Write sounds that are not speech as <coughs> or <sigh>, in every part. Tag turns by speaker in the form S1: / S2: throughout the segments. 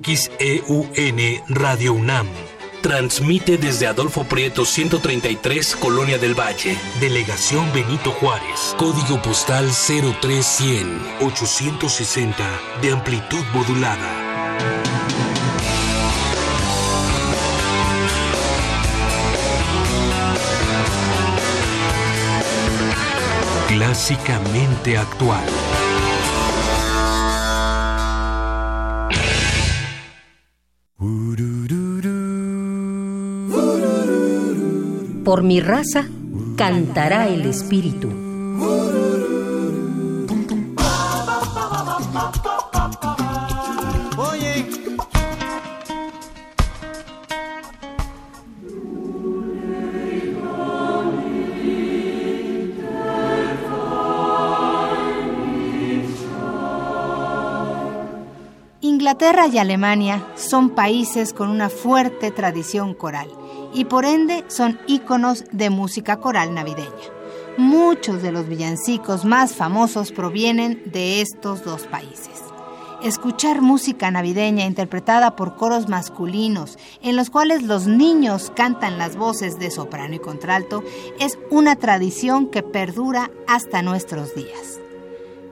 S1: XEUN Radio UNAM. Transmite desde Adolfo Prieto 133, Colonia del Valle. Delegación Benito Juárez. Código postal 03100 860 de amplitud modulada. Clásicamente actual.
S2: Por mi raza cantará el espíritu.
S3: Inglaterra y Alemania son países con una fuerte tradición coral y por ende son íconos de música coral navideña. Muchos de los villancicos más famosos provienen de estos dos países. Escuchar música navideña interpretada por coros masculinos, en los cuales los niños cantan las voces de soprano y contralto, es una tradición que perdura hasta nuestros días.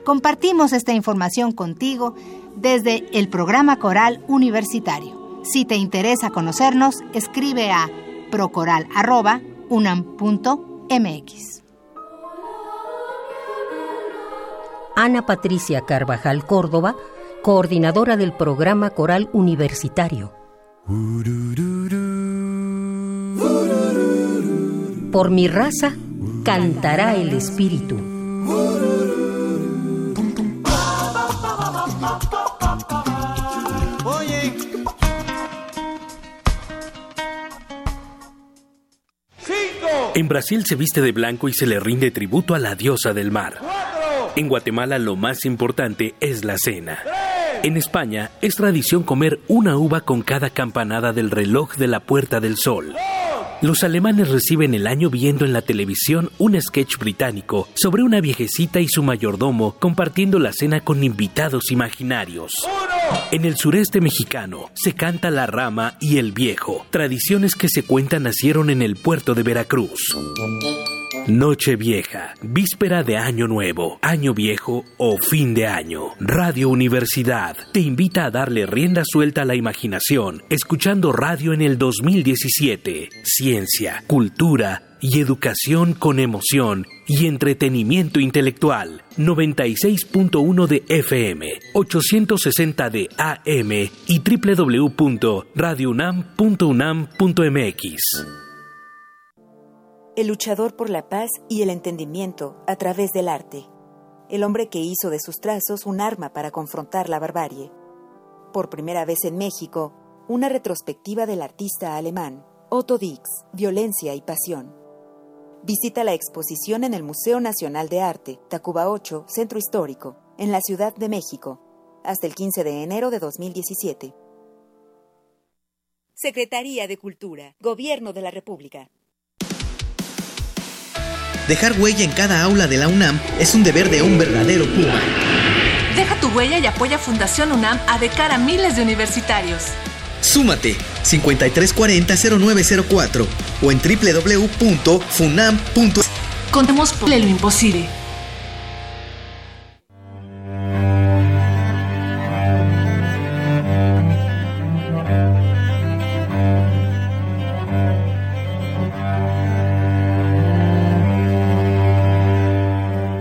S3: Compartimos esta información contigo desde el programa coral universitario. Si te interesa conocernos, escribe a procoral.unam.mx.
S2: Ana Patricia Carvajal Córdoba, coordinadora del programa coral universitario. Por mi raza cantará el espíritu.
S1: En Brasil se viste de blanco y se le rinde tributo a la diosa del mar. En Guatemala lo más importante es la cena. En España es tradición comer una uva con cada campanada del reloj de la Puerta del Sol. Los alemanes reciben el año viendo en la televisión un sketch británico sobre una viejecita y su mayordomo compartiendo la cena con invitados imaginarios. En el sureste mexicano se canta la rama y el viejo, tradiciones que se cuentan nacieron en el puerto de Veracruz. Noche Vieja, víspera de Año Nuevo, Año Viejo o fin de año. Radio Universidad te invita a darle rienda suelta a la imaginación, escuchando radio en el 2017. Ciencia, cultura y educación con emoción y entretenimiento intelectual. 96.1 de FM, 860 de AM y www.radiounam.unam.mx
S4: el luchador por la paz y el entendimiento a través del arte, el hombre que hizo de sus trazos un arma para confrontar la barbarie. Por primera vez en México, una retrospectiva del artista alemán, Otto Dix, Violencia y Pasión. Visita la exposición en el Museo Nacional de Arte, Tacuba 8, Centro Histórico, en la Ciudad de México, hasta el 15 de enero de 2017. Secretaría de Cultura, Gobierno de la República.
S5: Dejar huella en cada aula de la UNAM es un deber de un verdadero Puma.
S6: Deja tu huella y apoya Fundación UNAM a de cara a miles de universitarios.
S5: Súmate 5340-0904 o en www.funam.es.
S6: Contemos por lo imposible.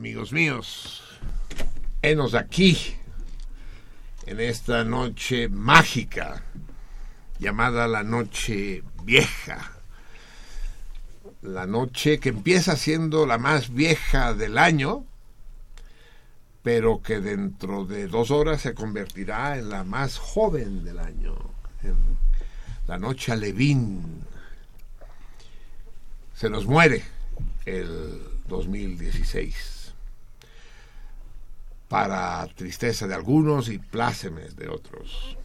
S7: Amigos míos, enos aquí en esta noche mágica llamada la noche vieja. La noche que empieza siendo la más vieja del año, pero que dentro de dos horas se convertirá en la más joven del año, en la noche alevín. Se nos muere el 2016 para tristeza de algunos y plácemes de otros.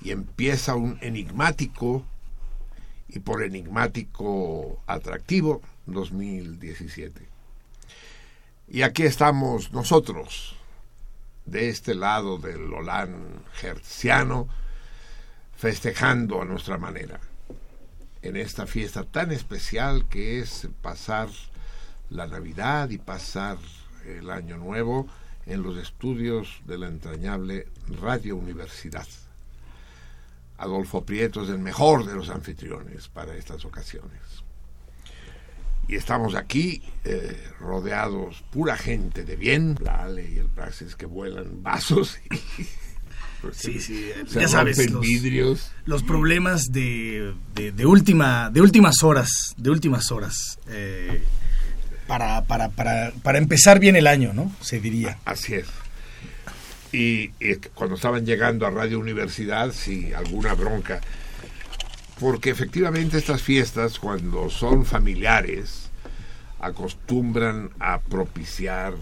S7: Y empieza un enigmático y por enigmático atractivo 2017. Y aquí estamos nosotros, de este lado del Holán hertziano, festejando a nuestra manera, en esta fiesta tan especial que es pasar la Navidad y pasar el Año Nuevo en los estudios de la entrañable Radio Universidad. Adolfo Prieto es el mejor de los anfitriones para estas ocasiones. Y estamos aquí eh, rodeados pura gente de bien, la Ale y el Praxis que vuelan vasos y <laughs>
S8: Sí, sí, ya sabes, los, vidrios. los problemas de, de, última, de últimas horas, de últimas horas. Eh, para, para, para, para empezar bien el año, ¿no? Se diría.
S7: Así es. Y, cuando estaban llegando a Radio Universidad, sí, alguna bronca. Porque efectivamente estas fiestas, cuando son familiares, acostumbran a propiciar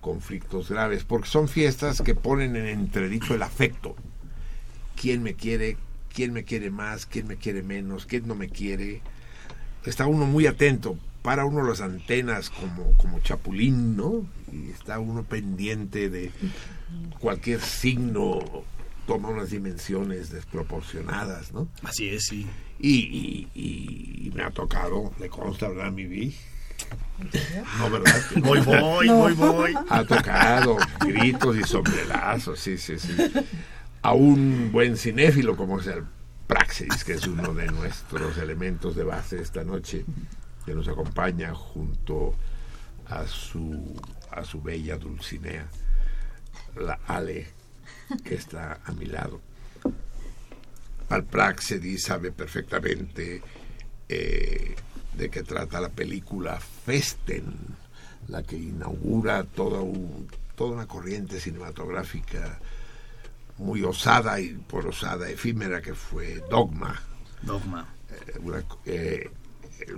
S7: conflictos graves, porque son fiestas que ponen en entredicho el afecto. ¿Quién me quiere? ¿Quién me quiere más? ¿Quién me quiere menos? ¿Quién no me quiere? Está uno muy atento para uno las antenas como, como chapulín, ¿no? Y está uno pendiente de cualquier signo, toma unas dimensiones desproporcionadas, ¿no?
S8: Así es, sí.
S7: Y, y, me ha tocado, le consta, ¿verdad, mi vi? No, ¿verdad? <laughs>
S8: voy, voy, voy, voy.
S7: Ha tocado gritos y sombrelazos, sí, sí, sí. A un buen cinéfilo como es el Praxis, que es uno de nuestros elementos de base esta noche, que nos acompaña junto a su, a su bella Dulcinea, la Ale, que está a mi lado. Praxedi sabe perfectamente eh, de qué trata la película Festen, la que inaugura toda, un, toda una corriente cinematográfica muy osada y por osada efímera que fue Dogma.
S8: Dogma.
S7: Eh, eh,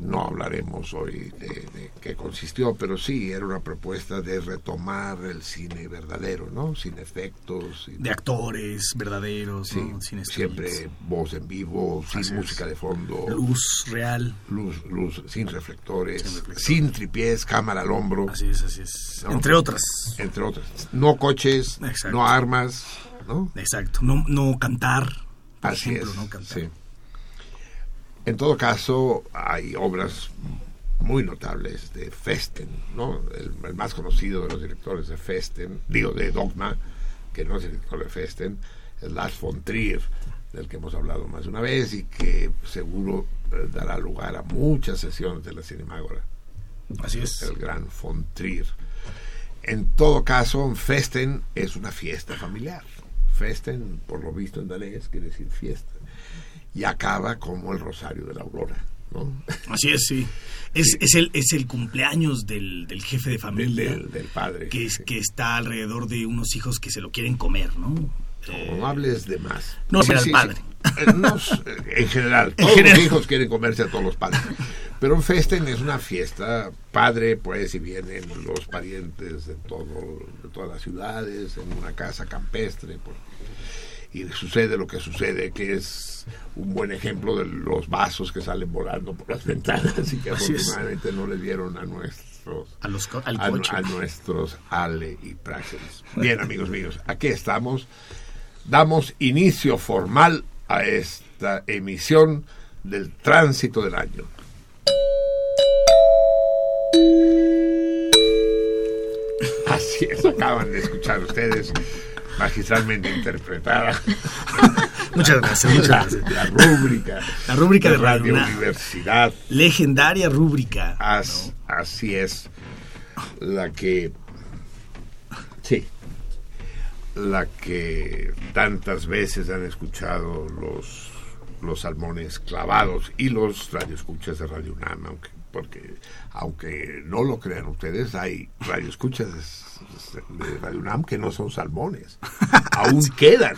S7: no hablaremos hoy de, qué consistió, pero sí era una propuesta de retomar el cine verdadero, ¿no? Sin efectos.
S8: de actores verdaderos,
S7: sí, siempre voz en vivo, sin música de fondo.
S8: Luz real.
S7: Luz, luz sin reflectores, sin, tripiés, cámara al hombro.
S8: Así es, así es. Entre otras.
S7: Entre otras. No coches, no armas, ¿no?
S8: Exacto. No, no cantar.
S7: así es. No cantar. Sí. En todo caso, hay obras muy notables de Festen, ¿no? el, más conocido de los directores de Festen, digo, de Dogma, que no es el director de Festen, es Lars von Trier, del que hemos hablado más de una vez y que seguro eh, dará lugar a muchas sesiones de la Cinemágora.
S8: Así es.
S7: El gran von Trier. En todo caso, Festen es una fiesta familiar. Festen, por lo visto en danés, quiere decir fiesta. Y acaba como el Rosario de la Aurora. ¿no?
S8: Así es, sí. <laughs> Es, es, el, es el cumpleaños del, del jefe de familia.
S7: Del, padre.
S8: Que, es, que está alrededor de unos hijos que se lo quieren comer, ¿no?
S7: No hables de más.
S8: No, sí, el padre.
S7: Eh, en general, todos los hijos quieren comerse a todos los padres. Pero un festen es una fiesta padre, pues, y vienen los parientes de, todo, de todas las ciudades, en una casa campestre. Pues, y sucede lo que sucede, que es un buen ejemplo de los vasos que salen volando por las <laughs> ventanas y que afortunadamente no le dieron a nuestros
S8: a, los,
S7: a, nuestros Ale y Praxedes. Bien, amigos míos, aquí estamos. Damos inicio formal a esta emisión del tránsito del año. Así es, acaban de escuchar ustedes magistralmente interpretada. <laughs>
S8: muchas gracias, muchas gracias.
S7: La rúbrica.
S8: La rúbrica de,
S7: Radio Universidad.
S8: Legendaria rúbrica.
S7: Así es. La que. Sí. La que tantas veces han escuchado los, los salmones clavados y los radioescuchas de Radio UNAM, aunque porque aunque no lo crean ustedes, hay radioescuchas de Radio UNAM que no son salmones. <laughs> Aún quedan.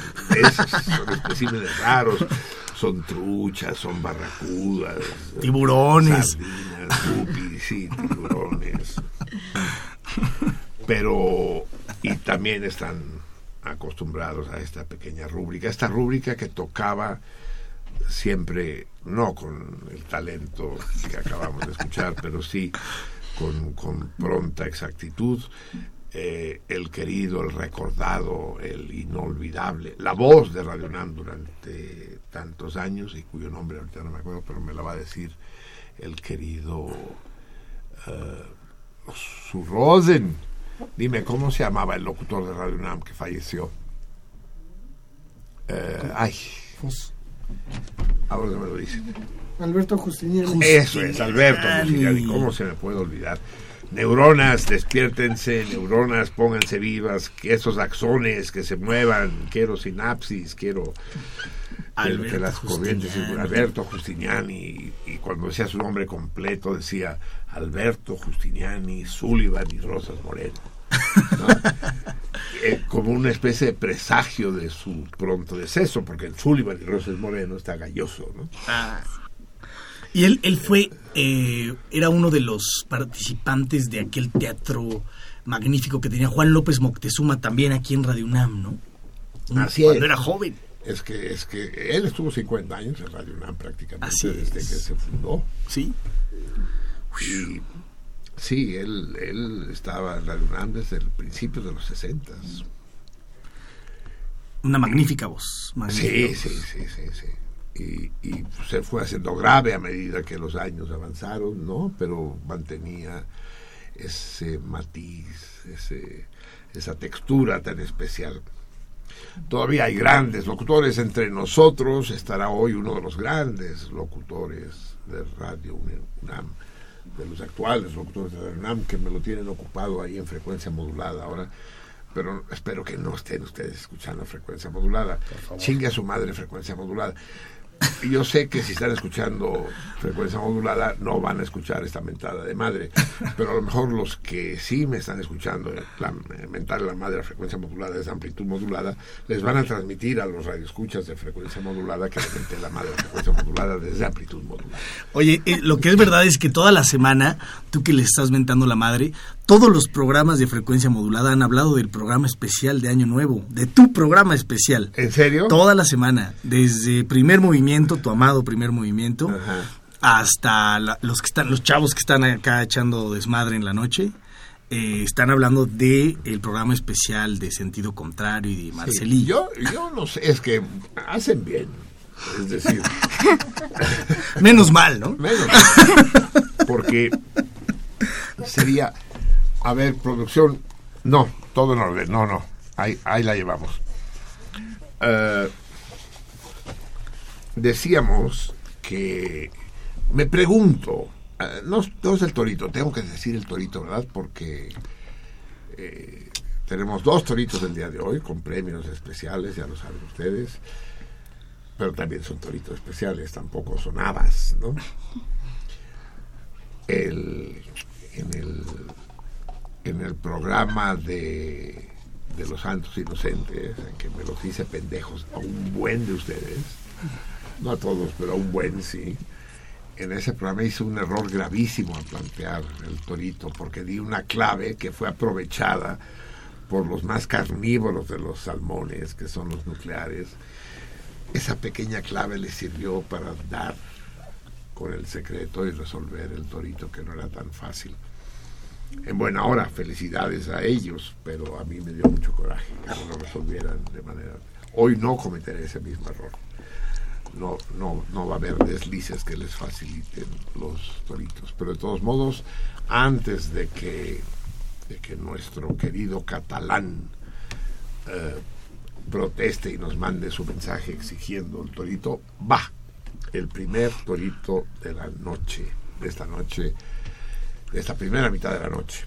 S7: son especímenes raros. Son truchas, son barracudas.
S8: Tiburones.
S7: Sardinas, sí, tiburones. Pero, y también están acostumbrados a esta pequeña rúbrica. Esta rúbrica que tocaba siempre, no con el talento que acabamos de escuchar, pero sí con, con pronta exactitud, eh, el querido, el recordado, el inolvidable, la voz de Radio Nam durante tantos años y cuyo nombre ahorita no me acuerdo, pero me la va a decir el querido uh, Su Rosen. Dime, ¿cómo se llamaba el locutor de Radio Nam que falleció? Uh, ay. Ahora me lo dicen.
S9: Alberto Justiniani.
S7: Eso es, Alberto Justiniani. ¿Cómo se me puede olvidar? Neuronas, despiértense, neuronas, pónganse vivas, que esos axones que se muevan, quiero sinapsis, quiero que las corrientes Alberto Justiniani, y, cuando decía su nombre completo decía Alberto Justiniani, Sullivan y Rosas Moreno. Eh, como una especie de presagio de su pronto deceso, porque el Sullivan y Rosas Moreno está galloso. ¿no?
S8: Ah. Y él, él fue, eh, era uno de los participantes de aquel teatro magnífico que tenía Juan López Moctezuma también aquí en Radio UNAM, ¿no?
S7: Así
S8: cuando era joven.
S7: Es que, es que él estuvo 50 años en Radio UNAM prácticamente desde que se fundó.
S8: Sí.
S7: Sí, él, él estaba en Radio UNAM desde el principio de los 60.
S8: Una magnífica voz.
S7: sí, sí, sí, sí, sí y, se fue haciendo grave a medida que los años avanzaron, ¿no? Pero mantenía ese matiz, ese, esa textura tan especial. Todavía hay grandes locutores entre nosotros, estará hoy uno de los grandes locutores de Radio UNAM, de los actuales locutores de UNAM, que me lo tienen ocupado ahí en frecuencia modulada ahora pero espero que no estén ustedes escuchando frecuencia modulada. Chingue a su madre frecuencia modulada yo sé que si están escuchando frecuencia modulada no van a escuchar esta mentada de madre, pero a lo mejor los que sí me están escuchando la mentada de la madre a frecuencia modulada es amplitud modulada, les van a transmitir a los radioescuchas de frecuencia modulada que la madre a frecuencia modulada desde amplitud modulada.
S8: Oye, eh, lo que es verdad es que toda la semana, tú que le estás mentando la madre, todos los programas de frecuencia modulada han hablado del programa especial de Año Nuevo, de tu programa especial.
S7: ¿En serio?
S8: Toda la semana, desde primer movimiento, tu amado primer movimiento, hasta los que están, los chavos que están acá echando desmadre en la noche. Eh, están hablando de el programa especial de sentido contrario y de Marcelillo.
S7: yo, yo no sé, es que hacen bien. Es decir, <laughs>
S8: menos mal, ¿no?
S7: Menos mal. Porque sería a ver, producción, no, todo en orden, no, no. ahí, ahí la llevamos. Eh, decíamos que me pregunto, eh, no, es el torito, tengo que decir el torito, ¿verdad? Porque eh, tenemos dos toritos del día de hoy con premios especiales, ya lo saben ustedes, pero también son toritos especiales, tampoco son habas, ¿no? El, en, el, en el programa de, de los santos inocentes, en que me los hice pendejos a un buen de ustedes, no a todos, pero a un buen sí. En ese programa hice un error gravísimo al plantear el torito, porque di una clave que fue aprovechada por los más carnívoros de los salmones, que son los nucleares. Esa pequeña clave les sirvió para dar con el secreto y resolver el torito, que no era tan fácil. En buena hora, felicidades a ellos, pero a mí me dio mucho coraje que no resolvieran de manera... Hoy no cometeré ese mismo error no, no, no va a haber deslices que les faciliten los toritos. Pero de todos modos, antes de que, de que nuestro querido catalán eh, proteste y nos mande su mensaje exigiendo el torito, va el primer torito de la noche, de esta noche, esta primera mitad de la noche.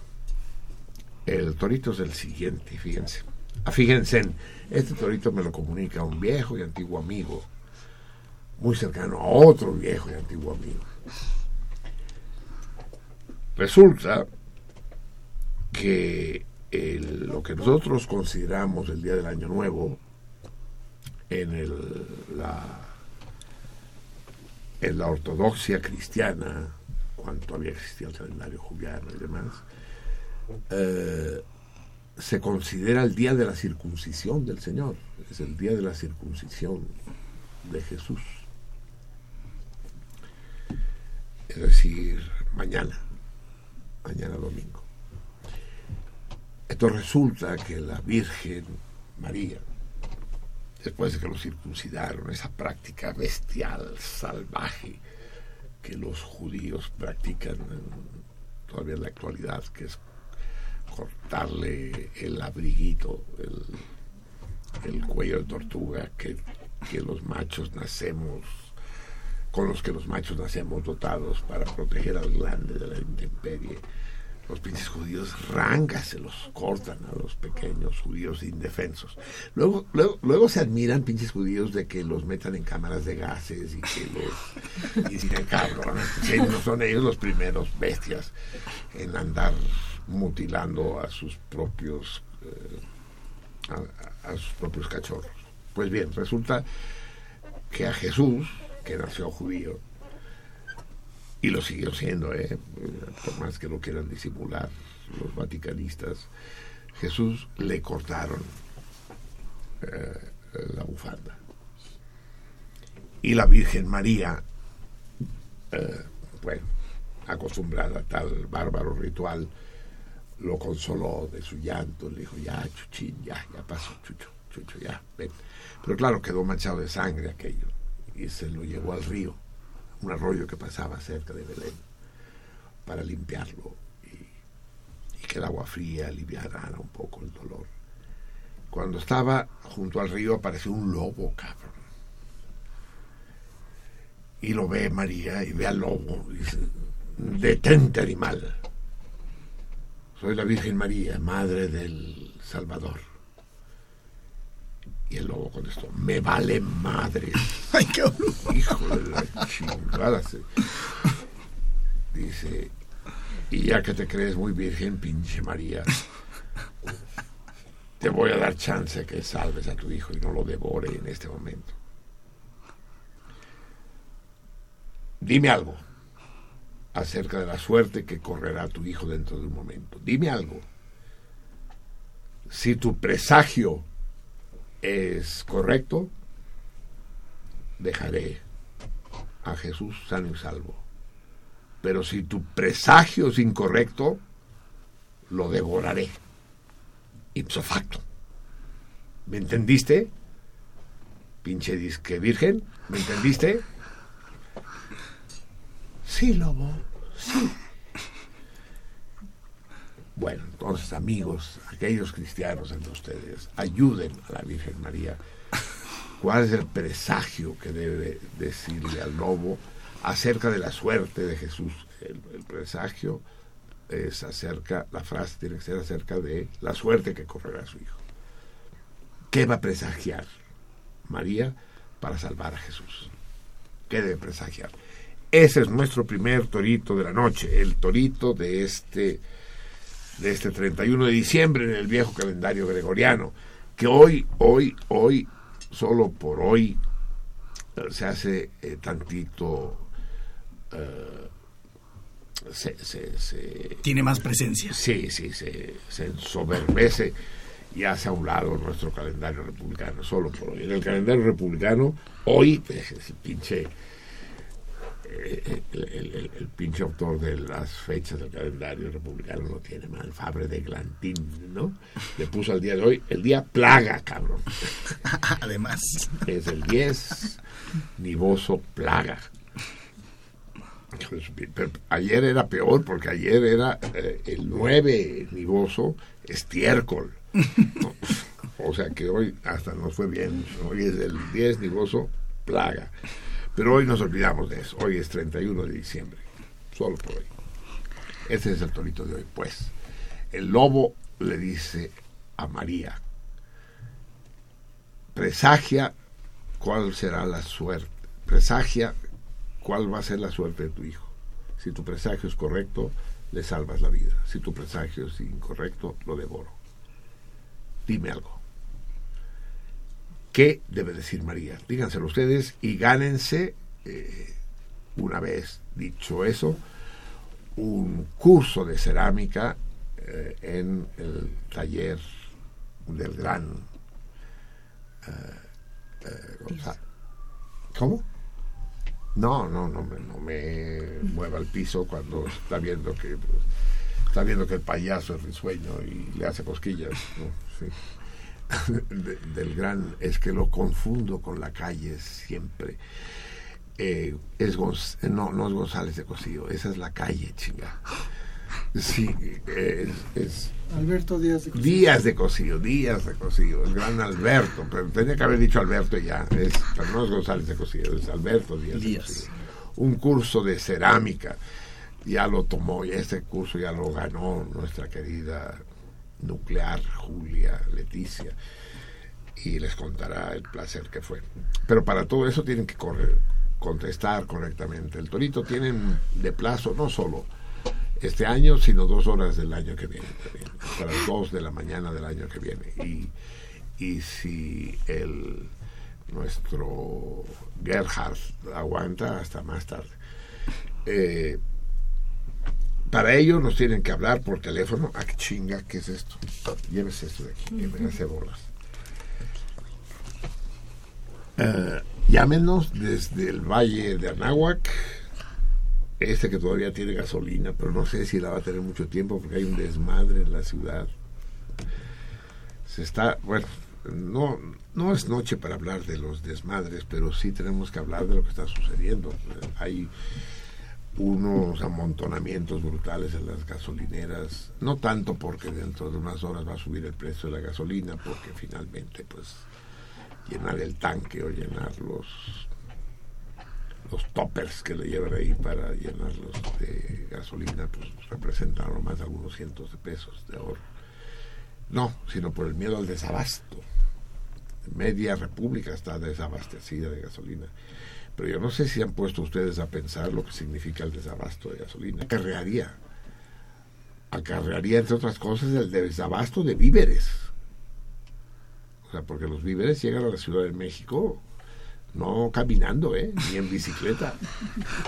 S7: El torito es el siguiente, fíjense. Ah, fíjense, este torito me lo comunica un viejo y antiguo amigo muy cercano a otro viejo y antiguo amigo. Resulta que lo que nosotros consideramos el Día del Año Nuevo en, el, la, en la ortodoxia cristiana, cuando todavía existía el calendario juliano y demás, eh, se considera el día de la circuncisión del Señor, es el día de la circuncisión de Jesús. es decir, mañana, mañana domingo. Esto resulta que la Virgen María, después de que lo circuncidaron, esa práctica bestial, salvaje, que los judíos practican todavía en la actualidad, que es cortarle el abriguito, el, el cuello de tortuga, que, que los machos nacemos con los que los machos nacemos dotados para proteger al grande de la intemperie. Los pinches judíos rangas se los cortan a los pequeños judíos indefensos. Luego, luego, luego se admiran pinches judíos de que los metan en cámaras de gases y que los... Y dicen, cabrón, no son ellos los primeros bestias en andar mutilando a sus propios... Eh, a sus propios cachorros. Pues bien, resulta que a Jesús que nació judío y lo siguió siendo, ¿eh? por más que lo quieran disimular los vaticanistas, Jesús le cortaron eh, la bufanda. Y la Virgen María, eh, bueno, acostumbrada a tal bárbaro ritual, lo consoló de su llanto, le dijo, ya, chuchín, ya, ya pasó, chucho, chucho, ya. Pero claro, quedó manchado de sangre aquello y se lo llevó al río, un arroyo que pasaba cerca de Belén, para limpiarlo y, que el agua fría aliviara un poco el dolor. Cuando estaba junto al río apareció un lobo, cabrón. Y lo ve María y ve al lobo y dice, detente animal. Soy la Virgen María, madre del Salvador y el lobo contestó, me vale madre. <laughs>
S8: Ay, qué
S7: Hijo de la chingada. Dice, y ya que te crees muy virgen, pinche María, te voy a dar chance que salves a tu hijo y no lo devore en este momento. Dime algo acerca de la suerte que correrá tu hijo dentro de un momento. Dime algo. Si tu presagio es correcto, dejaré a Jesús sano y salvo. Pero si tu presagio es incorrecto, lo devoraré. Ipso facto. ¿Me entendiste? Pinche disque virgen, ¿me entendiste? Sí, lobo, sí. Bueno, entonces amigos, aquellos cristianos entre ustedes, ayuden a la Virgen María. ¿Cuál es el presagio que debe decirle al lobo acerca de la suerte de Jesús? El, presagio es acerca, la frase tiene que ser acerca de la suerte que correrá su hijo. ¿Qué va a presagiar María para salvar a Jesús? ¿Qué debe presagiar? Ese es nuestro primer torito de la noche, el torito de este de este 31 de diciembre en el viejo calendario gregoriano, que hoy, hoy, hoy, solo por hoy, eh, se hace eh, tantito... Eh, se,
S8: Tiene más presencia.
S7: Sí, sí, se, se ensoberbece y hace a un lado nuestro calendario republicano, solo por hoy. En el calendario republicano, hoy, ese pinche el, el, pinche autor de las fechas del calendario republicano no tiene mal, Fabre de Glantín, ¿no? Le puso al día de hoy el día plaga, cabrón. <laughs>
S8: Además.
S7: Es el 10, nivoso plaga. Pero ayer era peor porque ayer era eh, el 9 nivoso estiércol. O sea que hoy hasta nos fue bien. Hoy es el 10 nivoso plaga. Pero hoy nos olvidamos de eso. Hoy es 31 de diciembre. Solo por hoy. Ese es el torito de hoy. Pues el lobo le dice a María, presagia cuál será la suerte. Presagia cuál va a ser la suerte de tu hijo. Si tu presagio es correcto, le salvas la vida. Si tu presagio es incorrecto, lo devoro. Dime algo. ¿Qué debe decir María? Díganselo ustedes y gánense, eh, una vez dicho eso, un curso de cerámica eh, en el taller del gran eh, ¿Cómo? No, no, no me, no me mueva al piso cuando está viendo que está viendo que el payaso es risueño y le hace cosquillas. ¿no? Sí. <laughs> del gran es que lo confundo con la calle siempre. Eh, es no, no es González de Cosío, esa es la calle, chinga. Sí, es,
S9: Alberto Díaz de
S7: Cosío. Díaz de Cosío, Díaz de Cosío, el gran Alberto, pero tenía que haber dicho Alberto ya, es, pero no es González de Cosío, es Alberto Díaz, De Cosío. Un curso de cerámica, ya lo tomó, y este curso ya lo ganó nuestra querida nuclear, Julia, Leticia, y les contará el placer que fue. Pero para todo eso tienen que correr, contestar correctamente. El torito tienen de plazo no solo este año, sino dos horas del año que viene, hasta las dos de la mañana del año que viene. Y, y si el nuestro Gerhard aguanta hasta más tarde. Eh, para ello nos tienen que hablar por teléfono. ¡Ah, chinga! ¿Qué es esto? Llévese esto de aquí, que me hace bolas. Eh, llámenos desde el Valle de Anáhuac, este que todavía tiene gasolina, pero no sé si la va a tener mucho tiempo porque hay un desmadre en la ciudad. Se está, bueno, no, no es noche para hablar de los desmadres, pero sí tenemos que hablar de lo que está sucediendo. Hay unos amontonamientos brutales en las gasolineras, no tanto porque dentro de unas horas va a subir el precio de la gasolina, porque finalmente pues llenar el tanque o llenar los los toppers que le llevan ahí para llenarlos de gasolina pues representan más de algunos cientos de pesos de oro. No, sino por el miedo al desabasto. Media república está desabastecida de gasolina pero yo no sé si han puesto ustedes a pensar lo que significa el desabasto de gasolina. Acarrearía. Acarrearía, entre otras cosas, el desabasto de víveres. O sea, porque los víveres llegan a la Ciudad de México no caminando, ¿eh? ni en bicicleta.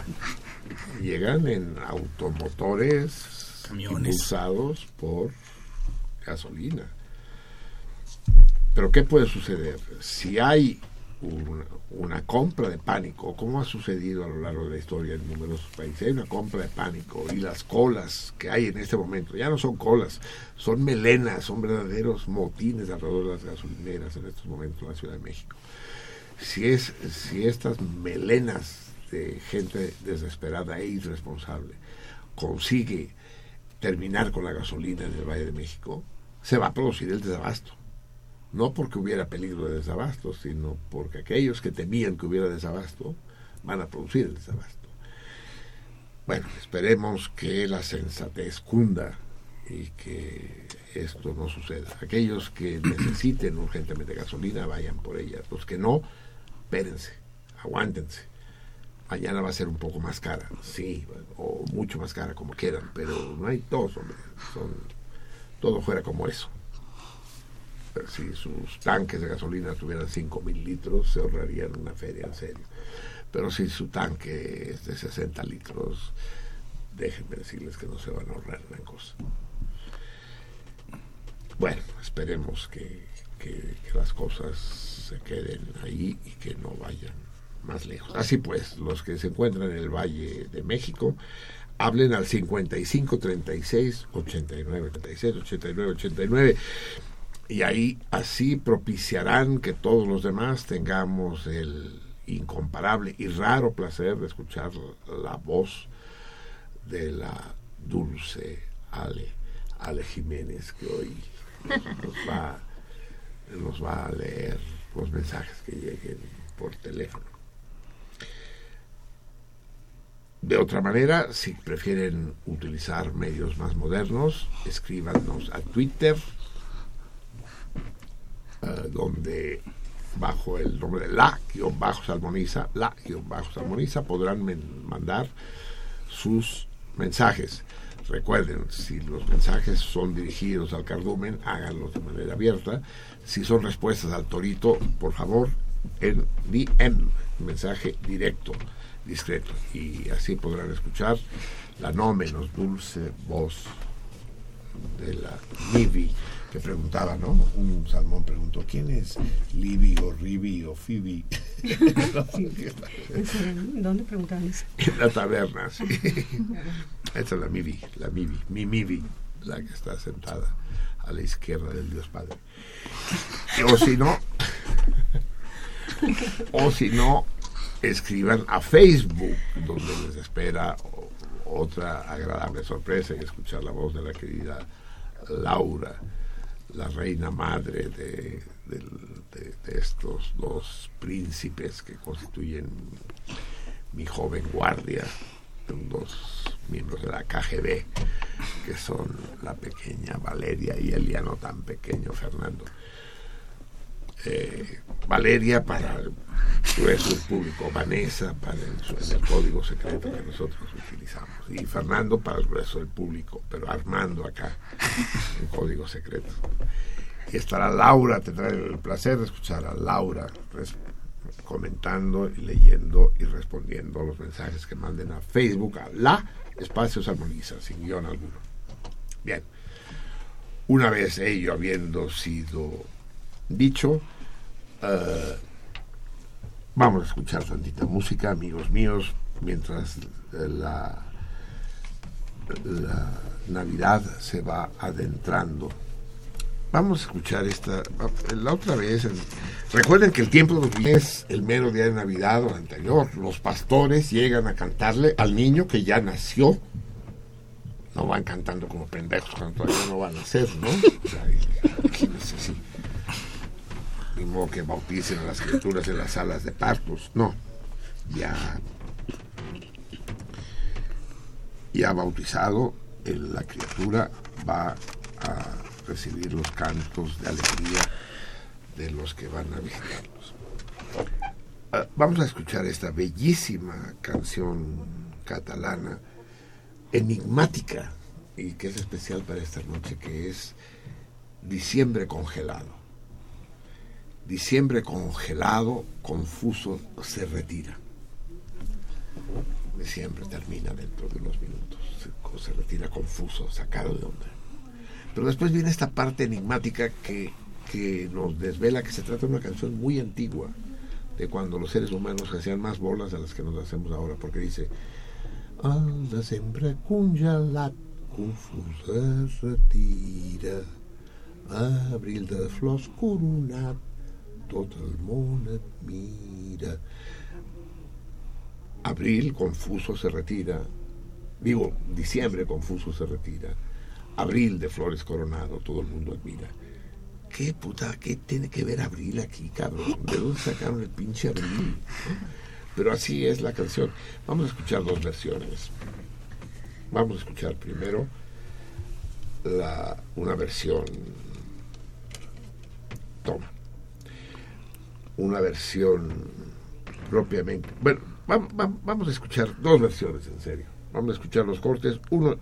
S7: <laughs> Llegan en automotores Camiones. impulsados por gasolina. Pero ¿qué puede suceder? Si hay una, compra de pánico, como ha sucedido a lo largo de la historia en numerosos países. Hay una compra de pánico y las colas que hay en este momento ya no son colas, son melenas, son verdaderos motines alrededor de las gasolineras en estos momentos en la Ciudad de México. Si, es, si estas melenas de gente desesperada e irresponsable consigue terminar con la gasolina en el Valle de México, se va a producir el desabasto. No porque hubiera peligro de desabasto, sino porque aquellos que temían que hubiera desabasto van a producir el desabasto. Bueno, esperemos que la sensatez cunda y que esto no suceda. Aquellos que <clears throat> necesiten urgentemente gasolina, vayan por ella. Los que no, espérense, aguántense. Mañana va a ser un poco más cara, sí, o mucho más cara, como quieran, pero no hay dos, hombre. Son, todo fuera como eso. Si sus tanques de gasolina tuvieran 5 mil litros, se ahorrarían una feria, en serio. Pero si su tanque es de 60 litros, déjenme decirles que no se van a ahorrar gran cosa. Bueno, esperemos que, las cosas se queden ahí y que no vayan más lejos. Así pues, los que se encuentran en el Valle de México, hablen al 55 36 89 36 89 89 y ahí así propiciarán que todos los demás tengamos el incomparable y raro placer de escuchar la voz de la dulce Ale, Ale Jiménez que hoy nos va, nos va a leer los mensajes que lleguen por teléfono. De otra manera, si prefieren utilizar medios más modernos, escríbanos a Twitter, eh, donde bajo el nombre de la-salmoniza, la-salmoniza, podrán mandar sus mensajes. Recuerden, si los mensajes son dirigidos al cardumen, háganlos de manera abierta. Si son respuestas al torito, por favor, en DM, mensaje directo, discreto. Y así podrán escuchar la no menos dulce voz de la Nivi que preguntaba, ¿no? Un salmón preguntó, ¿quién es Libby o Ribi o Phoebe? <laughs>
S9: ¿Dónde preguntaban eso?
S7: En la taberna, sí. Esta es la Mivi, la Mivi, mi Mivi, la que está sentada a la izquierda del Dios Padre. O si no, o si no, escriban a Facebook, donde les espera otra agradable sorpresa y escuchar la voz de la querida Laura, la reina madre de, estos dos príncipes que constituyen mi joven guardia dos miembros de la KGB, que son la pequeña Valeria y el ya no tan pequeño Fernando. Eh, Valeria para el grueso público, Vanessa para el, código secreto que nosotros utilizamos y Fernando para el grueso del público, pero Armando acá en código secreto. Y estará Laura, tendrá el placer de escuchar a Laura comentando y leyendo y respondiendo los mensajes que manden a Facebook a la Espacios Armoniza, sin guion alguno. Bien, una vez ello habiendo sido dicho, eh, vamos a escuchar tantita música, amigos míos, mientras la, la Navidad se va adentrando Vamos a escuchar esta. La otra vez. recuerden que el tiempo de es el mero día de Navidad o anterior. Los pastores llegan a cantarle al niño que ya nació. No van cantando como pendejos cuando todavía no van a nacer, ¿no? <laughs> O sea. Ni modo que bauticen a las criaturas en las salas de partos. No. Ya. Ya bautizado, la criatura va a recibir los cantos de alegría de los que van a visitarlos. Ah, vamos a escuchar esta bellísima canción catalana, enigmática, y que es especial para esta noche, que es Diciembre congelado. Diciembre congelado, confuso, se retira. Diciembre termina dentro de unos minutos, se, se retira confuso, sacado de onda. Pero después viene esta parte enigmática que, nos desvela que se trata de una canción muy antigua, de cuando los seres humanos hacían más bolas de las que nos hacemos ahora, porque dice, al desembre congelat, confusa retira, abril de flors coronat, tot el món et mira. Abril confuso se retira, digo, diciembre confuso se retira, Abril de Flores Coronado, todo el mundo admira. ¿Qué puta, qué tiene que ver Abril aquí, cabrón? ¿De dónde sacaron el pinche Abril? Pero así es la canción. Vamos a escuchar dos versiones. Vamos a escuchar primero la, una versión. Toma. Una versión propiamente. Bueno, vamos a escuchar dos versiones en serio. Vamos a escuchar los cortes, uno,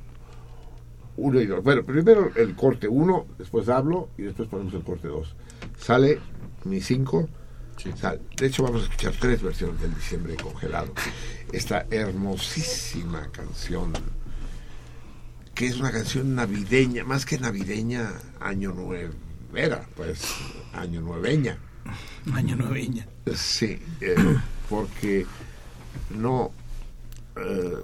S7: uno y dos. Bueno, primero el corte uno, después hablo y después ponemos el corte dos. Sale mi cinco. De hecho, vamos a escuchar tres versiones del Diciembre Congelado. Esta hermosísima canción, que es una canción navideña, más que navideña, año nuevo. Era, pues, año nueveña.
S8: Año nueveña.
S7: Sí, eh, porque no. Eh,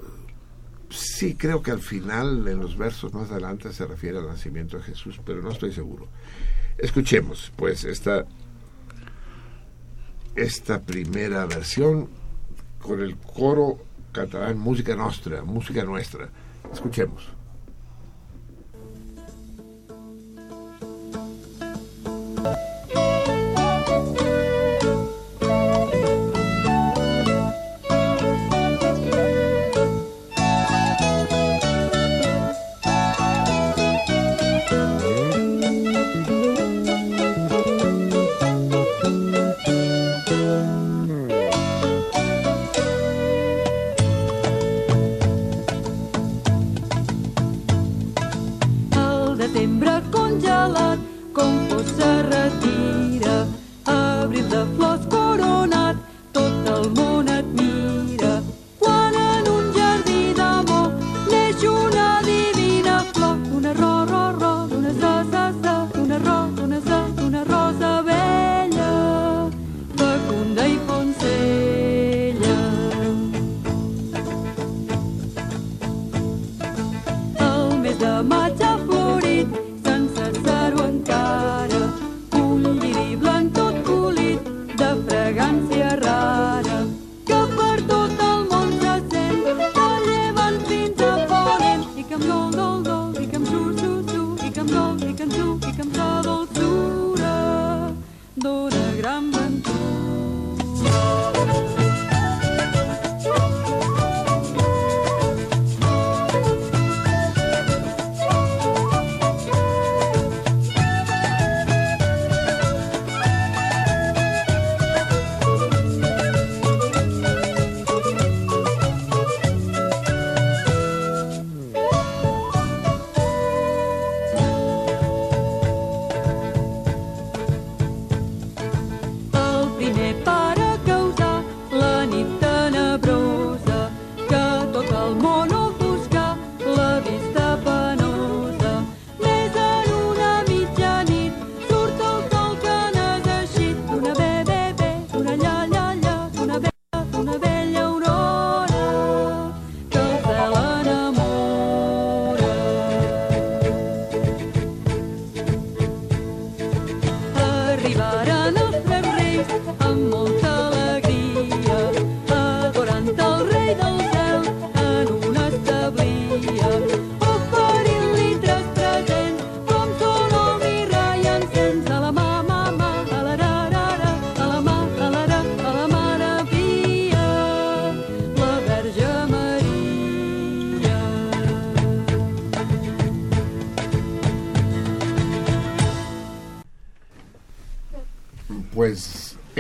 S7: sí, creo que al final, en los versos más adelante, se refiere al nacimiento de Jesús, pero no estoy seguro. Escuchemos, pues, esta, esta primera versión con el coro catalán Música Nostra, música nuestra. Escuchemos.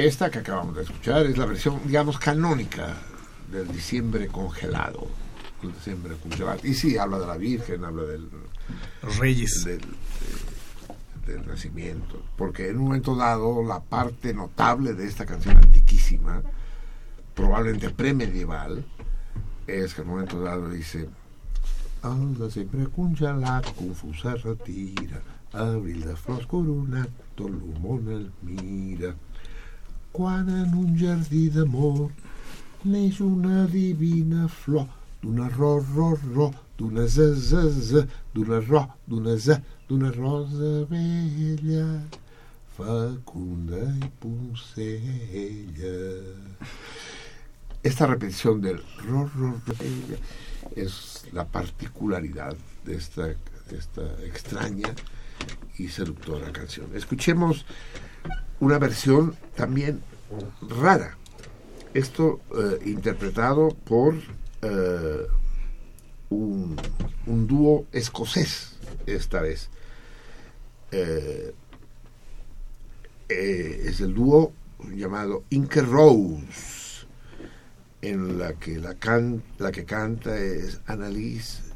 S7: Esta que acabamos de escuchar es la versión, digamos, canónica del diciembre congelado. El diciembre congelado. Y sí, habla de la Virgen, habla de
S8: los reyes.
S7: Del, del nacimiento. Porque en un momento dado, la parte notable de esta canción antiquísima, probablemente premedieval, es que en un momento dado dice al diciembre congelat confusa retira abril de flors coronat tot el mira quan en un jardí d'amor neix una divina flor d'una ro, ro, ro, d'una z, z, z, d'una ro, d'una z, d'una rosa vella, fecunda y poncella. Esta repetición del ro, ro, ro es la particularidad de esta esta extraña y seductora canción. Escuchemos una versión también rara. Esto eh, interpretado por eh, un, dúo escocés esta vez. Eh, es el dúo llamado Inker Rose, en la que la, can, la que canta es Annalise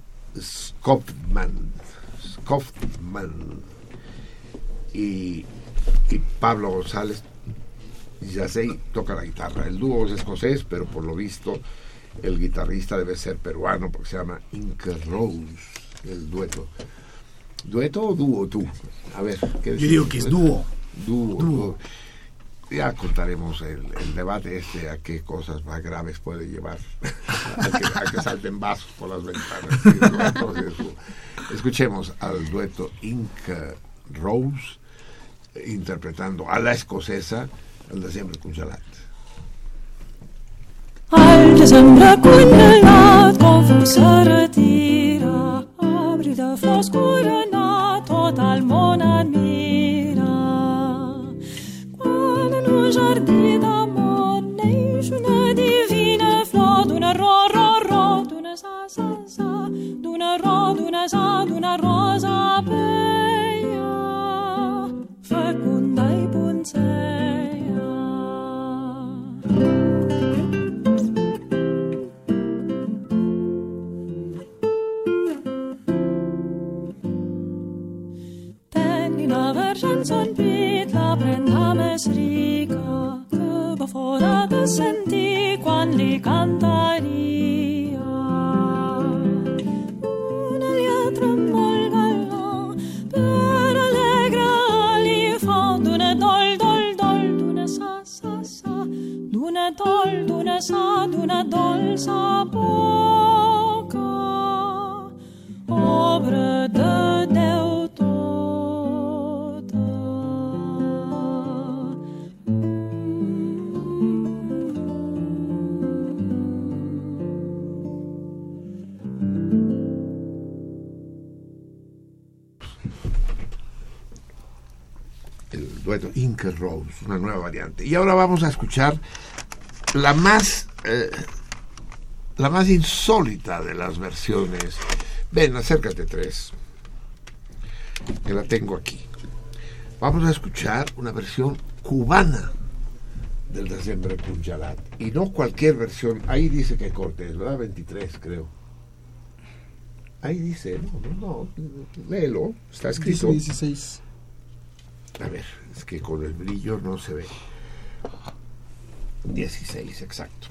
S7: y, y Pablo González Yasei toca la guitarra. El dúo es escocés, pero por lo visto el guitarrista debe ser peruano porque se llama Inker Rose, el dueto. ¿Dueto o dúo tú? A ver,
S8: ¿qué Yo digo que es dúo.
S7: Dúo. Ya contaremos el, debate este a qué cosas más graves puede llevar <laughs> a, que, salten vasos por las ventanas. <laughs> Escuchemos al dueto Inker Rose interpretando la escocesa el desembre congelat.
S9: Al desembre congelat, com se retira, abri de foscura una
S7: nueva variante. Y ahora vamos a escuchar la más, eh, la más insólita de las versiones. Ven, acércate tres, que la tengo aquí. Vamos a escuchar una versión cubana del December Punjalat. Y no cualquier versión. Ahí dice que corte es, ¿verdad? 23, creo. Ahí dice, no, no, no, léelo, está escrito.
S8: 16.
S7: A ver, es que con el brillo no se ve. 16, exacto.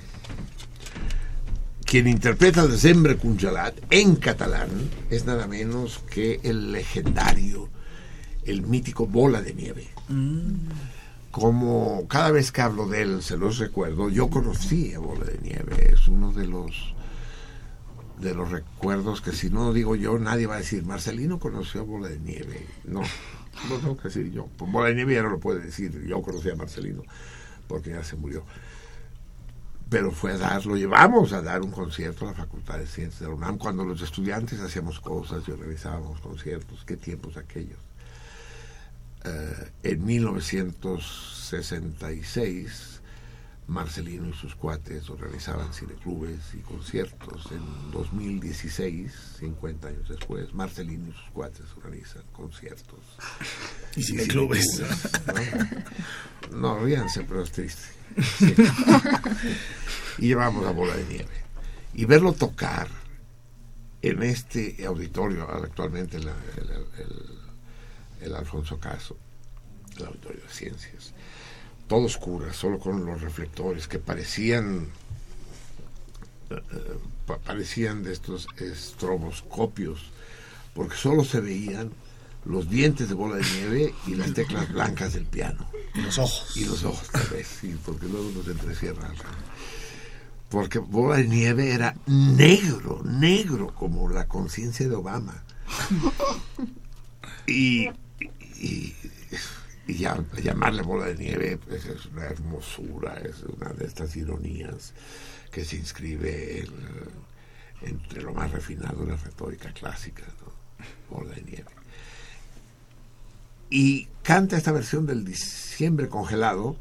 S7: Quien interpreta el Desembre Congelat en catalán es nada menos que el legendario, el mítico Bola de Nieve. Mm. Como cada vez que hablo de él, se los recuerdo, yo conocí a Bola de Nieve, es uno de los de los recuerdos que si no digo yo, nadie va a decir, Marcelino conoció a Bola de Nieve. No, no tengo que decir yo. Por Bola de Nieve ya no lo puede decir. Yo conocí a Marcelino porque ya se murió. Pero fue a dar, lo llevamos a dar un concierto a la Facultad de Ciencias de la UNAM cuando los estudiantes hacíamos cosas y organizábamos conciertos. Qué tiempos aquellos. Eh, en 1966 Marcelino y sus cuates organizaban cineclubes y conciertos. En 2016, 50 años después, Marcelino y sus cuates organizan conciertos.
S8: Y cineclubes.
S7: No, no ríanse, pero es triste. <laughs> y llevamos la bola de nieve. Y verlo tocar en este auditorio, actualmente el, el Alfonso Caso, el auditorio de ciencias todo oscura, solo con los reflectores que parecían eh, parecían de estos estroboscopios, porque solo se veían los dientes de bola de nieve y las teclas blancas del piano.
S8: Y los ojos.
S7: Y los ojos, tal vez, sí, porque luego nos entrecierran. Porque bola de nieve era negro, negro, como la conciencia de Obama. <laughs> y, y y ya, llamarle bola de nieve pues es una hermosura, es una de estas ironías que se inscribe entre lo más refinado de la retórica clásica. Bola de Nieve. Y canta esta versión del diciembre congelado,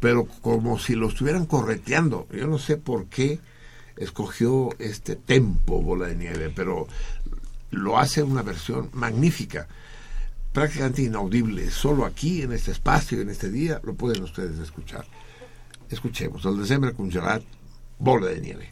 S7: pero como si lo estuvieran correteando. Yo no sé por qué escogió este tempo Bola de Nieve, pero lo hace una versión magnífica, prácticamente inaudible. Solo aquí, en este espacio, en este día, lo pueden ustedes escuchar. Escuchemos, el diciembre congelat, Bola de Nieve.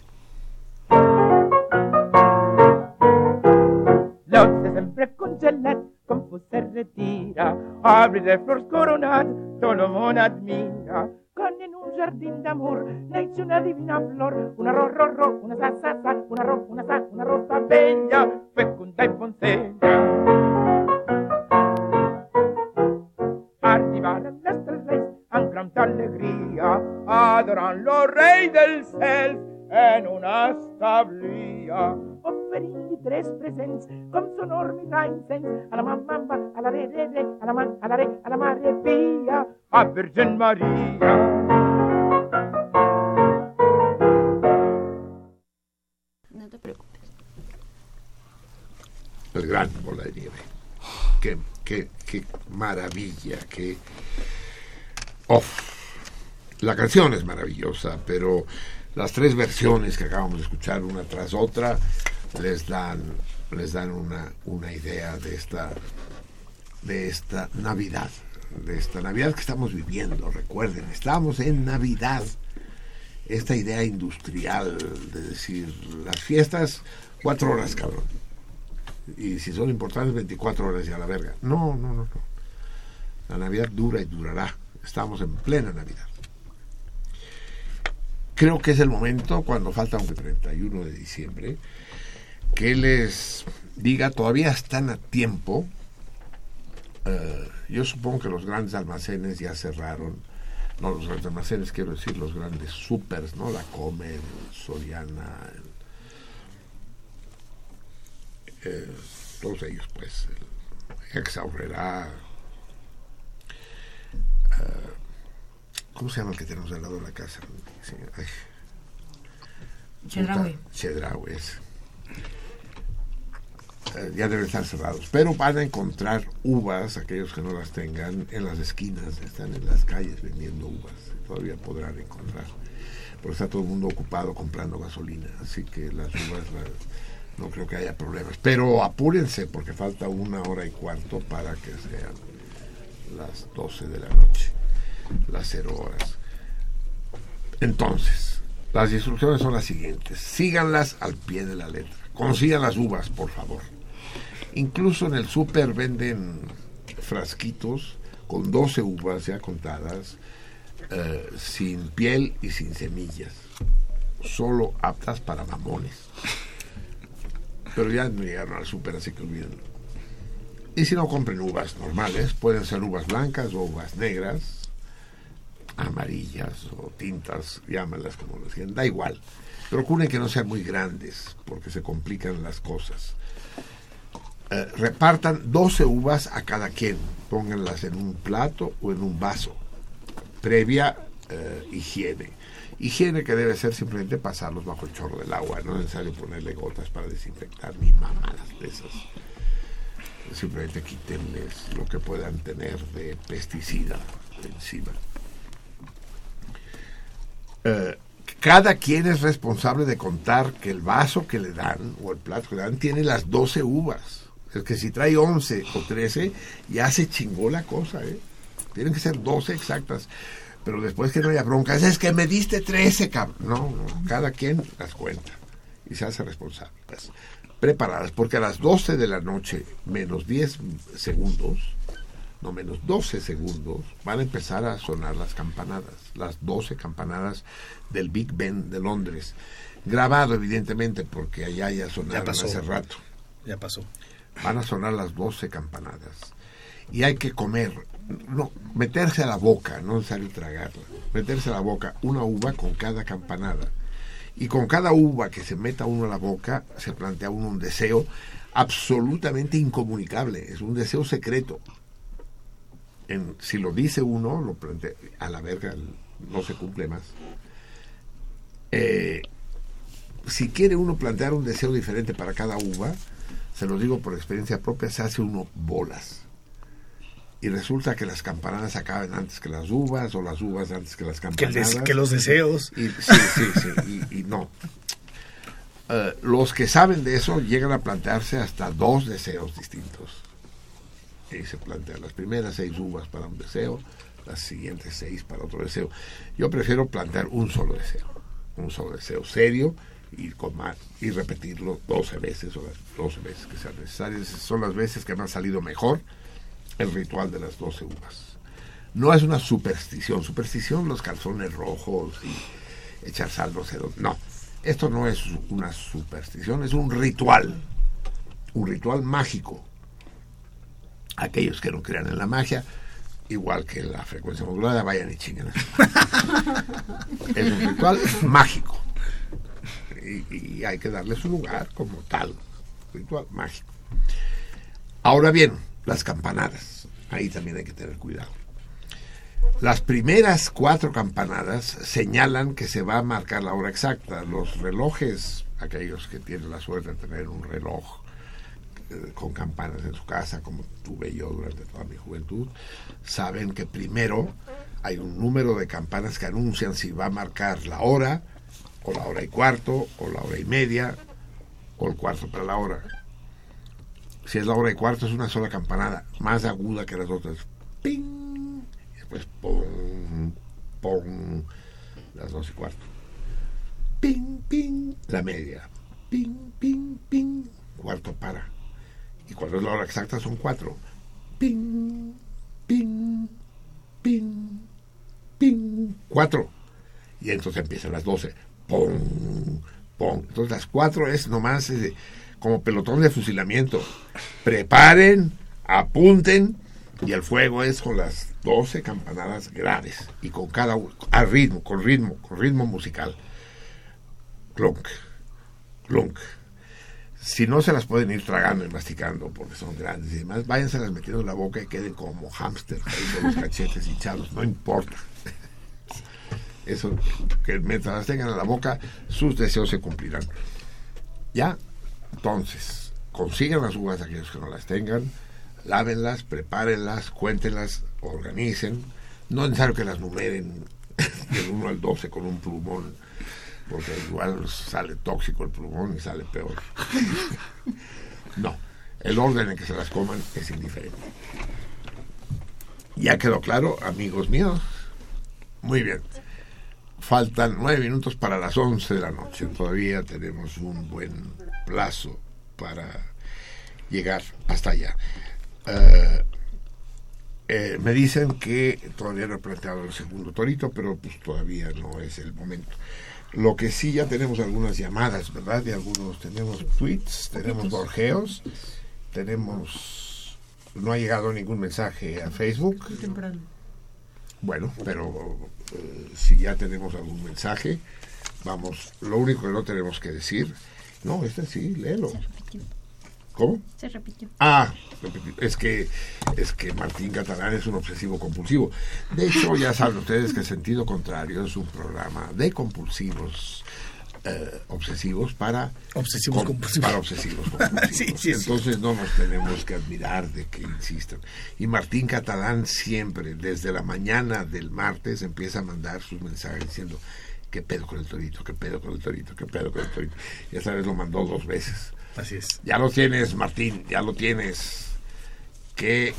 S10: Los desembre congelat, com se retira, abre de flors coronat, tot el món admira. Quan en un jardí d'amor neix una divina flor, una ro, ro, ro, una sa, sa, sa, una ro, una sa, una rosa bella, fecunda i poncella. Amb gran alegria, adorant-lo rei del cel en una establia. Oferint-li tres presents com sonor mirall incens a la mamma, a la re, re, re, a la man, a la re, a la mare pia, a Virgen Maria.
S11: No te preocupes.
S7: El gran bola de nieve. Qué, qué, qué maravilla, qué... La canción es maravillosa, pero las tres versiones que acabamos de escuchar una tras otra les dan les dan una, una idea de esta de esta Navidad, de esta Navidad que estamos viviendo. Recuerden, estamos en Navidad. Esta idea industrial de decir las fiestas cuatro horas, cabrón. Y si son importantes, 24 horas y a la verga. No, no, no, no. La Navidad dura y durará. Estamos en plena Navidad creo que es el momento, cuando falta un 31 de diciembre, que les diga, todavía están a tiempo. Eh, yo supongo que los grandes almacenes ya cerraron. No, los grandes almacenes, quiero decir, los grandes supers, ¿no? La Comer, Soriana, eh, todos ellos, pues, el eh, ¿Cómo se llama el que tenemos al lado de la casa?
S11: Chedraui.
S7: Chedraui, eh, ya deben estar cerrados. Pero van a encontrar uvas, aquellos que no las tengan, en las esquinas, están en las calles vendiendo uvas. Todavía podrán encontrar. Porque está todo el mundo ocupado comprando gasolina. Así que las uvas no creo que haya problemas. Pero apúrense porque falta una hora y cuarto para que sean las 12 de la noche las cero horas. Entonces, las instrucciones son las siguientes. Síganlas al pie de la letra. Consigan las uvas, por favor. Incluso en el súper venden frasquitos con 12 uvas ya contadas, eh, sin piel y sin semillas. Solo aptas para mamones. Pero ya no llegaron al súper, así que olvídenlo. Y si no compren uvas normales, pueden ser uvas blancas o uvas negras, amarillas o tintas, llámalas como lo quieran, da igual. Procuren que no sean muy grandes porque se complican las cosas. Eh, repartan 12 uvas a cada quien, pónganlas en un plato o en un vaso, previa eh, higiene. Higiene que debe ser simplemente pasarlos bajo el chorro del agua, no es necesario ponerle gotas para desinfectar ni mamadas de esas. Simplemente quítenles lo que puedan tener de pesticida encima. Eh, cada quien es responsable de contar que el vaso que le dan o el plato que le dan tiene las 12 uvas. Es que si trae 11 o 13, ya se chingó la cosa, ¿eh? Tienen que ser 12 exactas. Pero después que no haya broncas, es que me diste 13, cabrón. No, cada quien las cuenta y se hace responsable. Preparadas, porque a las 12 de la noche, menos 10 segundos, no menos 12 segundos, van a empezar a sonar las campanadas, las 12 campanadas del Big Ben de Londres. Grabado, evidentemente, porque allá ya sonaron hace rato.
S8: Ya pasó.
S7: Van a sonar las 12 campanadas. Y hay que comer, no, meterse a la boca, no necesario tragarla, meterse a la boca una uva con cada campanada. Y con cada uva que se meta uno a la boca, se plantea uno un deseo absolutamente incomunicable, es un deseo secreto si lo dice uno, lo a la verga no se cumple más. Eh, si quiere uno plantear un deseo diferente para cada uva, se lo digo por experiencia propia, se hace uno bolas. Y resulta que las campanadas acaban antes que las uvas, o las uvas antes que las campanadas.
S8: Que, los deseos.
S7: Y, sí, sí, sí, y, no. Eh, los que saben de eso llegan a plantearse hasta dos deseos distintos. Y se plantean las primeras seis uvas para un deseo, las siguientes seis para otro deseo. Yo prefiero plantear un solo deseo, un solo deseo serio y, con más, y repetirlo 12 veces o las 12 veces que sean necesarias. Son las veces que me han salido mejor el ritual de las 12 uvas. No es una superstición. Superstición, los calzones rojos y echar sal no No, esto no es una superstición, es un ritual. Un ritual mágico. Aquellos que no crean en la magia, igual que la frecuencia modulada, vayan y chinguen. <laughs> es un ritual mágico. Y, y, hay que darle su lugar como tal. Ritual mágico. Ahora bien, las campanadas. Ahí también hay que tener cuidado. Las primeras cuatro campanadas señalan que se va a marcar la hora exacta. Los relojes, aquellos que tienen la suerte de tener un reloj eh, con campanas en su casa, como tuve yo durante toda mi juventud, saben que primero hay un número de campanas que anuncian si va a marcar la hora, o la hora y cuarto, o la hora y media, o el cuarto para la hora. Si es la hora y cuarto, es una sola campanada, más aguda que las otras. ¡Ping! Y después, ¡pum! ¡pum! Las dos y cuarto. ¡Ping! ¡ping! La media. ¡Ping! ¡ping! ¡ping! Cuarto para. Y cuando es la hora exacta, son cuatro. ¡Ping! ¡ping! ¡ping! ¡ping! Cuatro. Y entonces empiezan las doce. ¡pum! ¡pum! Entonces las cuatro es nomás. Es como pelotón de fusilamiento. Preparen, apunten y el fuego es con las 12 campanadas graves y con cada a ritmo, con ritmo, con ritmo musical. Clunk, clunk. Si no se las pueden ir tragando y masticando porque son grandes y demás, váyanse metiendo en la boca y queden como hámster con los cachetes hinchados, no importa. Eso, que mientras las tengan en la boca, sus deseos se cumplirán. Ya, entonces, consigan las uvas aquellos que no las tengan, lávenlas, prepárenlas, cuéntenlas, organicen. No es necesario que las numeren <laughs> del 1 al 12 con un plumón, porque igual sale tóxico el plumón y sale peor. <laughs> no, el orden en que se las coman es indiferente. ¿Ya quedó claro, amigos míos? Muy bien. Faltan nueve minutos para las once de la noche. Todavía tenemos un buen plazo para llegar hasta allá. Eh, eh, me dicen que todavía no he planteado el segundo torito, pero pues todavía no es el momento. Lo que sí ya tenemos algunas llamadas, ¿verdad? De algunos tenemos tweets, tenemos borgeos, tenemos no ha llegado ningún mensaje a Facebook. Bueno, pero eh, si ya tenemos algún mensaje, vamos, lo único que no tenemos que decir no, este sí, léelo. Se repitió. ¿Cómo?
S11: Se repitió.
S7: Ah, es que es que Martín Catalán es un obsesivo compulsivo. De hecho, ya saben ustedes que Sentido Contrario es un programa de compulsivos eh, obsesivos para
S8: obsesivos compulsivos.
S7: Para obsesivos compulsivos. <laughs> Entonces no nos tenemos que admirar de que insistan. Y Martín Catalán siempre, desde la mañana del martes, empieza a mandar sus mensajes diciendo ¿Qué pedo con el torito? ¿Qué pedo con el torito? ¿Qué pedo con el torito? Y esta vez lo mandó dos veces.
S8: Así es.
S7: Ya lo tienes, Martín, ya lo tienes. ¿Qué,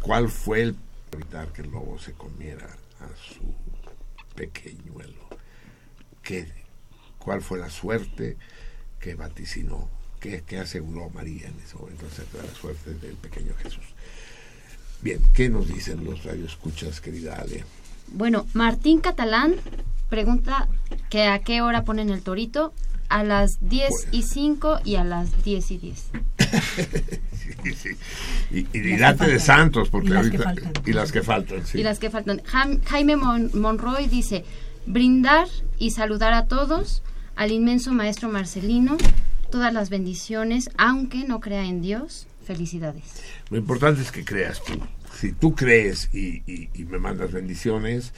S7: ¿Cuál fue el evitar que el lobo se comiera a su pequeñuelo? ¿Qué, ¿Cuál fue la suerte que vaticinó? ¿Qué, qué aseguró María en ese momento acerca de la suerte del pequeño Jesús? Bien, ¿qué nos dicen los radioescuchas, querida Ale?
S11: Bueno, Martín Catalán pregunta que a qué hora ponen el torito. A las 10 y 5 y a las 10 y 10. <laughs>
S7: sí, sí. Y, y de Santos, porque y las ahorita, que faltan. Y las que faltan, sí.
S11: Y las que faltan. Jaime Monroy dice, brindar y saludar a todos, al inmenso maestro Marcelino, todas las bendiciones, aunque no crea en Dios, felicidades.
S7: Lo importante es que creas tú. Si tú crees y, y me mandas bendiciones,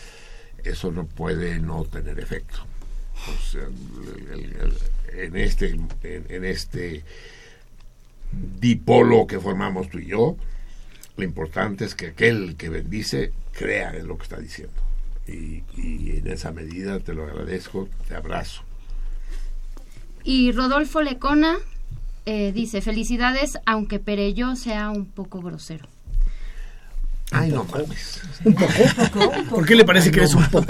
S7: eso no puede no tener efecto. en este, en, este dipolo que formamos tú y yo, lo importante es que aquel que bendice crea en lo que está diciendo. Y, en esa medida te lo agradezco, te abrazo.
S11: Y Rodolfo Lecona eh, dice, felicidades, aunque Pereyó sea un poco grosero.
S7: Ay, no mames.
S8: ¿Un poco? ¿Por qué le parece que eres un poco?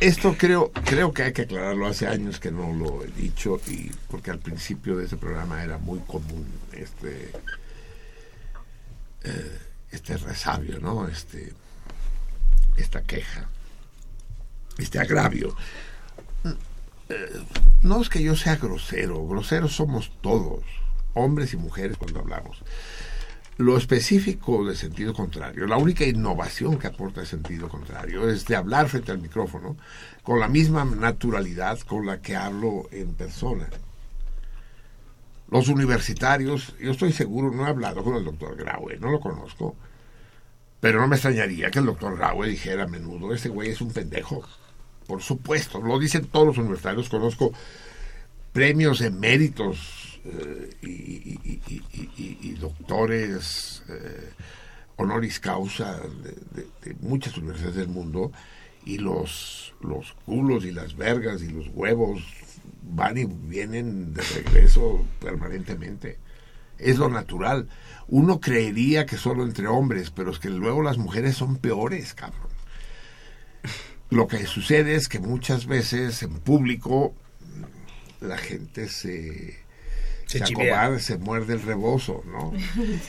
S7: Esto creo, creo que hay que aclararlo. Hace años que no lo he dicho y porque al principio de ese programa era muy común este eh, este resabio, ¿no? Este esta queja, este agravio. Eh, no es que yo sea grosero, groseros somos todos, hombres y mujeres cuando hablamos. Lo específico de sentido contrario, la única innovación que aporta el sentido contrario es de hablar frente al micrófono con la misma naturalidad con la que hablo en persona. Los universitarios, yo estoy seguro, no he hablado con el doctor Graue, no lo conozco, pero no me extrañaría que el doctor Graue dijera a menudo, ese güey es un pendejo. Por supuesto, lo dicen todos los universitarios, conozco premios eméritos y, doctores eh, honoris causa de, muchas universidades del mundo y los, los culos y las vergas y los huevos van y vienen de regreso permanentemente. Es lo natural. Uno creería que solo entre hombres, pero es que luego las mujeres son peores, cabrón. Lo que sucede es que muchas veces en público la gente se se, se muerde el rebozo, ¿no?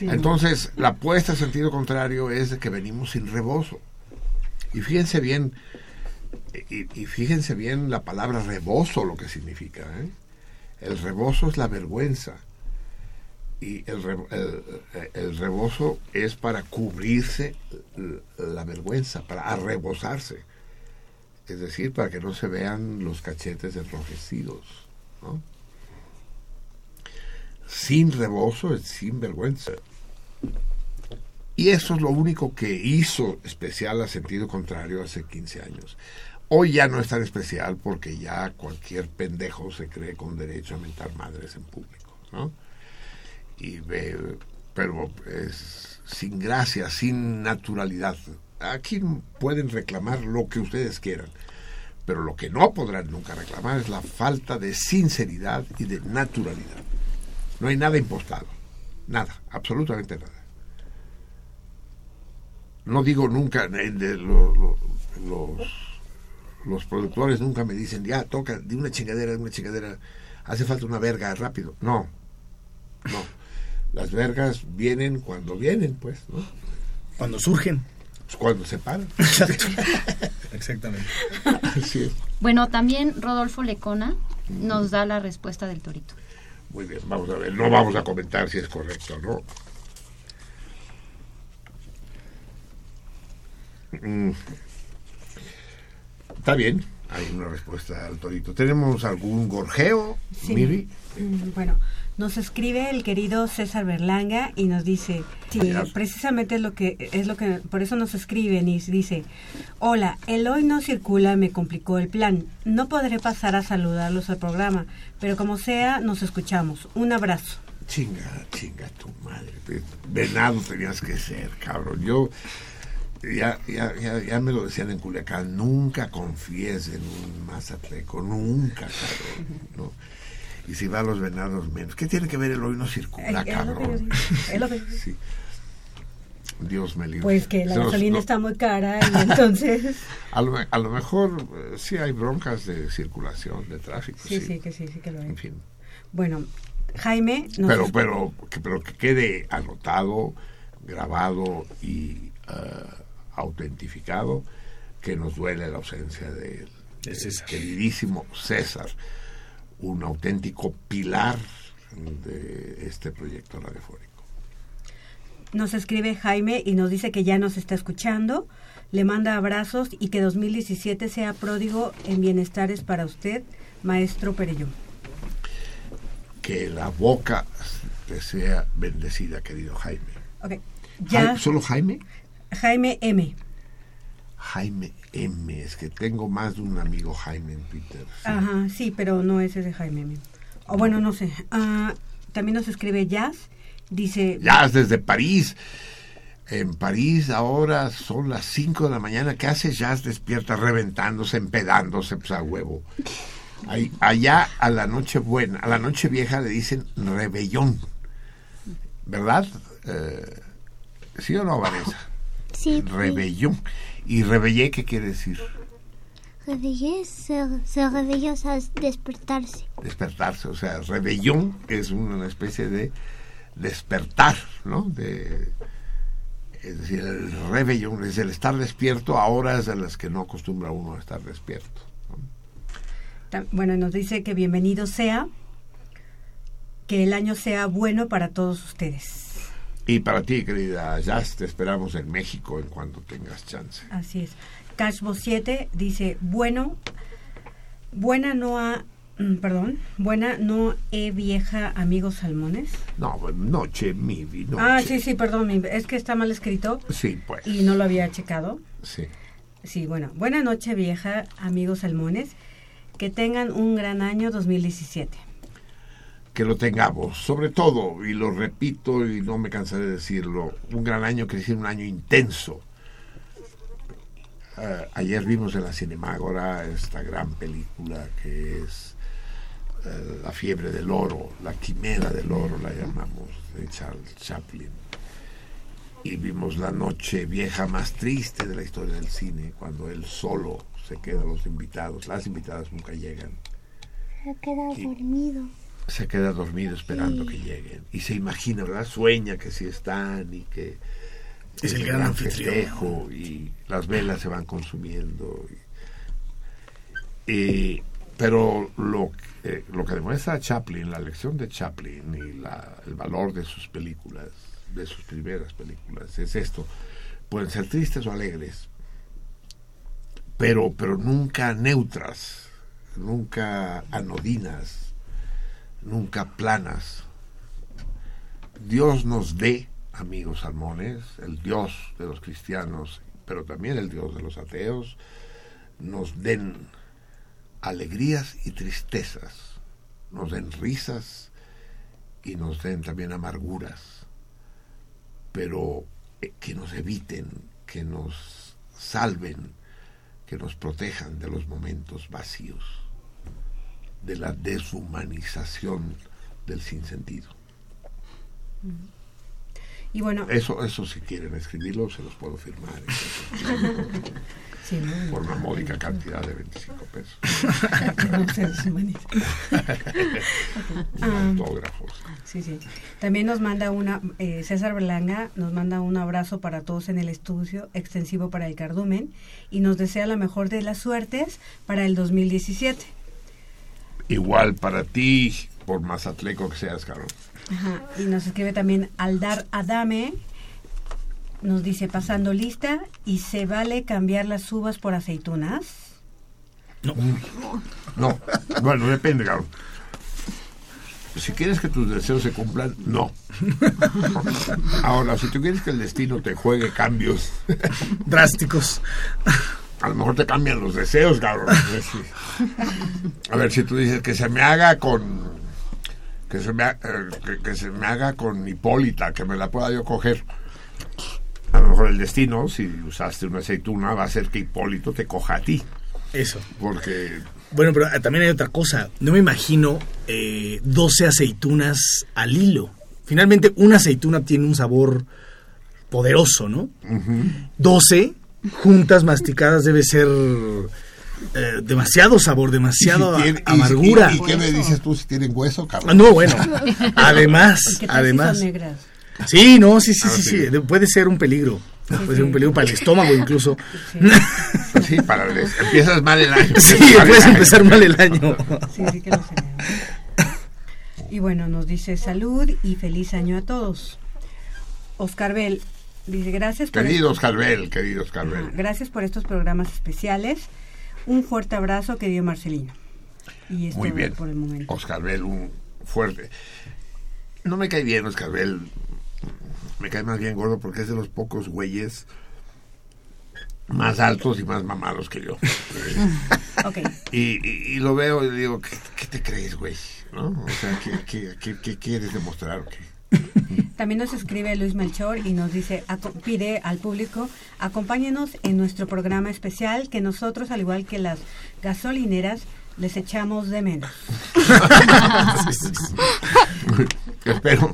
S7: <laughs> Entonces, la apuesta en sentido contrario es de que venimos sin rebozo. Y fíjense bien, y, fíjense bien la palabra rebozo, lo que significa. ¿eh? El rebozo es la vergüenza. Y el, el, rebozo es para cubrirse la vergüenza, para arrebozarse. Es decir, para que no se vean los cachetes enrojecidos. ¿no? Sin rebozo, sin vergüenza. Y eso es lo único que hizo especial a sentido contrario hace 15 años. Hoy ya no es tan especial porque ya cualquier pendejo se cree con derecho a mentar madres en público, ¿no? Y ve, pero es sin gracia, sin naturalidad. Aquí pueden reclamar lo que ustedes quieran, pero lo que no podrán nunca reclamar es la falta de sinceridad y de naturalidad. No hay nada impostado. Nada, absolutamente nada. No digo nunca, eh, de los, los productores nunca me dicen, ya, toca, de una chingadera, de una chingadera, hace falta una verga rápido. No, no. Las vergas vienen cuando vienen, pues, ¿no?
S8: Cuando surgen.
S7: Pues cuando se paran. <laughs>
S8: Exactamente.
S11: Bueno, también Rodolfo Lecona nos da la respuesta del torito.
S7: Muy bien, vamos a ver. No vamos a comentar si es correcto o no. Mm. Está bien, hay una respuesta al torito. ¿Tenemos algún gorjeo,
S12: Miri? Mm, bueno, nos escribe el querido César Berlanga y nos dice, precisamente es lo que es lo que por eso nos escriben y dice, "Hola, el hoy no circula, me complicó el plan. No podré pasar a saludarlos al programa, pero como sea, nos escuchamos. Un abrazo."
S7: Chinga, chinga tu madre. Venado tenías que ser, cabrón. Yo ya, ya, ya, ya, me lo decían en Culiacán, nunca confíes en un mazatleco, nunca, cabrón. ¿no? Y si va a los venados menos. ¿Qué tiene que ver el hoy no circula, cabrón? sí. Dios me libre.
S12: Pues que la gasolina está muy cara y entonces... <laughs>
S7: a, lo, a lo mejor eh, sí hay broncas de circulación, de tráfico.
S12: Sí, sí, que sí, sí que lo hay.
S7: En fin.
S12: Bueno, Jaime...
S7: pero, pero, que, pero que quede anotado, grabado y uh, autentificado que nos duele la ausencia de queridísimo César un auténtico pilar de este proyecto radiofónico.
S12: Nos escribe Jaime y nos dice que ya nos está escuchando, le manda abrazos y que 2017 sea pródigo en bienestares para usted, maestro Perellón.
S7: Que la boca te sea bendecida, querido Jaime.
S12: Okay.
S7: ¿Solo Jaime?
S12: Jaime M.
S7: Jaime M. Es que tengo más de un amigo Jaime en Twitter.
S12: Ajá, sí, pero no es ese Jaime M. O bueno, no sé. Ah, también nos escribe Jazz. Dice...
S7: Jazz desde París. En París ahora son las 5 de la mañana. ¿Qué hace Jazz despierta reventándose, empedándose pues, a huevo? allá a la noche buena, a la noche vieja le dicen rebellón. ¿Verdad? Eh, ¿Sí o no, Vanessa?
S13: Sí.
S7: Rebellón. ¿Y rebellé qué quiere decir?
S13: Rebellé se, se rebelló, o despertarse.
S7: Despertarse, o sea, rebellón es una especie de despertar, ¿no? De, es decir, el rebellón es el estar despierto a horas en las que no acostumbra uno a estar despierto.
S12: Bueno, nos dice que bienvenido sea, que el año sea bueno para todos ustedes.
S7: Y para ti, querida Jazz, te esperamos en México en cuanto tengas chance.
S12: Así es. Cashbo 7 dice, bueno, buena no ha, mm, perdón, buena no he vieja amigos salmones.
S7: No, noche, mi noche.
S12: Ah, sí, sí, perdón, es que está mal escrito.
S7: Sí, pues.
S12: Y no lo había checado.
S7: Sí.
S12: Sí, bueno, buena noche vieja amigos salmones, que tengan un gran año 2017
S7: que lo tengamos. Sobre todo, y lo repito y no me cansaré de decirlo, un gran año quiere decir un año intenso. Eh, ayer vimos en la Cinemágora esta gran película que es eh, La fiebre del oro, la quimera del oro la llamamos, de Charles Chaplin. Y vimos la noche vieja más triste de la historia del cine, cuando él solo se queda los invitados, las invitadas nunca llegan.
S13: Se queda dormido
S7: se queda dormido esperando que lleguen y se imagina, ¿verdad? Sueña que sí están y que
S8: es el gran anfitrión
S7: y las velas se van consumiendo. Y, pero lo, eh, lo que demuestra Chaplin, la lección de Chaplin y el valor de sus películas, de sus primeras películas, es esto. Pueden ser tristes o alegres, pero, pero nunca neutras, nunca anodinas nunca planas. Dios nos dé, amigos salmones, el Dios de los cristianos, pero también el Dios de los ateos, nos den alegrías y tristezas, nos den risas y nos den también amarguras, pero eh, que nos eviten, que nos salven, que nos protejan de los momentos vacíos de la deshumanización del sinsentido.
S12: Y bueno,
S7: eso, eso si quieren escribirlo, se los puedo firmar. <laughs> Por una módica cantidad de 25 pesos. <laughs>
S12: Ah, sí, sí. También nos manda una, eh, César Berlanga nos manda un abrazo para todos en el estudio, extensivo para el cardumen, y nos desea la mejor de las suertes para el 2017.
S7: Igual para ti, por más atleco que seas, Carlos.
S12: Ajá. Y nos escribe también Aldar Adame. Nos dice, pasando lista, ¿y se vale cambiar las uvas por aceitunas?
S7: No. No. Bueno, depende, Carlos. Si quieres que tus deseos se cumplan, no. Ahora, si tú quieres que el destino te juegue cambios
S8: drásticos,
S7: a lo mejor te cambian los deseos, cabrón. <laughs> A ver, si tú dices que se me haga con. Que se, me, eh, que, se me haga con Hipólita, que me la pueda yo coger. A lo mejor el destino, si usaste una aceituna, va a hacer que Hipólito te coja a ti.
S8: Eso.
S7: Porque.
S8: Bueno, pero eh, también hay otra cosa. No me imagino eh, 12 aceitunas al hilo. Finalmente, una aceituna tiene un sabor poderoso, ¿no? 12 juntas, masticadas, debe ser eh, demasiado sabor, demasiado amargura.
S7: Y, qué me dices tú si tienen hueso, cabrón?
S8: No, bueno. <laughs> además, además. Sí, no, sí, sí, ah, sí, sí, Puede ser un peligro. Puede ser un peligro para el estómago incluso.
S7: Sí, <laughs> para el, empiezas mal el año.
S8: Sí, puedes empezar mal el año. Sí, sí que lo sé.
S12: Y bueno, nos dice salud y feliz año a todos. Oscar Bell, Dice, gracias
S7: por... Queridos Carvel, queridos Carvel.
S12: gracias por estos programas especiales. Un fuerte abrazo, querido Marcelino. Y
S7: Muy bien. por el momento. Oscar Bell, un fuerte. No me cae bien Oscar Bell. Me cae más bien gordo porque es de los pocos güeyes más altos y más mamados que yo. <laughs> y, lo veo y digo, ¿qué, te crees, güey? ¿No? O sea, ¿qué, quieres demostrar? <laughs>
S12: También nos escribe Luis Melchor y nos dice, pide al público, acompáñenos en nuestro programa especial que nosotros, al igual que las gasolineras, les echamos de menos. <laughs>
S7: espero,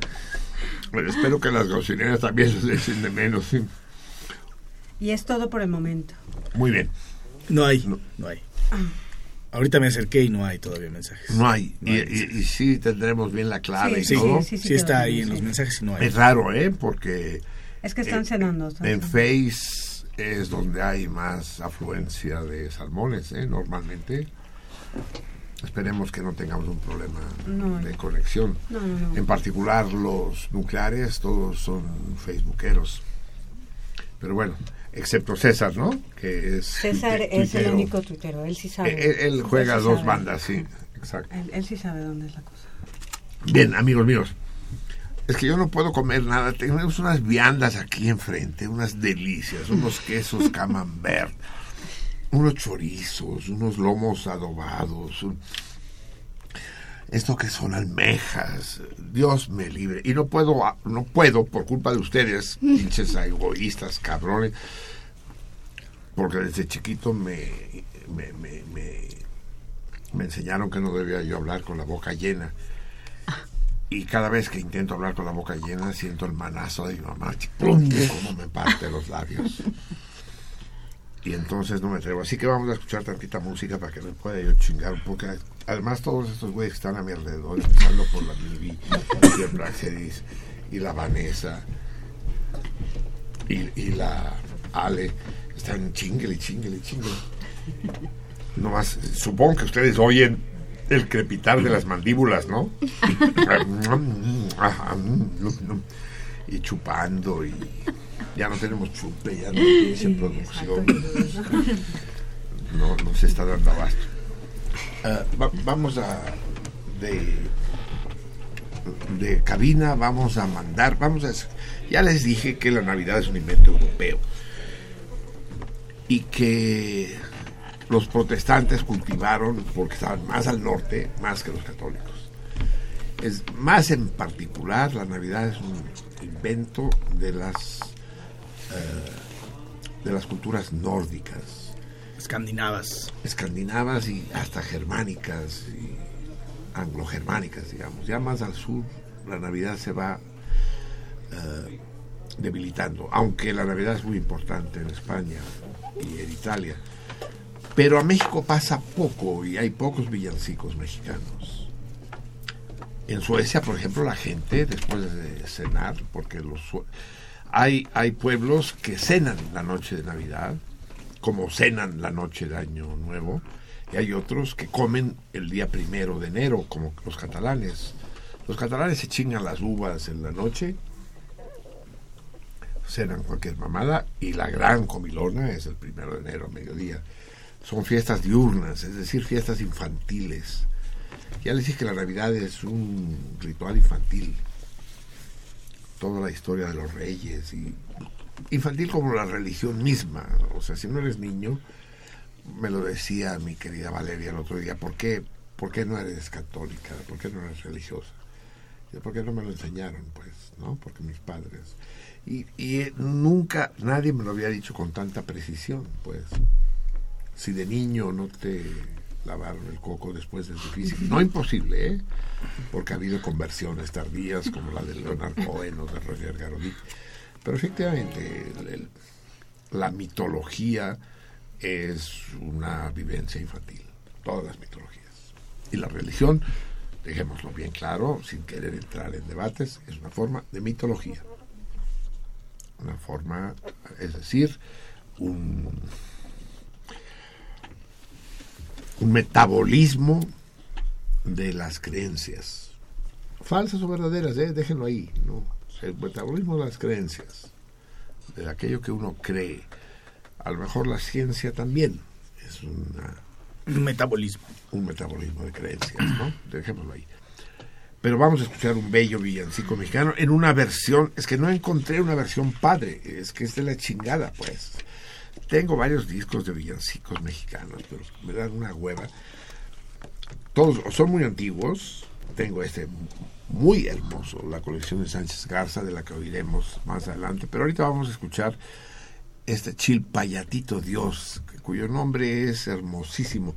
S7: espero que las gasolineras también les echen de menos.
S12: Y es todo por el momento.
S7: Muy bien.
S8: No hay, no, hay. Ah. Ahorita me acerqué y no hay todavía mensajes.
S7: No hay. y, sí tendremos bien la clave.
S8: Sí, sí, sí, está ahí en los mensajes y no hay.
S7: Es raro, ¿eh? Porque...
S12: Es que están eh, cenando.
S7: en Face es donde hay más afluencia de salmones, ¿eh? Normalmente. Esperemos que no tengamos un problema de conexión. en particular los nucleares, todos son facebookeros. Pero bueno, excepto César, ¿no? Que es
S12: César es el único tuitero, él sí sabe.
S7: Eh, él, juega dos bandas, sí, exacto.
S12: Él, sí sabe dónde es la cosa.
S7: Bien, amigos míos, es que yo no puedo comer nada. Tenemos unas viandas aquí enfrente, unas delicias, unos <laughs> quesos camembert, unos chorizos, unos lomos adobados, esto que son almejas, Dios me libre. Y no puedo, no puedo, por culpa de ustedes, <laughs> pinches egoístas, cabrones, porque desde chiquito me, me, me, me, enseñaron que no debía yo hablar con la boca llena. Y cada vez que intento hablar con la boca llena, siento el manazo de mi mamá, como me parte los labios y entonces no me atrevo. Así que vamos a escuchar tantita música para que me pueda yo chingar un poco. Además, todos estos güeyes que están a mi alrededor, empezando por la Bibi, y el Praxedis, y la Vanessa, y, la Ale, están chingle, chingle, chingle. más supongo que ustedes oyen el crepitar de las mandíbulas, ¿no? y chupando y ya no tenemos chupe, ya no tiene producción. No, no se está dando abasto. Ah, vamos a de, de cabina, vamos a mandar, vamos a ya les dije que la Navidad es un invento europeo y que los protestantes cultivaron porque estaban más al norte, más que los católicos. Es más en particular, la Navidad es un invento de las de las culturas nórdicas.
S8: Escandinavas.
S7: Escandinavas y hasta germánicas y anglo-germánicas, digamos. Ya más al sur la Navidad se va eh, debilitando, aunque la Navidad es muy importante en España y en Italia. Pero a México pasa poco y hay pocos villancicos mexicanos. En Suecia, por ejemplo, la gente después de cenar, porque los hay, hay pueblos que cenan la noche de Navidad, como cenan la noche de Año Nuevo, y hay otros que comen el día primero de enero, como los catalanes. Los catalanes se chingan las uvas en la noche, cenan cualquier mamada, y la gran comilona es el primero de enero, a mediodía. Son fiestas diurnas, es decir, fiestas infantiles. Ya les dije que la Navidad es un ritual infantil toda la historia de los reyes y infantil como la religión misma. O sea, si no eres niño, me lo decía mi querida Valeria el otro día, ¿por qué, ¿por qué no eres católica? ¿Por qué no eres religiosa? ¿Por qué no me lo enseñaron? Pues, ¿no? Porque mis padres. Y, y nunca, nadie me lo había dicho con tanta precisión, pues. Si de niño no te lavaron el coco después del difícil. No imposible, ¿eh? porque ha habido conversiones tardías como la de Leonard Cohen o de Roger Garodic. Pero efectivamente, la mitología es una vivencia infantil, todas las mitologías. Y la religión, dejémoslo bien claro, sin querer entrar en debates, es una forma de mitología. Una forma, es decir, un un metabolismo de las creencias. Falsas o verdaderas, ¿eh? déjenlo ahí. ¿no? El metabolismo de las creencias, de aquello que uno cree. A lo mejor la ciencia también es una,
S8: un metabolismo.
S7: Un metabolismo de creencias, ¿no? <clears throat> Dejémoslo ahí. Pero vamos a escuchar un bello villancico mexicano en una versión, es que no encontré una versión padre, es que es de la chingada, pues. Tengo varios discos de villancicos mexicanos, pero me dan una hueva. Todos son muy antiguos. Tengo este muy hermoso, la colección de Sánchez Garza, de la que oiremos más adelante. Pero ahorita vamos a escuchar este Chilpayatito Dios, cuyo nombre es hermosísimo.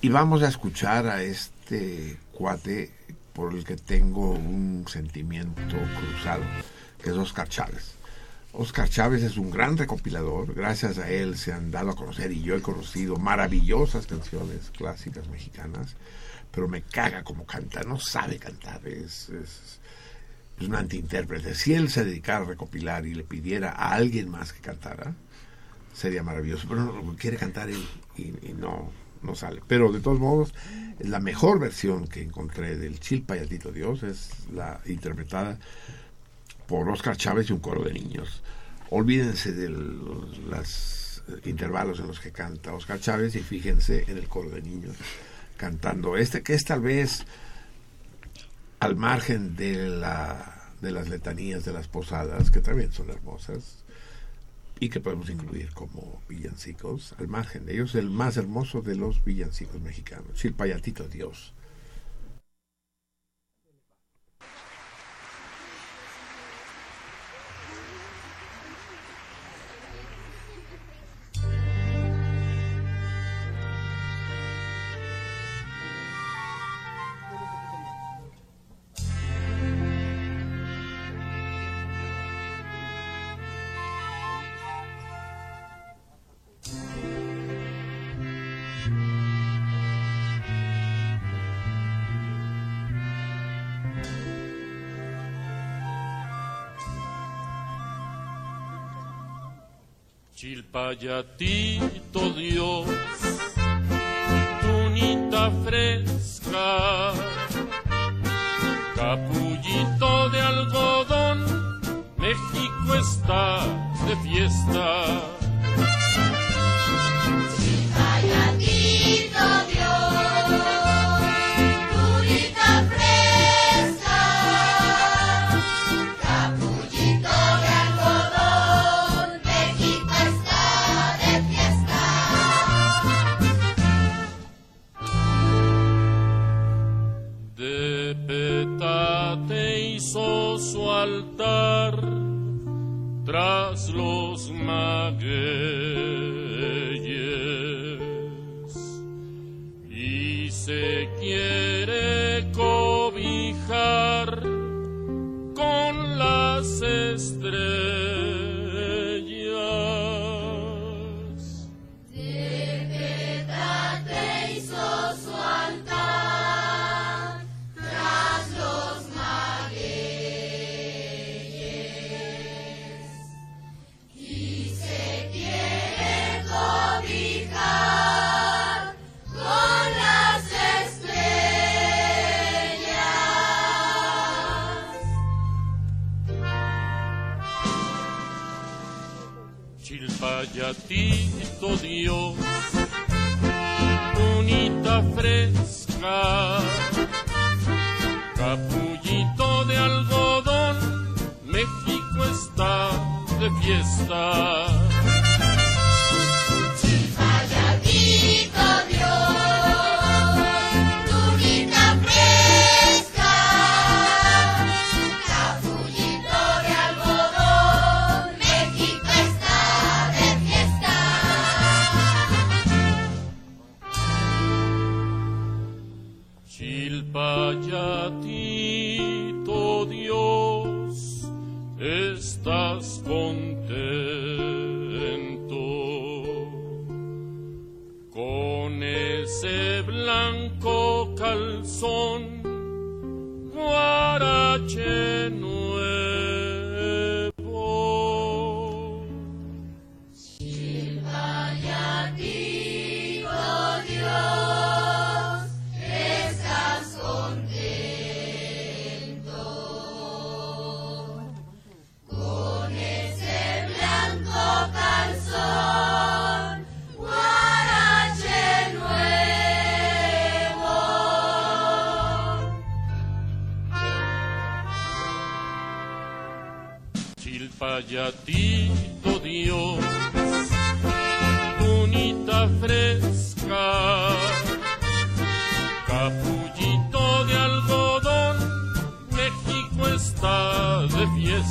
S7: Y vamos a escuchar a este cuate por el que tengo un sentimiento cruzado, que es Oscar Chávez. Oscar Chávez es un gran recopilador, gracias a él se han dado a conocer y yo he conocido maravillosas canciones clásicas mexicanas, pero me caga como canta, no sabe cantar, es, es, un antiintérprete. Si él se dedicara a recopilar y le pidiera a alguien más que cantara, sería maravilloso, pero no, quiere cantar y no, no sale. Pero de todos modos, la mejor versión que encontré del Chilpayatito Dios es la interpretada por Oscar Chávez y un coro de niños. Olvídense de los intervalos en los que canta Oscar Chávez y fíjense en el coro de niños cantando este que es tal vez al margen de la de las letanías de las posadas que también son hermosas y que podemos incluir como villancicos, al margen de ellos, el más hermoso de los villancicos mexicanos, Chilpayatito Dios.
S14: Chilpayatito Dios, tunita fresca, capullito de algodón, México está de fiesta. Chilpayatito Dios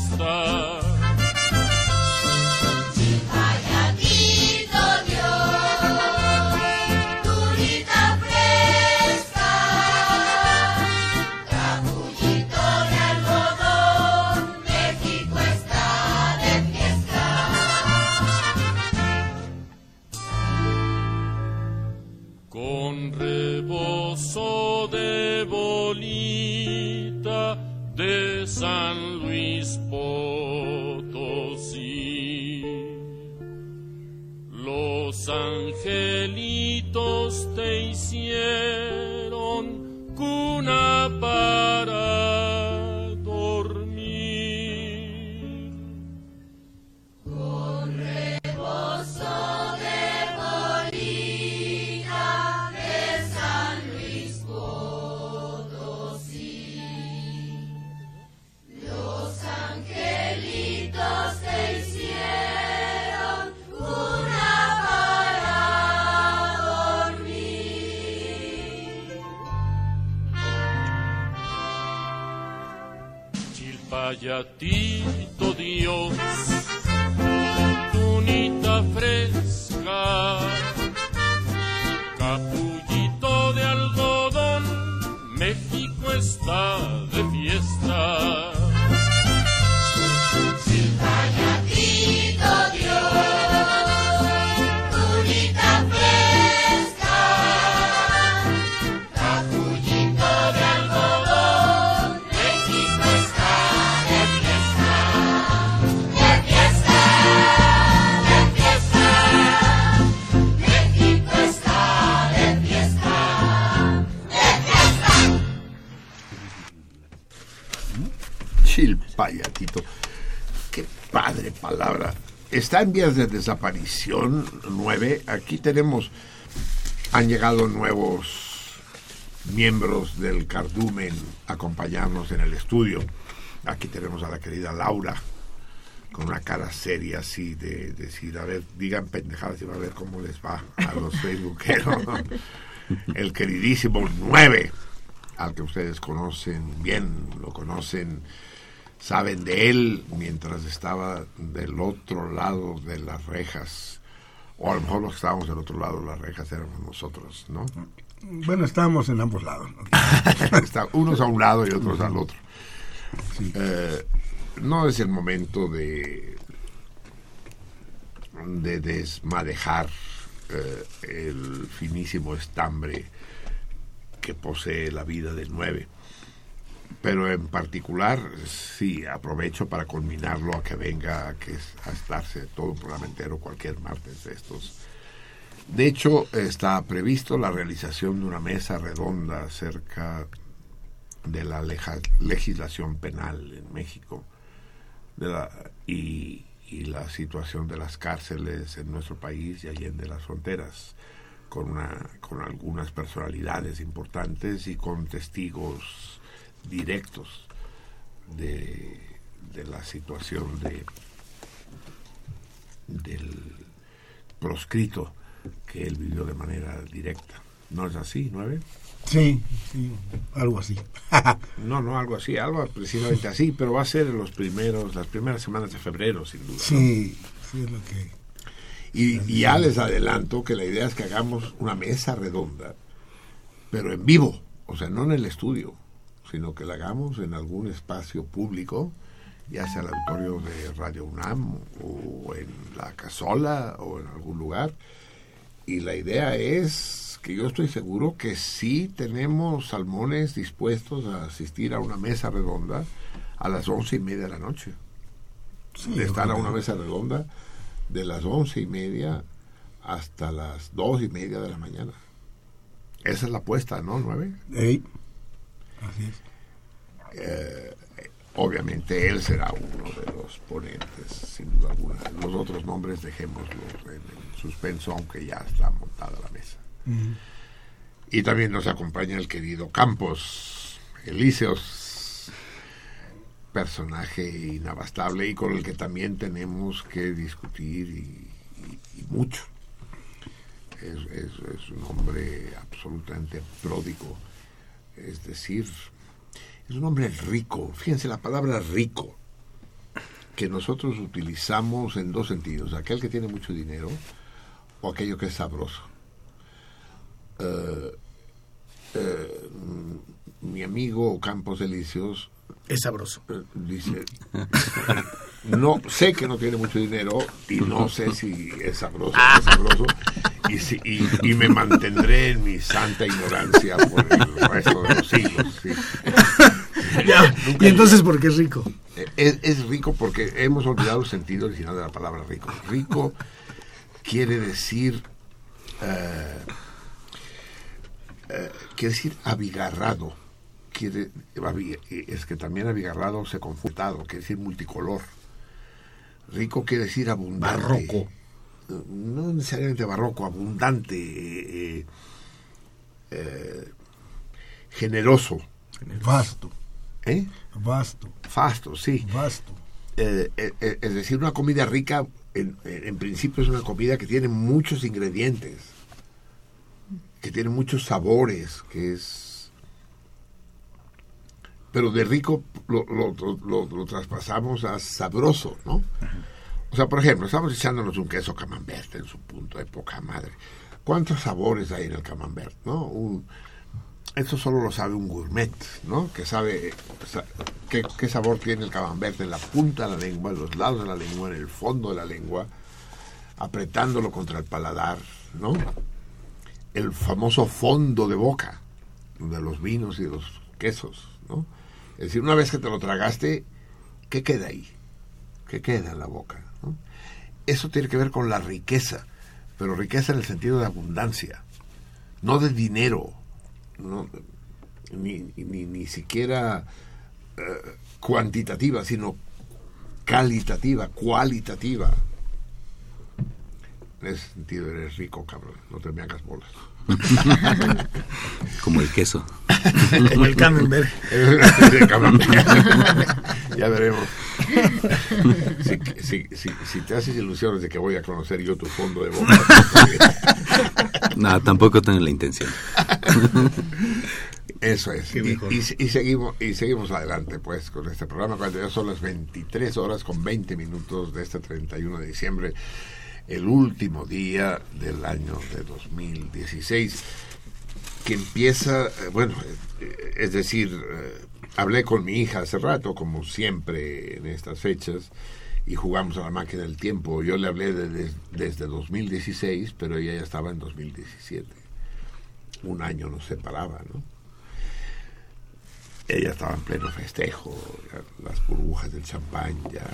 S14: Stop. Está
S7: en vías de desaparición, nueve. Aquí tenemos, han llegado nuevos miembros del cardumen a acompañarnos en el estudio. Aquí tenemos a la querida Laura, con una cara seria así de decir, a ver, digan pendejadas y va a ver cómo les va a los <laughs> facebookeros. el queridísimo 9, al que ustedes conocen bien, lo conocen, saben de él mientras estaba del otro lado de las rejas. O a lo mejor los que estábamos del otro lado de las rejas éramos nosotros, ¿no?
S15: Bueno, estábamos en ambos lados. <laughs>
S7: Unos a un lado y otros al otro. Eh, no es el momento de de desmadejar eh, el finísimo estambre que posee la vida del 9. Pero en particular, sí, aprovecho para culminarlo a que venga a, estarse todo un programa entero cualquier martes de estos. De hecho, está previsto la realización de una mesa redonda acerca de la legislación penal en México y la situación de las cárceles en nuestro país y allende las fronteras, con, una, con algunas personalidades importantes y con testigos directos de, de la situación de del proscrito que él vivió de manera directa. ¿No es así, nueve?
S15: Sí, sí, algo así. <laughs>
S7: No, no, algo así, algo precisamente así, pero va a ser en los primeros, las primeras semanas de febrero, sin duda. ¿no?
S15: Sí, sí es lo que...
S7: Y, y ya les adelanto que la idea es que hagamos una mesa redonda, pero en vivo, o sea, no en el estudio, sino que la hagamos en algún espacio público, ya sea el auditorio de Radio UNAM o en la casola o en algún lugar. Y la idea es que yo estoy seguro que sí tenemos salmones dispuestos a asistir a una mesa redonda a las once y media de la noche. de estar a una mesa redonda de las once y media hasta las dos y media de la mañana. Esa es la apuesta, ¿no? ¿Nueve?
S15: Ey, así es.
S7: Eh, obviamente él será uno de los ponentes, sin duda alguna. Los otros nombres dejémoslos en, en suspenso, aunque ya está montada la mesa. Y también nos acompaña el querido Campos Elíseos, personaje inabastable y con el que también tenemos que discutir y, y- y mucho. Es, es- es un hombre absolutamente pródigo, es decir, es un hombre rico. Fíjense la palabra rico, que nosotros utilizamos en dos sentidos, aquel que tiene mucho dinero o aquello que es sabroso. Eh, mi amigo Campos Elíseos
S8: Es sabroso.
S7: eh, dice <laughs> no sé que no tiene mucho dinero y no sé si es sabroso o no es sabroso y, me mantendré en mi santa ignorancia por el resto de los siglos. <laughs>
S8: ¿Y entonces por qué es rico?
S7: Es, rico porque hemos olvidado el sentido original de la palabra rico. Rico quiere decir... Eh, quiere decir abigarrado. Quiere, es que también abigarrado se confutado, quiere decir multicolor. Rico quiere decir abundante.
S8: Barroco.
S7: No necesariamente barroco, abundante, eh, eh, generoso.
S15: Vasto.
S7: ¿Eh?
S15: Vasto.
S7: Vasto, sí.
S15: Vasto.
S7: es decir, una comida rica, en, en, principio es una comida que tiene muchos ingredientes, que tiene muchos sabores, que es... Pero de rico lo, lo, lo traspasamos a sabroso, ¿no? O sea, por ejemplo, estamos echándonos un queso camembert en su punto de poca madre. ¿Cuántos sabores hay en el camembert, no? Un, esto solo lo sabe un gourmet, ¿no? Que sabe qué, qué, sabor tiene el camembert en la punta de la lengua, en los lados de la lengua, en el fondo de la lengua, apretándolo contra el paladar, ¿no? El famoso fondo de boca de los vinos y de los quesos, ¿no? Es decir, una vez que te lo tragaste, ¿qué queda ahí? ¿Qué queda en la boca? Eso tiene que ver con la riqueza, pero riqueza en el sentido de abundancia, no de dinero, ni, ni, siquiera eh, cuantitativa, sino calitativa, cualitativa. En ese sentido eres rico, cabrón, no te me hagas bolas. <laughs>
S16: Como el queso.
S8: Como <laughs> el camembert. <laughs>
S7: ya veremos. Si, si, si, te haces ilusiones de que voy a conocer yo tu fondo de boca.
S16: no, tampoco tengo la intención.
S7: Eso es. Y, y, seguimos, y seguimos adelante pues con este programa cuando ya son las 23 horas con 20 minutos de este 31 de diciembre el último día del año de 2016, que empieza, eh, bueno, eh, es decir, eh, hablé con mi hija hace rato, como siempre en estas fechas, y jugamos a la máquina del tiempo. Yo le hablé desde 2016, pero ella ya estaba en 2017. Un año nos separaba, ¿no? Ella estaba en pleno festejo, las burbujas del champán ya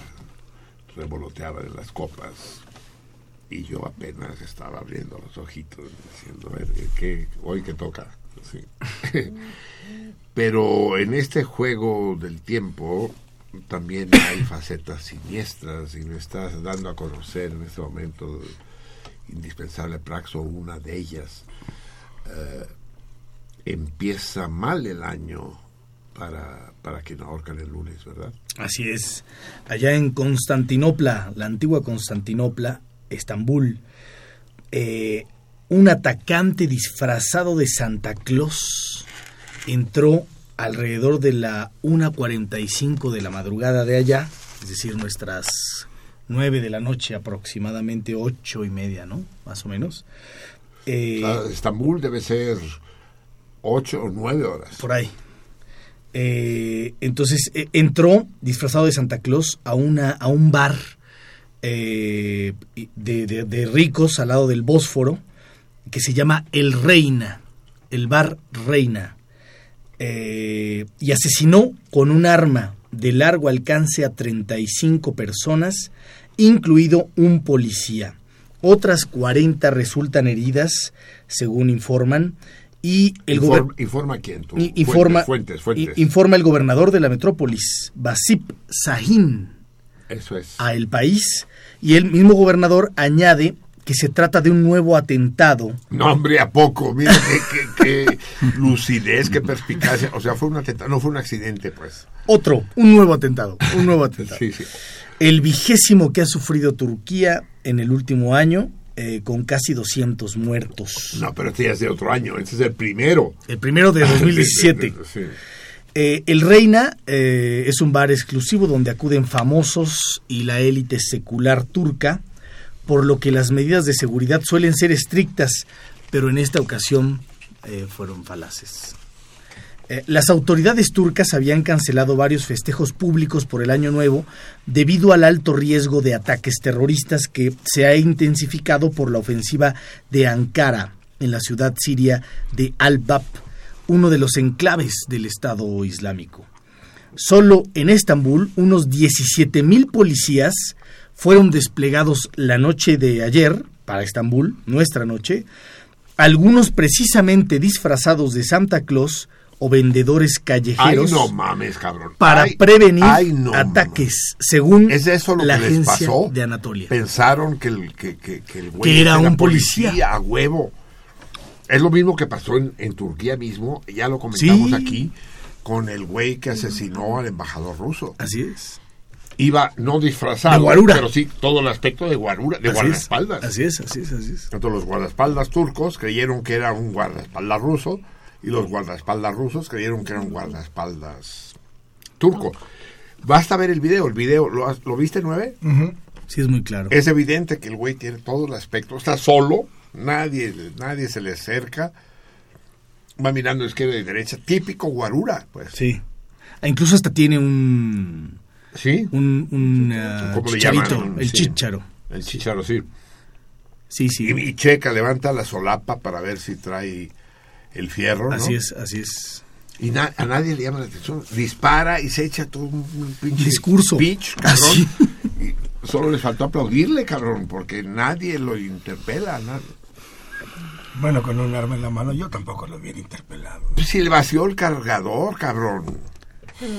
S7: revoloteaban en las copas, y yo apenas estaba abriendo los ojitos diciendo, a ver, ¿qué, hoy que toca? <laughs> Pero en este juego del tiempo también hay facetas siniestras y me estás dando a conocer en este momento indispensable Praxo, una de ellas. Eh, empieza mal el año para, para quien ahorcan el lunes, ¿verdad?
S8: Así es. Allá en Constantinopla, la antigua Constantinopla, Estambul, eh, un atacante disfrazado de Santa Claus entró alrededor de la 1.45 de la madrugada de allá, es decir, nuestras 9 de la noche aproximadamente, ocho y media, ¿no? Más o menos.
S7: Eh, Estambul debe ser 8 o 9 horas.
S8: Por ahí. Eh, entonces entró disfrazado de Santa Claus a, una, a un bar eh, de, ricos al lado del Bósforo, que se llama El Reina, el bar Reina, eh, y asesinó con un arma de largo alcance a 35 personas, incluido un policía. Otras 40 resultan heridas, según informan, y el
S7: informa, quién
S8: informa, informa el gobernador de la metrópolis, Basip Sahin,
S7: Eso es.
S8: a El País y el mismo gobernador añade que se trata de un nuevo atentado.
S7: No, hombre, a poco. Mira qué, lucidez, qué perspicacia. O sea, fue un atentado, no fue un accidente, pues.
S8: Otro, un nuevo atentado. Un nuevo atentado.
S7: sí, sí.
S8: El vigésimo que ha sufrido Turquía en el último año, eh, con casi 200 muertos.
S7: No, pero este ya es de otro año. Este es el primero.
S8: El primero de 2017. <laughs> sí. Eh, el Reina eh, es un bar exclusivo donde acuden famosos y la élite secular turca, por lo que las medidas de seguridad suelen ser estrictas, pero en esta ocasión eh, fueron falaces. Las autoridades turcas habían cancelado varios festejos públicos por el Año Nuevo debido al alto riesgo de ataques terroristas que se ha intensificado por la ofensiva de Ankara en la ciudad siria de Al-Bab, uno de los enclaves del Estado Islámico. Solo en Estambul, unos 17.000 policías fueron desplegados la noche de ayer para Estambul, nuestra noche, algunos precisamente disfrazados de Santa Claus o vendedores callejeros
S7: no mames, cabrón.
S8: para prevenir ataques, según la agencia de Anatolia.
S7: Pensaron que el, que, el
S8: güey era un policía.
S7: a huevo. Es lo mismo que pasó en, Turquía mismo, ya lo comentamos aquí, con el güey que asesinó al embajador ruso.
S8: Así es.
S7: Iba no disfrazado, pero sí todo el aspecto de guarura, de guardaespaldas.
S8: así es, así es, así es.
S7: Entonces los guardaespaldas turcos creyeron que era un guardaespaldas ruso y los guardaespaldas rusos creyeron que era un guardaespaldas turco. Basta ver el video, el video, ¿lo, ¿lo viste nueve?
S8: Sí, es muy claro.
S7: Es evidente que el güey tiene todo el aspecto, está solo, nadie, nadie se le acerca, va mirando izquierda y derecha, típico guarura, pues.
S8: Sí. E incluso hasta tiene un...
S7: ¿Sí?
S8: Un, un uh, chicharito, el chicharo.
S7: El chicharo, sí.
S8: Sí, sí.
S7: Y, checa, levanta la solapa para ver si trae el fierro, ¿no?
S8: Así es, así es.
S7: Y a nadie le llama la atención. Dispara y se echa todo un, pinche
S8: discurso.
S7: Pitch, cabrón. Y solo les faltó aplaudirle, cabrón, porque nadie lo interpela. Nadie.
S16: Bueno, con un arma en la mano yo tampoco lo hubiera interpelado.
S7: Pues si le vació el cargador, cabrón.
S17: Pero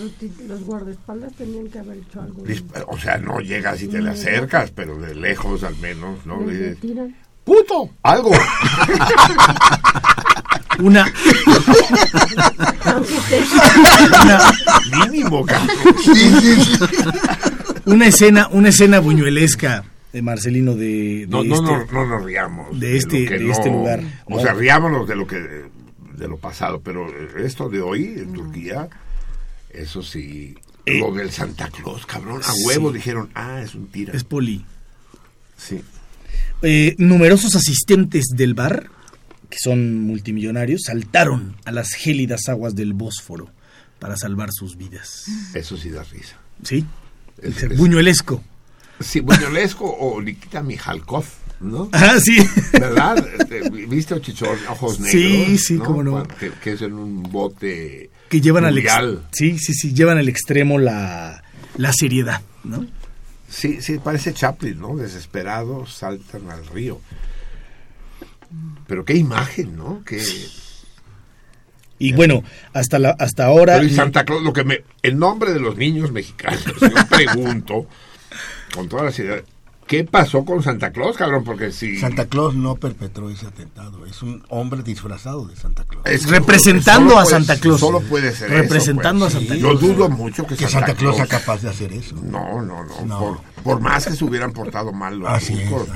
S17: los guardaespaldas tenían que haber hecho algo.
S7: O sea, no llegas y te le acercas, pero de lejos al menos, ¿no?
S17: Le.
S7: ¡Puto! ¡Algo! <laughs>
S8: una,
S7: una mínimo
S8: una escena una escena buñuelesca de Marcelino de,
S7: no, no, este, no, no, nos riamos
S8: de este de, este lugar
S7: o sea riámonos de lo que de lo pasado pero esto de hoy en Turquía eso sí eh, lo del Santa Claus cabrón a huevo dijeron ah es un tira
S8: es poli
S7: sí
S8: eh, numerosos asistentes del bar que son multimillonarios, saltaron a las gélidas aguas del Bósforo para salvar sus vidas.
S7: Eso sí da risa.
S8: Sí. Es, buñuelesco.
S7: Sí, buñuelesco o Nikita Mijalkov, ¿no?
S8: Ah, sí.
S7: ¿Verdad? Este, ¿Viste Chichón, ojos negros?
S8: Sí, sí, cómo no.
S7: Que, es en un bote
S8: que llevan al sí, sí, sí, llevan al extremo la, la seriedad, ¿no?
S7: Sí, sí, parece Chaplin, ¿no? Desesperados saltan al río. Pero qué imagen, ¿no? Qué...
S8: Y bueno, hasta la, hasta ahora.
S7: Pero Santa Claus, lo que me. En nombre de los niños mexicanos, yo pregunto, con toda la seriedad, ¿qué pasó con Santa Claus, cabrón? Porque si.
S16: Santa Claus no perpetró ese atentado, es un hombre disfrazado de Santa Claus.
S8: Es representando a Santa Claus.
S7: Solo puede ser
S8: Representando
S7: eso,
S8: a Santa Claus.
S7: Yo dudo mucho que,
S16: Santa, Claus sea capaz de hacer eso.
S7: No, no, no. Por, más que se hubieran portado mal los
S16: así
S7: no,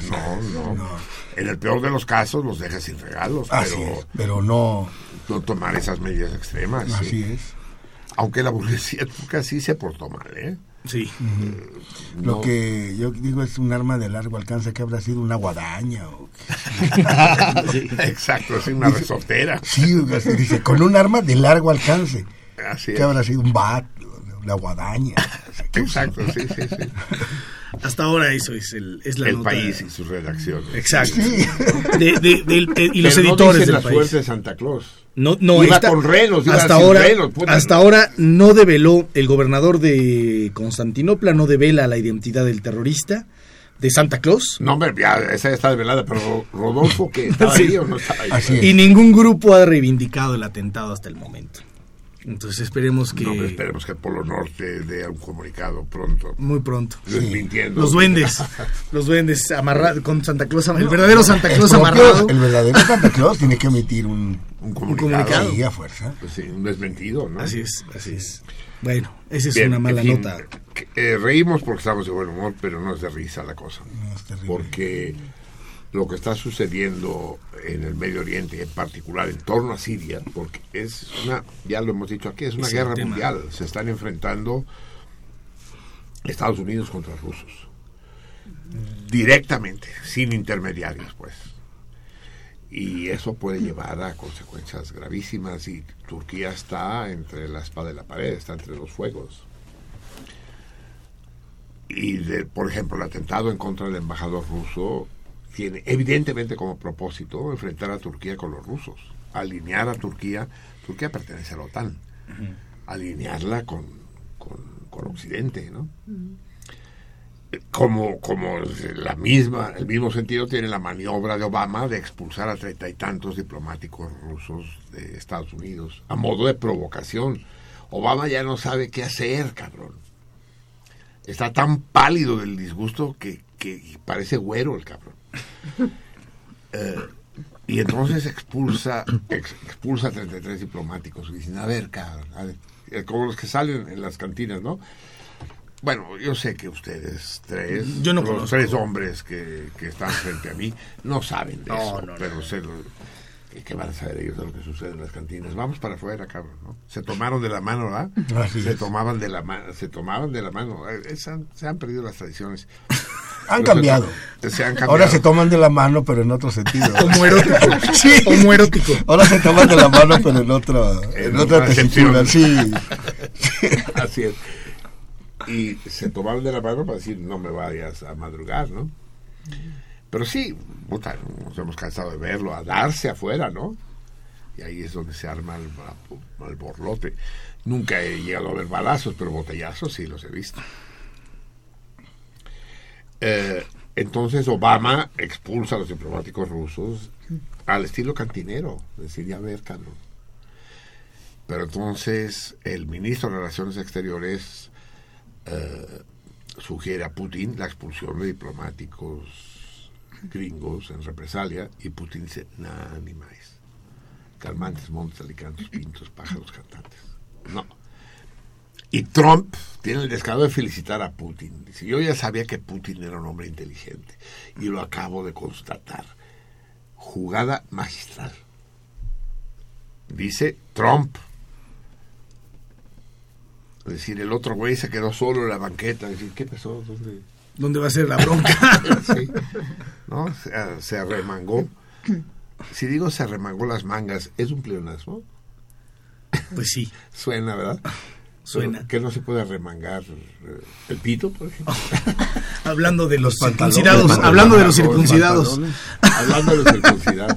S7: no, no en el peor de los casos los deja sin regalos. pero,
S16: pero no...
S7: No tomar esas medidas extremas.
S16: Así es.
S7: Aunque la burguesía <laughs> casi se portó mal, ¿eh?
S8: Sí.
S16: Lo que yo digo es un arma de largo alcance que habrá sido una guadaña. O... <laughs>
S7: Exacto, es una resortera.
S16: Sí, dice, con un arma de largo alcance.
S7: Así
S16: que habrá sido un bat, una guadaña.
S7: Exacto, sí, sí, sí.
S8: Hasta ahora eso es, el, es la
S7: el país y sus redacciones.
S8: Exacto. y los editores
S7: no
S8: la
S7: suerte de Santa Claus.
S8: No, no,
S7: iba con renos,
S8: hasta ahora, hasta ahora no develó el gobernador de Constantinopla no devela la identidad del terrorista de Santa Claus.
S7: No, hombre, ya, esa está develada, pero Rodolfo que <laughs> estaba ahí o no estaba ahí.
S8: Y ningún grupo ha reivindicado el atentado hasta el momento. Entonces esperemos que...
S7: No, esperemos que el Polo Norte dé un comunicado pronto.
S8: Muy pronto.
S7: Desmintiendo.
S8: Los duendes. <laughs> los duendes amarrados con Santa Claus. El verdadero Santa Claus amarrado.
S16: El verdadero Santa Claus tiene que emitir un,
S7: un comunicado.
S16: Un a fuerza.
S7: Pues sí, un desmentido, ¿no?
S8: Así es, así es. Bueno, esa es una mala nota.
S7: Eh, reímos porque estamos de buen humor, pero no es de risa la cosa. No es terrible. Porque lo que está sucediendo en el Medio Oriente, en particular en torno a Siria, porque es una, ya lo hemos dicho aquí, es una guerra mundial. Se están enfrentando Estados Unidos contra rusos. Directamente, sin intermediarios, pues. Y eso puede llevar a consecuencias gravísimas y Turquía está entre la espada y la pared, está entre los fuegos. Y, por ejemplo, el atentado en contra del embajador ruso tiene evidentemente como propósito enfrentar a Turquía con los rusos, alinear a Turquía, Turquía pertenece a la OTAN, alinearla con, con, Occidente, ¿no? Como, como la misma, el mismo sentido tiene la maniobra de Obama de expulsar a treinta y tantos diplomáticos rusos de Estados Unidos a modo de provocación. Obama ya no sabe qué hacer, cabrón. Está tan pálido del disgusto que, que parece güero el cabrón. <laughs> Eh, y entonces expulsa, expulsa a 33 diplomáticos. Y dicen, a ver, cabrón, a ver, eh, como los que salen en las cantinas, ¿no? Bueno, yo sé que ustedes tres,
S8: yo no
S7: los tres hombres que, que, están frente a mí, no saben de eso, pero sé lo, ¿qué van a saber ellos de lo que sucede en las cantinas? Vamos para afuera, cabrón, ¿no? Se tomaron de la mano, ¿verdad? <laughs> se tomaban de la mano, se tomaban de la mano. Eh, se han perdido las tradiciones. <laughs>
S16: Han cambiado. Ahora se toman de la mano, pero en otro sentido. <laughs>
S8: Como erótico. sí. Como erótico.
S16: Ahora se toman de la mano, pero en, otro, en, otra tesitura. Sí.
S7: Así es y se tomaron de la mano para decir no me vayas a madrugar, ¿no? Pero sí, nos hemos cansado de verlo, a darse afuera, ¿no? Y ahí es donde se arma el, borlote. Nunca he llegado a ver balazos, pero botellazos sí los he visto. Eh, entonces Obama expulsa a los diplomáticos rusos al estilo cantinero, decir, ya ver. Pero entonces el ministro de Relaciones Exteriores eh, sugiere a Putin la expulsión de diplomáticos gringos en represalia y Putin dice, nada, ni más. Calmantes, montes, alicantos, pintos, pájaros, cantantes. No. Y Trump tiene el descaro de felicitar a Putin. Dice, yo ya sabía que Putin era un hombre inteligente y lo acabo de constatar. Jugada magistral. Dice Trump, es decir, el otro güey se quedó solo en la banqueta. decir, ¿qué pasó? ¿Dónde?
S8: ¿Dónde va a ser la bronca? <laughs>
S7: sí. ¿No? Se, arremangó. Si digo se arremangó las mangas, ¿es un pleonasmo?
S8: Pues sí. <laughs>
S7: Suena, ¿verdad?
S8: Suena.
S7: ¿Qué no se puede arremangar? Eh, ¿El pito, por ejemplo?
S8: hablando de los circuncidados. Hablando de los circuncidados.
S7: Hablando de los circuncidados.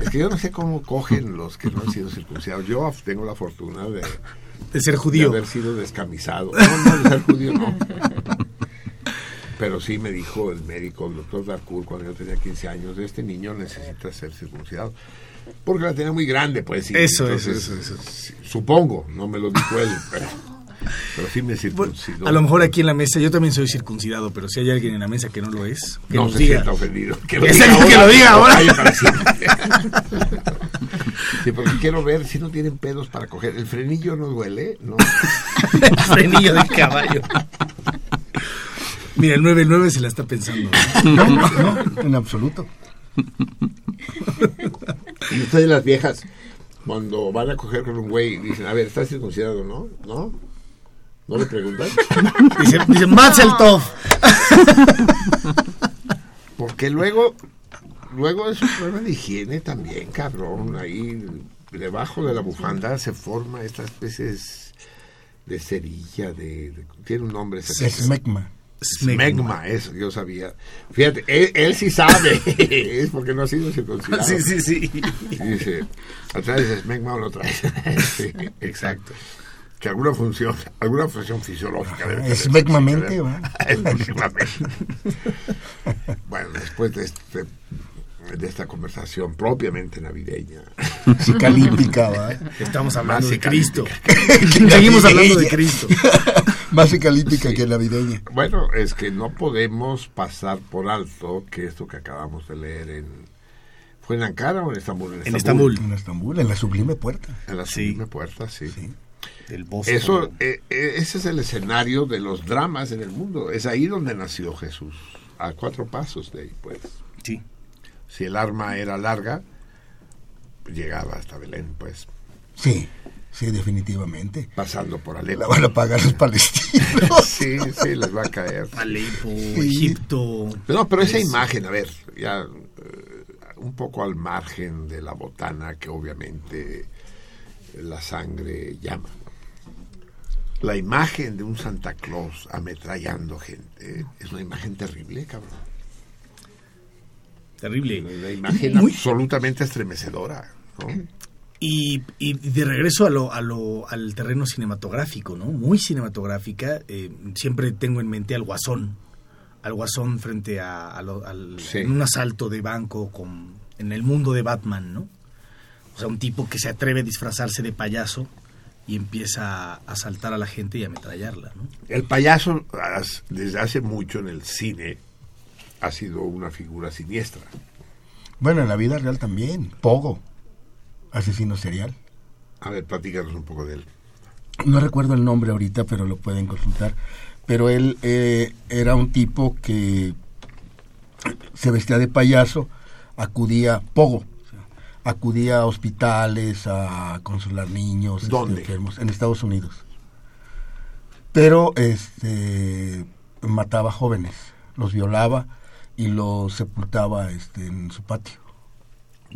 S7: Es que yo no sé cómo cogen los que no han sido circuncidados. Yo tengo la fortuna de
S8: de ser judío.
S7: De haber sido descamisado. No, no, de ser judío no. <laughs> Pero sí me dijo el médico, el doctor Darcourt, cuando yo tenía 15 años, este niño necesita ser circuncidado. Porque la tenía muy grande, pues.
S8: Eso, eso, eso, eso,
S7: Supongo, no me lo dijo él, pero, pero sí me circuncidó.
S8: a lo mejor aquí en la mesa, yo también soy circuncidado, pero si hay alguien en la mesa que no lo es, que
S7: no
S8: nos
S7: se
S8: diga.
S7: sienta ofendido.
S8: Que lo, diga ahora, que lo diga ahora.
S7: Sí, porque quiero ver si no tienen pedos para coger. ¿El frenillo no duele? No. <laughs>
S8: el frenillo del caballo. Mira, el 9-9 se la está pensando.
S16: No, no, en absoluto.
S7: Y ustedes las viejas, cuando van a coger con un güey, dicen, a ver, ¿estás circuncidado no? ¿No? ¿No le preguntan?
S8: Dicen, <laughs> dice, Matzeltov. <laughs>
S7: Porque luego luego es un problema de higiene también, cabrón. Ahí debajo de la bufanda se forma esta especie de cerilla, de, tiene un nombre.
S16: Smegma.
S7: Smegma, eso yo sabía. Fíjate, él, sí sabe, <laughs> es porque no ha sido circuncidado.
S8: Sí, sí, sí.
S7: dice, ¿atraes smegma o no traes? sí, exacto. Que alguna función, alguna función fisiológica debe
S16: tener. Smegmamente, <laughs>
S7: bueno, después de este de esta conversación propiamente navideña.
S16: Psicalíptica, ¿va?
S8: Estamos hablando de Cristo. <laughs> Seguimos hablando de Cristo. <laughs>
S16: Más psicalíptica que navideña.
S7: Bueno, es que no podemos pasar por alto que esto que acabamos de leer en... ¿Fue en Ankara o en Estambul?
S8: En Estambul.
S16: En Estambul, en la sublime puerta.
S7: En la sublime puerta, sí.
S8: Del bosque.
S7: Eso, eh, eh, ese es el escenario de los dramas en el mundo. Es ahí donde nació Jesús. A cuatro pasos de ahí, pues.
S8: Sí
S7: si el arma era larga, llegaba hasta Belén, pues.
S16: Sí, sí, definitivamente.
S7: Pasando por Alepo.
S16: La van a pagar los palestinos. <laughs>
S7: sí, sí, les va a caer.
S8: Alepo, Egipto.
S7: No, pero esa imagen, a ver, ya... Eh, un poco al margen de la botana que obviamente la sangre llama. La imagen de un Santa Claus ametrallando gente es una imagen terrible, cabrón.
S8: Terrible.
S7: Una imagen absolutamente estremecedora.
S8: Y, de regreso a lo, a lo, al terreno cinematográfico, ¿no? Muy cinematográfica. Eh, siempre tengo en mente al Guasón. Al Guasón frente a, al, un asalto de banco con, en el mundo de Batman, ¿no? O sea, un tipo que se atreve a disfrazarse de payaso y empieza a asaltar a la gente y a ametrallarla, ¿no?
S7: El payaso, desde hace mucho en el cine, ha sido una figura siniestra.
S16: Bueno, en la vida real también. Pogo asesino serial.
S7: A ver, platícanos un poco de él.
S16: No recuerdo el nombre ahorita, pero lo pueden consultar. Pero él eh, era un tipo que se vestía de payaso, acudía, pogo, acudía a hospitales a consolar niños este, enfermos en Estados Unidos. Pero este mataba jóvenes, los violaba y los sepultaba este, en su patio.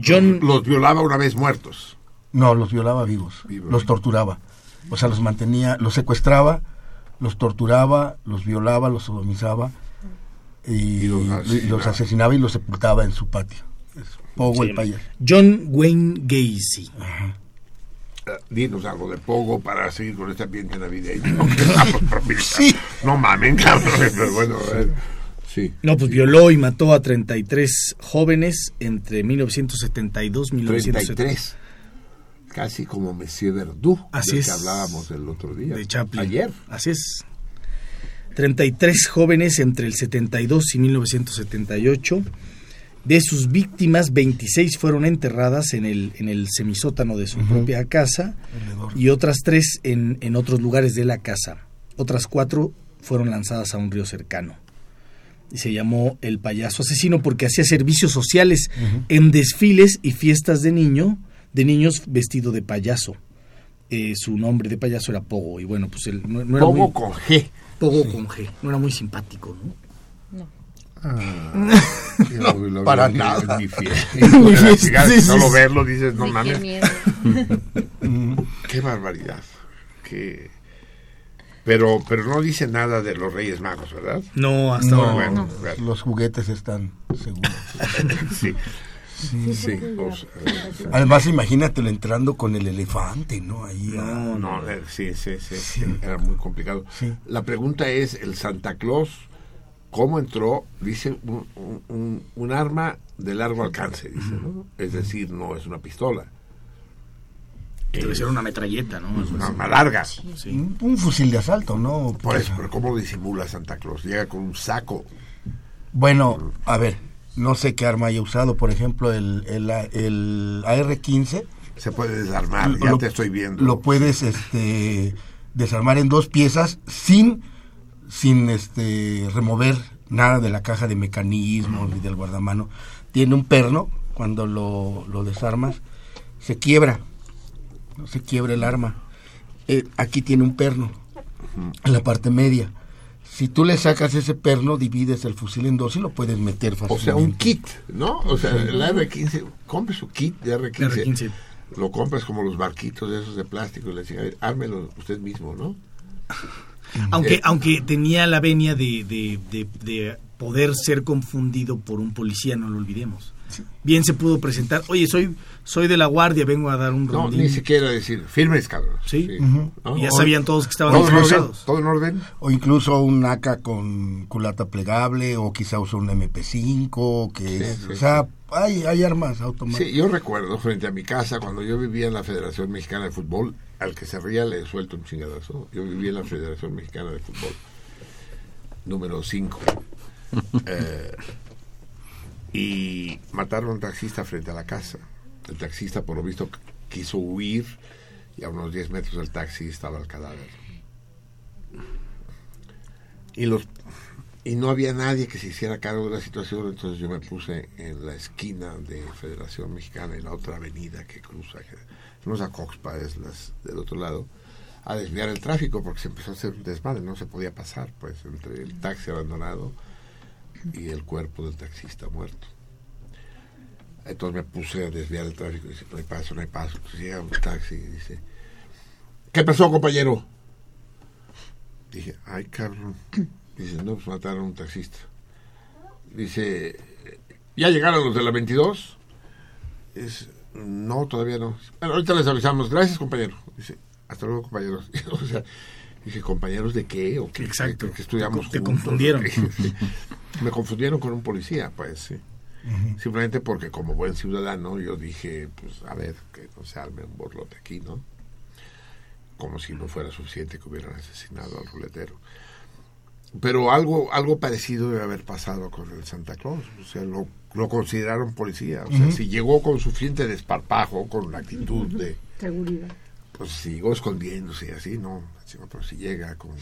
S7: John... Los violaba una vez muertos.
S16: No, los violaba vivos. Los torturaba. O sea, los mantenía, los secuestraba, los torturaba, los violaba, los sodomizaba y, los, asesinaba. y los sepultaba en su patio. Pogo el payaso.
S8: John Wayne Gacy.
S7: Eh, dinos algo de Pogo para seguir con este ambiente navideño. <laughs> sí. No mamen, cabrón. Pero bueno, a ver.
S8: No, pues violó y mató a 33 jóvenes entre 1972 y 1973.
S7: Casi como Monsieur Verdoux,
S8: Así del
S7: que hablábamos el otro día.
S8: De Chaplin.
S7: Ayer.
S8: Así es. 33 jóvenes entre el 72 y 1978. De sus víctimas, 26 fueron enterradas en el, en el semisótano de su propia casa y otras tres en, en otros lugares de la casa. Otras cuatro fueron lanzadas a un río cercano y se llamó El Payaso Asesino porque hacía servicios sociales en desfiles y fiestas de niño, de niños vestido de payaso. Eh, su nombre de payaso era Pogo y bueno, pues él no, era
S7: Pogo con G.
S8: Pogo con G. No era muy simpático, ¿no? <laughs> No.
S7: Ah, para nada. Mi <laughs> Solo verlo dices, no mames. <laughs> Qué barbaridad. Qué pero, pero no dice nada de los Reyes Magos, ¿verdad?
S8: No, hasta ahora.
S16: no. Los juguetes están seguros.
S7: sí. Sí, sí.
S16: Además, imagínatelo entrando con el elefante, ¿no? Ahí
S7: no, no, eh, sí, sí, sí, era muy complicado. La pregunta es, el Santa Claus, ¿cómo entró? Dice, un, un, arma de largo alcance, dice, ¿no? Es decir, no es una pistola.
S8: Debe ser una metralleta, ¿no?
S7: Una, larga.
S16: Un, fusil de asalto, ¿no?
S7: Pues, pero ¿cómo disimula Santa Claus? Llega con un saco.
S16: Bueno, a ver, no sé qué arma haya usado. Por ejemplo, el, el, el AR-15.
S7: Se puede desarmar, ya te estoy viendo.
S16: Lo puedes este, desarmar en dos piezas sin, sin este, remover nada de la caja de mecanismos ni del guardamano. Tiene un perno, cuando lo, lo desarmas, se quiebra no se quiebra el arma. Eh, aquí tiene un perno, en la parte media. Si tú le sacas ese perno, divides el fusil en dos y lo puedes meter fácilmente.
S7: O sea, un kit, ¿no? O sea, el R15, compre su kit de R15. Lo compras como los barquitos de esos de plástico y le dicen, ármelo usted mismo, ¿no?
S8: Aunque, eh, aunque tenía la venia de, de, de poder ser confundido por un policía, no lo olvidemos. Bien se pudo presentar, oye, soy soy de la guardia, vengo a dar un
S7: No, ni siquiera decir, firmes, cabrón.
S8: Sí, y ya sabían todos que estaban
S7: ¿Todo ¿Todo en orden?
S16: O incluso un AK con culata plegable, o quizá usó un MP5, que o sea, hay, hay armas automáticas.
S7: Sí, yo recuerdo frente a mi casa, cuando yo vivía en la Federación Mexicana de Fútbol, al que se ría le suelto un chingadazo. Yo vivía en la Federación Mexicana de Fútbol, número 5. <laughs> eh, y mataron a un taxista frente a la casa. El taxista, por lo visto, quiso huir y a unos 10 metros del taxi estaba el cadáver. Y, los, y no había nadie que se hiciera cargo de la situación, entonces yo me puse en la esquina de Federación Mexicana, en la otra avenida que cruza, que no es a Coxpa, es las, del otro lado, a desviar el tráfico porque se empezó a hacer un desmadre, no se podía pasar, pues, entre el taxi abandonado y el cuerpo del taxista muerto. Entonces me puse a desviar el tráfico y dice, no hay paso, no hay paso. Entonces llega un taxi y dice, ¿qué pasó, compañero? Dije, ay, cabrón. <clears throat> Dice, no, pues mataron a un taxista. Dice, ¿ya llegaron los de la 22? Es, no, todavía no. Bueno, ahorita les avisamos. Gracias, compañero. Dice, hasta luego, compañeros. <laughs> o sea, dije, ¿compañeros de qué? ¿O qué?
S8: Exacto.
S7: Que, estudiamos
S8: Te confundieron. <laughs>
S7: Me confundieron con un policía, pues, sí. Simplemente porque como buen ciudadano yo dije, pues, a ver, que no se arme un borlote aquí, ¿no? Como si no fuera suficiente que hubieran asesinado al ruletero. Pero algo, algo parecido debe haber pasado con el Santa Claus. O sea, lo, lo consideraron policía. O sea, si llegó con suficiente desparpajo, con la actitud de,
S17: Seguridad.
S7: pues si llegó escondiéndose y así, no. Pero si llega con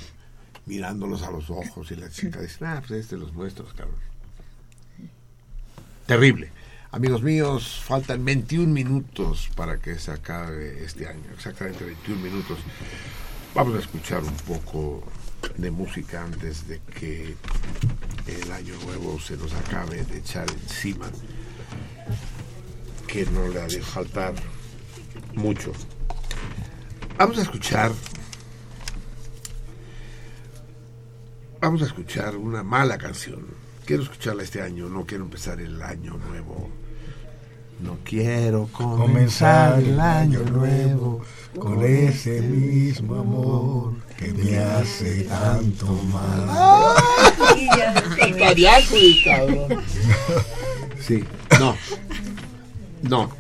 S7: mirándolos a los ojos y la chica dice, ah, pues este es de los nuestros, cabrón. Terrible. Amigos míos, faltan 21 minutos para que se acabe este año, exactamente 21 minutos. Vamos a escuchar un poco de música antes de que el año nuevo se nos acabe de echar encima, que no le ha de faltar mucho. Vamos a escuchar. Vamos a escuchar una mala canción. Quiero escucharla este año, no quiero empezar el año nuevo. No quiero comenzar el año nuevo
S16: con ese mismo amor que me hace tanto mal.
S7: Sí, no. No.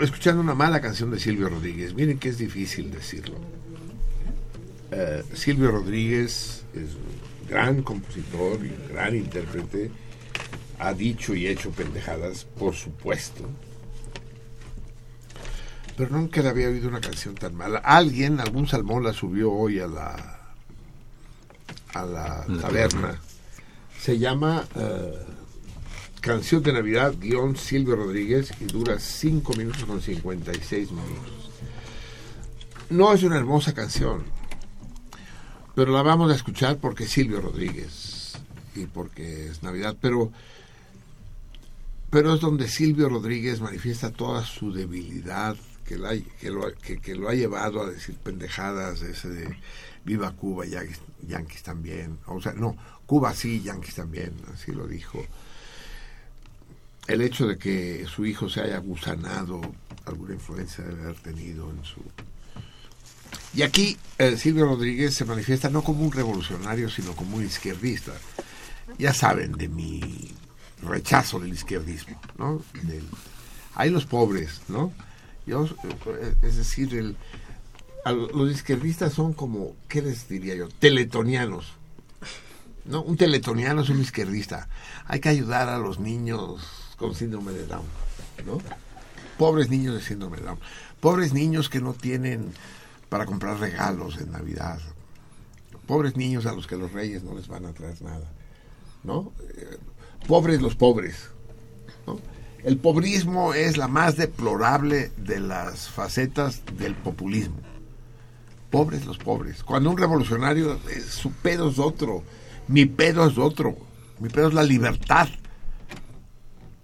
S7: Escuchando una mala canción de Silvio Rodríguez. Miren que es difícil decirlo. Eh, Silvio Rodríguez es un gran compositor y un gran intérprete. Ha dicho y hecho pendejadas, por supuesto. Pero nunca le había oído una canción tan mala. Alguien, algún salmón la subió hoy a la a la
S18: La
S7: taberna. Se llama eh, Canción de Navidad, guion Silvio Rodríguez, y dura 5 minutos con 56 minutos. No es una hermosa canción, pero la vamos a escuchar porque es Silvio Rodríguez y porque es Navidad, pero, pero es donde Silvio Rodríguez manifiesta toda su debilidad que, la- que, lo, que- lo ha llevado a decir pendejadas, ese de viva Cuba, Yankees, Yankees también, o sea, no, Cuba sí, Yankees también, así lo dijo. El hecho de que su hijo se haya gusanado, alguna influencia debe haber tenido en su... Y aquí eh, Silvio Rodríguez se manifiesta no como un revolucionario, sino como un izquierdista. Ya saben de mi rechazo del izquierdismo, ¿no? Hay los pobres, ¿no? Eh, es decir, el, los izquierdistas son como, ¿qué les diría yo? Teletonianos. ¿no? Un teletoniano es un izquierdista. Hay que ayudar a los niños con síndrome de Down, ¿no? Pobres niños de síndrome de Down. Pobres niños que no tienen para comprar regalos en Navidad. Pobres niños a los que los reyes no les van a traer nada, ¿no? Eh, pobres los pobres. El pobrismo es la más deplorable de las facetas del populismo. Pobres los pobres. Cuando un revolucionario, eh, su pedo es otro. Mi pedo es otro. Mi pedo es la libertad.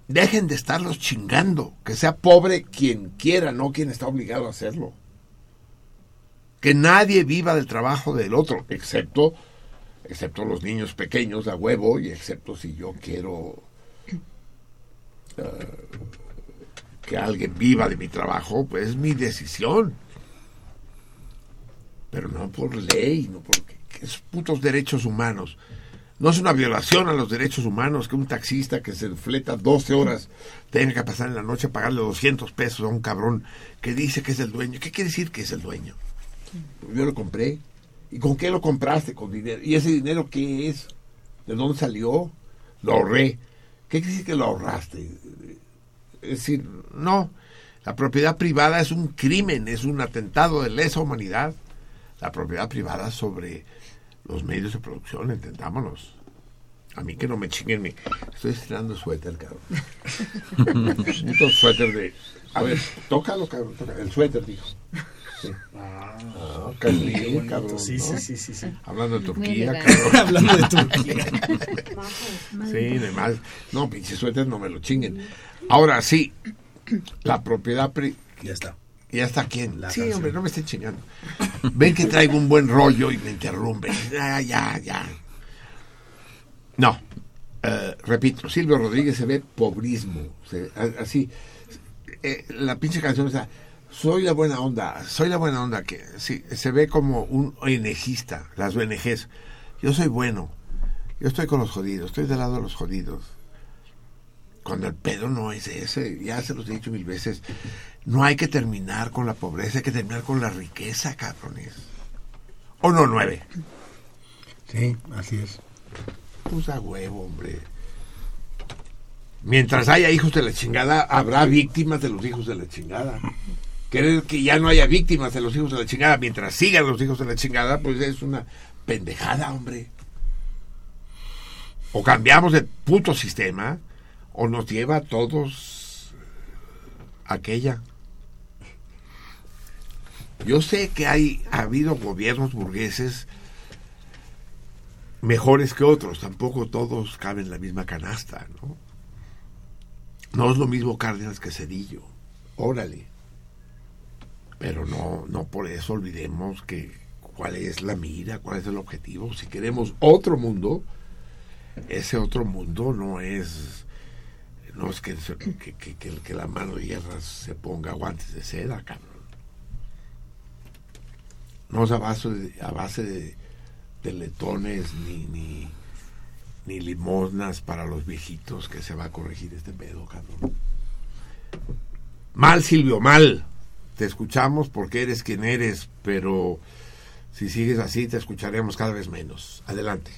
S7: Dejen de estarlos chingando. Que sea pobre quien quiera, no quien está obligado a hacerlo. Que nadie viva del trabajo del otro, excepto, excepto los niños pequeños a huevo y excepto si yo quiero eh, que alguien viva de mi trabajo, pues es mi decisión. Pero no por ley, no por que es putos derechos humanos. No es una violación a los derechos humanos que un taxista que se fleta 12 horas tenga que pasar en la noche a pagarle 200 pesos a un cabrón que dice que es el dueño. ¿Qué quiere decir que es el dueño? Yo lo compré. ¿Y con qué lo compraste? Con dinero. ¿Y ese dinero qué es? ¿De dónde salió? Lo ahorré. ¿Qué quiere decir que lo ahorraste? Es decir, no. La propiedad privada es un crimen, es un atentado de lesa humanidad. La propiedad privada sobre los medios de producción, entendámonos. A mí que no me chinguen, estoy estirando suéter, cabrón. <laughs> Puto suéter de... A ver, tócalo, cabrón, tócalo. El suéter, dijo. Sí. Ah, qué lindo, cabrón.
S8: Sí,
S7: ¿no?
S8: sí, sí, sí, sí.
S7: Hablando de Turquía, cabrón. <laughs>
S8: Hablando de Turquía.
S7: sí, de más. No, pinche suéter, no me lo chinguen. Ahora sí, la propiedad...
S8: ya está.
S7: ¿Ya está quién? sí, hombre, no me estén chingando. Ven que traigo un buen rollo y me interrumpen. Ya, ya, ya. No. Eh, repito, Silvio Rodríguez se ve pobrismo. así. Eh, la pinche canción está soy la buena onda, soy la buena onda que sí, se ve como un ONGista, las ONGs. Yo soy bueno, yo estoy con los jodidos, estoy del lado de los jodidos. Cuando el pedo no es ese, ya se los he dicho mil veces, no hay que terminar con la pobreza, hay que terminar con la riqueza, cabrones. ¿O no, nueve?
S16: Sí, así es.
S7: Usa huevo, hombre. Mientras haya hijos de la chingada, habrá víctimas de los hijos de la chingada querer que ya no haya víctimas de los hijos de la chingada mientras sigan los hijos de la chingada, pues es una pendejada, hombre. O cambiamos el puto sistema, o nos lleva a todos aquella. Yo sé que hay, ha habido gobiernos burgueses mejores que otros, tampoco todos caben en la misma canasta, ¿no? No es lo mismo Cárdenas que Cedillo. Órale pero no, no por eso olvidemos que cuál es la mira, cuál es el objetivo. Si queremos otro mundo, ese otro mundo no es no es que, que, que, la mano de hierro se ponga guantes de seda, cabrón. No es a base de, a base de, letones ni, ni, ni limosnas para los viejitos que se va a corregir este pedo, cabrón. Mal, Silvio, mal te escuchamos porque eres quien eres, pero si sigues así te escucharemos cada vez menos. Adelante.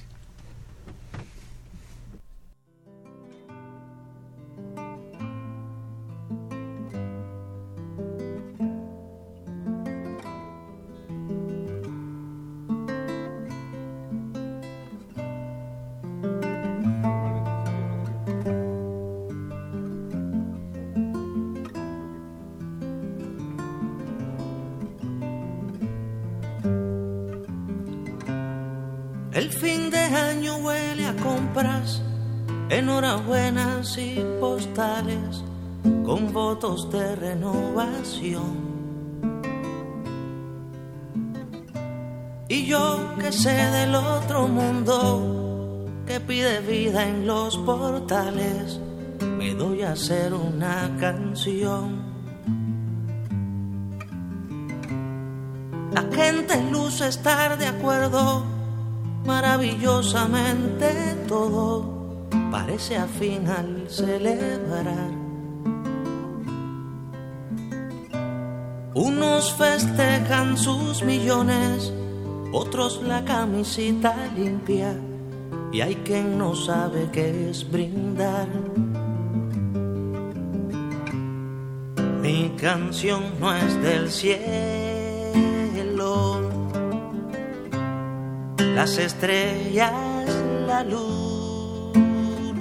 S19: De renovación. Y yo que sé del otro mundo que pide vida en los portales, me doy a hacer una canción. La gente luce estar de acuerdo, maravillosamente todo parece afín al celebrar Unos festejan sus millones, otros la camisita limpia, y hay quien no sabe qué es brindar. Mi canción no es del cielo, las estrellas, la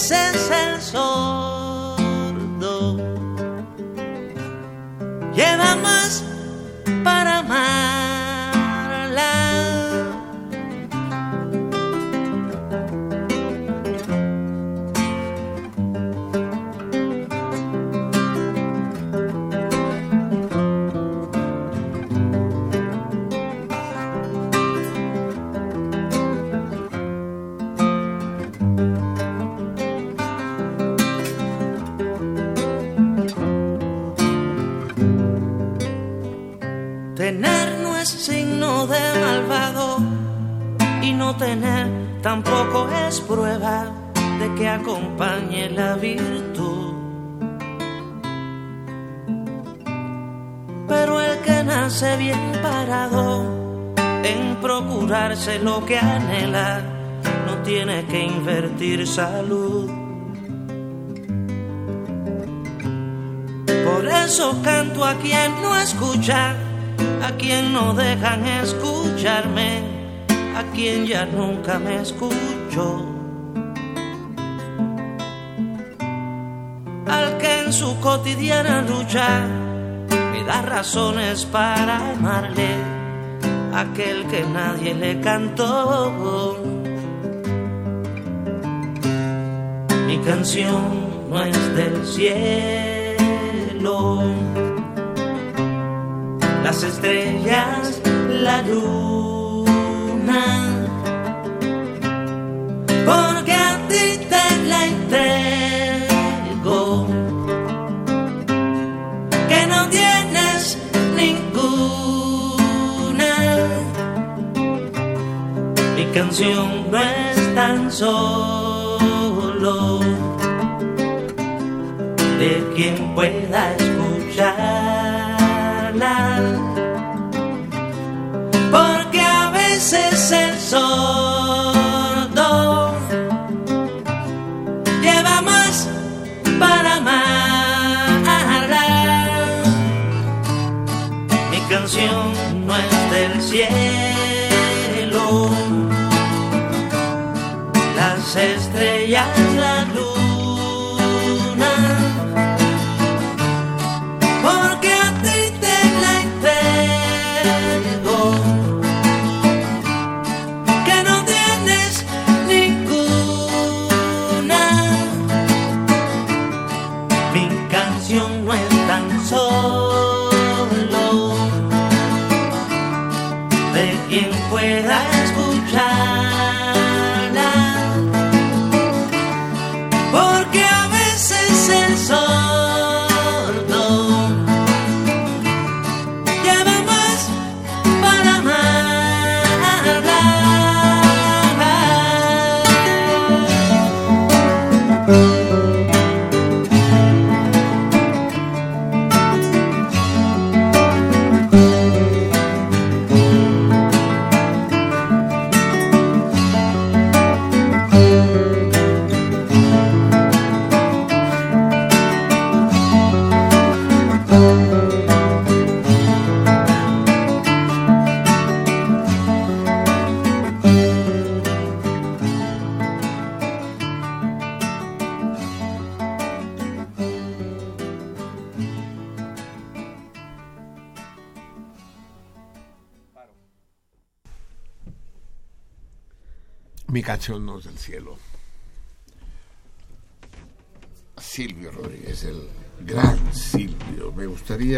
S19: a veces el sordo lleva más que acompañe la virtud. Pero el que nace bien parado en procurarse lo que anhela, no tiene que invertir salud Por eso canto a quien no escucha, a quien no dejan escucharme, a quien ya nunca me escucho. Su cotidiana lucha me da razones para amarle, aquel que nadie le cantó. Mi canción no es del cielo. Las estrellas, la luna, porque a ti te la entrego, canción no es tan solo de quien pueda escucharla. Porque a veces el sordo lleva más para amarla. Mi canción no es del cielo, estrellas,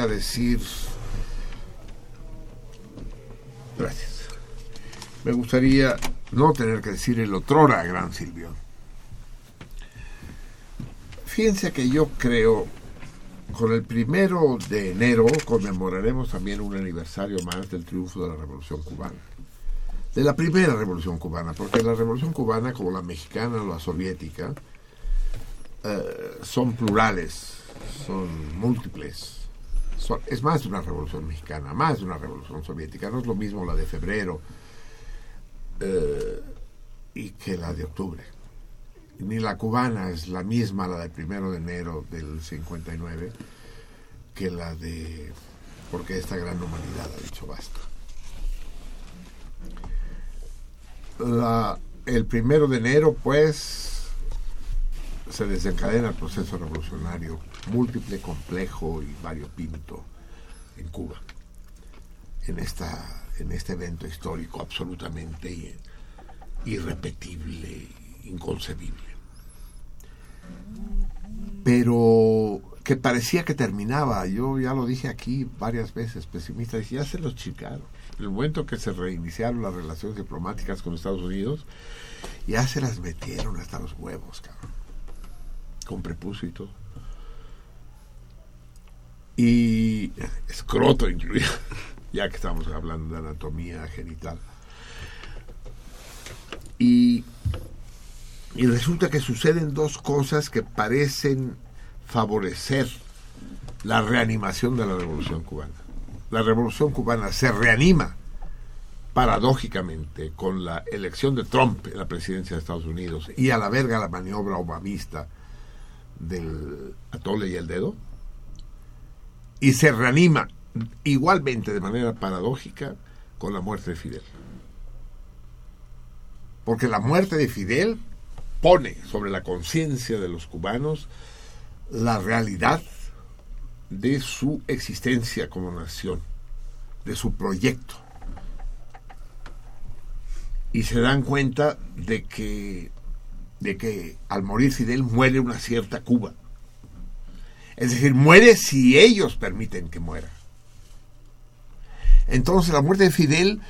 S7: Decir. Gracias. Me gustaría no tener que decir el otrora gran Silvio. Fíjense que yo creo, con el primero de enero conmemoraremos también un aniversario más del triunfo de la Revolución Cubana de la primera revolución cubana, porque la revolución cubana, como la mexicana o la soviética, eh, son plurales, son múltiples. Es más de una revolución mexicana, más de una revolución soviética. No es lo mismo la de febrero eh, y que la de octubre. Ni la cubana es la misma, la del primero de enero del 59, que la de... porque esta gran humanidad ha dicho basta. El primero de enero, pues, se desencadena el proceso revolucionario múltiple, complejo y variopinto en Cuba. En, esta, en este evento histórico absolutamente irrepetible, inconcebible. Pero que parecía que terminaba, yo ya lo dije aquí varias veces, pesimista, y ya se los chicaron el momento que se reiniciaron las relaciones diplomáticas con Estados Unidos, ya se las metieron hasta los huevos, cabrón. Con prepucio y todo. Y escroto incluido, <laughs> ya que estamos hablando de anatomía genital. Y, y resulta que suceden dos cosas que parecen favorecer la reanimación de la revolución cubana la revolución cubana se reanima paradójicamente con la elección de Trump en la presidencia de Estados Unidos y a la verga la maniobra obamista del atole y el dedo, y se reanima igualmente de manera paradójica con la muerte de Fidel. Porque la muerte de Fidel pone sobre la conciencia de los cubanos la realidad de su existencia como nación, de su proyecto. Y se dan cuenta de que, de que al morir Fidel muere una cierta Cuba. Es decir, muere si ellos permiten que muera. Entonces la muerte de Fidel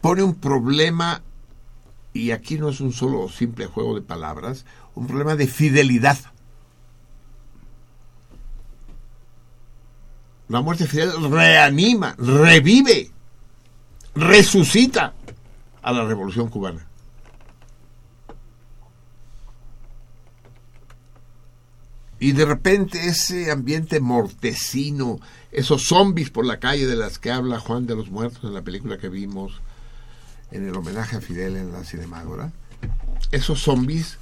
S7: pone un problema, y aquí no es un solo simple juego de palabras, un problema de fidelidad. La muerte de Fidel reanima, revive, resucita a la revolución cubana. Y de repente ese ambiente mortecino, esos zombies por la calle de las que habla Juan de los Muertos en la película que vimos en el homenaje a Fidel en la Cinemágora, esos zombies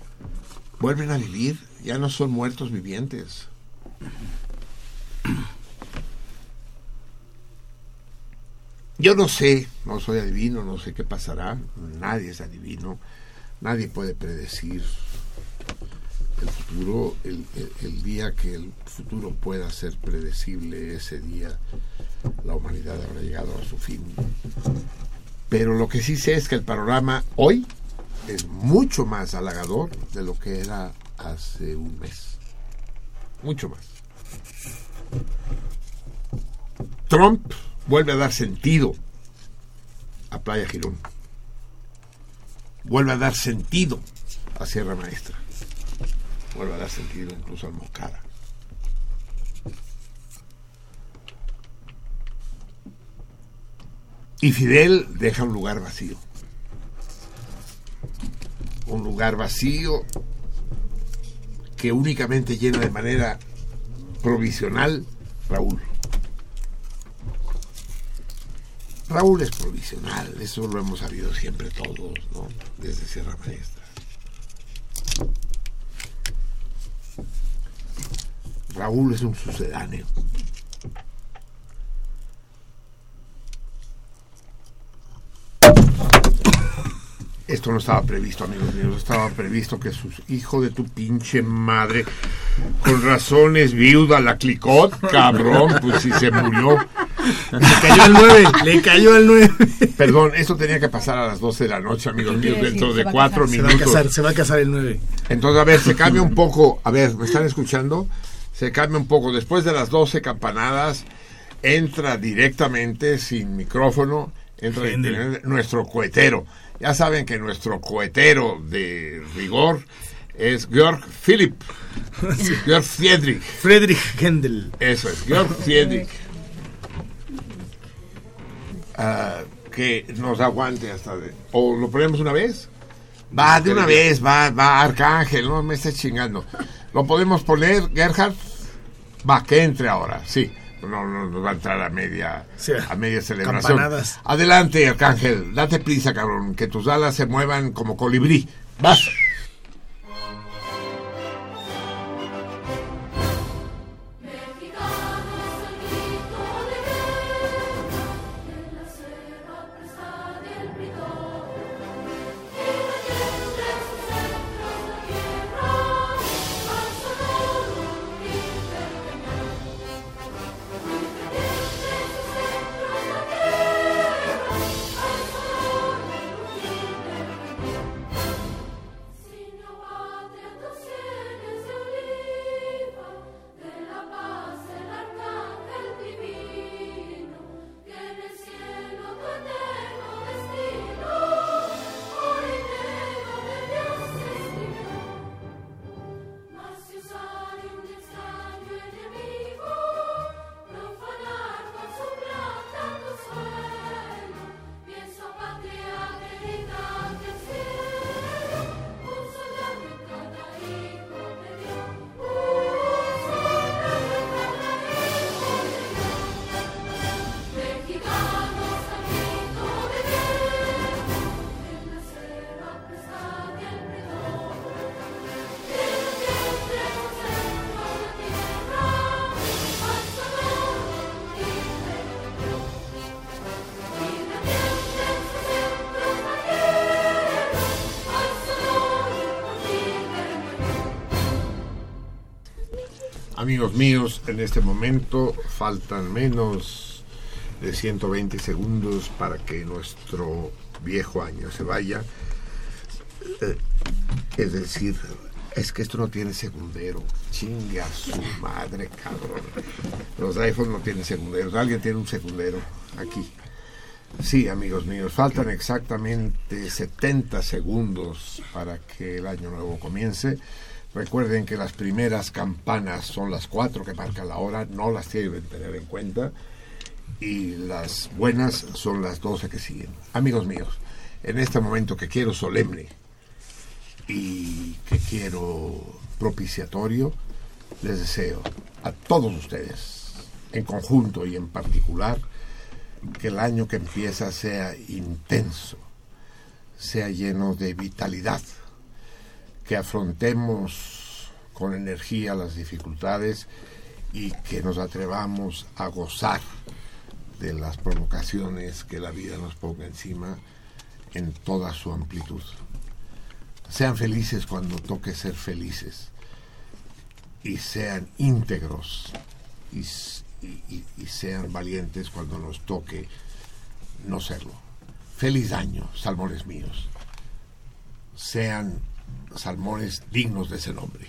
S7: vuelven a vivir, ya no son muertos vivientes. Yo no sé, no soy adivino, no sé qué pasará, nadie es adivino, nadie puede predecir el futuro, el, día que el futuro pueda ser predecible, ese día la humanidad habrá llegado a su fin. Pero lo que sí sé es que el panorama hoy es mucho más halagador de lo que era hace un mes. Mucho más. Trump vuelve a dar sentido a Playa Girón. Vuelve a dar sentido a Sierra Maestra vuelve a dar sentido incluso al Mocara. Y Fidel deja un lugar vacío. Un lugar vacío que únicamente llena de manera provisional Raúl. Raúl es provisional, eso lo hemos sabido siempre todos, ¿no? Desde Sierra Maestra. Raúl es un sucedáneo. Esto no estaba previsto, amigos míos. Estaba previsto que su hijo de tu pinche madre, con razones viuda, la clicot, cabrón, pues si se murió.
S8: Le cayó el 9, le cayó el 9.
S7: Perdón, esto tenía que pasar a las 12 de la noche, amigos míos, dentro de cuatro minutos.
S8: Se va, a casar, se va a casar el 9.
S7: Entonces, a ver, se cambia un poco. A ver, ¿me están escuchando? Se cambia un poco. Después de las 12 campanadas, entra directamente, sin micrófono, entra nuestro cohetero. Ya saben que nuestro cohetero de rigor es Georg Philipp. <laughs> Georg Friedrich.
S8: Friedrich Händel.
S7: Eso es, Georg Friedrich. Ah, que nos aguante hasta... De, ¿O lo ponemos una vez? Va, de una vez, va, va, Arcángel, no me estés chingando. ¿Lo podemos poner, Gerhard? Va, que entre ahora, sí. No, no, va a entrar a media, a media celebración. Adelante, Arcángel, date prisa, cabrón, que tus alas se muevan como colibrí. Vas. Amigos míos, en este momento faltan menos de 120 segundos para que nuestro viejo año se vaya. Eh, es decir, es que esto no tiene segundero. Chinga su madre, cabrón. Los iPhones no tienen segundero. Alguien tiene un segundero aquí. Sí, amigos míos, faltan exactamente 70 segundos para que el año nuevo comience. Recuerden que las primeras campanas son las cuatro que marcan la hora, no las tienen que tener en cuenta. Y las buenas son las 12 que siguen. Amigos míos, en este momento que quiero solemne y que quiero propiciatorio, les deseo a todos ustedes, en conjunto y en particular, que el año que empieza sea intenso, sea lleno de vitalidad, que afrontemos con energía las dificultades y que nos atrevamos a gozar de las provocaciones que la vida nos ponga encima en toda su amplitud. Sean felices cuando toque ser felices y sean íntegros y, sean valientes cuando nos toque no serlo. Feliz año, salmones míos. Sean salmones dignos de ese nombre.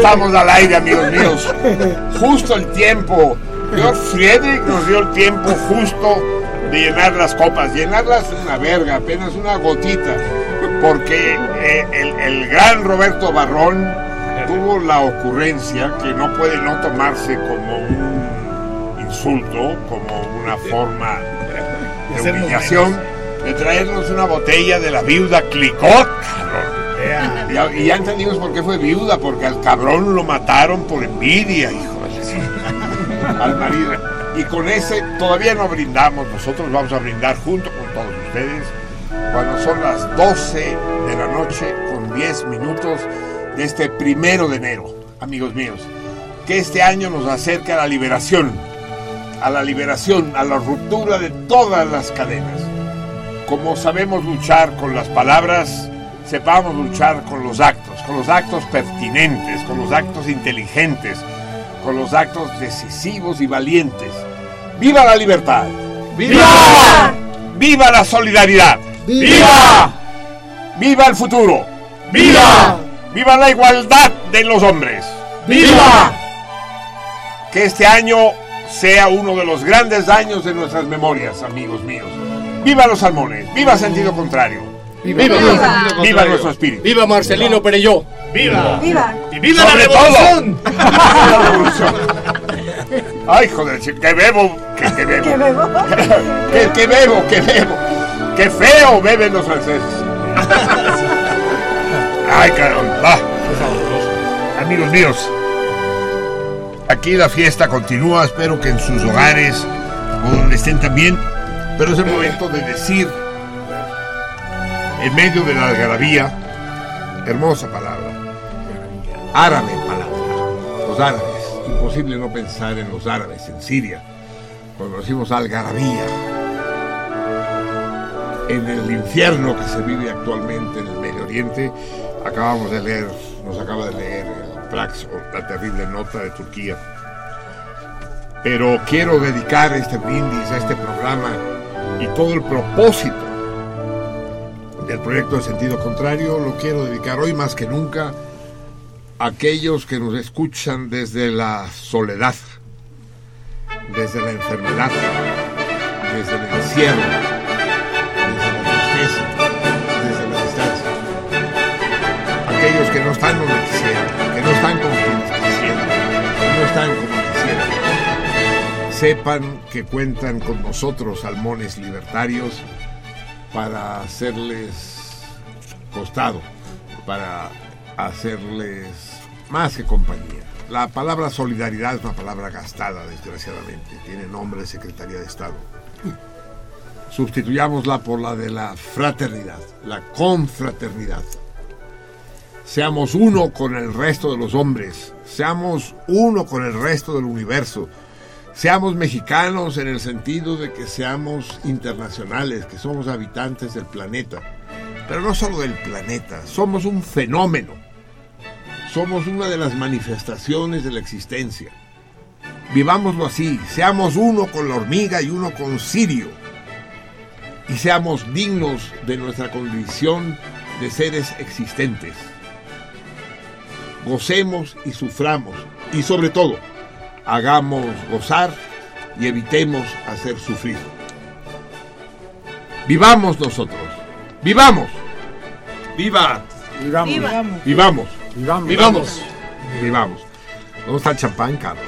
S7: Estamos al aire, amigos míos. Justo el tiempo. Georg Friedrich nos dio el tiempo justo de llenar las copas. Llenarlas una verga, apenas una gotita. Porque eh, el, el gran Roberto Barrón tuvo la ocurrencia que no puede no tomarse como un insulto, como una forma de humillación, de traernos una botella de la viuda Clicot, Y ya entendimos por qué fue viuda, porque al cabrón lo mataron por envidia, hijo de al marido. Y con ese todavía no brindamos, nosotros vamos a brindar junto con todos ustedes cuando son las 12 de la noche con 10 minutos de este primero de enero, amigos míos, que este año nos acerca a la liberación, a la liberación, a la ruptura de todas las cadenas. Como sabemos luchar con las palabras, sepamos luchar los actos, con los actos pertinentes, con los actos inteligentes, con los actos decisivos y valientes. ¡Viva la libertad! ¡Viva! ¡Viva la solidaridad! ¡Viva! ¡Viva el futuro! ¡Viva! ¡Viva la igualdad de los hombres! ¡Viva! Que este año sea uno de los grandes años de nuestras memorias, amigos míos. ¡Viva los salmones! ¡Viva sentido contrario!
S20: ¡Viva! ¡Viva!
S7: ¡Viva nuestro espíritu!
S20: ¡Viva Marcelino Perelló!
S7: ¡Viva!
S17: ¡Viva!
S20: ¡Y viva
S7: Sobre
S20: la revolución!
S7: ¡Ay, joder! ¡Que bebo! ¡Que, que bebo!
S17: ¿Qué bebo?
S7: ¡Que, que bebo! ¡Que bebo! <laughs> ¡Qué feo beben los franceses! ¡Ay, caramba! Va. Amigos míos, aquí la fiesta continúa. Espero que en sus hogares o donde estén también. Pero es el momento de decir, en medio de la algarabía, hermosa palabra, árabe palabra, los árabes. Imposible no pensar en los árabes en Siria, cuando decimos algarabía, en el infierno que se vive actualmente en el Medio Oriente. Acabamos de leer, nos acaba de leer el Prax, la terrible nota de Turquía. Pero quiero dedicar este brindis a este programa y todo el propósito del proyecto de sentido contrario lo quiero dedicar hoy más que nunca a aquellos que nos escuchan desde la soledad, desde la enfermedad, desde el encierro, desde la tristeza, desde la distancia. Aquellos que no están donde quisieran, que no están como quisieran, que no están como quisieran. Sepan que cuentan con nosotros, salmones libertarios, para hacerles costado, para hacerles más que compañía. La palabra solidaridad es una palabra gastada, desgraciadamente. Tiene nombre de Secretaría de Estado. Sustituyámosla por la de la fraternidad, la confraternidad. Seamos uno con el resto de los hombres, seamos uno con el resto del universo, seamos mexicanos en el sentido de que seamos internacionales, que somos habitantes del planeta, pero no solo del planeta, somos un fenómeno, somos una de las manifestaciones de la existencia. Vivámoslo así, seamos uno con la hormiga y uno con Sirio, y seamos dignos de nuestra condición de seres existentes. Gocemos y suframos, y sobre todo, hagamos gozar y evitemos hacer sufrir. Vivamos nosotros. Vivamos. Viva.
S20: Vivamos.
S7: Vivamos.
S20: Vivamos.
S7: Vivamos. Vivamos. ¿Dónde está el champán, cabrón?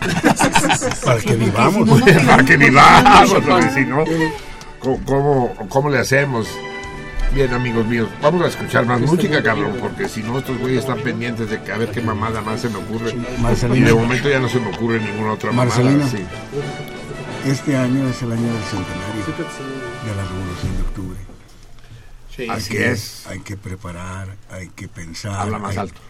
S7: <laughs> <laughs>
S16: Para que vivamos.
S7: Para que vivamos, porque si no, ¿cómo, cómo, cómo le hacemos? Bien, amigos míos, vamos a escuchar más música, cabrón, porque si no, estos güeyes están pendientes de que a ver qué mamada más se me ocurre.
S16: Marcelino.
S7: Y de momento ya no se me ocurre ninguna otra
S16: Marcelino.
S7: mamada. Sí.
S16: Este año es el año del centenario de la Revolución de Octubre.
S7: Así es.
S16: Hay que preparar, hay que pensar.
S7: Habla más
S16: hay-
S7: alto.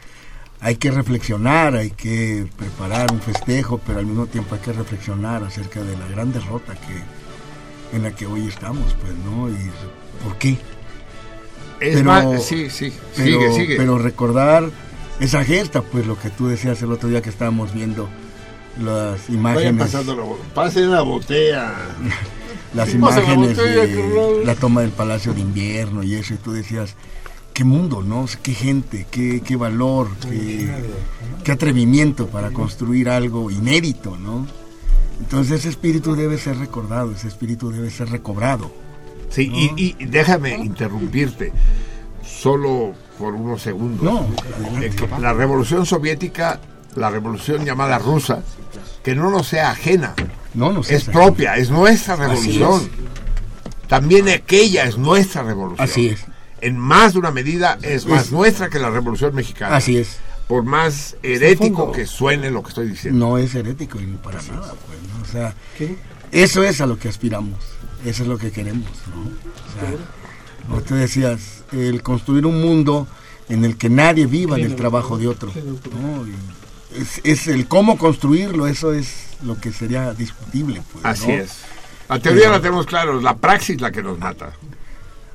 S16: Hay que reflexionar, hay que preparar un festejo, pero al mismo tiempo hay que reflexionar acerca de la gran derrota que en la que hoy estamos, pues, ¿no? Y por qué.
S7: Es más, sí, sí,
S16: pero-
S7: sigue.
S16: Pero recordar esa gesta, pues lo que tú decías el otro día que estábamos viendo las imágenes,
S7: pasando la botella. Pasen la botella. <laughs>
S16: las
S7: la
S16: imágenes
S7: botella,
S16: de la toma del Palacio de Invierno y eso, y tú decías, qué mundo, ¿no? Qué gente, qué, qué valor, qué, qué atrevimiento para construir algo inédito, ¿no? Entonces ese espíritu debe ser recordado, ese espíritu debe ser recobrado.
S7: Sí, y, y, déjame interrumpirte solo por unos segundos.
S16: No,
S7: Eh, la revolución soviética, la revolución llamada rusa, que no nos sea ajena,
S16: no nos
S7: es propia, es nuestra revolución. También aquella es nuestra revolución.
S16: Así es.
S7: En más de una medida es más nuestra que la revolución mexicana.
S16: Así es.
S7: Por más herético que suene lo que estoy diciendo.
S16: No es herético y ni para nada, pues, ¿no? O sea, eso es a lo que aspiramos, eso es lo que queremos, ¿no? O sea, tú decías, el construir un mundo en el que nadie viva del trabajo de otro, es, es el cómo construirlo, eso es lo que sería discutible, pues,
S7: Así
S16: ¿no?
S7: es. La teoría la tenemos claro, la praxis la que nos mata.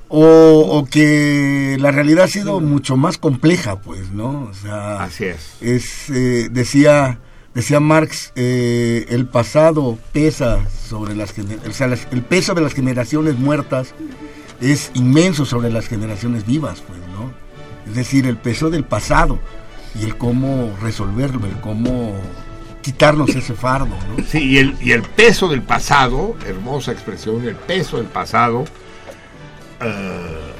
S16: O, o que la realidad ha sido mucho más compleja, pues, ¿no? O sea,
S7: Así es.
S16: es eh, decía decía Marx eh, el pasado pesa sobre las o sea, las- el peso de las generaciones muertas es inmenso sobre las generaciones vivas pues no es decir el peso del pasado y el cómo resolverlo el cómo quitarnos ese fardo no
S7: Sí, y el, y el peso del pasado, hermosa expresión, el peso del pasado eh,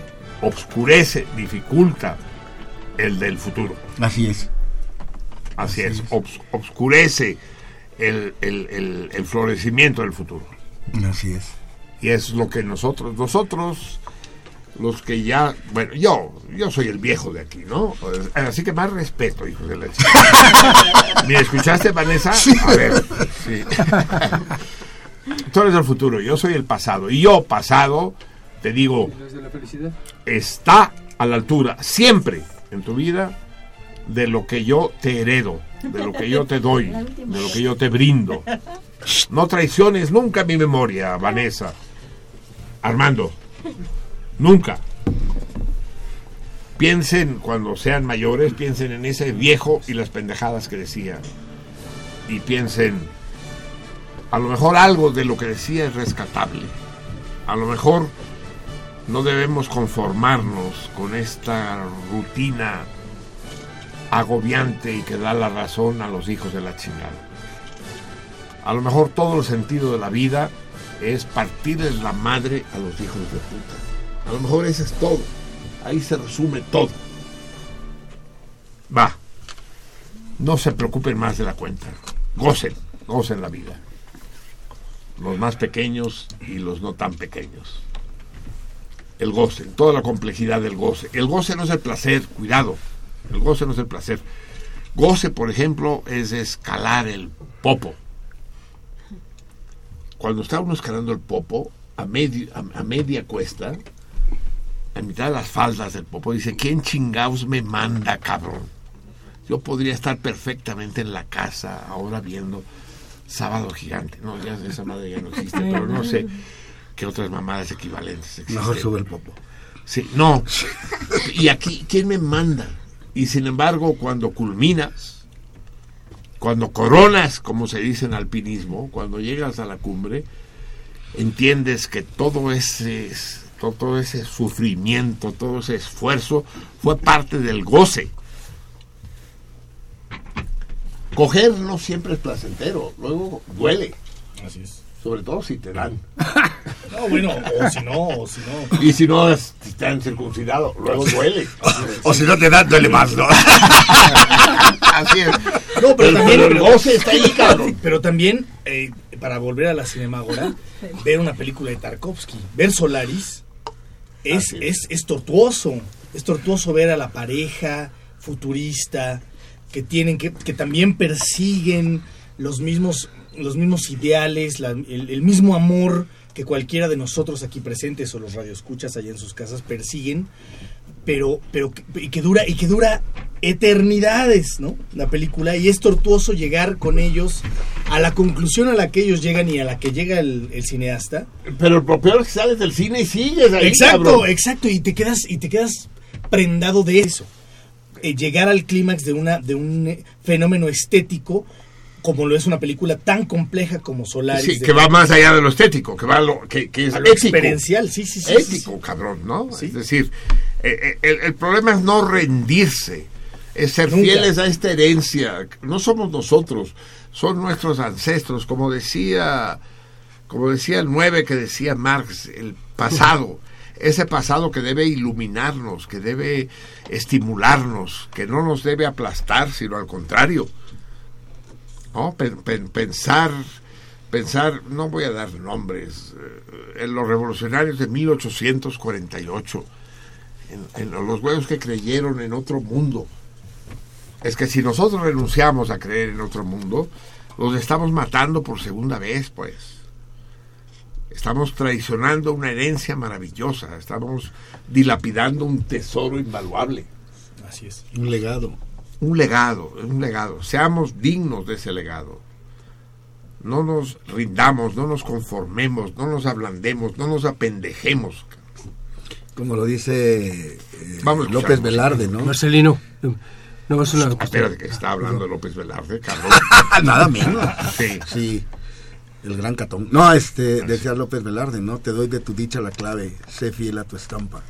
S7: obscurece, dificulta el del futuro.
S16: así es
S7: Así es, obs- obscurece el, el- el- el florecimiento del futuro.
S16: así es
S7: Y es lo que nosotros, nosotros, los que ya, bueno, yo, yo soy el viejo de aquí, ¿no? Así que más respeto, hijos de la chica. <laughs> Mira, ¿escuchaste, Vanessa? A ver, sí. Tú eres el futuro, yo soy el pasado. Y yo, pasado, te digo, está a la altura, siempre en tu vida, de lo que yo te heredo, de lo que yo te doy, de lo que yo te brindo. No traiciones nunca mi memoria, Vanessa. Armando, nunca. Piensen cuando sean mayores, piensen en ese viejo y las pendejadas que decía. Y piensen, a lo mejor algo de lo que decía es rescatable. A lo mejor no debemos conformarnos con esta rutina agobiante y que da la razón a los hijos de la chingada. A lo mejor todo el sentido de la vida es partirles la madre a los hijos de puta. A lo mejor eso es todo. Ahí se resume todo. Va. No se preocupen más de la cuenta. Gocen, gocen la vida. Los más pequeños y los no tan pequeños. El goce, toda la complejidad del goce. El goce no es el placer, cuidado. El goce no es el placer. Goce, por ejemplo, es escalar el popo. Cuando está uno escalando el popo, a, medio, a, a media cuesta, a mitad de las faldas del popo, dice, ¿quién chingaos me manda, cabrón? Yo podría estar perfectamente en la casa ahora viendo Sábado Gigante. No, ya esa madre ya no existe, pero no sé qué otras mamadas equivalentes existen.
S16: mejor sube el popo
S7: Sí, no. Y aquí, ¿quién me manda? Y sin embargo, cuando culminas, cuando coronas, como se dice en alpinismo, cuando llegas a la cumbre, entiendes que todo ese, todo ese sufrimiento, todo ese esfuerzo fue parte del goce. Coger no siempre es placentero, luego duele.
S8: Así es.
S7: Sobre todo si te dan. <laughs>
S8: No, bueno, o si no, o si no.
S7: Y si no es- si te han circuncidado, luego duele.
S16: o si no te dan duele más no <laughs>
S7: Así es.
S8: No, pero
S7: El-
S8: también
S7: el goce está ahí, cabrón. <laughs>
S8: Pero también, eh, para volver a la Cinemagora, ver una película de Tarkovsky, ver Solaris, es, es, es tortuoso. Es tortuoso ver a la pareja futurista que tienen que, que también persiguen los mismos, los mismos ideales, la- el, el mismo amor que cualquiera de nosotros aquí presentes o los radioescuchas allá en sus casas persiguen, pero, pero y que dura, y que dura eternidades, ¿no? La película, y es tortuoso llegar con ellos a la conclusión a la que ellos llegan y a la que llega el, el cineasta.
S7: Pero lo peor es que sales del cine y sigues ahí.
S8: exacto,
S7: cabrón.
S8: exacto, y te quedas, y te quedas prendado de eso. Eh, llegar al clímax de una, de un eh, fenómeno estético como lo es una película tan compleja como Solaris.
S7: Sí, que va más allá de lo estético, que va a lo que, que es
S8: A lo
S7: ético.
S8: experiencial, sí, sí, sí,
S7: Ético,
S8: sí, sí.
S7: cabrón, ¿no? Es decir, Eh, eh, el, problema es no rendirse, es ser fieles a esta herencia. No somos nosotros, son nuestros ancestros, como decía, como decía el 9 que decía Marx, el pasado. <laughs> ese pasado que debe iluminarnos, que debe estimularnos, que no nos debe aplastar, sino al contrario. Pensar, pensar, no voy a dar nombres, eh, en los revolucionarios de 1848, en, en los huevos que creyeron en otro mundo. Es que si nosotros renunciamos a creer en otro mundo, los estamos matando por segunda vez, pues. Estamos traicionando una herencia maravillosa, estamos dilapidando un tesoro invaluable.
S8: Así es.
S16: Un legado.
S7: Un legado, un legado. Seamos dignos de ese legado. No nos rindamos, no nos conformemos, no nos ablandemos, no nos apendejemos.
S16: Como lo dice eh, López Velarde, ¿no?
S8: Marcelino. No es una
S7: Espérate, que está hablando López Velarde, Carlos. <laughs>
S16: Nada menos. Sí. Sí. El gran catón. No, este, decía López Velarde, ¿no? Te doy de tu dicha la clave, sé fiel a tu estampa.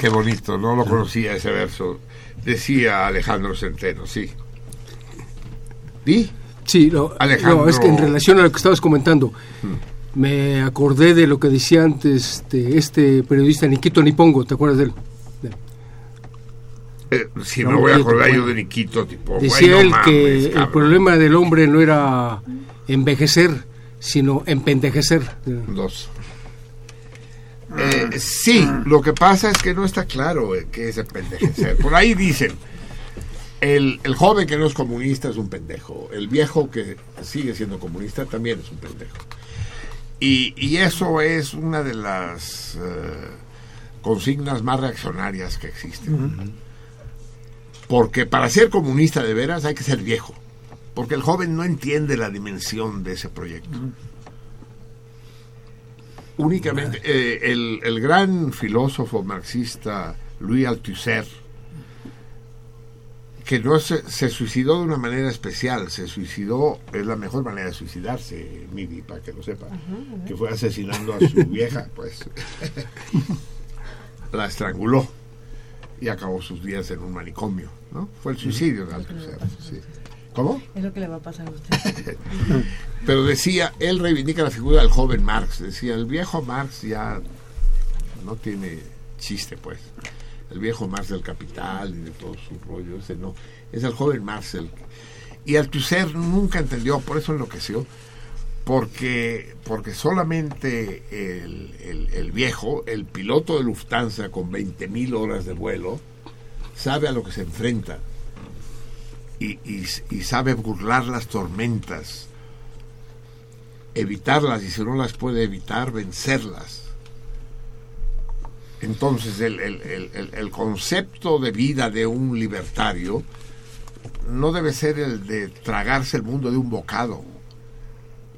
S7: Qué bonito, no lo conocía ese verso. Decía Alejandro Centeno, sí.
S8: ¿Y? Sí, Alejandro... es que en relación a lo que estabas comentando, hmm. me acordé de lo que decía antes este, este periodista Nikito Nipongo, ¿te acuerdas de él?
S7: Eh, si no, voy a acordar yo de Nikito Nipongo.
S8: Decía él que el problema del hombre no era envejecer, sino empendejecer.
S7: Dos. Eh, sí, lo que pasa es que no está claro eh, qué es empendejecer. Por ahí dicen, el, el, joven que no es comunista es un pendejo, el viejo que sigue siendo comunista también es un pendejo. Y, y eso es una de las eh, consignas más reaccionarias que existen. Porque para ser comunista de veras hay que ser viejo porque el joven no entiende la dimensión de ese proyecto. Únicamente, eh, el, gran filósofo marxista Louis Althusser, que no se, se, suicidó de una manera especial, se suicidó, es la mejor manera de suicidarse, Midi, para que lo sepa, que fue asesinando a su vieja, pues <laughs> la estranguló y acabó sus días en un manicomio, ¿no? Fue el suicidio de Althusser, sí. ¿Cómo?
S12: Es lo que le va a pasar a usted. <laughs>
S7: Pero decía, él reivindica la figura del joven Marx. Decía, el viejo Marx ya no tiene chiste, pues. El viejo Marx del capital y de todo su rollo, ese no. Es el joven Marx. El, y Althusser nunca entendió, por eso enloqueció, porque, porque solamente el, el viejo, el piloto de Lufthansa con 20.000 horas de vuelo, sabe a lo que se enfrenta y, sabe burlar las tormentas, evitarlas y si no las puede evitar, vencerlas. Entonces el, el, concepto de vida de un libertario no debe ser el de tragarse el mundo de un bocado,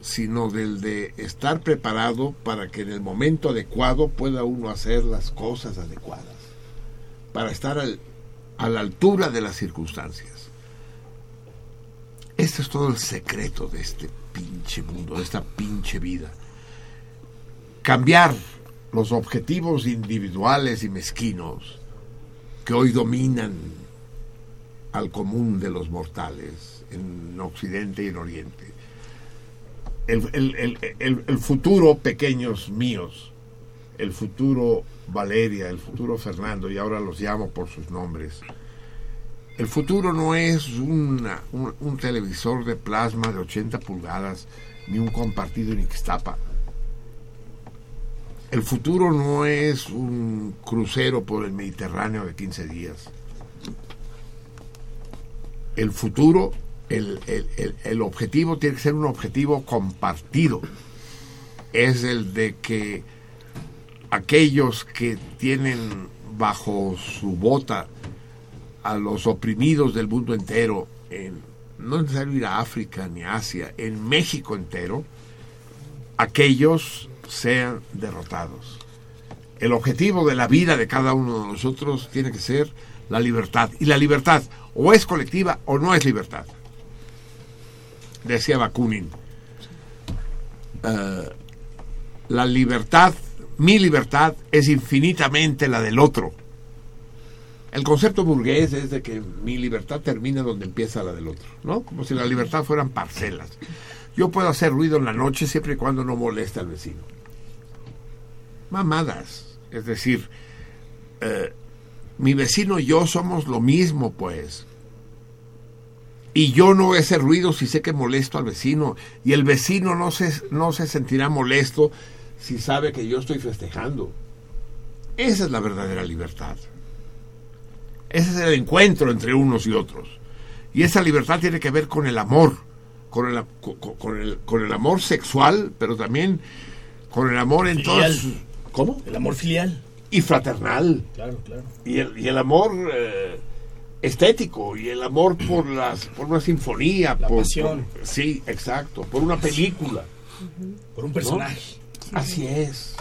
S7: sino del de estar preparado para que en el momento adecuado pueda uno hacer las cosas adecuadas, para estar a la altura de las circunstancias. Este es todo el secreto de este pinche mundo, de esta pinche vida. Cambiar los objetivos individuales y mezquinos que hoy dominan al común de los mortales en Occidente y en Oriente. El, futuro, pequeños míos, el futuro Valeria, el futuro Fernando, y ahora los llamo por sus nombres, el futuro no es un, televisor de plasma de 80 pulgadas ni un compartido en Ixtapa. El futuro no es un crucero por el Mediterráneo de 15 días. El futuro, el, el objetivo tiene que ser un objetivo compartido. Es el de que aquellos que tienen bajo su bota a los oprimidos del mundo entero, en, no es necesario ir a África ni a Asia, en México entero, aquellos sean derrotados. El objetivo de la vida de cada uno de nosotros tiene que ser la libertad. Y la libertad o es colectiva o no es libertad. Decía Bakunin. Eh, la libertad mi libertad es infinitamente la del otro. El concepto burgués es de que mi libertad termina donde empieza la del otro, ¿no? Como si la libertad fueran parcelas. Yo puedo hacer ruido en la noche siempre y cuando no moleste al vecino. Mamadas. Es decir, eh, mi vecino y yo somos lo mismo, pues. Y yo no voy a hacer ruido si sé que molesto al vecino. Y el vecino no se, no se sentirá molesto si sabe que yo estoy festejando. Esa es la verdadera libertad. Ese es el encuentro entre unos y otros. Y esa libertad tiene que ver con el amor, con el, con, el, con el amor sexual, pero también con el amor en todos.
S8: ¿Cómo? El amor filial.
S7: Y fraternal.
S8: Claro, claro.
S7: Y el, y el amor eh, estético, y el amor por, las, por una sinfonía.
S8: La
S7: por,
S8: pasión.
S7: sí, exacto. Por una película.
S8: Por un personaje.
S7: Así es.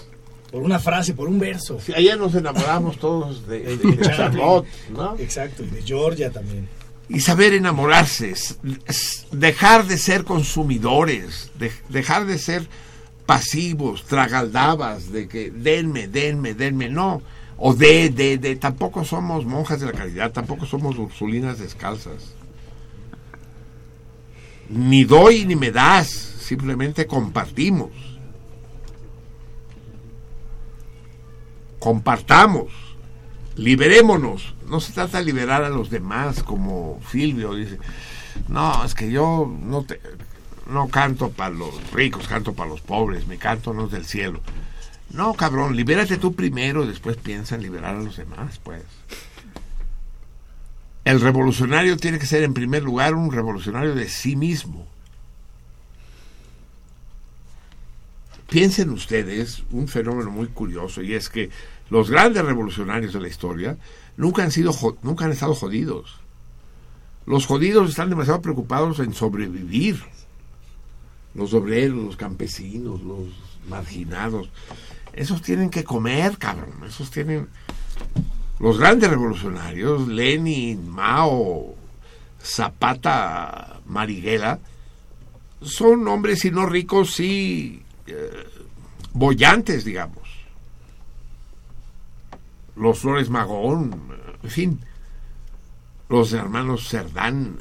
S8: Por una frase, por un verso.
S7: Sí, ayer nos enamoramos todos de, de, de Charlotte, ¿no?
S8: Exacto, y de Georgia también.
S7: Y saber enamorarse, es- es dejar de ser consumidores, de- dejar de ser pasivos, tragaldabas, de que denme, denme, denme, no. O de, de, de, tampoco somos monjas de la caridad, tampoco somos ursulinas descalzas. Ni doy ni me das, simplemente compartimos. Compartamos, liberémonos. No se trata de liberar a los demás, como Silvio dice. No, es que yo no te, no canto para los ricos, canto para los pobres, mi canto no es del cielo. No, cabrón, libérate tú primero después piensa en liberar a los demás, pues. El revolucionario tiene que ser en primer lugar un revolucionario de sí mismo. Piensen ustedes un fenómeno muy curioso y es que los grandes revolucionarios de la historia nunca han sido nunca han estado jodidos. Los jodidos están demasiado preocupados en sobrevivir. Los obreros, los campesinos, los marginados, esos tienen que comer, cabrón. Esos tienen los grandes revolucionarios, Lenin, Mao, Zapata, Marighella, son hombres, si no ricos, sí eh, bollantes, digamos. Los Flores Magón, en fin, los hermanos Cerdán,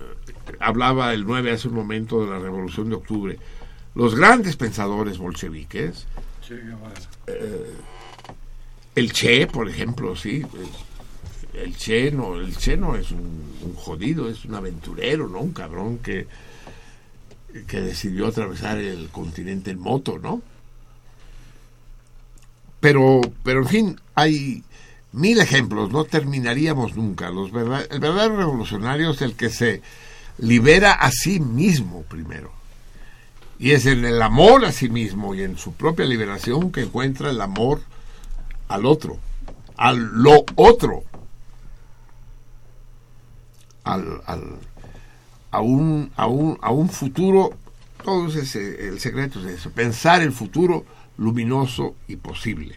S7: hablaba el 9 hace un momento de la Revolución de Octubre. Los grandes pensadores bolcheviques, eh, el Che, por ejemplo, sí. pues, El Che no, el Che no es un, un jodido, es un aventurero, ¿no? Un cabrón que, que decidió atravesar el continente en moto, ¿no? Pero, pero en fin, hay mil ejemplos, no terminaríamos nunca. Los verdad- el verdadero revolucionario es el que se libera a sí mismo primero. Y es en el amor a sí mismo y en su propia liberación que encuentra el amor al otro, al lo otro, al, al- a, un, a, un, a un futuro. Todo es ese, el secreto es eso, pensar el futuro luminoso y posible.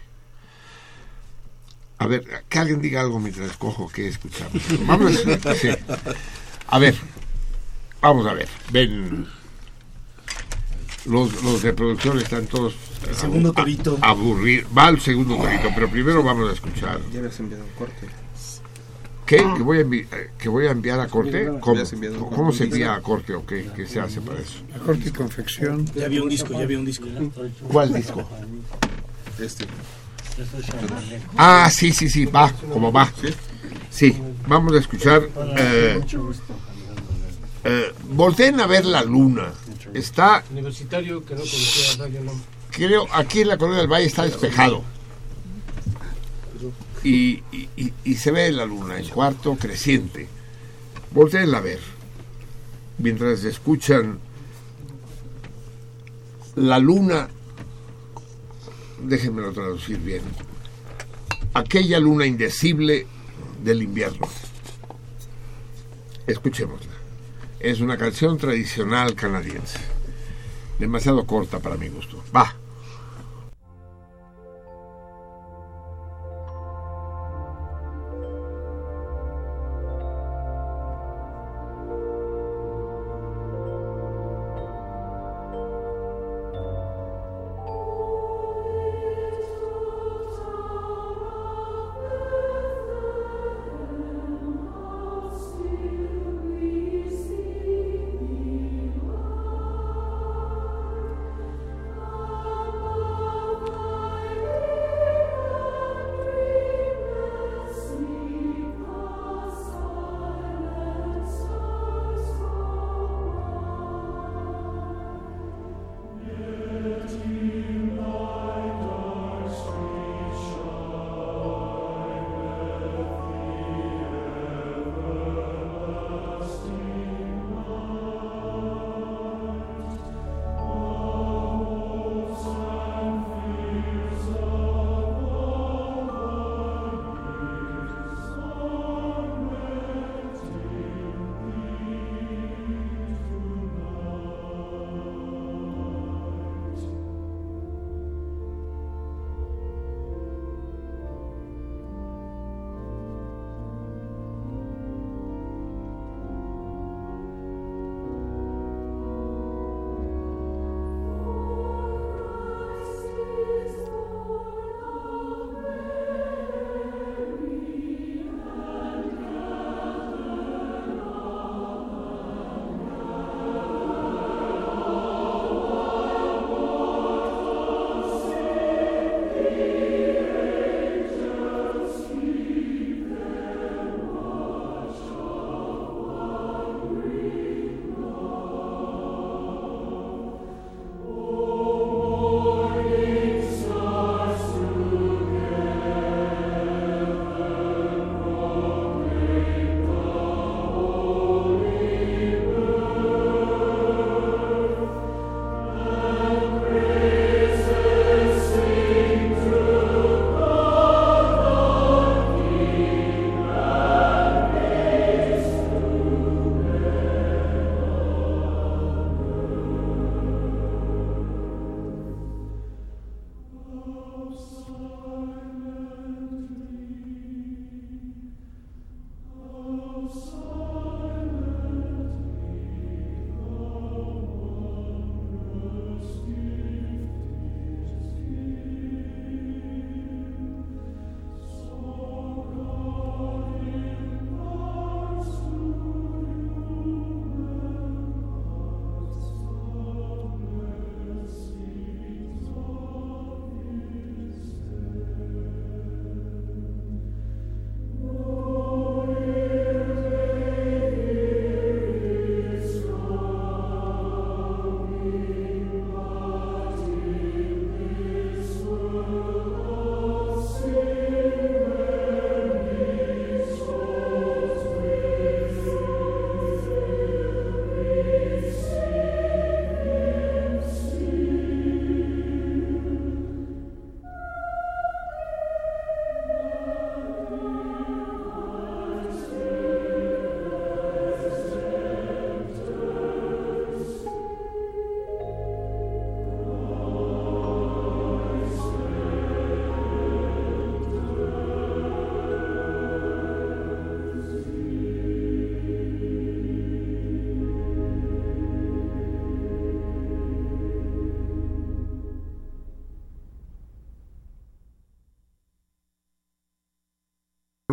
S7: A ver, que alguien diga algo mientras cojo que escuchamos. Vamos a, sí. a ver, vamos a ver. Ven, los, los de producción están todos
S8: El segundo
S7: a-
S8: torito.
S7: aburrir. Va al segundo torito, pero primero vamos a escuchar.
S21: Ya me has enviado un corte.
S7: ¿Qué? ¿Que voy a, eh, que voy a enviar a corte? ¿Cómo, ¿Cómo
S21: corte.
S7: se envía a corte o qué, qué se hace para eso?
S21: A corte y confección.
S8: Ya vi un disco, ya vi un disco.
S7: ¿Cuál disco?
S21: Este.
S7: Ah, sí, sí, sí, va, como va. Sí, vamos a escuchar. Eh, eh, volteen a ver la luna. Está,
S20: Universitario que no conocía
S7: creo, aquí en la Colonia del Valle está despejado. Y, y- y- y se ve la luna en cuarto creciente. Volteenla a ver. Mientras escuchan la luna, déjenmelo traducir bien, aquella luna indecible del invierno. Escuchémosla. Es una canción tradicional canadiense. Demasiado corta para mi gusto. Va.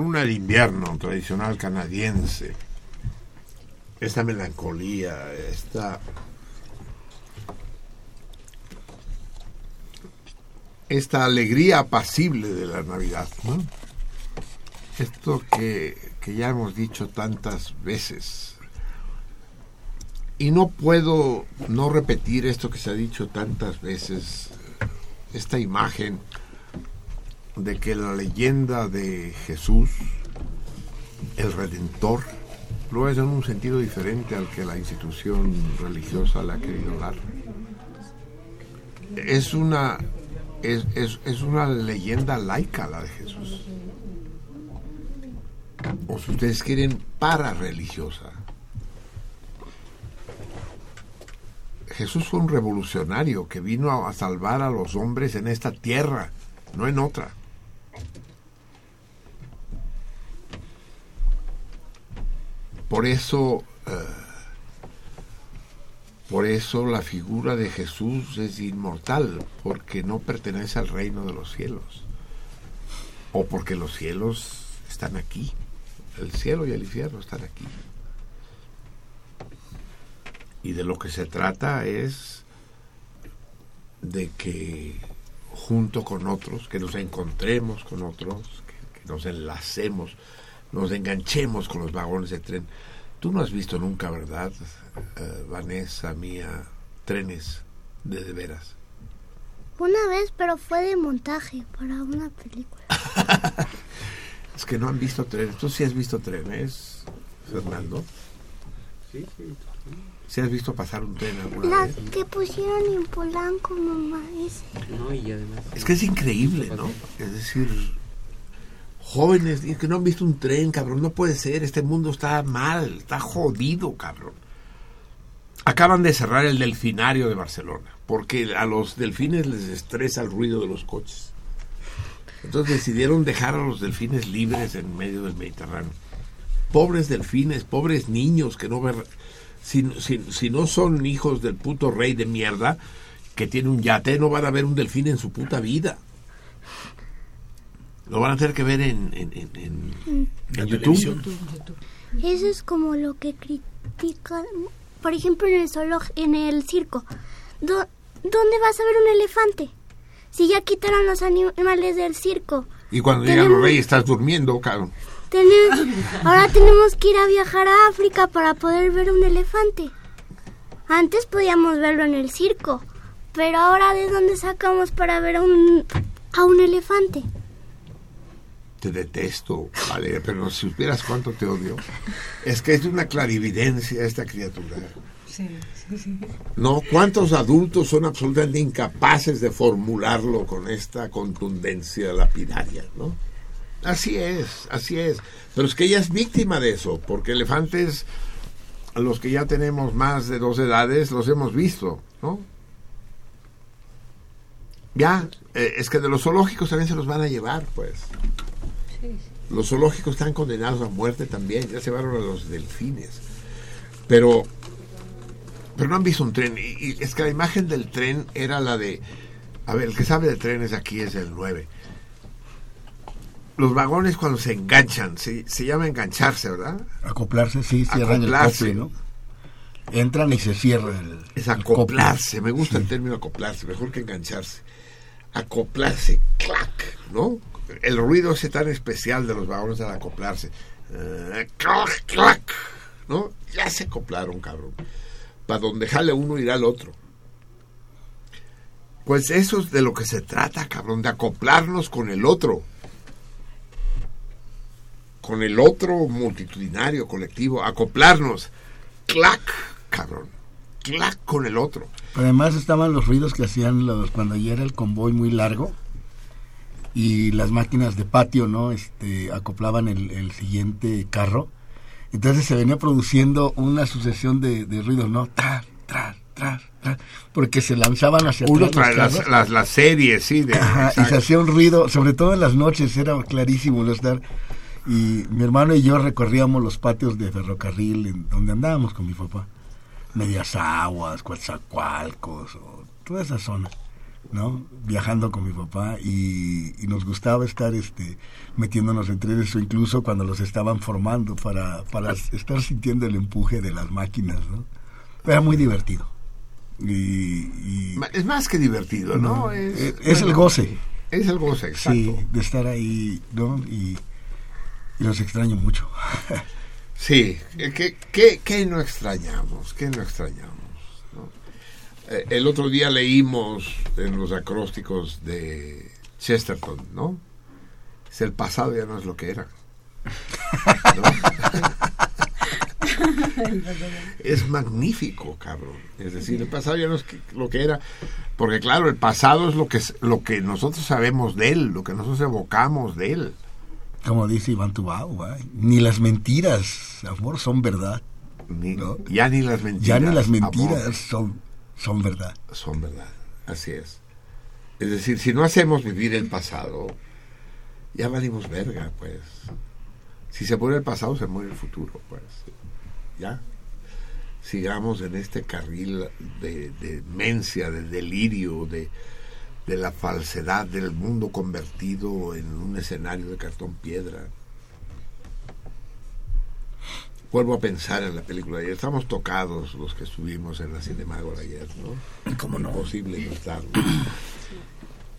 S7: Una de invierno tradicional canadiense, esta melancolía, esta esta alegría apacible de la Navidad. Esto que, que ya hemos dicho tantas veces. Y no puedo no repetir esto que se ha dicho tantas veces, esta imagen de que la leyenda de Jesús, el Redentor, lo es en un sentido diferente al que la institución religiosa le ha querido dar. Es una, es, es, es una leyenda laica la de Jesús. O si ustedes quieren, para religiosa. Jesús fue un revolucionario que vino a salvar a los hombres en esta tierra, no en otra. Por eso, eh, por eso la figura de Jesús es inmortal, porque no pertenece al reino de los cielos, o porque los cielos están aquí, el cielo y el infierno están aquí. Y de lo que se trata es de que junto con otros, que nos encontremos con otros, que, que nos enlacemos, nos enganchemos con los vagones de tren. Tú no has visto nunca, ¿verdad, eh, Vanessa, mía, trenes de de veras?
S13: Una vez, pero fue de montaje para una película. <laughs>
S7: Es que no han visto trenes. ¿Tú sí has visto trenes, Fernando?
S21: Sí, sí.
S7: ¿Sí has visto pasar un tren alguna
S13: La
S7: vez?
S13: que pusieron en Polanco, mamá. ese.
S21: No, y además.
S7: Es que es increíble, ¿no? Es decir, jóvenes que no han visto un tren, cabrón, no puede ser, este mundo está mal, está jodido, cabrón. Acaban de cerrar el delfinario de Barcelona, porque a los delfines les estresa el ruido de los coches. Entonces decidieron dejar a los delfines libres en medio del Mediterráneo. Pobres delfines, pobres niños que no ver, si, si, si no son hijos del puto rey de mierda que tiene un yate, no van a ver un delfín en su puta vida. Lo van a tener que ver en, en, en, en- en YouTube.
S13: Eso es como lo que critican, por ejemplo, en el en el circo. Do- ¿Dónde vas a ver un elefante? Si ya quitaron los animales del circo.
S7: Y cuando llegan los reyes estás durmiendo, cabrón.
S13: Tenemos- ahora tenemos que ir a viajar a África para poder ver un elefante. Antes podíamos verlo en el circo, pero ahora ¿de dónde sacamos para ver a un, a un elefante?
S7: Te detesto, vale, pero si supieras cuánto te odio. Es que es de una clarividencia esta criatura.
S12: Sí, sí, sí.
S7: No, ¿cuántos adultos son absolutamente incapaces de formularlo con esta contundencia lapidaria, no? Así es, así es. Pero es que ella es víctima de eso, porque elefantes, los que ya tenemos más de dos edades, los hemos visto, ¿no? Ya, eh, es que de los zoológicos también se los van a llevar, pues. Los zoológicos están condenados a muerte también, ya se llevaron a los delfines. Pero pero no han visto un tren. Y, y es que la imagen del tren era la de. A ver, el que sabe de trenes aquí es el 9. Los vagones cuando se enganchan, se, se llama engancharse, ¿verdad?
S16: Acoplarse, sí, cierran
S7: Acoplarse.
S16: el cofre, ¿no? Entran y se cierra el.
S7: Es
S16: el
S7: acoplarse, me gusta el término acoplarse, mejor que engancharse. Acoplarse, clac, ¿no? El ruido ese tan especial de los vagones al acoplarse. Eh, clac, clac, ¿no? Ya se acoplaron, cabrón. Para donde jale uno irá el otro. Pues eso es de lo que se trata, cabrón, de acoplarnos con el otro. Con el otro multitudinario, colectivo, acoplarnos. Clac, cabrón. Clac con el otro.
S16: Además estaban los ruidos que hacían los cuando ya era el convoy muy largo y las máquinas de patio, ¿no? Este, acoplaban el, el siguiente carro. Entonces se venía produciendo una sucesión de, de ruidos, ¿no? Tras, tras, tras, tras, porque se lanzaban hacia
S7: Uno
S16: los
S7: las,
S16: carros.
S7: las, las series, sí. De,
S16: Ajá, y se hacía un ruido, sobre todo en las noches, era clarísimo no estar. Y mi hermano y yo recorríamos los patios de ferrocarril en donde andábamos con mi papá. Medias Aguas, Coatzacoalcos, o toda esa zona. ¿No? Viajando con mi papá y, nos gustaba estar este, metiéndonos entre eso, incluso cuando los estaban formando para, para estar sintiendo el empuje de las máquinas, ¿no? Era muy divertido. Y,
S7: Es más que divertido, ¿no?
S16: es, es el goce.
S7: Es el goce, exacto. Sí,
S16: de estar ahí, ¿no? Y, los extraño mucho. <laughs>
S7: sí, ¿qué, qué, qué no extrañamos? ¿Qué no extrañamos? Eh, el otro día leímos en los acrósticos de Chesterton, ¿no? Es el pasado ya no es lo que era. es magnífico, cabrón. Es decir, el pasado ya no es lo que era, porque claro, el pasado es lo que lo que nosotros sabemos de él, lo que nosotros evocamos de él.
S16: Como dice Iván Tubao, ni las mentiras, amor, son verdad.
S7: Ya ni las mentiras.
S16: Ya ni las mentiras son son verdad.
S7: Son verdad, así es. Es decir, si no hacemos vivir el pasado, ya valimos verga, pues. Si se muere el pasado, se muere el futuro, pues. Ya. Sigamos en este carril de, de demencia, de delirio, de, de la falsedad del mundo convertido en un escenario de cartón piedra vuelvo a pensar en la película de ayer. Estamos tocados los que estuvimos en la Cinemágora ayer, ¿no?
S16: ¿Cómo no?
S7: Imposible no estarlo.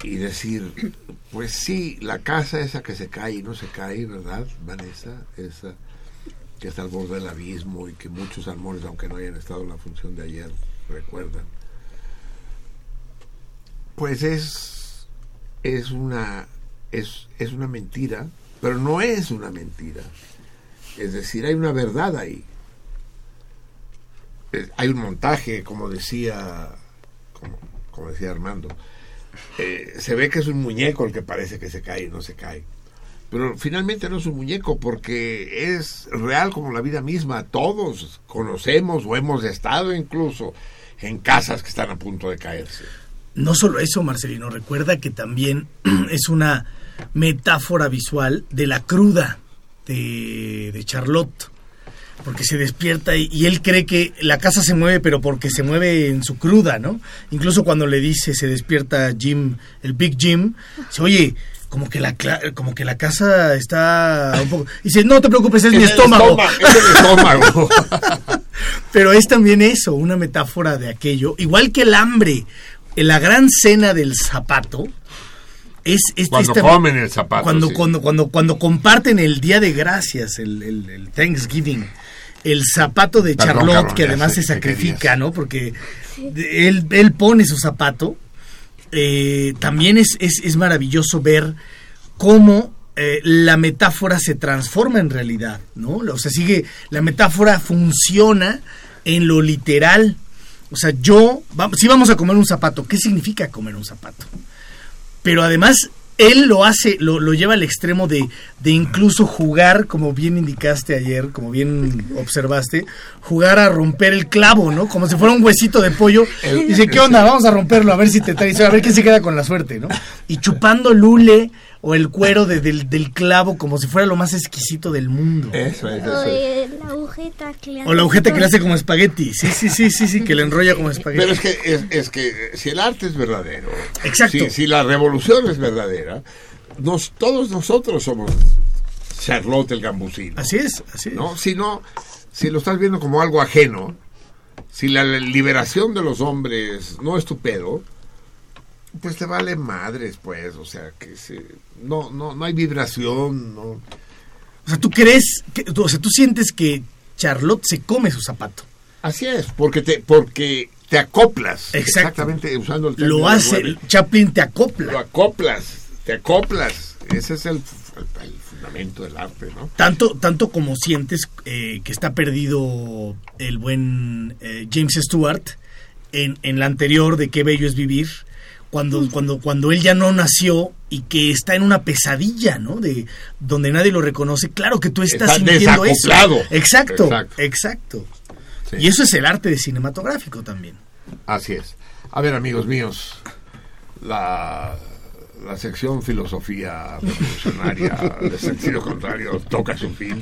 S7: Y decir, pues sí, la casa esa que se cae y no se cae, ¿verdad, Vanessa? Esa que está al borde del abismo y que muchos amores, aunque no hayan estado en la función de ayer, recuerdan. Pues es, es una es, es una mentira, pero no es una mentira es decir, hay una verdad ahí. Hay un montaje, como decía, como, decía Armando. Eh, se ve que es un muñeco el que parece que se cae y no se cae. Pero finalmente no es un muñeco porque es real como la vida misma. Todos conocemos o hemos estado incluso en casas que están a punto de caerse.
S8: No solo eso, Marcelino, recuerda que también <clears throat> es una metáfora visual de la cruda de, Charlotte porque se despierta y, él cree que la casa se mueve, pero porque se mueve en su cruda, ¿no? Incluso cuando le dice, se despierta Jim, el Big Jim, dice, oye, como que la como que la casa está un poco... Y dice, no te preocupes, es, mi estómago.
S7: es el estómago. <laughs>
S8: pero es también eso, una metáfora de aquello. Igual que el hambre, en la gran cena del zapato, es,
S7: cuando comen el zapato.
S8: Cuando, cuando, cuando, cuando comparten el Día de Gracias, el, el, Thanksgiving, el zapato de Charlotte, que además se sacrifica, ¿no? Porque él, él pone su zapato. Eh, también es, es, es, maravilloso ver cómo eh, la metáfora se transforma en realidad, ¿no? O sea, sigue, la metáfora funciona en lo literal. O sea, yo, si vamos a comer un zapato, ¿qué significa comer un zapato? Pero además él lo hace, lo, lo lleva al extremo de, de, incluso jugar, como bien indicaste ayer, como bien observaste, jugar a romper el clavo, ¿no? Como si fuera un huesito de pollo. Dice, ¿qué onda? Vamos a romperlo, a ver si te trae, a ver quién se queda con la suerte, ¿no? Y chupando lule o el cuero del, del, clavo como si fuera lo más exquisito del mundo.
S7: Eso es,
S13: eso es. O la agujeta que le hace.
S8: O la agujeta que le hace como espagueti. Sí, sí, sí, sí, sí, que le enrolla como espagueti.
S7: Pero es que, es, es que si el arte es verdadero,
S8: Exacto.
S7: Si, si la revolución es verdadera, nos, todos nosotros somos Charlotte el Gambusino.
S8: Así es, así es.
S7: ¿no? Si no, si lo estás viendo como algo ajeno, si la liberación de los hombres no es tu pedo, pues te vale madres, pues, o sea, que se, no, no, no hay vibración, no.
S8: O sea, tú crees, que, o sea, tú sientes que Charlotte se come su zapato.
S7: Así es, porque te, porque te acoplas. Exactamente, usando el
S8: Lo hace, Chaplin te acopla.
S7: Lo acoplas, te acoplas. Ese es el, fundamento del arte, ¿no?
S8: Tanto, tanto como sientes eh, que está perdido el buen eh, James Stewart en, en la anterior de Qué bello es vivir cuando, cuando, cuando él ya no nació y que está en una pesadilla, ¿no? De donde nadie lo reconoce. Claro que tú estás sintiendo eso. Exacto, exacto. Y eso es el arte cinematográfico también.
S7: Así es. A ver, amigos míos, la, la sección filosofía revolucionaria <laughs> de sentido contrario toca su fin.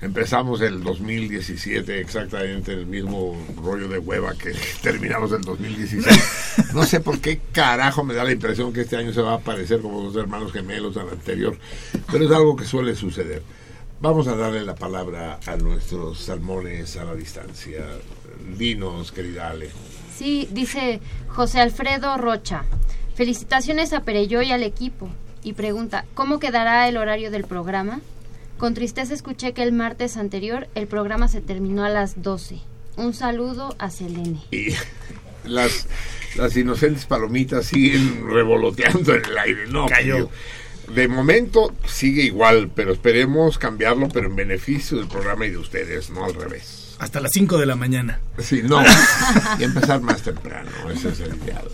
S7: Empezamos el 2017 exactamente el mismo rollo de hueva que <laughs> terminamos el 2016. No sé por qué carajo me da la impresión que este año se va a aparecer como los hermanos gemelos al anterior, pero es algo que suele suceder. Vamos a darle la palabra a nuestros salmones a la distancia. Dinos, querida Ale.
S11: Sí, dice José Alfredo Rocha. Felicitaciones a Pereyó y al equipo. Y pregunta, ¿cómo quedará el horario del programa? Con tristeza escuché que el martes anterior el programa se terminó a las 12. Un saludo a Selene.
S7: Y las, las inocentes palomitas siguen revoloteando en el aire. No,
S8: Cayó.
S7: De momento sigue igual, pero esperemos cambiarlo, pero en beneficio del programa y de ustedes, no al revés.
S8: Hasta las 5 de la mañana.
S7: Sí, no. <laughs> y empezar más temprano, ese es el ideal.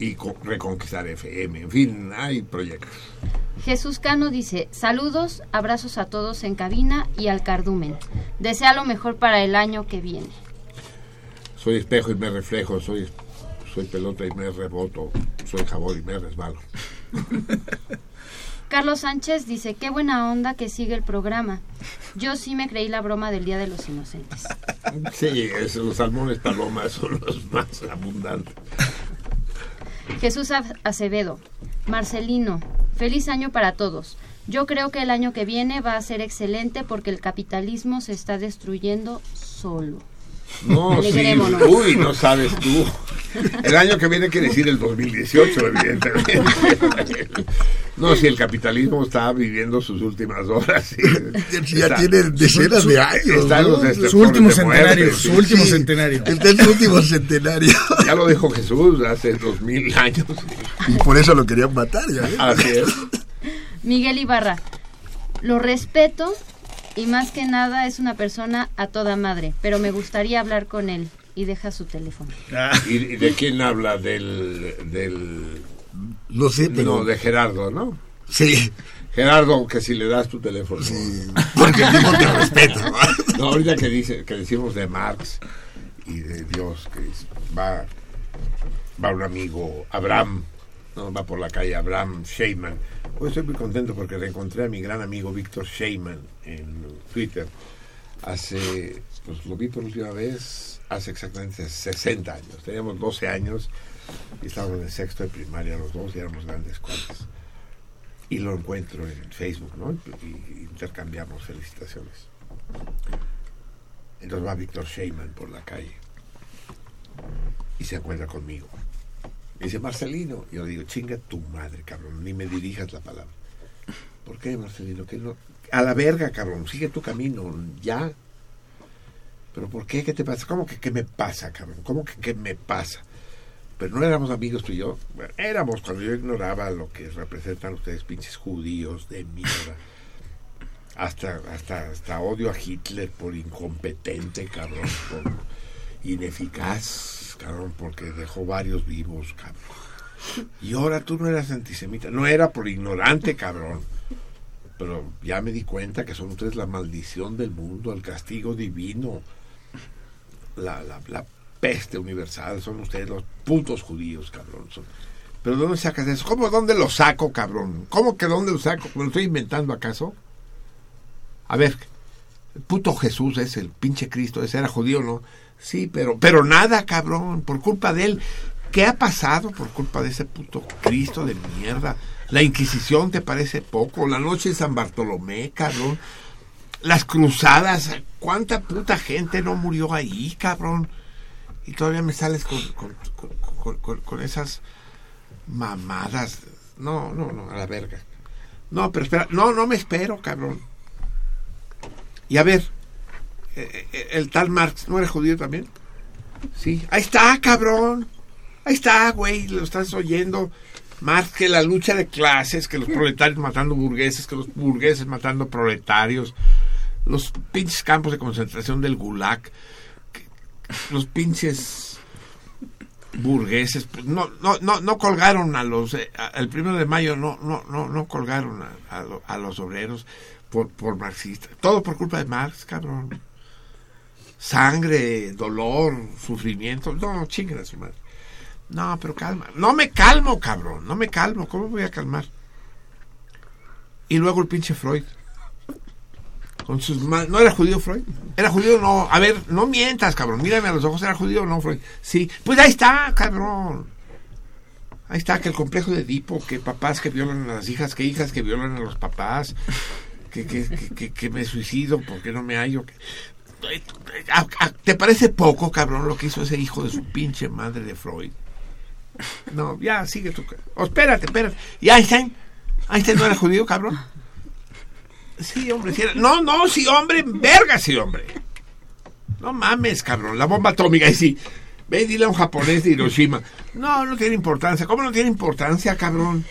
S7: Y co- reconquistar FM, en fin, hay proyectos.
S11: Jesús Cano dice, saludos, abrazos a todos en cabina y al cardumen. Desea lo mejor para el año que viene.
S7: Soy espejo y me reflejo, soy, soy pelota y me reboto, soy jabón y me resbalo. <laughs>
S11: Carlos Sánchez dice, qué buena onda que sigue el programa. Yo sí me creí la broma del Día de los Inocentes.
S7: Sí, es- los salmones palomas son los más abundantes.
S11: Jesús Acevedo, Marcelino, feliz año para todos. Yo creo que el año que viene va a ser excelente porque el capitalismo se está destruyendo solo.
S7: No, sí, uy, no sabes tú. El año que viene quiere decir el 2018, evidentemente. No, si el capitalismo está viviendo sus últimas horas. sí.
S16: Ya
S7: Está-
S16: tiene decenas de años,
S7: Está en
S16: ¿no?
S7: los
S16: Su
S8: último
S7: de muerte,
S8: centenario,
S7: sí.
S8: su último
S7: Sí.
S8: centenario.
S16: Está en su último centenario.
S7: Ya lo dijo Jesús hace dos mil años.
S16: Y por eso lo querían matar, ya.
S7: Así es.
S11: Miguel Ibarra, lo respeto y más que nada es una persona a toda madre, pero me gustaría hablar con él y deja su teléfono.
S7: ¿Y, y de quién habla? Del, del...
S16: No sé, pero...
S7: No, de Gerardo, ¿no?
S16: Sí.
S7: Gerardo, que si le das tu teléfono.
S16: Porque el tipo te respeta. <laughs>
S7: No, ahorita que, dice, que decimos de Marx y de Dios, que va, va un amigo, Abraham, no, va por la calle Abraham Sheyman. Hoy estoy muy contento porque reencontré a mi gran amigo Víctor Sheyman en Twitter. Hace, pues lo vi por última vez hace exactamente 60 años. Teníamos 12 años y estábamos en el sexto de primaria los dos y éramos grandes cuates. Y lo encuentro en Facebook, ¿no? Y intercambiamos felicitaciones. Entonces va Víctor Sheyman por la calle y se encuentra conmigo. Y dice, Marcelino. Yo le digo, chinga tu madre, cabrón, ni me dirijas la palabra. ¿Por qué, Marcelino? ¿Qué no? A la verga, cabrón, sigue tu camino, ya. ¿Pero por qué? ¿Qué te pasa? ¿Cómo que qué me pasa, cabrón? ¿Cómo que qué me pasa? Pero no éramos amigos tú y yo. Éramos cuando yo ignoraba lo que representan ustedes, pinches judíos de mierda. Hasta, hasta, hasta odio a Hitler por incompetente, cabrón, ineficaz, cabrón, porque dejó varios vivos, cabrón. Y ahora tú no eras antisemita, no era por ignorante, cabrón. Pero ya me di cuenta que son ustedes la maldición del mundo, el castigo divino, la, la, la peste universal, son ustedes los putos judíos, cabrón. Pero ¿dónde sacas eso? ¿Cómo dónde lo saco, cabrón? ¿Cómo que dónde lo saco? ¿Me lo estoy inventando acaso? A ver, el puto Jesús es el pinche Cristo, ese era judío, ¿no? Sí, pero, pero nada, cabrón, por culpa de él. ¿Qué ha pasado por culpa de ese puto Cristo de mierda? La Inquisición te parece poco, la noche de San Bartolomé, cabrón. Las cruzadas, ¿cuánta puta gente no murió ahí, cabrón? Y todavía me sales con, con, con- esas mamadas. No, no, no, a la verga. No, pero espera, no, no me espero, cabrón. Y a ver, el tal Marx, ¿no era judío también? Sí, ahí está, cabrón. Ahí está, güey, lo estás oyendo. Marx, que la lucha de clases, que los proletarios matando burgueses, que los burgueses matando proletarios, los pinches campos de concentración del Gulag, que- los pinches burgueses, pues, no, no, no, no colgaron a los, eh, a- el primero de mayo no, no, no, no colgaron a, a lo- a los obreros por, por marxistas. Todo por culpa de Marx, cabrón. Sangre, dolor, sufrimiento. No, chinguen a su madre. No, pero calma. No me calmo, cabrón. No me calmo. ¿Cómo voy a calmar? Y luego el pinche Freud. Con sus ¿No era judío Freud? ¿Era judío no? A ver, no mientas, cabrón. Mírame a los ojos. ¿Era judío o no Freud? Sí. Pues ahí está, cabrón. Ahí está, que el complejo de Edipo, que papás que violan a las hijas, que hijas que violan a los papás, que, que, que, que me suicido porque no me hallo. ¿Te parece poco, cabrón, lo que hizo ese hijo de su pinche madre de Freud? No, ya, sigue tú. Oh, espérate, espérate. ¿Y Einstein? ¿Einstein no era judío, cabrón? Sí, hombre, sí era. No, no, sí, hombre, verga, sí, hombre. No mames, cabrón, la bomba atómica, y sí. Ve y dile a un japonés de Hiroshima. No, no tiene importancia. ¿Cómo no tiene importancia, cabrón?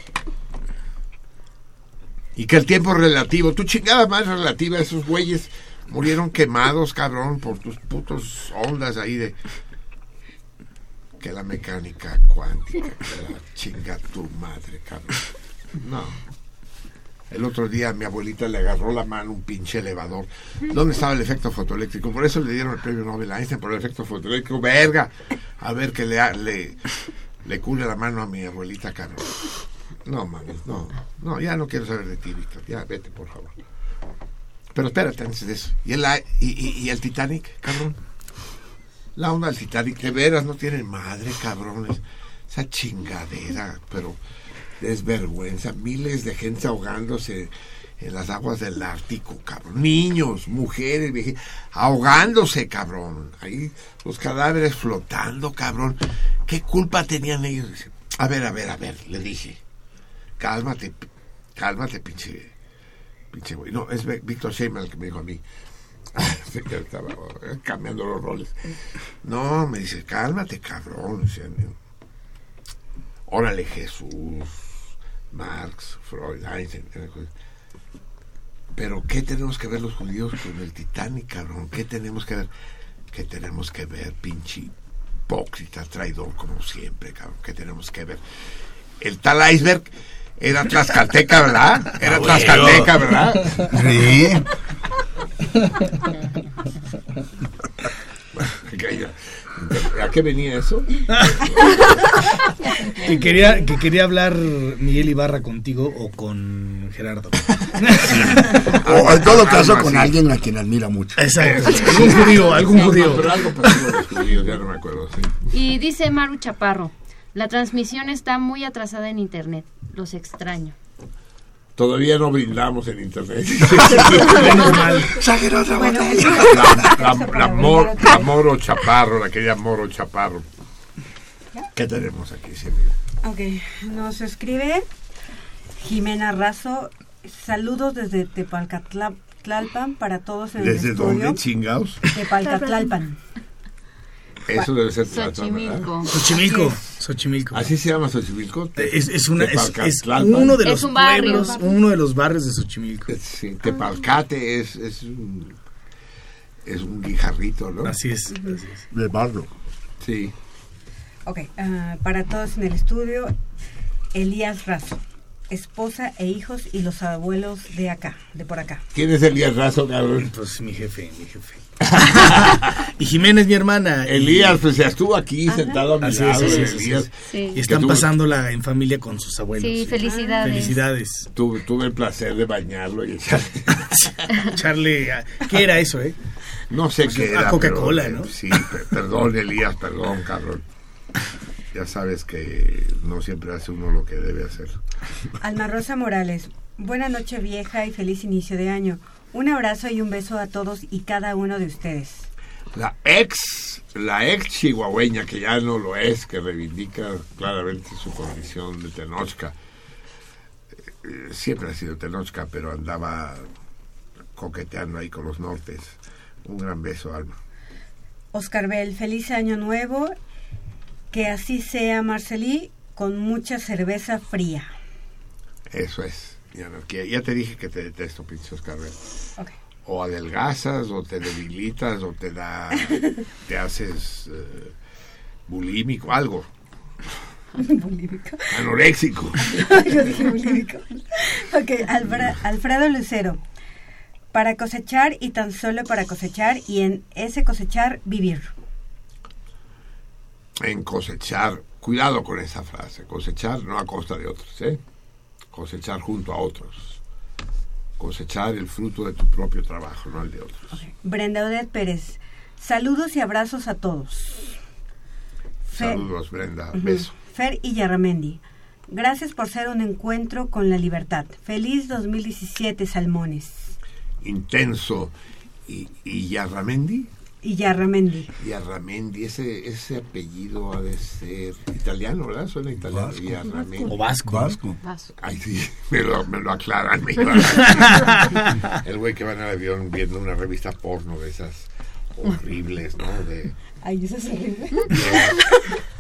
S7: Y que el tiempo relativo. Tu chingada más relativa, esos güeyes murieron quemados, cabrón, por tus putos ondas ahí de que la mecánica cuántica, que la chinga tu madre, cabrón. No. El otro día mi abuelita le agarró la mano un pinche elevador. ¿Dónde estaba el efecto fotoeléctrico? Por eso le dieron el premio Nobel a Einstein por el efecto fotoeléctrico. Verga. A ver que le, le, le la mano a mi abuelita, cabrón. No, mames, no. No, ya no quiero saber de ti, Víctor. Ya, vete, por favor. Pero espérate antes de eso. ¿Y el, y, y el Titanic, cabrón? La onda del Titanic, de veras, no tiene madre, cabrones. Esa chingadera, pero desvergüenza. Miles de gente ahogándose en las aguas del Ártico, cabrón. Niños, mujeres, viejitas, ahogándose, cabrón. Ahí los cadáveres flotando, cabrón. ¿Qué culpa tenían ellos? A ver, a ver, a ver, le dije. Cálmate, cálmate, pinche. No, es Víctor Sheyman el que me dijo a mí. <laughs> estaba cambiando los roles. No, me dice, cálmate, cabrón. órale, Jesús, Marx, Freud, Einstein. Pero, ¿qué tenemos que ver los judíos con el Titanic, cabrón? ¿Qué tenemos que ver? ¿Qué tenemos que ver, pinche hipócrita, traidor, como siempre, cabrón? ¿Qué tenemos que ver? El tal iceberg era Tlaxcalteca, ¿verdad? Era ah, Tlaxcalteca, ¿verdad? Sí. <laughs> ¿A qué venía eso?
S8: que, quería, que quería hablar Miguel Ibarra contigo o con Gerardo. <laughs>
S16: o en todo caso con alguien a quien admira mucho.
S8: Exacto. algún judío, algún judío.
S7: Pero algo judíos, ya no me acuerdo.
S11: Y dice Maru Chaparro, la transmisión está muy atrasada en internet. Los extraño.
S7: Todavía no brindamos en internet. <laughs> La, la, Moro Chaparro, la querida Moro Chaparro. ¿Qué tenemos aquí, Silvia?
S12: Ok, nos escribe Jimena Razo. Saludos desde Tepalcatlalpan para todos en
S7: ¿Desde
S12: el
S7: estudio. dónde, chingados?
S12: Tepalcatlalpan.
S7: Eso debe ser
S11: Xochimilco.
S8: Xochimilco. Xochimilco.
S7: ¿Así se llama Xochimilco?
S8: Es, es, una, es, es uno de los pueblos, uno de los barrios de Xochimilco.
S7: Sí, Tepalcate es, es un es un guijarrito, ¿no?
S8: Así es, así es.
S7: De barro. Sí.
S12: Ok, uh, para todos en el estudio, Elías Razo, esposa e hijos y los abuelos de acá, de por acá.
S7: ¿Quién es Elías Razo, cabrón?
S8: Pues mi jefe, mi jefe. <laughs> y Jimena es mi hermana.
S7: Elías, pues ya estuvo aquí sentado a mi lado. Elías.
S11: Y
S8: están pasándola en familia con sus abuelos.
S11: Sí, felicidades.
S8: Felicidades.
S7: Tuve, tuve el placer de bañarlo y echarle. <laughs>
S8: echarle ¿Qué era eso, eh?
S7: No sé qué era.
S8: Coca-Cola, ¿no?
S7: Sí, perdón, Elías, perdón, cabrón. Ya sabes que no siempre hace uno lo que debe hacer.
S12: Alma Rosa Morales, buena noche vieja y feliz inicio de año. Un abrazo y un beso a todos y cada uno de ustedes.
S7: La ex, la ex chihuahueña, que ya no lo es, que reivindica claramente su condición de Tenochca. Eh, siempre ha sido Tenochca, pero andaba coqueteando ahí con los nortes. Un gran beso, Alma.
S12: Oscar Bell, feliz año nuevo. Que así sea, Marcelí, con mucha cerveza fría.
S7: Eso es Ya te dije que te detesto, pinche Oscar O adelgazas, o te debilitas, o te da, <laughs> te haces uh, bulímico, algo.
S12: bulímico.
S7: Anoréxico. <laughs>
S12: Yo dije bulímico. Ok, Alfredo Lucero. Para cosechar y tan solo para cosechar y en ese cosechar vivir.
S7: En cosechar, cuidado con esa frase, cosechar no a costa de otros, ¿eh? Cosechar junto a otros. Cosechar el fruto de tu propio trabajo, no el de otros.
S12: Brenda Odette Pérez, saludos y abrazos a todos.
S7: saludos, Brenda. Beso.
S12: Fer y Yarramendi. Gracias por ser un encuentro con la libertad. Feliz 2017, Salmones.
S7: Intenso. ¿Y, y Yarramendi?
S12: Y Yarramendi.
S7: Yarramendi, ese, ese apellido ha de ser italiano, ¿verdad? Suena italiano.
S8: Vasco.
S7: Yarramendi.
S8: O vasco.
S16: Vasco.
S7: Ay, sí, <laughs> me lo, me lo aclaran. me <laughs> El güey que va en el avión viendo una revista porno de esas horribles, ¿no? De,
S12: Ay, eso es horrible.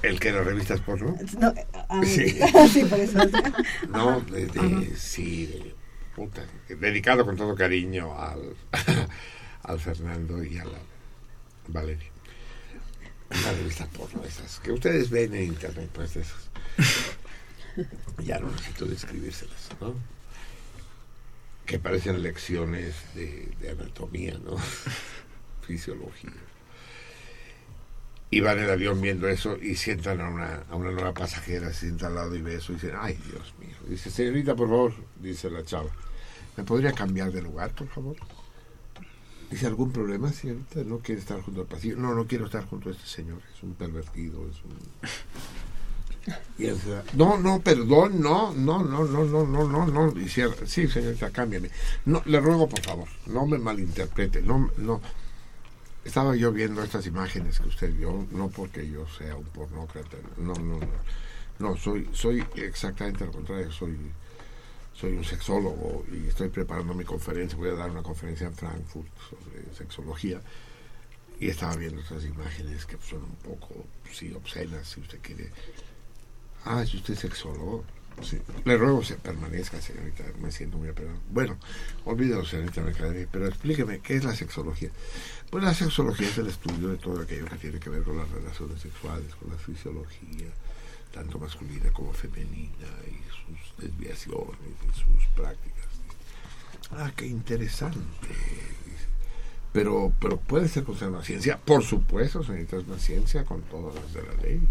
S7: el que las revistas porno.
S12: No, ah,
S7: Sí. <laughs>
S12: sí, por eso.
S7: No, de, de- sí, de- puta, dedicado con todo cariño al, al Fernando y a la Valeria. Una revista porno de esas, que ustedes ven en internet, pues de esas. <laughs> Ya no necesito describírselas, ¿no? Que parecen lecciones de, de anatomía, ¿no? <laughs> Fisiología. Y van en el avión viendo eso y sientan a una, a una nueva pasajera, se sienta al lado y ve eso y dicen, ay Dios mío. Dice, señorita, por favor, dice la chava, ¿me podría cambiar de lugar, por favor? Dice, ¿algún problema, señorita? ¿No quiere estar junto al pasillo? No, no quiero estar junto a este señor, es un pervertido, es un... Y él no, no, perdón, no, no, no, no, no, no, no, no. Sí, señorita, cámbiame. No, le ruego, por favor, no me malinterprete, no, no. Estaba yo viendo estas imágenes que usted vio, no porque yo sea un pornócrata, no, no, no. No, soy, soy exactamente al contrario, soy, soy un sexólogo y estoy preparando mi conferencia, voy a dar una conferencia en Frankfurt sobre sexología y estaba viendo estas imágenes que son un poco, sí, obscenas, si usted quiere. Ah, si usted es sexólogo. Sí. Le ruego que permanezca, señorita, me siento muy apegado. Bueno, olvídalo, señorita Mercader, pero explíqueme, ¿qué es la sexología? Pues la sexología es el estudio de todo aquello que tiene que ver con las relaciones sexuales, con la fisiología, tanto masculina como femenina, y sus desviaciones, y sus prácticas. Ah, qué interesante. Pero, pero puede ser considerada una ciencia, por supuesto, señorita, es una ciencia con todas las de la ley.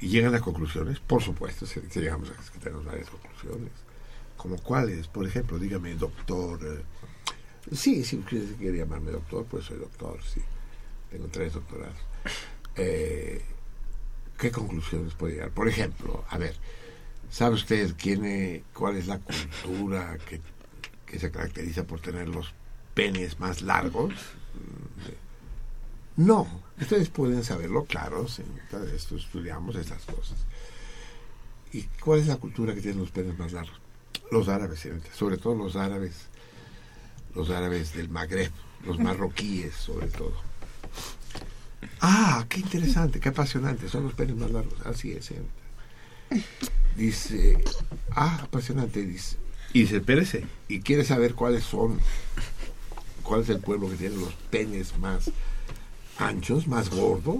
S7: Y llegan a conclusiones, por supuesto, se, se llegamos a que varias conclusiones. Como cuáles, por ejemplo, dígame, doctor. eh, sí, si usted quiere llamarme doctor, pues soy doctor, sí. Tengo tres doctorados. Eh, ¿Qué conclusiones puede llegar? Por ejemplo, a ver, ¿sabe usted quién es, cuál es la cultura que, que se caracteriza por tener los penes más largos? No, ustedes pueden saberlo, claro, de esto estudiamos estas cosas. ¿Y cuál es la cultura que tiene los penes más largos? Los árabes, sobre todo los árabes, los árabes del Magreb, los <laughs> marroquíes, sobre todo. Ah, qué interesante, qué apasionante, son los penes más largos, así es, señorita. Dice, ah, apasionante, dice. Y dice, espérese, y quiere saber cuáles son, cuál es el pueblo que tiene los penes más anchos, más gordos.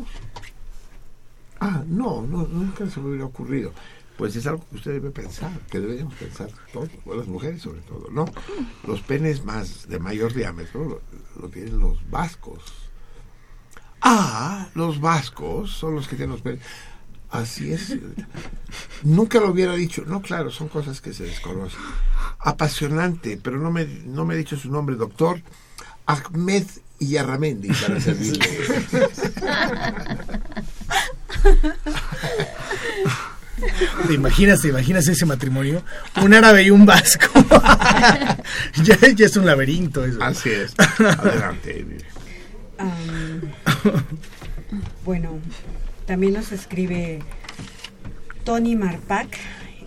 S7: Ah, no, no, nunca se me hubiera ocurrido. Pues es algo que usted debe pensar, que deberíamos pensar todos, o las mujeres sobre todo, ¿no? Los penes más de mayor diámetro lo, lo tienen los vascos. Ah, los vascos son los que tienen los penes. Así es. Nunca lo hubiera dicho. No, claro, son cosas que se desconocen. Apasionante, pero no me, no me ha dicho su nombre, doctor. Ahmed Yarramendi, para servirle. <laughs>
S8: ¿Te imaginas, te imaginas ese matrimonio? Un árabe y un vasco. <laughs> ya, ya es un laberinto eso.
S7: Así es. <laughs> Adelante.
S12: Bueno, también nos escribe Tony Marpac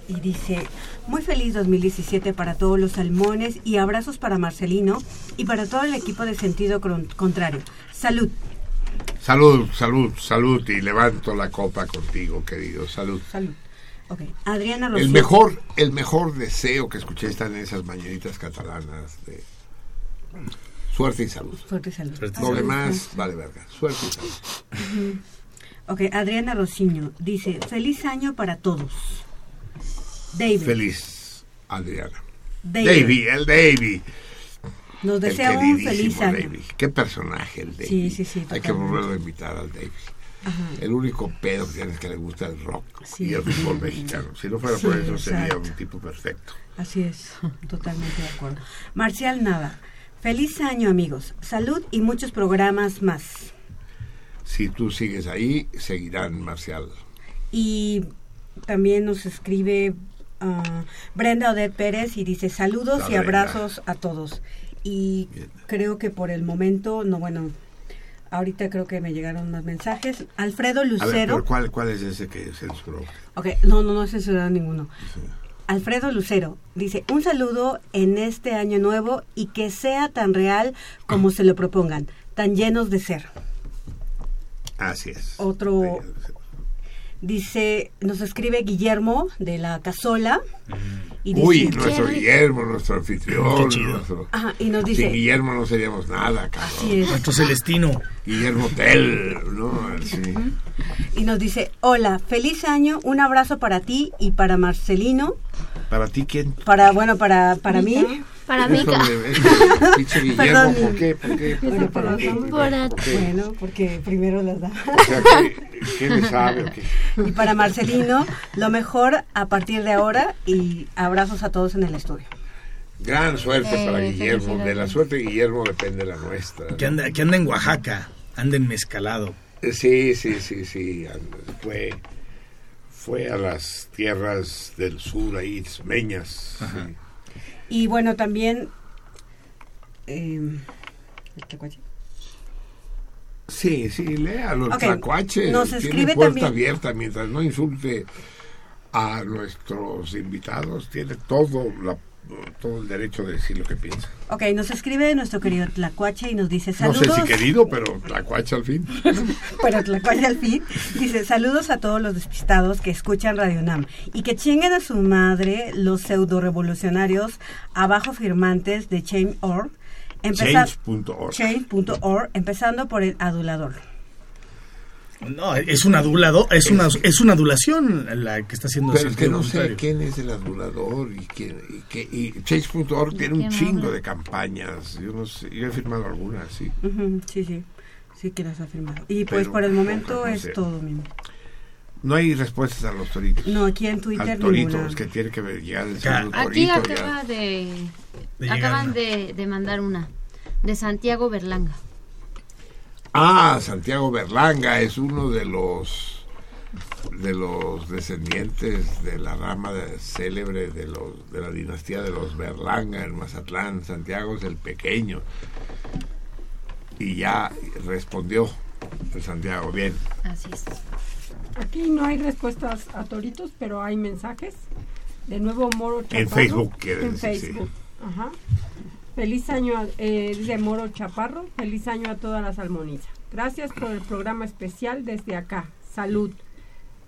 S12: y dice, muy feliz 2017 para todos los salmones y abrazos para Marcelino y para todo el equipo de sentido contrario. Salud.
S7: Salud, salud, salud. Y levanto la copa contigo, querido. Salud.
S12: Salud. Ok, Adriana Rocío.
S7: El mejor, el mejor deseo que escuché está en esas mañanitas catalanas de suerte y salud.
S12: Suerte y salud.
S7: Lo
S12: Salud,
S7: demás
S12: salud.
S7: vale verga. Suerte y salud.
S12: Ujú. Ok, Adriana Rociño dice, feliz año para todos. David.
S7: Feliz, Adriana.
S12: David.
S7: Davy, el Davy.
S12: Nos
S7: El
S12: desea un feliz año.
S7: Qué personaje el Davy.
S12: Sí, sí, sí,
S7: Hay que volverlo a invitar al Davy.
S12: Ajá.
S7: El único pedo que tiene es que le gusta el rock
S12: Sí.
S7: y el fútbol mexicano. Si no fuera
S12: Sí,
S7: por eso sería
S12: exacto.
S7: un tipo perfecto.
S12: Así es, totalmente de acuerdo. Marcial Nava, feliz año amigos, salud y muchos programas más.
S7: Si tú sigues ahí, seguirán Marcial.
S12: Y también nos escribe ah, Brenda Odette Pérez y dice saludos
S7: La
S12: y
S7: Brenda.
S12: abrazos a todos. Y creo que por el momento, no, bueno, ahorita creo que me llegaron más mensajes. Alfredo
S7: A ver,
S12: Lucero.
S7: ¿cuál, ¿cuál es ese que censuró?
S12: Ok, no, no, no he censurado ninguno. Alfredo Lucero dice, un saludo en este año nuevo y que sea tan real como se lo propongan, tan llenos de ser.
S7: Así es.
S12: Otro dice, nos escribe Guillermo de la Casola. Y dice,
S7: Uy, nuestro Guillermo, nuestro anfitrión.
S8: Qué chido.
S7: nuestro-
S12: Ajá, y nos dice-
S7: Sin Guillermo no seríamos nada, cabrón.
S8: Nuestro Celestino.
S7: Guillermo Tell, ¿no? Sí.
S12: Y nos dice, hola, feliz año, un abrazo para ti y para Marcelino,
S7: ¿Para ti quién?
S12: para, bueno, para, para mí.
S13: Para
S7: Eso
S13: Mica.
S7: de- eso, <laughs> pinche Guillermo,
S12: Perdón.
S7: ¿por qué? ¿Por qué? ¿Por qué? ¿Para qué?
S13: Para
S7: ¿Por qué?
S12: Bueno, porque primero las da.
S7: O sea, ¿qué, qué le sabe?
S12: Y para Marcelino, lo mejor a partir de ahora y abrazos a todos en el estudio.
S7: Gran suerte
S11: Eh,
S7: para Guillermo. De la suerte de Guillermo depende la nuestra.
S8: Que anda, que anda en Oaxaca, anda en Mezcalado.
S7: Eh, Sí, sí, sí, sí. Fue, fue a las tierras del sur, ahí, ismeñas. sí.
S12: Y bueno, también... eh.
S7: Sí, sí, lea los
S12: Ok,
S7: tlacuaches.
S12: nos
S7: Tiene puerta
S12: también-
S7: abierta mientras no insulte a nuestros invitados. Tiene todo, la- todo el derecho de decir lo que piensa.
S12: Ok, nos escribe nuestro querido Tlacuache y nos dice
S7: No
S12: saludos.
S7: sé si querido, pero tlacuache al fin. <laughs>
S12: Pero Tlacuache al fin dice saludos a todos los despistados que escuchan Radio Nam y que chinguen a su madre los pseudo revolucionarios abajo firmantes de Change.org. empeza-
S7: Change.org.
S12: Change.org, empezando por el adulador.
S8: No, es un adulado, es una, es una adulación la que está haciendo
S7: Pero es que no sé quién es el adulador y quién y, qué- y Change.org tiene un chingo
S12: habla?
S7: de campañas. Yo no sé, yo he firmado algunas, sí.
S12: Sí, sí, sí que las ha firmado. Y pues
S7: Pero
S12: por el momento
S7: no
S12: es todo, mi amor.
S7: No hay respuestas a los toritos.
S12: No, aquí en Twitter
S7: Al torito,
S12: ninguna.
S7: es que tiene que ver- llegar el segundo
S11: Aquí
S7: torito. ya.
S11: acaba de,
S7: De
S11: acaban de, de mandar una de Santiago Berlanga.
S7: Ah, Santiago Berlanga es uno de los de los descendientes de la rama de- célebre de los de la dinastía de los Berlanga en Mazatlán. Santiago es el pequeño. Y ya respondió el Santiago bien.
S11: Así es.
S17: Aquí no hay respuestas a toritos, pero hay mensajes. De nuevo, Moro Chaparro.
S7: En Facebook, quiere
S17: En
S7: decir, sí.
S17: Facebook. Ajá. Feliz año, eh, dice Moro Chaparro. Feliz año a toda la salmoniza. Gracias por el programa especial desde acá. Salud.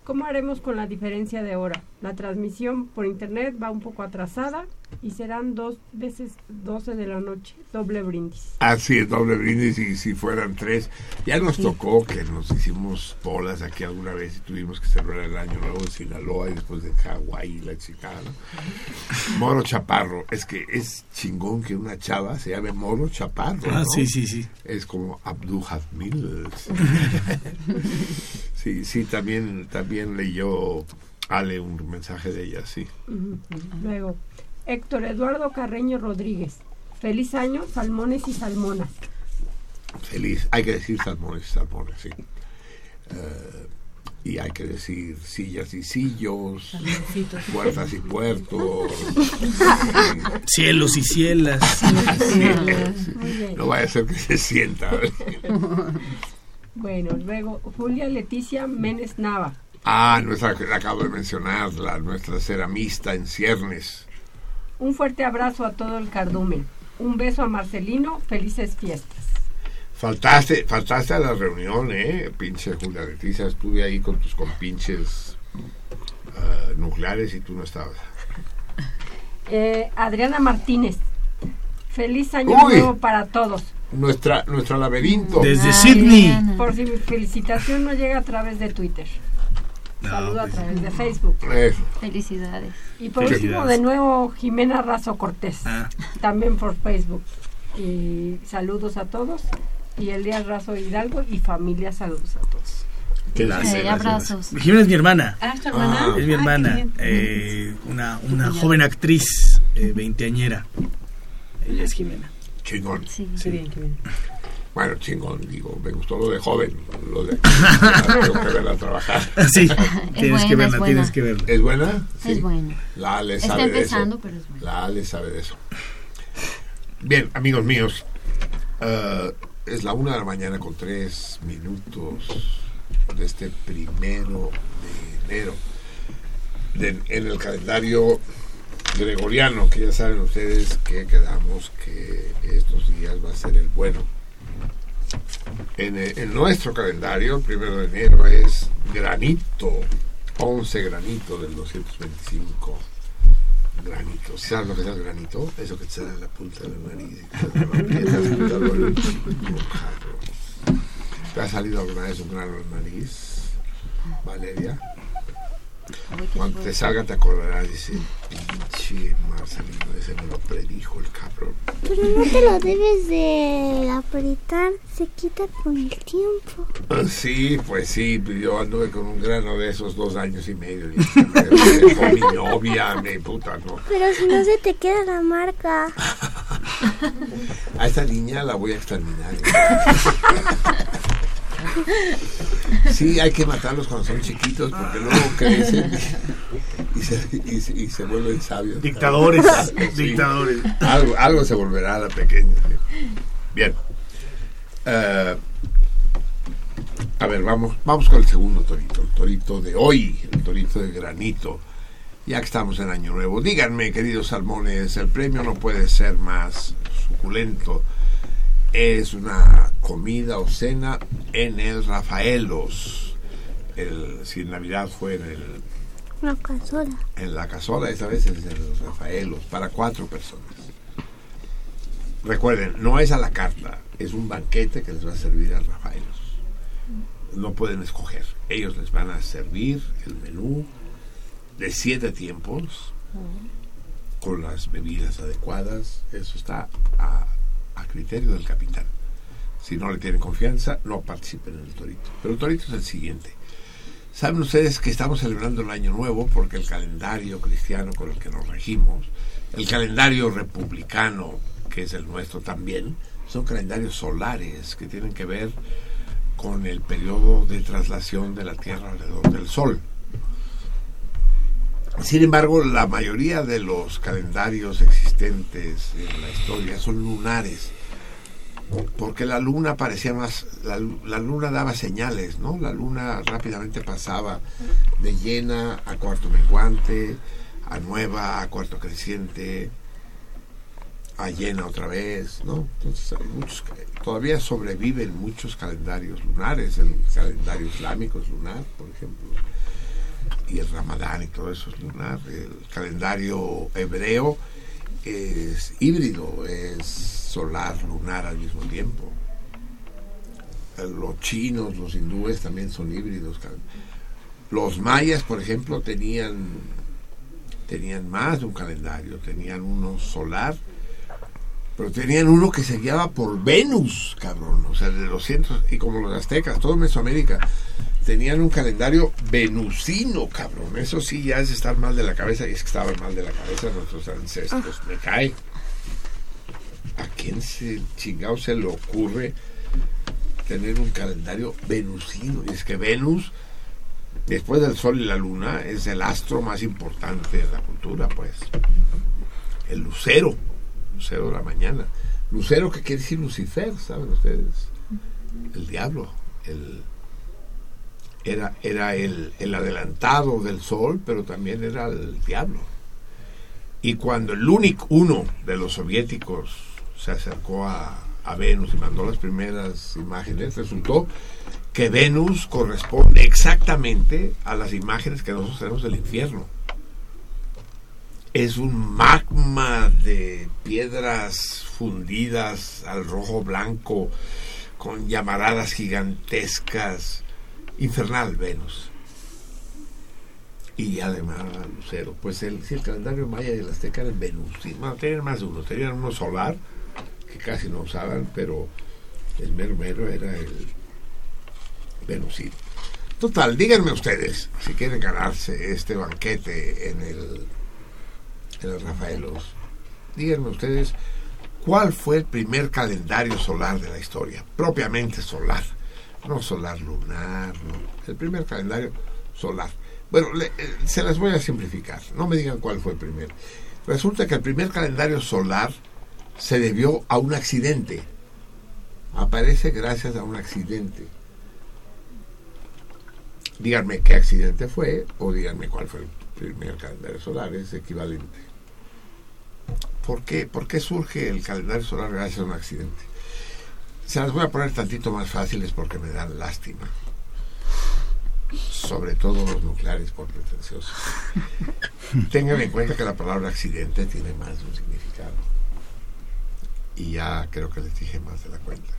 S17: ¿Cómo haremos con la diferencia de hora? La transmisión por internet va un poco atrasada y serán dos veces 12 de la noche. Doble brindis.
S7: Así es, doble brindis y si fueran tres. Ya nos tocó que nos hicimos bolas aquí alguna vez y tuvimos que celebrar el año nuevo en Sinaloa y después de Hawái y la chicana. Moro Chaparro. Es que es chingón que una chava se llame Moro Chaparro.
S8: Ah,
S7: ¿no?
S8: sí, sí, sí.
S7: Es como Abdul Hamil. <laughs> Sí, sí, también, también leyó Ale un mensaje de ella, sí.
S17: Luego, Héctor Eduardo Carreño Rodríguez. Feliz año, salmones y salmonas.
S7: Feliz. Hay que decir salmones y salmones, sí. Eh, y hay que decir sillas y sillos, puertas y puertos. <laughs>
S8: Cielos y cielas.
S17: Bien.
S7: No vaya a ser que se sienta. <laughs>
S17: Bueno, luego Julia Leticia Menes Nava.
S7: Ah, nuestra, que acabo de mencionarla, nuestra ceramista en ciernes.
S17: Un fuerte abrazo a todo el cardumen. Un beso a Marcelino. Felices fiestas.
S7: Faltaste, faltaste a la reunión, ¿eh? Pinche Julia Leticia, estuve ahí con tus compinches ah, nucleares y tú no estabas.
S17: Eh, Adriana Martínez. Feliz año
S7: Uy.
S17: nuevo para todos.
S7: Nuestra, nuestro laberinto.
S8: Desde Sydney.
S17: Por si mi felicitación no llega a través de Twitter. Saludo
S7: pues,
S17: a través de Facebook.
S7: Eso.
S11: Felicidades.
S17: Y por último, de nuevo, Jimena Razo Cortés.
S8: Ah.
S17: También por Facebook. Y saludos a todos. Y Elías Razo Hidalgo y familia, saludos a todos.
S8: Gracias, gracias.
S11: abrazos.
S8: Jimena es mi hermana.
S17: Ah, ¿es tu hermana?
S8: Es mi
S17: Ah,
S8: hermana. eh, una una joven actriz eh, veinteañera. Ella es Jimena.
S7: Chingón.
S11: Sí.
S12: Qué bien, qué bien.
S7: Bueno, chingón, digo, me gustó lo de joven, lo de <laughs> tengo que verla trabajar.
S8: Sí, <laughs> tienes que verla, tienes que verla.
S7: ¿Es buena?
S11: Sí. Es buena.
S7: La Ale
S11: Está
S7: sabe
S11: empezando,
S7: de eso.
S11: pero es buena.
S7: La Ale sabe de eso. Bien, amigos míos, eh, es la una de la mañana con tres minutos de este primero de enero. De- en el calendario gregoriano, que ya saben ustedes que quedamos que estos días va a ser el bueno. En, nuestro calendario, el primero de enero es granito, 11 granito del 225 granito. ¿Sabes lo que es el granito? Eso que te sale en la punta de la nariz. ¿Te ha salido alguna vez un grano en la nariz, Valeria? Cuando te salga te acordarás de ese pinche Marcelino, ese me lo predijo el cabrón.
S13: Pero no te lo debes de apretar, se quita con el tiempo.
S7: Ah, Sí, pues sí, yo anduve con un grano de esos dos años y medio. Y me dejó mi <laughs> novia, mi puta, no.
S13: Pero si no se te queda la marca. <laughs>
S7: A esta niña la voy a exterminar. <laughs> <laughs> Sí, hay que matarlos cuando son chiquitos porque luego crecen y se, y se- y se vuelven sabios.
S8: Dictadores, <laughs>
S7: Sí.
S8: dictadores.
S7: Algo, algo se volverá a la pequeña. Bien. Eh, a ver, vamos, vamos con el segundo torito, el torito de hoy, el torito de granito. Ya que estamos en Año Nuevo, díganme, queridos salmones, el premio no puede ser más suculento. Es una comida o cena en el Rafaelos. El, si Navidad fue en, el,
S13: Una cazuela.
S7: en la casola, esta vez es en el Rafaelos, para cuatro personas. Recuerden, no es a la carta, es un banquete que les va a servir al Rafaelos. No pueden escoger. Ellos les van a servir el menú de siete tiempos con las bebidas adecuadas. Eso está a, a criterio del capitán. Si no le tienen confianza, no participen en el torito. Pero el torito es el siguiente. Saben ustedes que estamos celebrando el año nuevo porque el calendario cristiano con el que nos regimos, el calendario republicano, que es el nuestro también, son calendarios solares que tienen que ver con el periodo de traslación de la Tierra alrededor del Sol. Sin embargo, la mayoría de los calendarios existentes en la historia son lunares, porque la luna parecía más, la, lu- la luna daba señales, ¿no? La luna rápidamente pasaba de llena a cuarto menguante, a nueva, a cuarto creciente, a llena otra vez, ¿no? Entonces hay muchos, todavía sobreviven muchos calendarios lunares, el calendario islámico es lunar, por ejemplo y el Ramadán y todo eso es lunar. El calendario hebreo es híbrido, es solar, lunar al mismo tiempo. Los chinos, los hindúes también son híbridos. Los mayas, por ejemplo, tenían tenían más de un calendario, tenían uno solar, pero tenían uno que se guiaba por Venus, cabrón, o sea, de los cientos, y como los aztecas, todo Mesoamérica, tenían un calendario venusino, cabrón. Eso sí ya es estar mal de la cabeza y es que estaban mal de la cabeza nuestros ancestros. Me cae. ¿A quién se chingado se le ocurre tener un calendario venusino? Y es que Venus, después del Sol y la Luna, es el astro más importante de la cultura, pues. El lucero, lucero de la mañana. Lucero, que quiere decir Lucifer, ¿saben ustedes? El diablo, el era, era el, el adelantado del sol, pero también era el diablo. Y cuando el único uno de los soviéticos se acercó a, a Venus y mandó las primeras imágenes, resultó que Venus corresponde exactamente a las imágenes que nosotros tenemos del infierno. Es un magma de piedras fundidas al rojo blanco, con llamaradas gigantescas, infernal Venus. Y además Lucero, pues el, sí, el calendario maya y el azteca eran Venus. sí, bueno, tenían más de uno, tenían uno solar, que casi no usaban, pero el mero mero era el venusino. Total, díganme ustedes, si quieren ganarse este banquete en el, en el Rafaelos, díganme ustedes ¿Cuál fue el primer calendario solar de la historia? Propiamente solar. No solar lunar, no. El primer calendario solar. Bueno, eh, se las voy a simplificar. No me digan cuál fue el primero. Resulta que el primer calendario solar se debió a un accidente. Aparece gracias a un accidente. Díganme qué accidente fue o díganme cuál fue el primer calendario solar. Es equivalente. ¿Por qué? ¿Por qué surge el calendario solar gracias a un accidente? Se las voy a poner tantito más fáciles porque me dan lástima. Sobre todo los nucleares por pretenciosos. <laughs> Tengan en cuenta que la palabra accidente tiene más de un significado. Y ya creo que les dije más de la cuenta.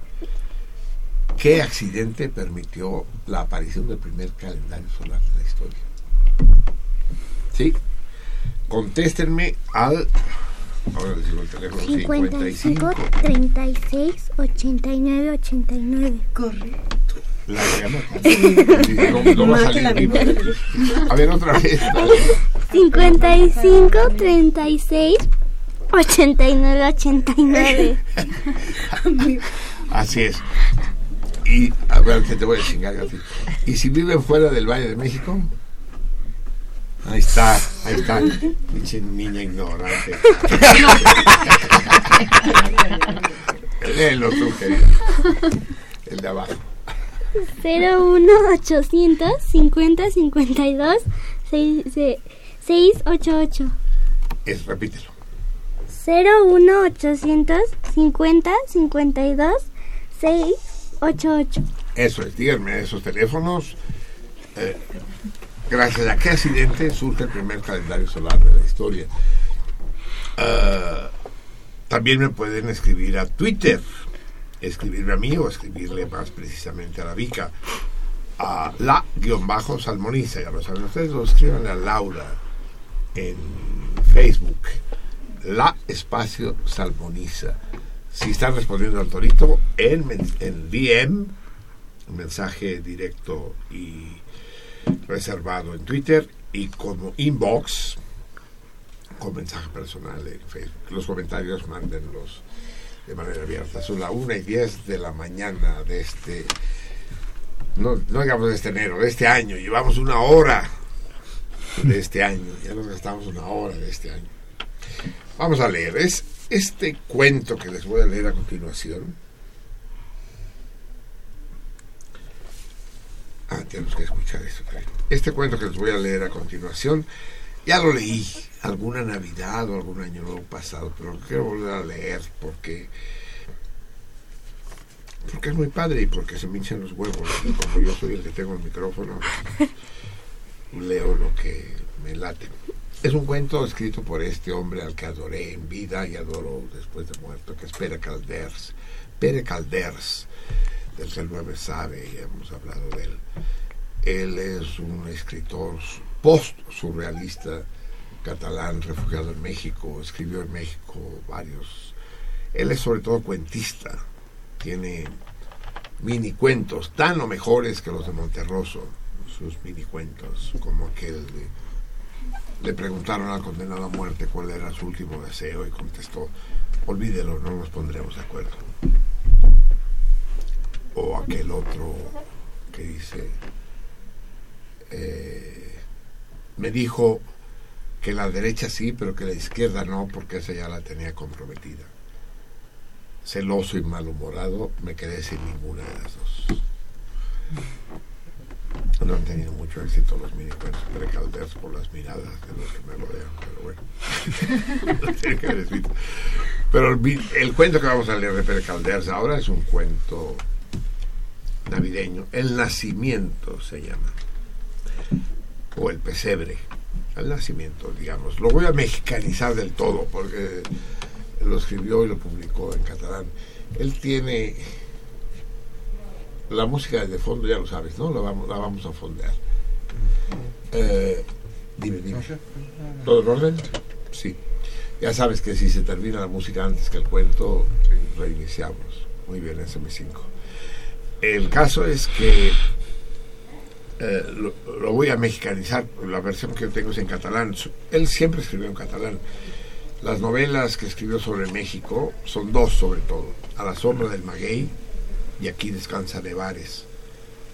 S7: ¿Qué accidente permitió la aparición del primer calendario solar de la historia? ¿Sí? Contéstenme al Ahora les digo el teléfono 55,
S13: 36 89 89.
S7: Correcto. La llama. no, no va a salir A ver, otra vez.
S13: 55 36 89 89.
S7: Así es. Y a ver, te voy a chingar. ¿Y si viven fuera del Valle de México? Ahí está, ahí está. Pinche niña ignorante. Léelo tú, querido. El de abajo.
S13: 01800 50 52 688.
S7: Es, repítelo.
S13: 01800 50 52 688.
S7: Eso es, díganme esos teléfonos. Eh, gracias a qué accidente surge el primer calendario solar de la historia. Ah, también me pueden escribir a Twitter, escribirme a mí o escribirle más precisamente a la Vica, a la-salmoniza, ya lo saben ustedes, lo escriban a Laura en Facebook, la espacio salmoniza. Si están respondiendo al torito en, en DM, mensaje directo y reservado en Twitter y como inbox con mensaje personal en Facebook. Los comentarios mándenlos de manera abierta. Son las 1 y 10 de la mañana de este, no, no digamos de este enero, de este año. Llevamos una hora de este año. Ya nos gastamos una hora de este año. Vamos a leer. Es este cuento que les voy a leer a continuación Ah, tenemos que escuchar esto. Este cuento que les voy a leer a continuación, ya lo leí alguna Navidad o algún año nuevo pasado, pero lo quiero volver a leer porque porque es muy padre y porque se me hinchan los huevos. Y como yo soy el que tengo el micrófono, leo lo que me late. Es un cuento escrito por este hombre al que adoré en vida y adoro después de muerto, que es Pere Calders. Pere Calders del 9 sabe y hemos hablado de él. Él es un escritor post-surrealista catalán, refugiado en México, escribió en México varios. Él es sobre todo cuentista, tiene mini cuentos tan o mejores que los de Monterroso, sus mini cuentos, como aquel de, le preguntaron al condenado a muerte cuál era su último deseo y contestó, olvídelo, no nos pondremos de acuerdo o aquel otro que dice, eh, me dijo que la derecha sí, pero que la izquierda no, porque esa ya la tenía comprometida. Celoso y malhumorado, me quedé sin ninguna de las dos. No han tenido mucho éxito los minicuentos precalderos por las miradas de los que me rodean, pero bueno. <laughs> pero el, cuento que vamos a leer de Pere Calderas ahora es un cuento navideño. El nacimiento se llama. O el pesebre. El nacimiento, digamos. Lo voy a mexicanizar del todo porque lo escribió y lo publicó en catalán. Él tiene la música de fondo, ya lo sabes, ¿no? La vamos, la vamos a fondear. Eh, dime, dime. ¿Todo en orden? Sí. Ya sabes que si se termina la música antes que el cuento, reiniciamos. Muy bien, ese M5. El caso es que eh, lo, voy a mexicanizar, la versión que yo tengo es en catalán. Él siempre escribió en catalán. Las novelas que escribió sobre México son dos sobre todo, A la sombra del maguey y Aquí descansa Nevares.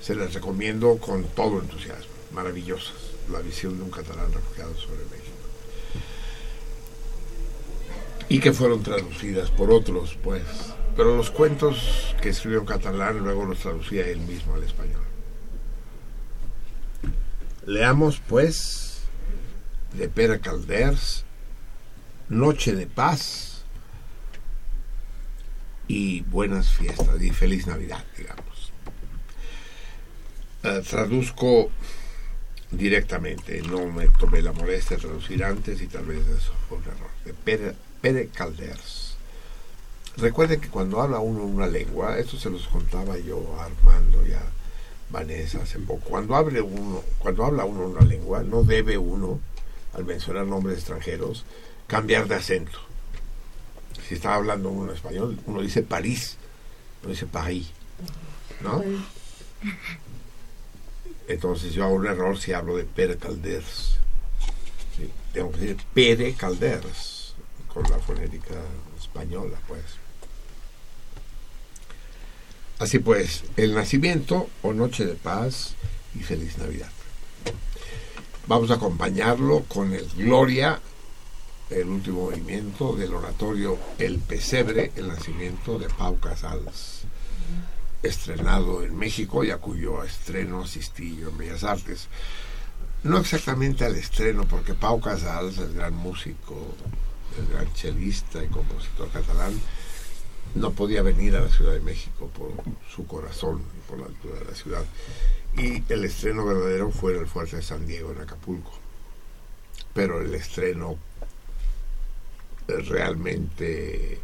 S7: Se las recomiendo con todo entusiasmo, maravillosas, la visión de un catalán refugiado sobre México. Y que fueron traducidas por otros, pues. Pero los cuentos que escribió en catalán luego los traducía él mismo al español. Leamos, pues, de Pere Calders, Noche de Paz y buenas fiestas y feliz Navidad, digamos. Eh, traduzco directamente, no me tomé la molestia de traducir antes y tal vez eso fue un error. De Pere, Pere. Recuerden que cuando habla uno una lengua, esto se los contaba yo a Armando ya Vanessa hace poco. Cuando, hable uno, cuando habla uno una lengua, no debe uno, al mencionar nombres extranjeros, cambiar de acento. Si está hablando uno en español, uno dice París, no dice París. ¿No? Entonces yo hago un error si hablo de Pere Calders. Tengo que decir Pere Calders, con la fonética española, pues. Así pues, el nacimiento o noche de paz y feliz Navidad. Vamos a acompañarlo con el Gloria, el último movimiento del oratorio El Pesebre, el nacimiento de Pau Casals, estrenado en México y a cuyo estreno asistí yo en Bellas Artes. No exactamente al estreno, porque Pau Casals, el gran músico, el gran chelista y compositor catalán, no podía venir a la Ciudad de México por su corazón y por la altura de la ciudad. Y el estreno verdadero fue en el Fuerte de San Diego, en Acapulco. Pero el estreno realmente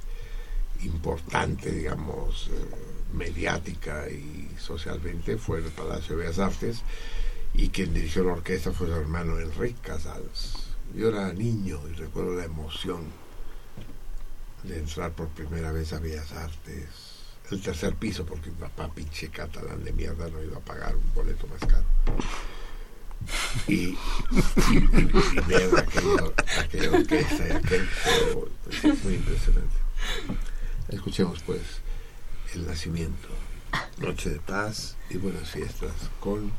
S7: importante, digamos, eh, mediática y socialmente fue en el Palacio de Bellas Artes y quien dirigió la orquesta fue su hermano Enrique Casals. Yo era niño y recuerdo la emoción de entrar por primera vez a Bellas Artes, el tercer piso, porque mi papá, pinche catalán de mierda, no iba a pagar un boleto más caro. Y, y, y, ver aquella, orquesta y aquel juego, es muy impresionante. Escuchemos pues el nacimiento, Noche de Paz y buenas fiestas con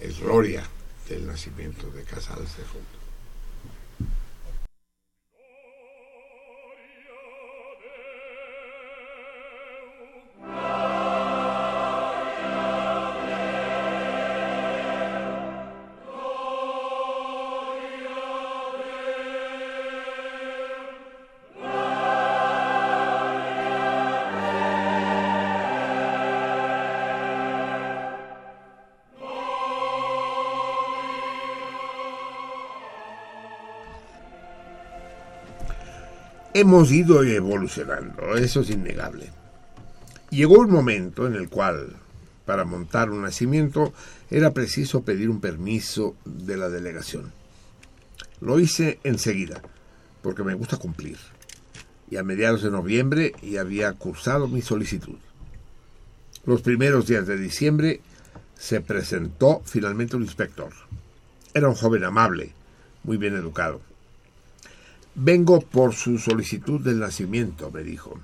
S7: el Gloria del nacimiento de Casals de hemos ido evolucionando, eso es innegable. Llegó un momento en el cual, para montar un nacimiento, era preciso pedir un permiso de la delegación. Lo hice enseguida, porque me gusta cumplir. Y a mediados de noviembre ya había cursado mi solicitud. Los primeros días de diciembre se presentó finalmente un inspector. Era un joven amable, muy bien educado. Vengo por su solicitud del nacimiento, me dijo.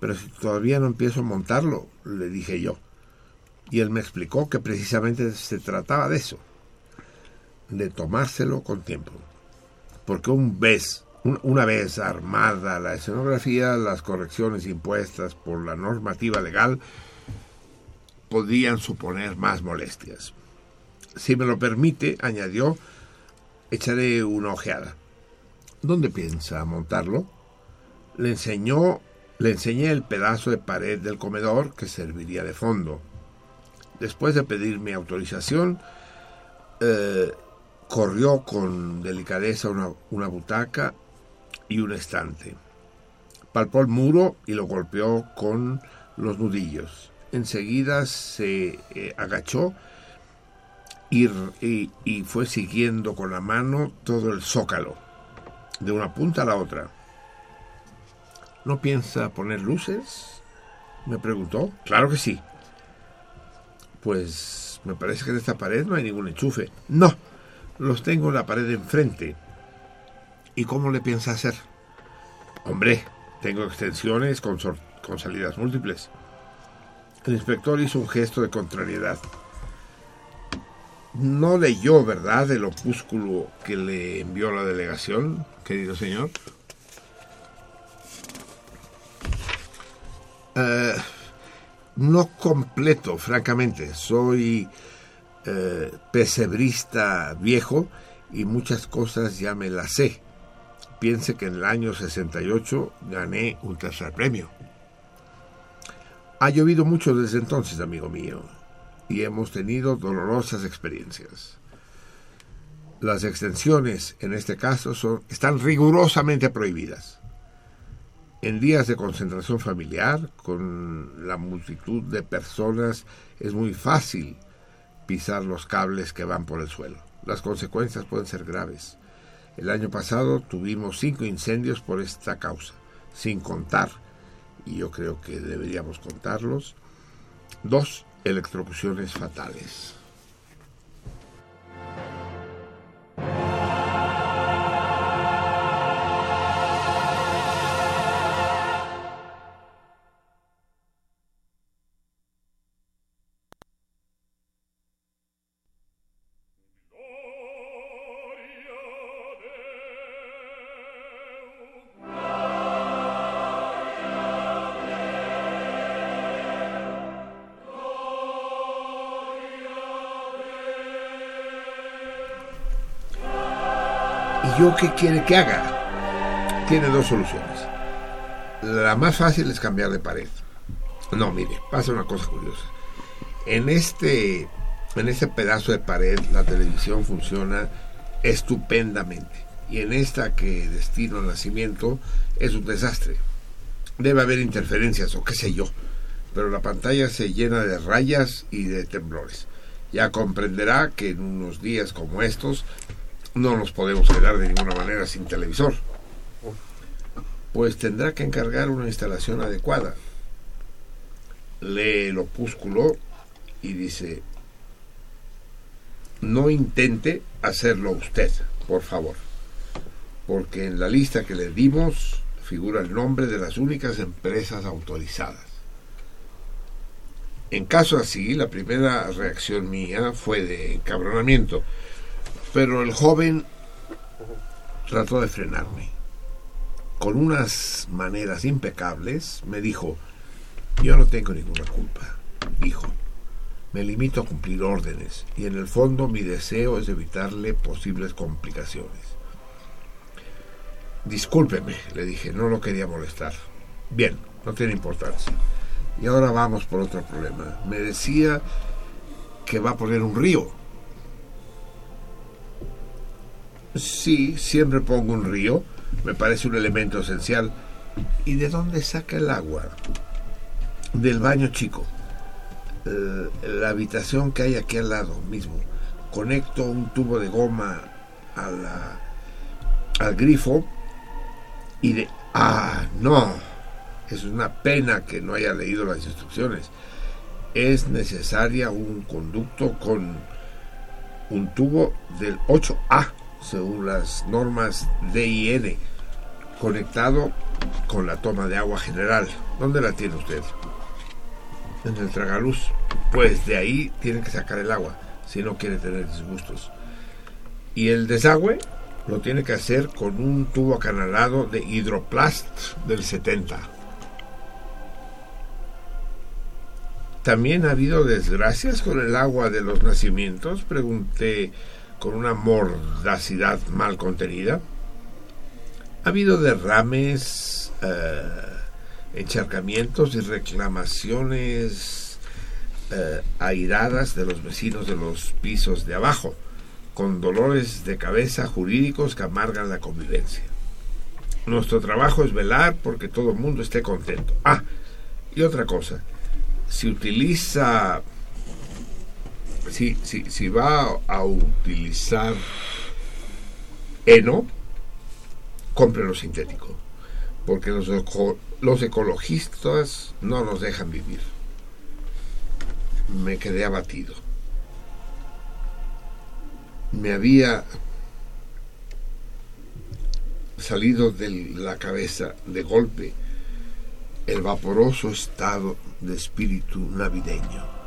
S7: Pero si todavía no empiezo a montarlo, le dije yo. Y él me explicó que precisamente se trataba de eso, de tomárselo con tiempo. Porque un vez, una vez armada la escenografía, las correcciones impuestas por la normativa legal podían suponer más molestias. Si me lo permite, añadió, echaré una ojeada. ¿Dónde piensa montarlo? Le enseñó, le enseñé el pedazo de pared del comedor que serviría de fondo. Después de pedir mi autorización, eh, corrió con delicadeza una, una butaca y un estante. Palpó el muro y lo golpeó con los nudillos. Enseguida se eh, agachó y, y, fue siguiendo con la mano todo el zócalo de una punta a la otra. ¿No piensa poner luces? Me preguntó. Claro que sí. Pues me parece que en esta pared no hay ningún enchufe. No, los tengo en la pared de enfrente. ¿Y cómo le piensa hacer? Hombre, tengo extensiones con, con salidas múltiples. El inspector hizo un gesto de contrariedad. No leyó, ¿verdad?, el opúsculo que le envió la delegación, querido señor. Eh, no completo, francamente. Soy eh, pesebrista viejo y muchas cosas ya me las sé. Piense que en el año 68 gané un tercer premio. Ha llovido mucho desde entonces, amigo mío, y hemos tenido dolorosas experiencias. Las extensiones, en este caso, son, están rigurosamente prohibidas. En días de concentración familiar, con la multitud de personas, es muy fácil pisar los cables que van por el suelo. Las consecuencias pueden ser graves. El año pasado tuvimos cinco incendios por esta causa, sin contar, y yo creo que deberíamos contarlos, dos electrocuciones fatales. ¿Yo qué quiere que haga? Tiene dos soluciones. La más fácil es cambiar de pared. No, mire, pasa una cosa curiosa. En este, en este pedazo de pared la televisión funciona estupendamente. Y en esta que destino al nacimiento es un desastre. Debe haber interferencias o qué sé yo. Pero la pantalla se llena de rayas y de temblores. Ya comprenderá que en unos días como estos no nos podemos quedar de ninguna manera sin televisor. Pues tendrá que encargar una instalación adecuada. Lee el opúsculo y dice, no intente hacerlo usted, por favor, porque en la lista que le dimos figura el nombre de las únicas empresas autorizadas. En caso así, la primera reacción mía fue de encabronamiento pero el joven trató de frenarme. Con unas maneras impecables me dijo, yo no tengo ninguna culpa, dijo. Me limito a cumplir órdenes y en el fondo mi deseo es evitarle posibles complicaciones. Discúlpeme, le dije, no lo quería molestar. Bien, no tiene importancia. Y ahora vamos por otro problema. Me decía que va a poner un río. Sí, siempre pongo un río, me parece un elemento esencial. ¿Y de dónde saca el agua? Del baño chico. Eh, la habitación que hay aquí al lado mismo. Conecto un tubo de goma a la, al grifo y de... Ah, no. Es una pena que no haya leído las instrucciones. Es necesaria un conducto con un tubo del 8A según las normas DIN, conectado con la toma de agua general. ¿Dónde la tiene usted? En el tragaluz. Pues de ahí tiene que sacar el agua, si no quiere tener disgustos. Y el desagüe lo tiene que hacer con un tubo acanalado de hidroplast del 70. ¿También ha habido desgracias con el agua de los nacimientos? Pregunté con una mordacidad mal contenida. Ha habido derrames, eh, encharcamientos y reclamaciones eh, airadas de los vecinos de los pisos de abajo, con dolores de cabeza jurídicos que amargan la convivencia. Nuestro trabajo es velar porque todo el mundo esté contento. Ah, y otra cosa, si utiliza si, si, va a utilizar heno, lo sintético, porque los, los ecologistas no nos dejan vivir. Me quedé abatido. Me había salido de la cabeza de golpe el vaporoso estado de espíritu navideño.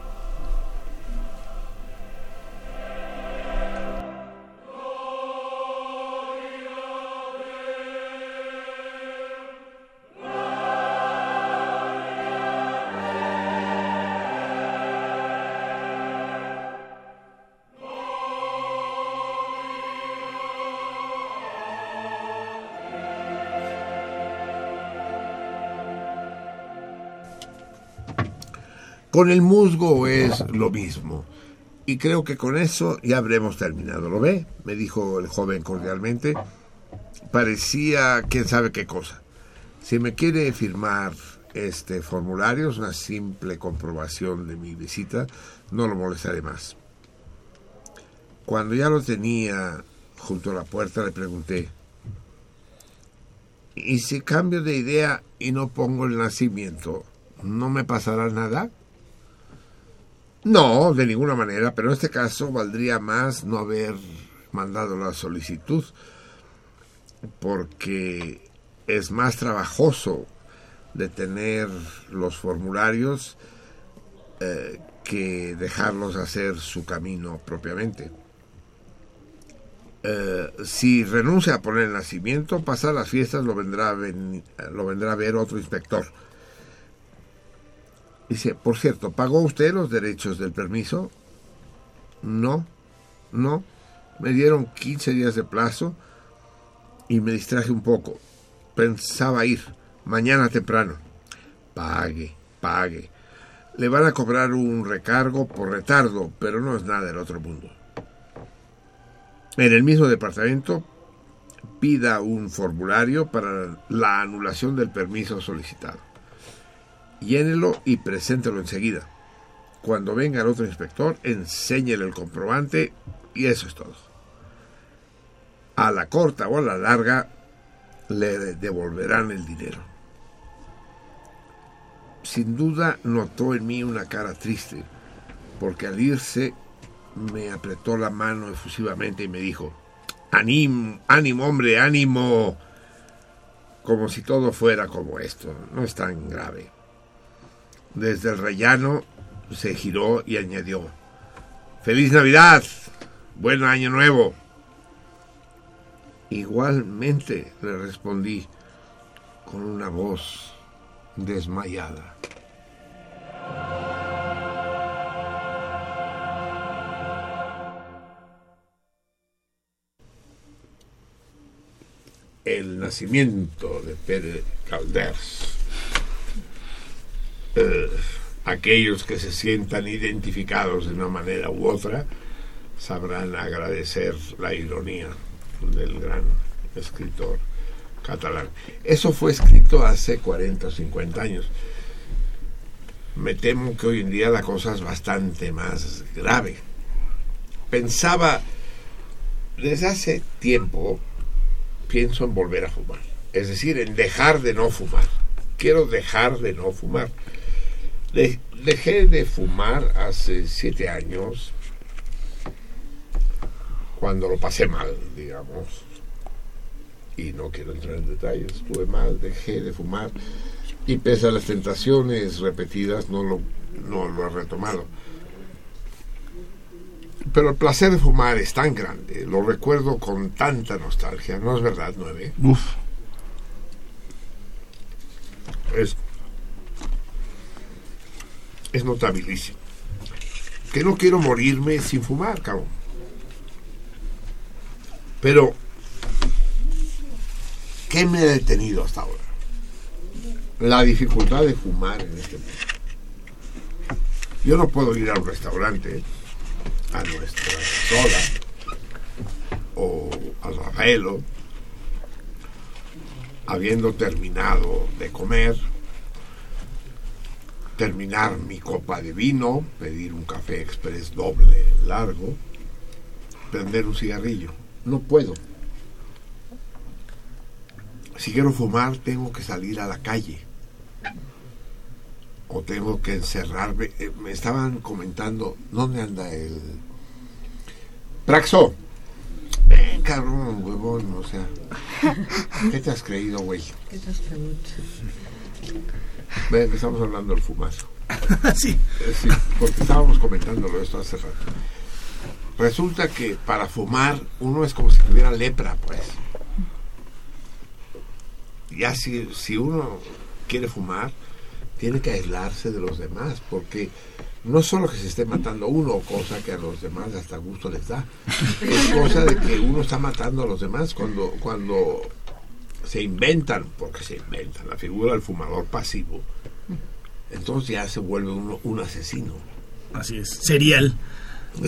S7: Con el musgo es lo mismo. Y creo que con eso ya habremos terminado. ¿Lo ve? Me dijo el joven cordialmente. Parecía quién sabe qué cosa. Si me quiere firmar este formulario, es una simple comprobación de mi visita, no lo molestaré más. Cuando ya lo tenía junto a la puerta, le pregunté, ¿y si cambio de idea y no pongo el nacimiento, no me pasará nada? No, de ninguna manera, pero en este caso valdría más no haber mandado la solicitud porque es más trabajoso de tener los formularios eh, que dejarlos hacer su camino propiamente. Eh, si renuncia a poner el nacimiento, pasar las fiestas lo vendrá, lo vendrá a ver otro inspector Dice, por cierto, ¿pagó usted los derechos del permiso? No, no. Me dieron 15 días de plazo y me distraje un poco. Pensaba ir mañana temprano. Pague, pague. Le van a cobrar un recargo por retardo, pero no es nada del otro mundo. En el mismo departamento pida un formulario para la anulación del permiso solicitado llénelo y preséntelo enseguida. Cuando venga el otro inspector, enséñele el comprobante y eso es todo. A la corta o a la larga, le devolverán el dinero. Sin duda notó en mí una cara triste, porque al irse me apretó la mano efusivamente y me dijo, ánimo, ánimo hombre, ánimo, como si todo fuera como esto, no es tan grave. Desde el rellano se giró y añadió, Feliz Navidad, buen año nuevo. Igualmente le respondí con una voz desmayada. El nacimiento de Pérez Calders eh, aquellos que se sientan identificados de una manera u otra sabrán agradecer la ironía del gran escritor catalán. Eso fue escrito hace 40 o 50 años. Me temo que hoy en día la cosa es bastante más grave. Pensaba, desde hace tiempo, pienso en volver a fumar. Es decir, en dejar de no fumar. Quiero dejar de no fumar dejé de fumar hace siete años, cuando lo pasé mal, digamos. Y no quiero entrar en detalles, estuve mal, dejé de fumar. Y pese a las tentaciones repetidas, no lo, no lo he retomado. Pero el placer de fumar es tan grande, lo recuerdo con tanta nostalgia, ¿no es verdad, Nueve? Uf. Es es notabilísimo. Que no quiero morirme sin fumar, cabrón. Pero, ¿qué me ha detenido hasta ahora? La dificultad de fumar en este mundo. Yo no puedo ir a un restaurante, a nuestra sola, o al Rafaelo, habiendo terminado de comer, terminar mi copa de vino, pedir un café express doble largo, prender un cigarrillo. No puedo. Si quiero fumar, tengo que salir a la calle. O tengo que encerrarme. Eh, me estaban comentando, ¿dónde anda el... Praxo? Ven, cabrón, huevón, o sea... <laughs> ¿Qué te has creído, güey?
S12: ¿Qué te has creído?
S7: Ven, estamos hablando del fumazo. <laughs>
S8: sí.
S7: Eh, sí. Porque estábamos comentándolo esto hace rato. Resulta que para fumar uno es como si tuviera lepra, pues. Ya si, si uno quiere fumar, tiene que aislarse de los demás, porque no solo que se esté matando uno, cosa que a los demás hasta gusto les da, es cosa de que uno está matando a los demás cuando, cuando se inventan, porque se inventan, la figura del fumador pasivo, entonces ya se vuelve uno un asesino.
S8: Así es, serial. <laughs>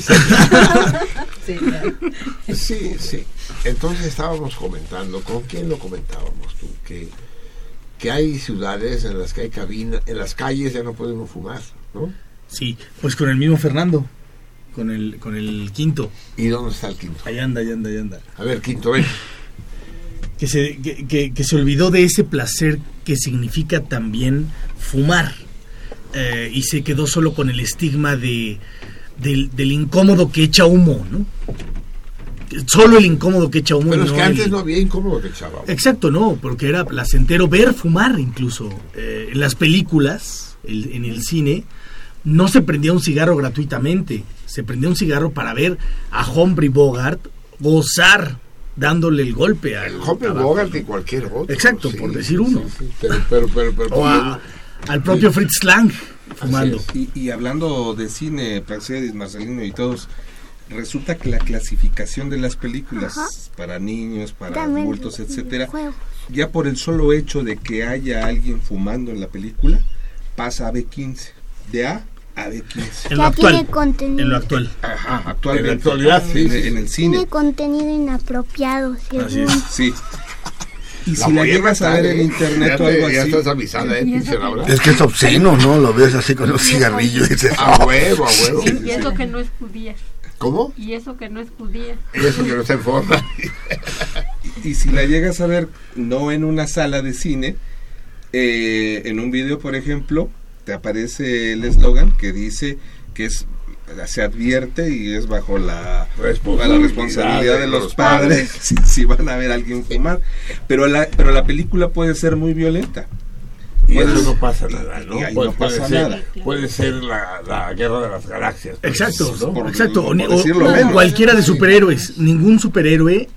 S7: sí, sí. Entonces estábamos comentando, ¿con quién lo comentábamos tú? Que, que hay ciudades en las que hay cabina, en las calles ya no podemos fumar, ¿no?
S8: Sí, pues con el mismo Fernando, con el, con el quinto.
S7: ¿Y dónde está el quinto?
S8: Ahí anda, ahí anda, ahí anda.
S7: A ver, quinto, ven.
S8: Que se, que, que, se olvidó de ese placer que significa también fumar. Eh, y se quedó solo con el estigma de, del, del incómodo que echa humo, ¿no? Solo el incómodo que echa humo.
S7: Pero es
S8: no
S7: que antes
S8: el-
S7: no había incómodo que echaba. humo.
S8: Exacto, no, porque era placentero ver fumar incluso. Eh, en las películas, el- en el cine, no se prendía un cigarro gratuitamente. Se prendía un cigarro para ver a Humphrey Bogart gozar dándole el golpe al
S7: Humphrey
S8: tabaco.
S7: Bogart y cualquier otro.
S8: Exacto,
S7: sí,
S8: por decir uno.
S7: sí, sí, pero, pero, pero, pero-
S8: O a- al propio Fritz Lang fumando.
S22: Y, y hablando de cine, Praxedis, Marcelino y todos, resulta que la clasificación de las películas
S13: Ajá.
S22: para niños, para
S13: También
S22: adultos, etcétera, ya por el solo hecho de que haya alguien fumando en la película, pasa a B15. De A a B15.
S8: En lo
S13: Ya
S8: actual.
S13: tiene contenido.
S8: En lo actual.
S22: Ajá, actualmente.
S7: En la actualidad, sí,
S22: En, en el cine.
S13: Tiene contenido inapropiado, según.
S22: Sí. Y
S7: La
S22: si la llegas a ver en
S7: ¿eh?
S22: internet o algo
S7: te- ya
S22: así.
S7: estás avisada, ¿eh.
S16: Es que es obsceno, ¿no? Lo ves así con un cigarrillo y dices,
S7: A huevo, a huevo.
S17: Y, y eso que no es judía.
S7: ¿Cómo?
S17: Y eso que no es judía.
S7: Y eso que no está en forma.
S22: y si la llegas a ver no en una sala de cine, eh, en un video, por ejemplo, te aparece el eslogan que dice que es se advierte y es bajo la, responsabilidad de los padres si, <laughs> si van a ver a alguien fumar. Pero la, pero la película puede ser muy violenta.
S7: Y
S22: Puede-
S7: eso no pasa nada, ¿no?
S22: y ahí no
S7: puede
S22: pasa
S7: ser,
S22: nada.
S7: Puede ser la, la guerra de las galaxias.
S8: Exacto,
S7: ¿no?
S8: exacto. O, ni-
S22: por
S8: o- o cualquiera de superhéroes. Ningún superhéroe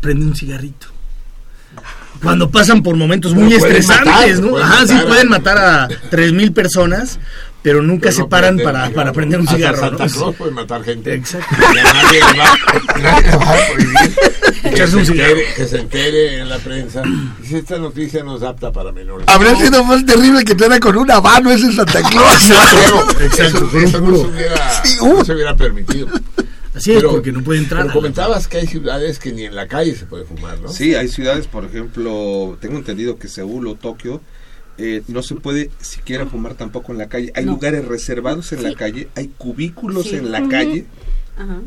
S8: prende un cigarrito. Cuando pasan por momentos muy estresantes,
S7: matar,
S8: ¿no? Ajá, sí
S7: matar a-
S8: pueden matar a 3000 personas, pero nunca
S7: Pero
S8: se
S7: no
S8: paran para,
S7: cigarro.
S8: para prender un
S7: Hasta
S8: cigarro.
S7: Santa
S8: ¿no?
S7: Claus puede matar gente.
S8: Exacto.
S7: Nadie le va, va a prohibir <laughs> que se, entere, que se entere en la prensa. Si esta noticia no es apta para menores.
S16: Habría sido más terrible que te con un habano ese Santa Claus. <laughs>
S8: Exacto,
S7: Eso, no,
S8: puro.
S7: se hubiera,
S16: Sí,
S7: no
S16: uh.
S7: se hubiera permitido.
S8: Así es, porque no puede entrar.
S7: Pero
S8: la-
S7: comentabas que hay ciudades que ni en la calle se puede fumar, ¿no?
S22: Sí, hay ciudades, por ejemplo, tengo entendido que Seúl o Tokio eh, no se puede siquiera fumar tampoco en la calle. Hay
S12: No.
S22: lugares reservados en la
S12: Sí.
S22: calle, hay cubículos
S12: Sí.
S22: en la
S12: Ujú.
S22: calle
S12: Ajá.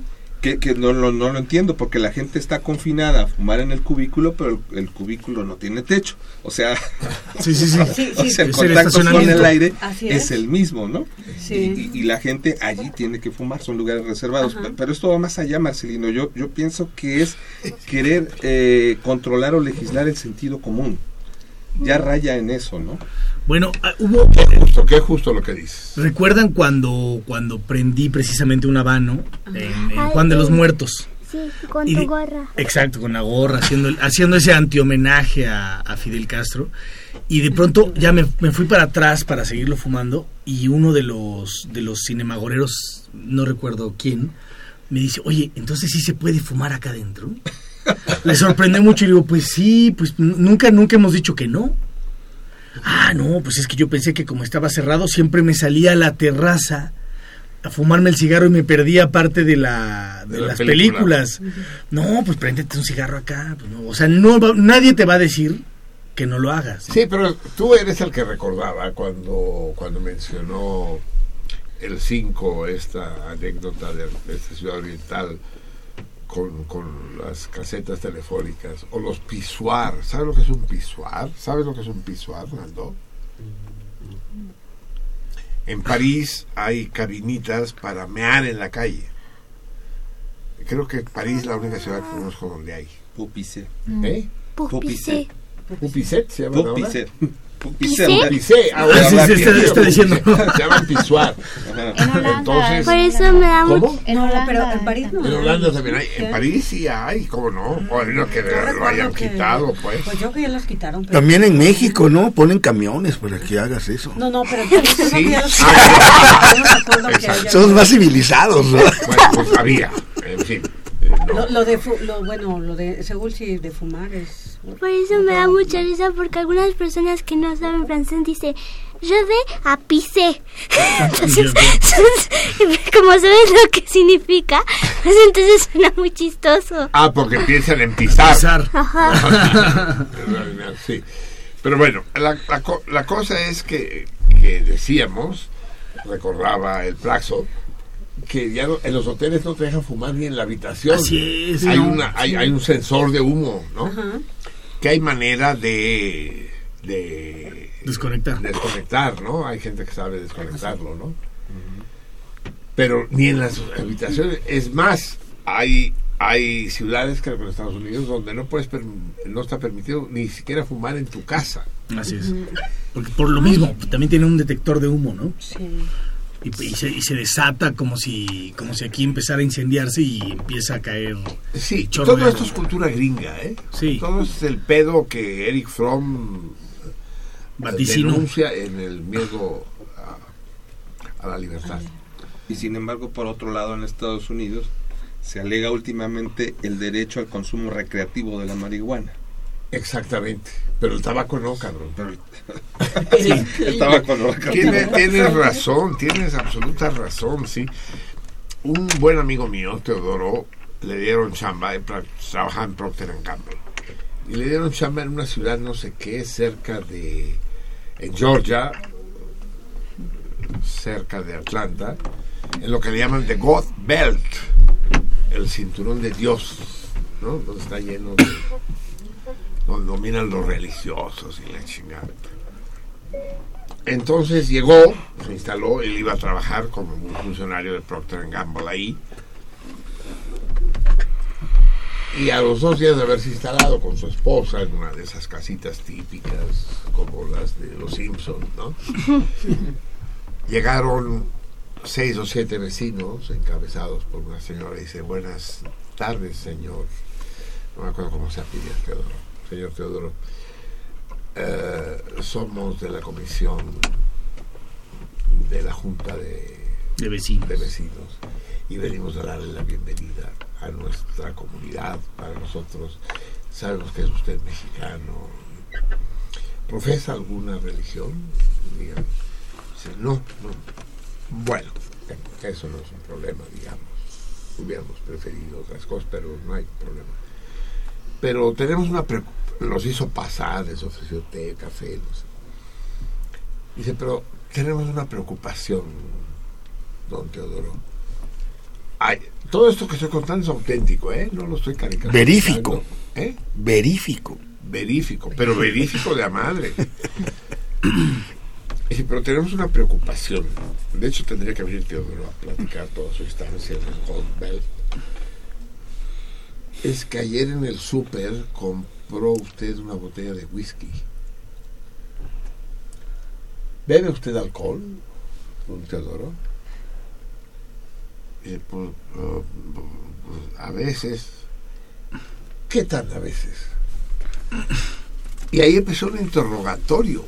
S22: Que, que no, lo- no lo entiendo porque la gente está confinada a fumar en el cubículo, pero el, el cubículo no tiene techo. O sea, <laughs>
S8: Sí, sí, sí.
S12: Sí,
S22: o
S12: sí.
S22: sea, el
S8: Es el
S22: contacto con el aire es.
S12: es.
S22: el mismo, ¿no?
S12: Sí.
S22: Y, y la gente allí tiene que fumar, son lugares reservados.
S12: Ajá.
S22: Pero esto va más allá, Marcelino. Yo, yo pienso que es querer eh, controlar o legislar el sentido común. Ya raya en eso, ¿no?
S8: Bueno, ah, hubo.
S7: Qué justo, qué justo lo que dices.
S8: ¿Recuerdan cuando, cuando prendí precisamente un habano en, Juan de los. Muertos?
S13: Sí, con
S8: Y
S13: tu gorra.
S8: Exacto, con la gorra, haciendo, haciendo ese antihomenaje a, a Fidel Castro. Y de pronto ya me, me fui para atrás para seguirlo fumando y uno de los, de los cinemagoreros, no recuerdo quién, me dice, oye, entonces sí se puede fumar acá adentro. <laughs> Le sorprendió mucho y le digo, pues sí, pues nunca, nunca hemos dicho que no. Ah, no, pues es que yo pensé que como estaba cerrado siempre me salía a la terraza a fumarme el cigarro y me perdía parte de la de,
S7: De la
S8: las
S7: película.
S8: películas. No, pues préndete un cigarro acá. pues no. O sea, no va- nadie te va a decir que no lo hagas.
S7: Sí, pero tú eres el que recordaba cuando, cuando mencionó el 5, esta anécdota de, de esta ciudad oriental con, con las casetas telefónicas o los pisuar. ¿Sabes lo que es un pisuar? ¿Sabes lo que es un pisuar, Naldo? En París hay cabinitas para mear en la calle. Creo que París es la única ciudad que conozco donde hay.
S22: Pupicé.
S7: ¿Eh?
S22: Pupicé.
S7: Pupicet se llama ahora?
S22: Pupicé.
S13: ¿Pisé?
S7: Pisé, ahora
S8: Sí, sí, está- está diciendo. <laughs>
S7: Se llaman pisuar. Entonces,
S13: Por eso me da
S7: ¿Cómo?
S13: mucho...
S12: En Holanda. pero en París no.
S7: En Holanda también hay. En París sí hay, ¿cómo no? O no que lo hayan
S12: que-
S7: quitado, pues.
S12: Pues yo que ya los quitaron. Pero...
S16: También en México, ¿no? Ponen camiones para que hagas eso.
S12: No, no, pero en París creo
S7: Sí.
S12: que los
S7: Ah,
S12: no que
S16: Somos más civilizados, ¿no?
S7: Bueno, pues había, en fin. No.
S12: Lo, lo de, lo, bueno, lo de, según si de fumar es...
S13: Por eso me da mucha risa porque algunas personas que no saben francés dicen je vais a pisé. <laughs> Entonces, <laughs> como sabes lo que significa, pues entonces suena muy chistoso.
S7: Ah, porque piensan en pisar.
S13: Ajá.
S7: sí. Pero bueno, la, la, la cosa es que, que decíamos, recordaba el Plaxo, que ya no- en los hoteles no te dejan fumar ni en la habitación.
S8: Así es,
S7: Hay,
S8: ¿no?
S7: una, hay,
S8: Sí.
S7: hay un sensor de humo, ¿no?
S12: Ajá.
S7: Que hay manera de, de
S8: Desconectar.
S7: desconectar, ¿no? Hay gente que sabe desconectarlo, ¿no? Pero ni en las habitaciones. Es más, hay hay ciudades, creo que en Estados Unidos, donde no puedes perm- no está permitido ni siquiera fumar en tu casa.
S8: Así es. Porque por lo mismo, también tiene un detector de humo, ¿no?
S12: Sí.
S8: Y, y se, y se desata como si como si aquí empezara a incendiarse y empieza a caer.
S7: Sí, todo
S8: de-
S7: esto es cultura gringa, ¿eh?
S8: Sí.
S7: Todo es el pedo que Eric Fromm eh,
S8: Vaticinó.
S7: denuncia en el miedo a, a la libertad.
S22: Y sin embargo, por otro lado, en Estados Unidos se alega últimamente el derecho al consumo recreativo de la marihuana.
S7: Exactamente. Pero el tabaco no, cabrón.
S22: Pero el, <laughs> <laughs> el tabaco no.
S7: Tiene- tienes razón, tienes absoluta razón, sí. Un buen amigo mío, Teodoro, le dieron chamba, trabajaba en Procter Gamble. Y le dieron chamba en una ciudad, no sé qué, cerca de. en Georgia, cerca de Atlanta, en lo que le llaman The God Belt, el cinturón de Dios, ¿no? Donde está lleno de. Donde dominan los religiosos y la chingada. Entonces llegó, se instaló, él iba a trabajar como un funcionario de Procter Gamble ahí. Y a los dos días de haberse instalado con su esposa en una de esas casitas típicas, como las de los Simpsons, ¿no? <laughs> Llegaron seis o siete vecinos encabezados por una señora y dice, buenas tardes, señor. No me acuerdo cómo se apellida Teodoro. Señor Teodoro. Eh, somos de la comisión de la Junta de,
S8: De vecinos.
S7: de vecinos y venimos a darle la bienvenida a nuestra comunidad. Para nosotros sabemos que es usted mexicano. ¿Profesa alguna religión? Diga, dice, no, no. Bueno, eso no es un problema, digamos. Hubiéramos preferido otras cosas, pero no hay problema. Pero tenemos una. Los hizo pasar, les ofreció té, café, no sé. Dice, pero tenemos una preocupación, don Teodoro. Ay, todo esto que estoy contando es auténtico, ¿eh? No lo estoy caricaturizando.
S16: Verífico.
S7: ¿Eh?
S16: Verífico.
S7: Verífico, pero verífico de a madre. <laughs> Dice, pero tenemos una preocupación. De hecho, tendría que venir Teodoro a platicar toda su estancia en el. Es que ayer en el súper compró usted una botella de whisky. ¿Bebe usted alcohol, don Teodoro? Dice, pues, uh, pues, a veces. ¿Qué tan a veces? Y ahí empezó un interrogatorio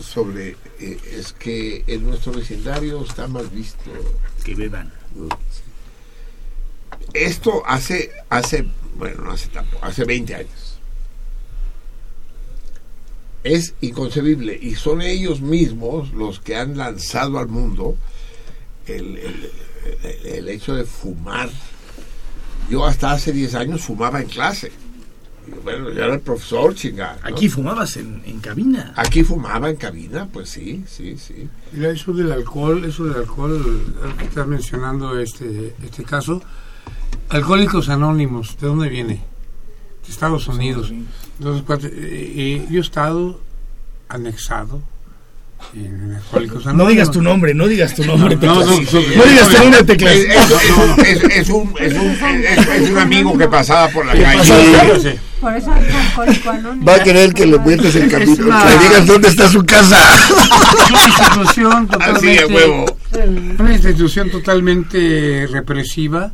S7: sobre, eh, es que en nuestro vecindario está más visto.
S8: Que beban.
S7: Esto hace, hace, bueno, no hace tampoco, hace 20 años. Es inconcebible y son ellos mismos los que han lanzado al mundo el, el- el- el hecho de fumar. Yo hasta hace 10 años fumaba en clase. Bueno, yo era el profesor, chingada. ¿no?
S8: Aquí fumabas en, en cabina.
S7: Aquí fumaba en cabina, pues sí, sí, sí.
S15: Mira, eso del alcohol, eso del alcohol, que estás mencionando este, este caso, Alcohólicos Anónimos, ¿de dónde viene? De Estados Unidos. Entonces, eh, eh, yo he estado anexado
S8: No digas tu nombre, no digas tu nombre. No, no, no, digas tu nombre, Teclas.
S7: Es, un, es, un, es, un amigo que pasaba por la calle.
S12: Por eso es alcohólico anónimo.
S16: Va a querer que le cuentes el capítulo, una, que le digas dónde está su casa.
S15: Una institución totalmente, una institución totalmente represiva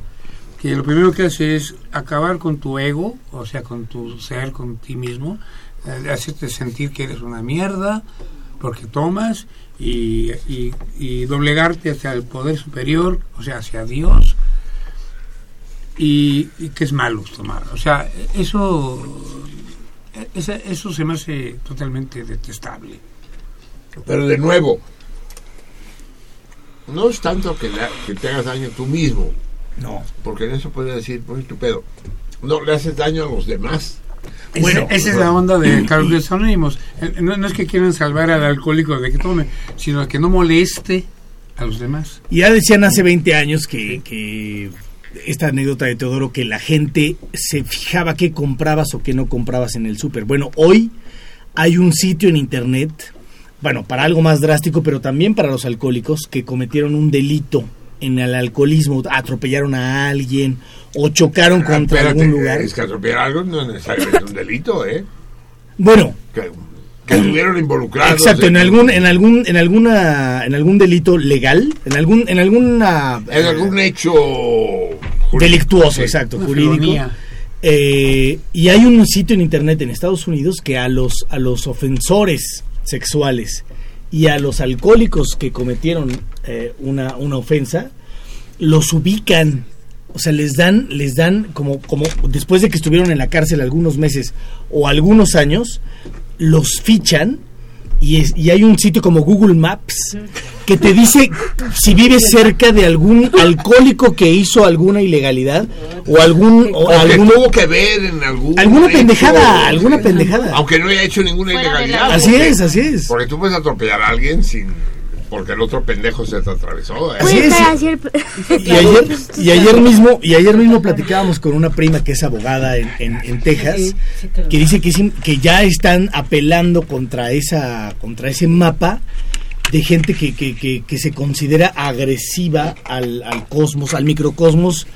S15: que lo primero que hace es acabar con tu ego, o sea, con tu ser, con ti mismo, eh, hacerte sentir que eres una mierda, porque tomas y, y, doblegarte hacia el poder superior, o sea, hacia Dios, y, que es malo tomar. O sea, eso, eso se me hace totalmente detestable.
S7: Pero de nuevo, no es tanto que, que te hagas daño tú mismo.
S8: No.
S7: Porque en eso puedes decir, pues tu pedo. No le haces daño a los demás.
S15: Bueno, esa es la onda de <clears throat> Carlos Anónimos. No, no, es que quieran salvar al alcohólico de que tome, sino que no moleste a los demás.
S8: Ya decían hace 20 años que, que esta anécdota de Teodoro que la gente se fijaba qué comprabas o qué no comprabas en el súper. Bueno, hoy hay un sitio en internet, bueno, para algo más drástico, pero también para los alcohólicos que cometieron un delito en el alcoholismo, atropellaron a alguien o chocaron ah, contra algún lugar.
S7: Es que atropellar algo no es necesariamente un delito, ¿eh?
S8: Bueno,
S7: que, estuvieron involucrados.
S8: Exacto, en, algún en algún en alguna en algún delito legal, en algún en alguna
S7: en algún hecho
S8: delictuoso, exacto, jurídico. Eh, y hay un sitio en internet en Estados Unidos que a los a los ofensores sexuales y a los alcohólicos que cometieron eh, una, una ofensa los ubican. O sea, les dan, les dan como, como después de que estuvieron en la cárcel algunos meses o algunos años, los fichan y, es, y hay un sitio como Google Maps que te dice si vives cerca de algún alcohólico que hizo alguna ilegalidad o algún
S7: o, tuvo que ver en algún
S8: alguna pendejada alguna pendejada.
S7: Aunque no haya hecho ninguna ilegalidad
S8: así es así es.
S7: porque tú puedes atropellar a alguien sin porque el otro pendejo se te atravesó. ¿eh?
S8: Y, ayer, y ayer mismo y ayer mismo platicábamos con una prima que es abogada en, en, Texas que dice que, que ya están apelando contra esa contra ese mapa de gente que, que, que, se considera agresiva al, al, cosmos, al microcosmos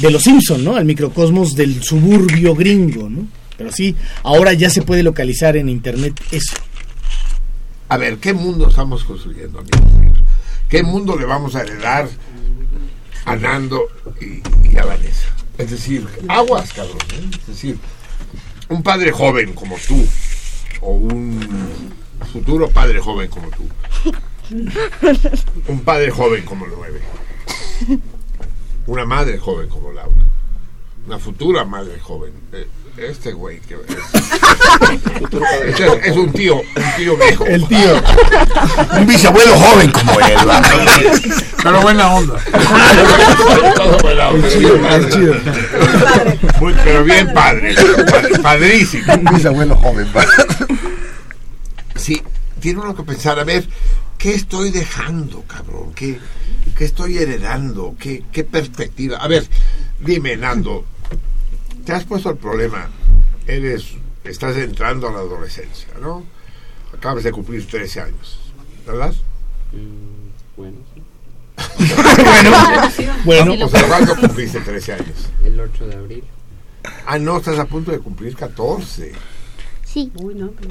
S8: de los Simpson, ¿no? Al microcosmos del suburbio gringo, ¿no? Pero sí, ahora ya se puede localizar en internet eso.
S7: A ver, ¿qué mundo estamos construyendo, amigos ¿Qué mundo le vamos a heredar a Nando y, a Vanessa? Es decir, aguas, cabrón. ¿eh? Es decir, un padre joven como tú, o un futuro padre joven como tú, un padre joven como Nueve, una madre joven como Laura, una futura madre joven. Eh, este güey que es, <laughs> es, un tío, un tío viejo.
S8: El tío.
S16: un bisabuelo joven como él.
S15: Pero buena onda.
S7: Todo buena onda. chido, Muy, pero bien padre, padrísimo.
S16: Un bisabuelo joven.
S7: Sí, tiene uno que pensar, a ver, ¿qué estoy dejando, cabrón? ¿Qué, qué estoy heredando? ¿Qué, ¿Qué perspectiva? A ver, dime, Nando, te has puesto el problema. Eres, estás entrando a la adolescencia, ¿no? Acabas de cumplir 13 años, ¿verdad?
S21: Mm, bueno, sí. <laughs>
S7: bueno, <laughs> bueno. O sea, ¿cuándo cumpliste 13 años?
S21: El 8 de abril.
S7: Ah, no, estás a punto de cumplir 14.
S13: Sí.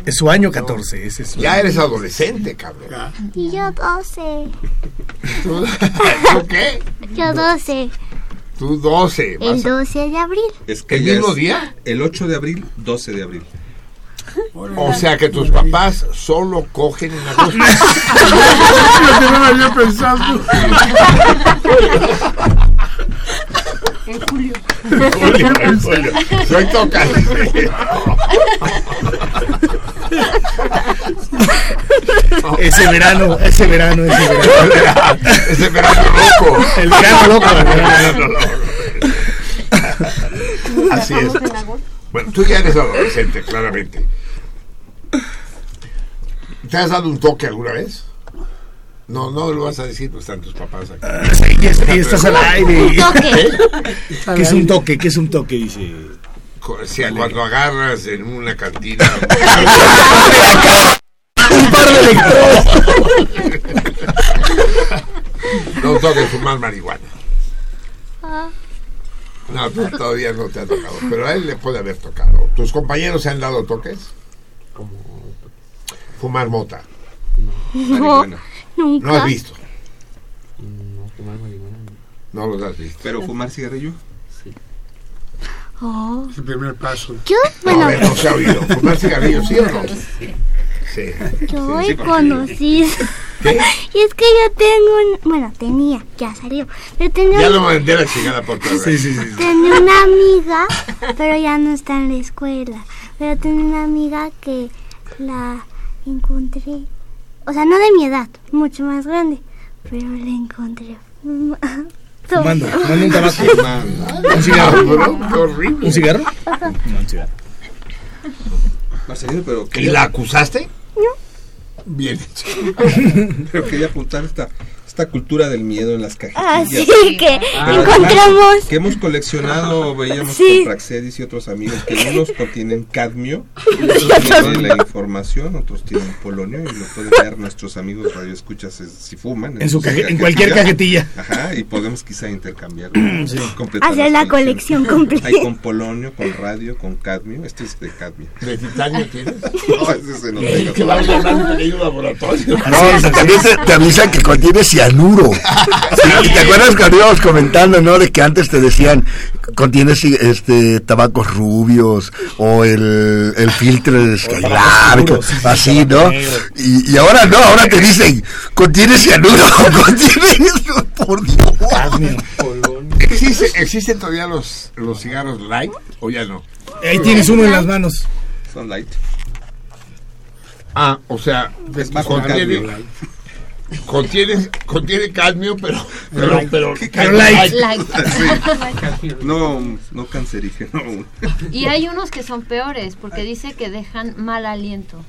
S8: Es su año 14, ese es
S7: Ya eres adolescente, cabrón.
S13: Y yo 12. <laughs>
S7: ¿Tú, qué?
S13: Yo 12.
S7: Tú 12.
S13: El 12 de abril.
S7: Es que ¿El mismo día?
S22: El 8 de abril, 12 de abril.
S7: O sea que tus papás solo cogen en agosto. <laughs>
S15: Lo que no había pensado. <laughs>
S17: En julio.
S7: En julio, Soy toca. <laughs>
S8: ese verano, ese verano, ese verano.
S7: ese verano loco.
S8: El verano loco. El verano loco.
S7: Así es. Bueno, tú ya eres adolescente, claramente. ¿Te has dado un toque alguna vez? No, no lo vas a decir, pues están tus papás aquí.
S8: Uh, sí, y, estás al aire. ¿Un toque? ¿Qué es un toque? ¿Qué es un toque? Dice.
S7: Sí, cuando agarras en una cantina. <laughs>
S16: par de electrodos.
S7: no toques fumar marihuana. No, todavía no te ha tocado, pero a él le puede haber tocado. ¿Tus compañeros se han dado toques?
S21: Como
S7: Fumar mota.
S13: No, nunca.
S7: No has visto.
S21: no fumar marihuana.
S7: No los has visto.
S22: ¿Pero fumar cigarrillo?
S13: Oh.
S15: Es el primer paso.
S13: Yo, bueno,
S7: no se ha oído. <laughs> ¿Fumar cigarrillo sí o no? Sí.
S13: yo
S7: Sí,
S13: he
S7: porque-
S13: conocido. Y es que yo tengo un, bueno, tenía, ya salió, pero tenía,
S7: Ya lo mandé a la chingada por todo. Sí, sí, sí.
S13: tenía una amiga, pero ya no está en la escuela, pero tenía una amiga que la encontré, o sea, no de mi edad, mucho más grande, pero la encontré.
S8: Fumando, fumando un <laughs> tabaco.
S22: Fumando.
S8: ¿Un cigarro?
S7: Bro, qué horrible.
S8: ¿Un cigarro? No, un cigarro.
S22: Marcelino, pero
S7: ¿Y la acusaste? Bien <laughs>
S22: pero quería apuntar esta, esta cultura del miedo en las cajitillas.
S13: Ah, sí, que
S22: Pero
S13: encontramos.
S22: Que hemos coleccionado, <laughs> veíamos
S13: Sí.
S22: con Praxedis y otros amigos, que unos contienen cadmio, <laughs> otros tienen la información, otros tienen polonio, y lo pueden ver nuestros amigos radioescuchas es- si fuman.
S8: En su
S22: sus
S8: caje- en cualquier
S22: cajetillas. Ajá, y podemos quizá intercambiar.
S8: Sí.
S13: Hacer la colección completa.
S22: Hay con polonio, con radio, con cadmio. Este es de cadmio.
S7: ¿De titanio tienes? <laughs>
S22: No, ese se nos deja.
S7: Que vamos a un pequeño laboratorio.
S16: No, también te, te avisan que contiene cianuro. <laughs> Sí, ¿Te acuerdas cuando íbamos comentando, no? De que antes te decían, contiene este, tabacos rubios o el, el filtro de
S8: sí,
S16: así, ¿no? Y, y ahora no, ahora te dicen, contiene cianuro, <laughs> contiene eso, por Dios.
S7: ¿Existe, ¿Existen todavía los, los cigarros light o ya no?
S8: Ahí tienes uno en las manos.
S22: Son light.
S7: Ah, o sea,
S22: Es cadmio.
S7: Contiene, contiene cadmio, pero, pero,
S8: Light.
S7: pero,
S8: Pero light.
S22: Sí. <laughs> No, no cancerígeno.
S11: Y hay unos que son peores porque dice que dejan mal aliento.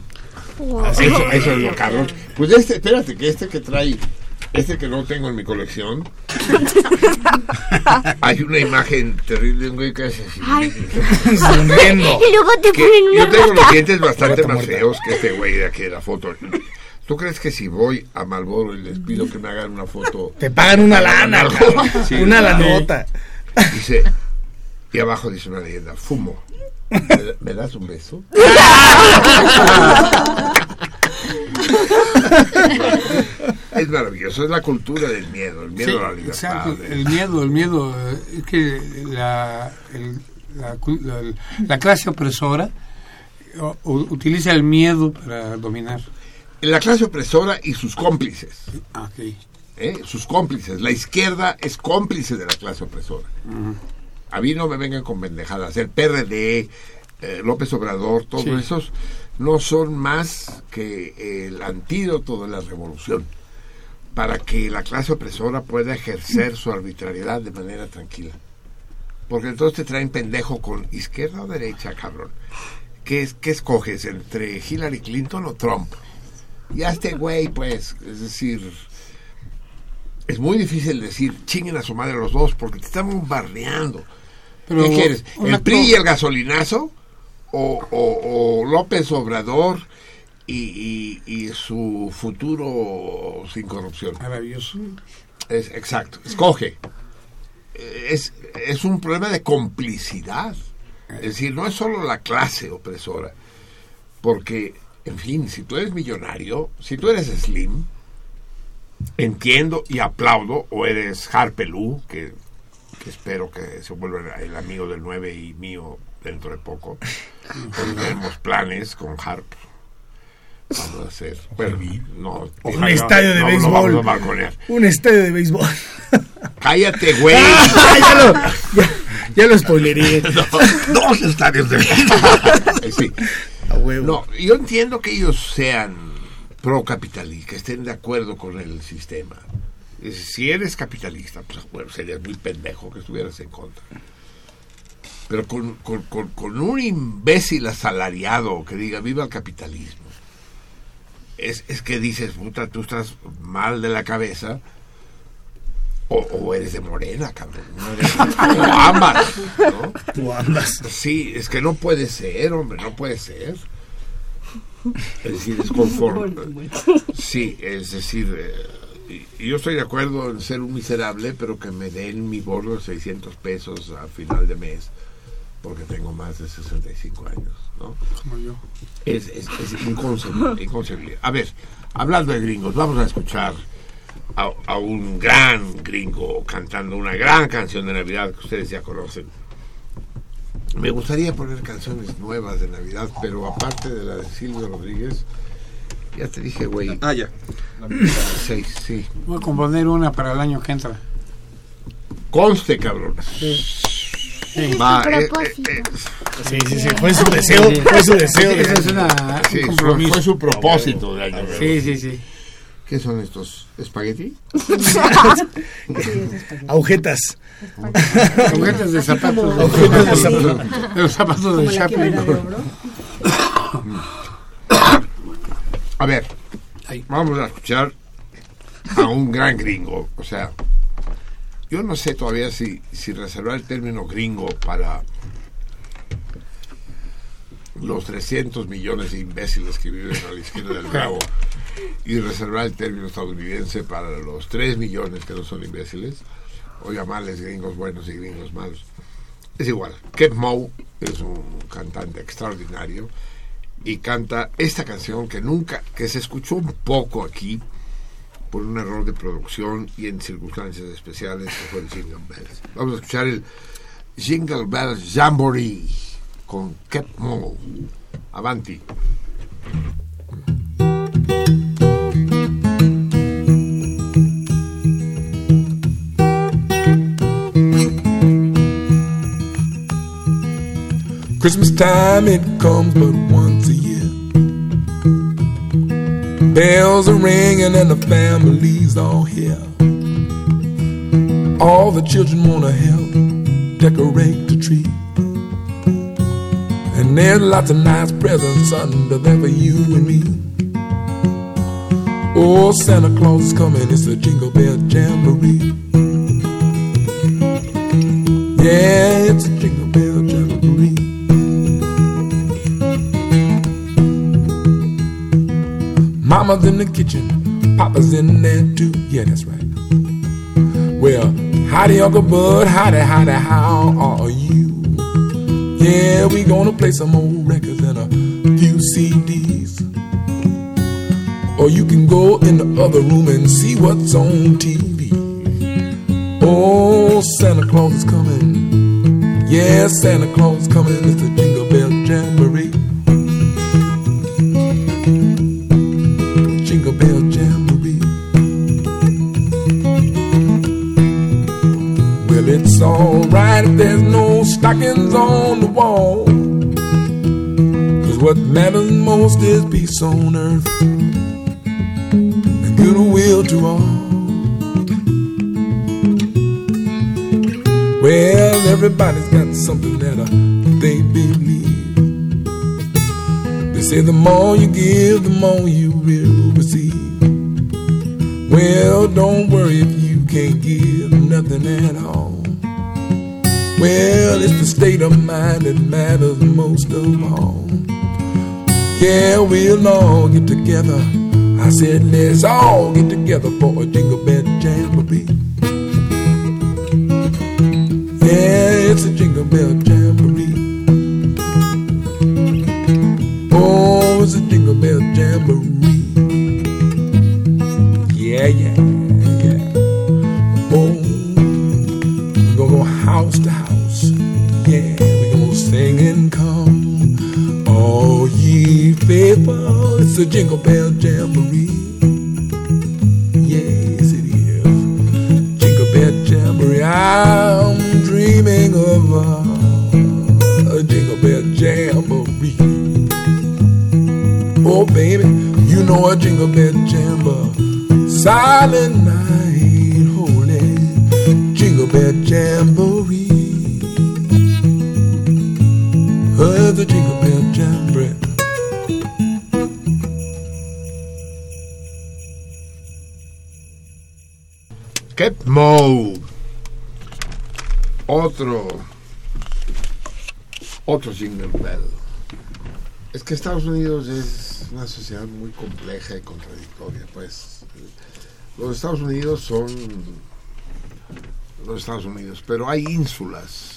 S7: Eso, eso es lo cabrón. Pues este, espérate, que este que trae, este que no tengo en mi colección, <laughs> hay una imagen terrible de un güey que hace así.
S13: Ay.
S8: Sonriendo.
S13: Y luego te ponen una
S7: yo tengo los dientes bastante más feos que este güey de aquí de la foto. ¿Tú crees que si voy a Malboro y les pido que me hagan una foto? <laughs>
S8: Te pagan una lana.
S7: Sí, <laughs>
S8: una lanota.
S7: Dice, y abajo dice una leyenda, fumo. ¿Me, me das un beso? <laughs> es maravilloso, es la cultura del miedo, el miedo
S15: Sí,
S7: a la libertad.
S15: exacto,
S7: el-
S15: el miedo, el miedo, eh, es que la, el- la, cu- la- la clase opresora u- utiliza el miedo para dominar.
S7: La clase opresora y sus cómplices.
S15: Ah, ok.
S7: ¿eh? Sus cómplices. La izquierda es cómplice de la clase opresora. A mí no me vengan con pendejadas. El PRD, eh, López Obrador, todos
S15: Sí.
S7: esos no son más que el antídoto de la revolución para que la clase opresora pueda ejercer su arbitrariedad de manera tranquila. Porque entonces te traen pendejo con izquierda o derecha, cabrón. ¿Qué, es, qué escoges? ¿Entre Hillary Clinton o Trump? Y a este güey, pues, es decir, es muy difícil decir chinguen a su madre los dos porque te están bombardeando.
S15: Pero
S7: ¿Qué quieres? ¿El
S15: acto-
S7: PRI y el gasolinazo? ¿O, o- o López Obrador y, y- y su futuro sin corrupción?
S15: Maravilloso.
S7: Es, exacto, escoge. Es, es un problema de complicidad. Es decir, no es solo la clase opresora. Porque, en fin, si tú eres millonario, si tú eres Slim, entiendo y aplaudo, o eres Harpelú, que, que espero que se vuelva el amigo del 9 y mío dentro de poco. <laughs> Tenemos planes con Harp. Vamos a hacer. Bueno, no.
S8: Un estadio de
S7: no, no
S8: béisbol.
S7: vamos a.
S8: Un estadio de béisbol. <laughs>
S7: Cállate, güey.
S8: Ah, ya, lo, ya, ya lo spoileré. <laughs>
S7: Dos estadios de béisbol. Sí. No, yo entiendo que ellos sean pro capitalista, que estén de acuerdo con el sistema. Si eres capitalista, pues bueno, serías muy pendejo que estuvieras en contra. Pero con- con un imbécil asalariado que diga viva el capitalismo, es, es que dices, puta, tú estás mal de la cabeza. O, o eres de morena, cabrón. no eres- o ambas, ¿no?
S8: O ambas.
S7: Sí, es que no puede ser, hombre, no puede ser. Es decir, es conforme. Sí, es decir, eh, yo estoy de acuerdo en ser un miserable, pero que me den mi bordo de 600 pesos a final de mes, porque tengo más de 65 años, ¿no?
S15: Como yo.
S7: Es, es, es inconcebible, inconcebible. A ver, hablando de gringos, vamos a escuchar a, a un gran gringo cantando una gran canción de Navidad que ustedes ya conocen. Me gustaría poner canciones nuevas de Navidad, pero aparte de la de Silvio Rodríguez, ya te dije, güey.
S22: Ah, ya.
S7: Seis, sí.
S15: Voy a componer una para el año que entra.
S7: Conste, cabrón.
S15: Sí.
S7: Va, eh,
S8: propósito. Sí, sí, sí, fue su deseo, fue su deseo.
S15: Sí, es una,
S7: Sí,
S15: un
S7: fue,
S15: compromiso.
S7: fue su propósito de año nuevo.
S15: Sí, sí, sí.
S7: ¿Qué son estos? ¿Espagueti? <laughs>
S8: Agujetas.
S15: Agujetas de zapatos.
S8: Agujetas de <laughs> zapatos.
S15: De los zapatos de Chaplin. <coughs>
S7: A ver, vamos a escuchar a un gran gringo. O sea, yo no sé todavía si, si reservar el término gringo para los 300 millones de imbéciles que viven a la izquierda del Bravo <laughs> y reservar el término estadounidense para los 3 millones que no son imbéciles o llamarles gringos buenos y gringos malos. Es igual. Kev Moe es un cantante extraordinario y canta esta canción que nunca, que se escuchó un poco aquí por un error de producción y en circunstancias especiales que fue el Jingle Bells. Vamos a escuchar el Jingle Bells Jamboree con Kev Moe. Avanti.
S23: Christmas time it comes but once a year. Bells are ringing and the family's all here. All the children wanna help decorate the tree. And there's lots of nice presents under there for you and me. Oh, Santa Claus is coming, it's a jingle bell jamboree. Yeah, it's a jingle bell jamboree. Mama's in the kitchen, Papa's in there too. Yeah, that's right. Well, howdy, Uncle Bud, howdy, howdy, how are you? Yeah, we gonna play some old records and a few CDs. Or you can go in the other room and see what's on TV. Oh, Santa Claus is coming. Yeah, Santa Claus is coming. It's a jingle bell jamboree. Stockings on the wall. Cause what matters most is peace on earth and goodwill to all. Well, everybody's got something that uh, they believe. They say the more you give, the more you will receive. Well, don't worry if you can't give nothing at all. Well, it's the state of mind that matters most of all. Yeah, we'll all get together. I said, let's all get together for a jingle bell jamboree. Yeah, it's a jingle bell jamboree. It's a jingle bell jamboree. Yes, it is. Jingle bell jamboree. I'm dreaming of a, a jingle bell jamboree. Oh, baby, you know a jingle bell
S7: Estados Unidos es una sociedad muy compleja y contradictoria, pues. Los Estados Unidos son los Estados Unidos, pero hay ínsulas.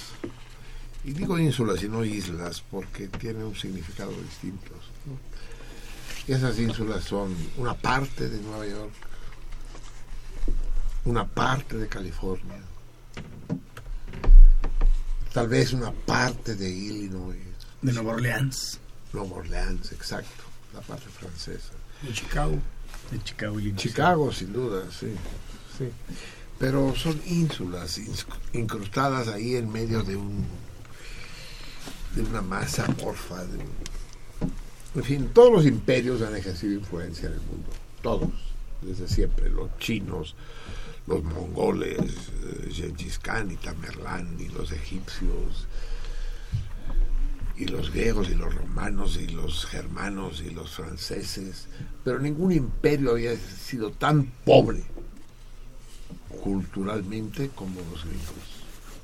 S7: Y digo ínsulas y no islas porque tienen un significado distinto. Y esas ínsulas son una parte de Nueva York, una parte de California, tal vez una parte de Illinois.
S8: De Nueva Orleans.
S7: Nueva Orleans, exacto, la parte francesa.
S8: De Chicago. De Chicago, Illinois.
S7: Chicago, sin duda, sí. sí. Pero son ínsulas incrustadas ahí en medio de un de una masa porfa. De en fin, todos los imperios han ejercido influencia en el mundo. Todos, desde siempre. Los chinos, los mongoles, eh, Gengis Khan y Tamerlán, y los egipcios, y los griegos, y los romanos, y los germanos, y los franceses. Pero ningún imperio había sido tan pobre culturalmente como los gringos.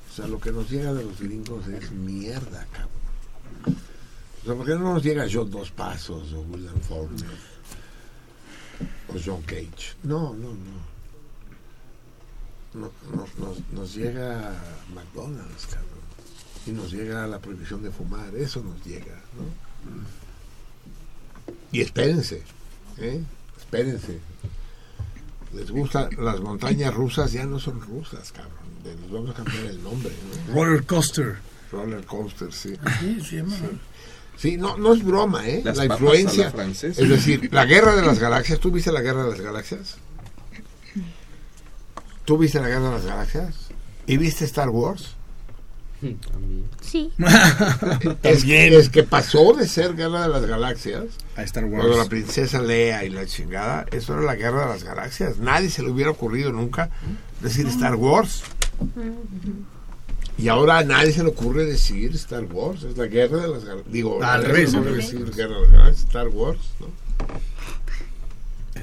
S7: O sea, lo que nos llega de los gringos es mierda, cabrón. O sea, ¿por qué no nos llega John Dos Pasos o William Faulkner o John Cage? No, no, no. No, no, nos, nos llega McDonald's, cabrón. Y nos llega la prohibición de fumar. Eso nos llega, ¿no? Y espérense, ¿eh? Espérense les gustan las montañas rusas, ya no son rusas, cabrón. Les vamos a cambiar el nombre. ¿no?
S8: Roller coaster.
S7: Roller coaster, sí.
S8: Sí, se llama.
S7: Sí, no, no es broma, ¿eh?
S22: Las
S7: la influencia.
S22: la.
S7: Es decir, la guerra de las galaxias. ¿Tú viste la guerra de las galaxias? ¿Tú viste la guerra de las galaxias? ¿Y viste Star Wars?
S13: Sí. <laughs>
S7: es, que, es que pasó de ser guerra de las galaxias
S8: a Star Wars.
S7: Cuando la princesa Lea y la chingada, eso era la guerra de las galaxias. Nadie se le hubiera ocurrido nunca decir Star Wars. Y ahora a nadie se le ocurre decir Star Wars. Es la guerra de las galaxias. Digo,
S8: Al revés,
S7: se le
S8: al
S7: ocurre
S8: revés.
S7: decir guerra de las galaxias, Star Wars, ¿no?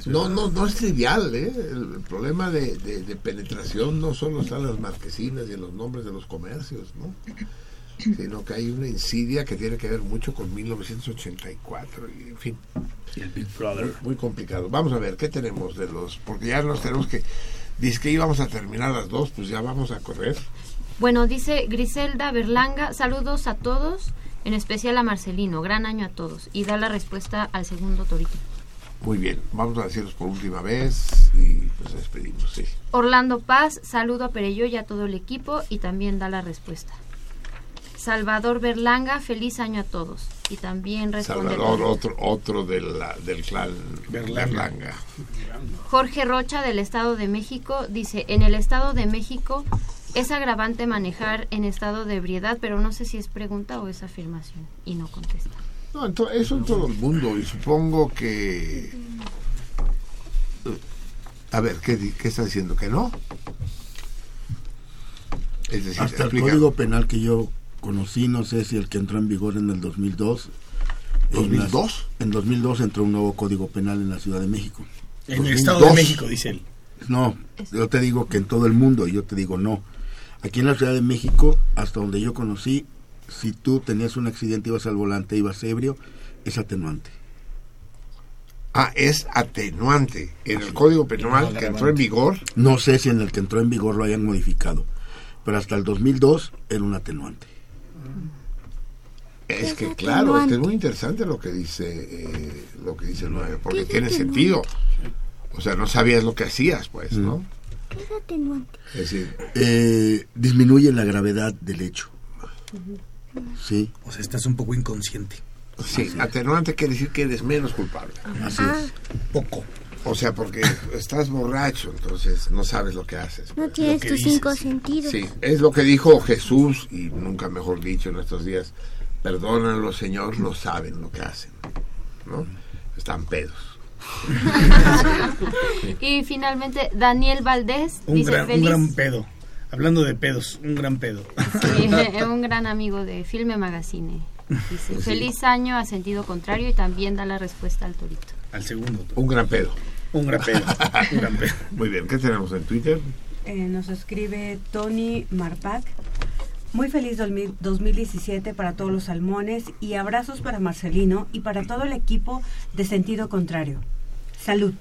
S7: No, no, no es trivial, ¿eh? El, problema de, de- de penetración no solo están en las marquesinas y en los nombres de los comercios, ¿no? Sino que hay una insidia que tiene que ver mucho con 1984 y en fin.
S8: Y el Big Brother.
S7: Muy, muy complicado. Vamos a ver, ¿qué tenemos de los...? Porque ya nos tenemos que... Dice que íbamos a terminar las dos, pues ya vamos a correr.
S11: Bueno, dice Griselda Berlanga, saludos a todos, en especial a Marcelino, gran año a todos. Y da la respuesta al segundo torito.
S7: Muy bien, vamos a decirlos por última vez y pues despedimos, sí.
S11: Orlando Paz, saludo a Perello y a todo el equipo y también da la respuesta. Salvador Berlanga, feliz año a todos. Y también responde...
S7: Salvador, otro, otro de la- del clan Berlanga.
S11: Jorge Rocha del Estado de México dice, en el Estado de México es agravante manejar en estado de ebriedad, pero no sé si es pregunta o es afirmación. Y no contesta.
S7: No, en to- eso en todo el mundo y supongo que... A ver, ¿qué, di- qué está diciendo? ¿Que no? Es decir,
S16: Hasta el código penal que yo conocí, no sé si el que entró en vigor en el 2002. en las-
S7: ¿2002?
S16: En 2002 entró un nuevo código penal en la Ciudad de México.
S8: En el Estado de México, dice él.
S16: No, yo te digo que en todo el mundo, y yo te digo no. Aquí en la Ciudad de México, hasta donde yo conocí, si tú tenías un accidente, ibas al volante, ibas ebrio, es atenuante.
S7: Ah, es atenuante. En el Código Penal que entró en vigor,
S16: No sé si en el que entró en vigor lo hayan modificado, pero hasta el 2002 era un atenuante.
S7: es que claro, es muy interesante lo que dice eh, lo que dice el 9, porque tiene sentido. O sea, no sabías lo que hacías, pues, ¿no?
S13: ¿Qué es atenuante?
S7: Es decir,
S16: Eh, disminuye la gravedad del hecho. Sí.
S8: O sea, estás un poco inconsciente.
S7: sí, atenuante quiere decir que eres menos culpable.
S16: Así es.
S8: Poco.
S7: O sea, porque estás borracho, entonces no sabes lo que haces.
S13: No tienes tus cinco sentidos.
S7: Sí, es lo que dijo Jesús, y nunca mejor dicho en estos días, perdónenlo, Señor, no saben lo que hacen. ¿No? Están pedos. <laughs>
S11: Y finalmente, Daniel Valdés
S8: Un
S11: dice
S8: gran, un
S11: feliz...
S8: gran pedo. Hablando de pedos, un gran pedo.
S11: Sí, <laughs> un gran amigo de Filme Magazine. Dice,
S7: Sí.
S11: feliz año a sentido contrario y también da la respuesta al torito.
S8: Al segundo.
S7: Un gran pedo.
S8: Un gran pedo. un gran pedo. <laughs>
S7: Muy bien, ¿qué tenemos en Twitter?
S12: Eh, nos escribe Tony Marpac. Muy feliz 2017 para todos los salmones y abrazos para Marcelino y para todo el equipo de Sentido Contrario. Salud.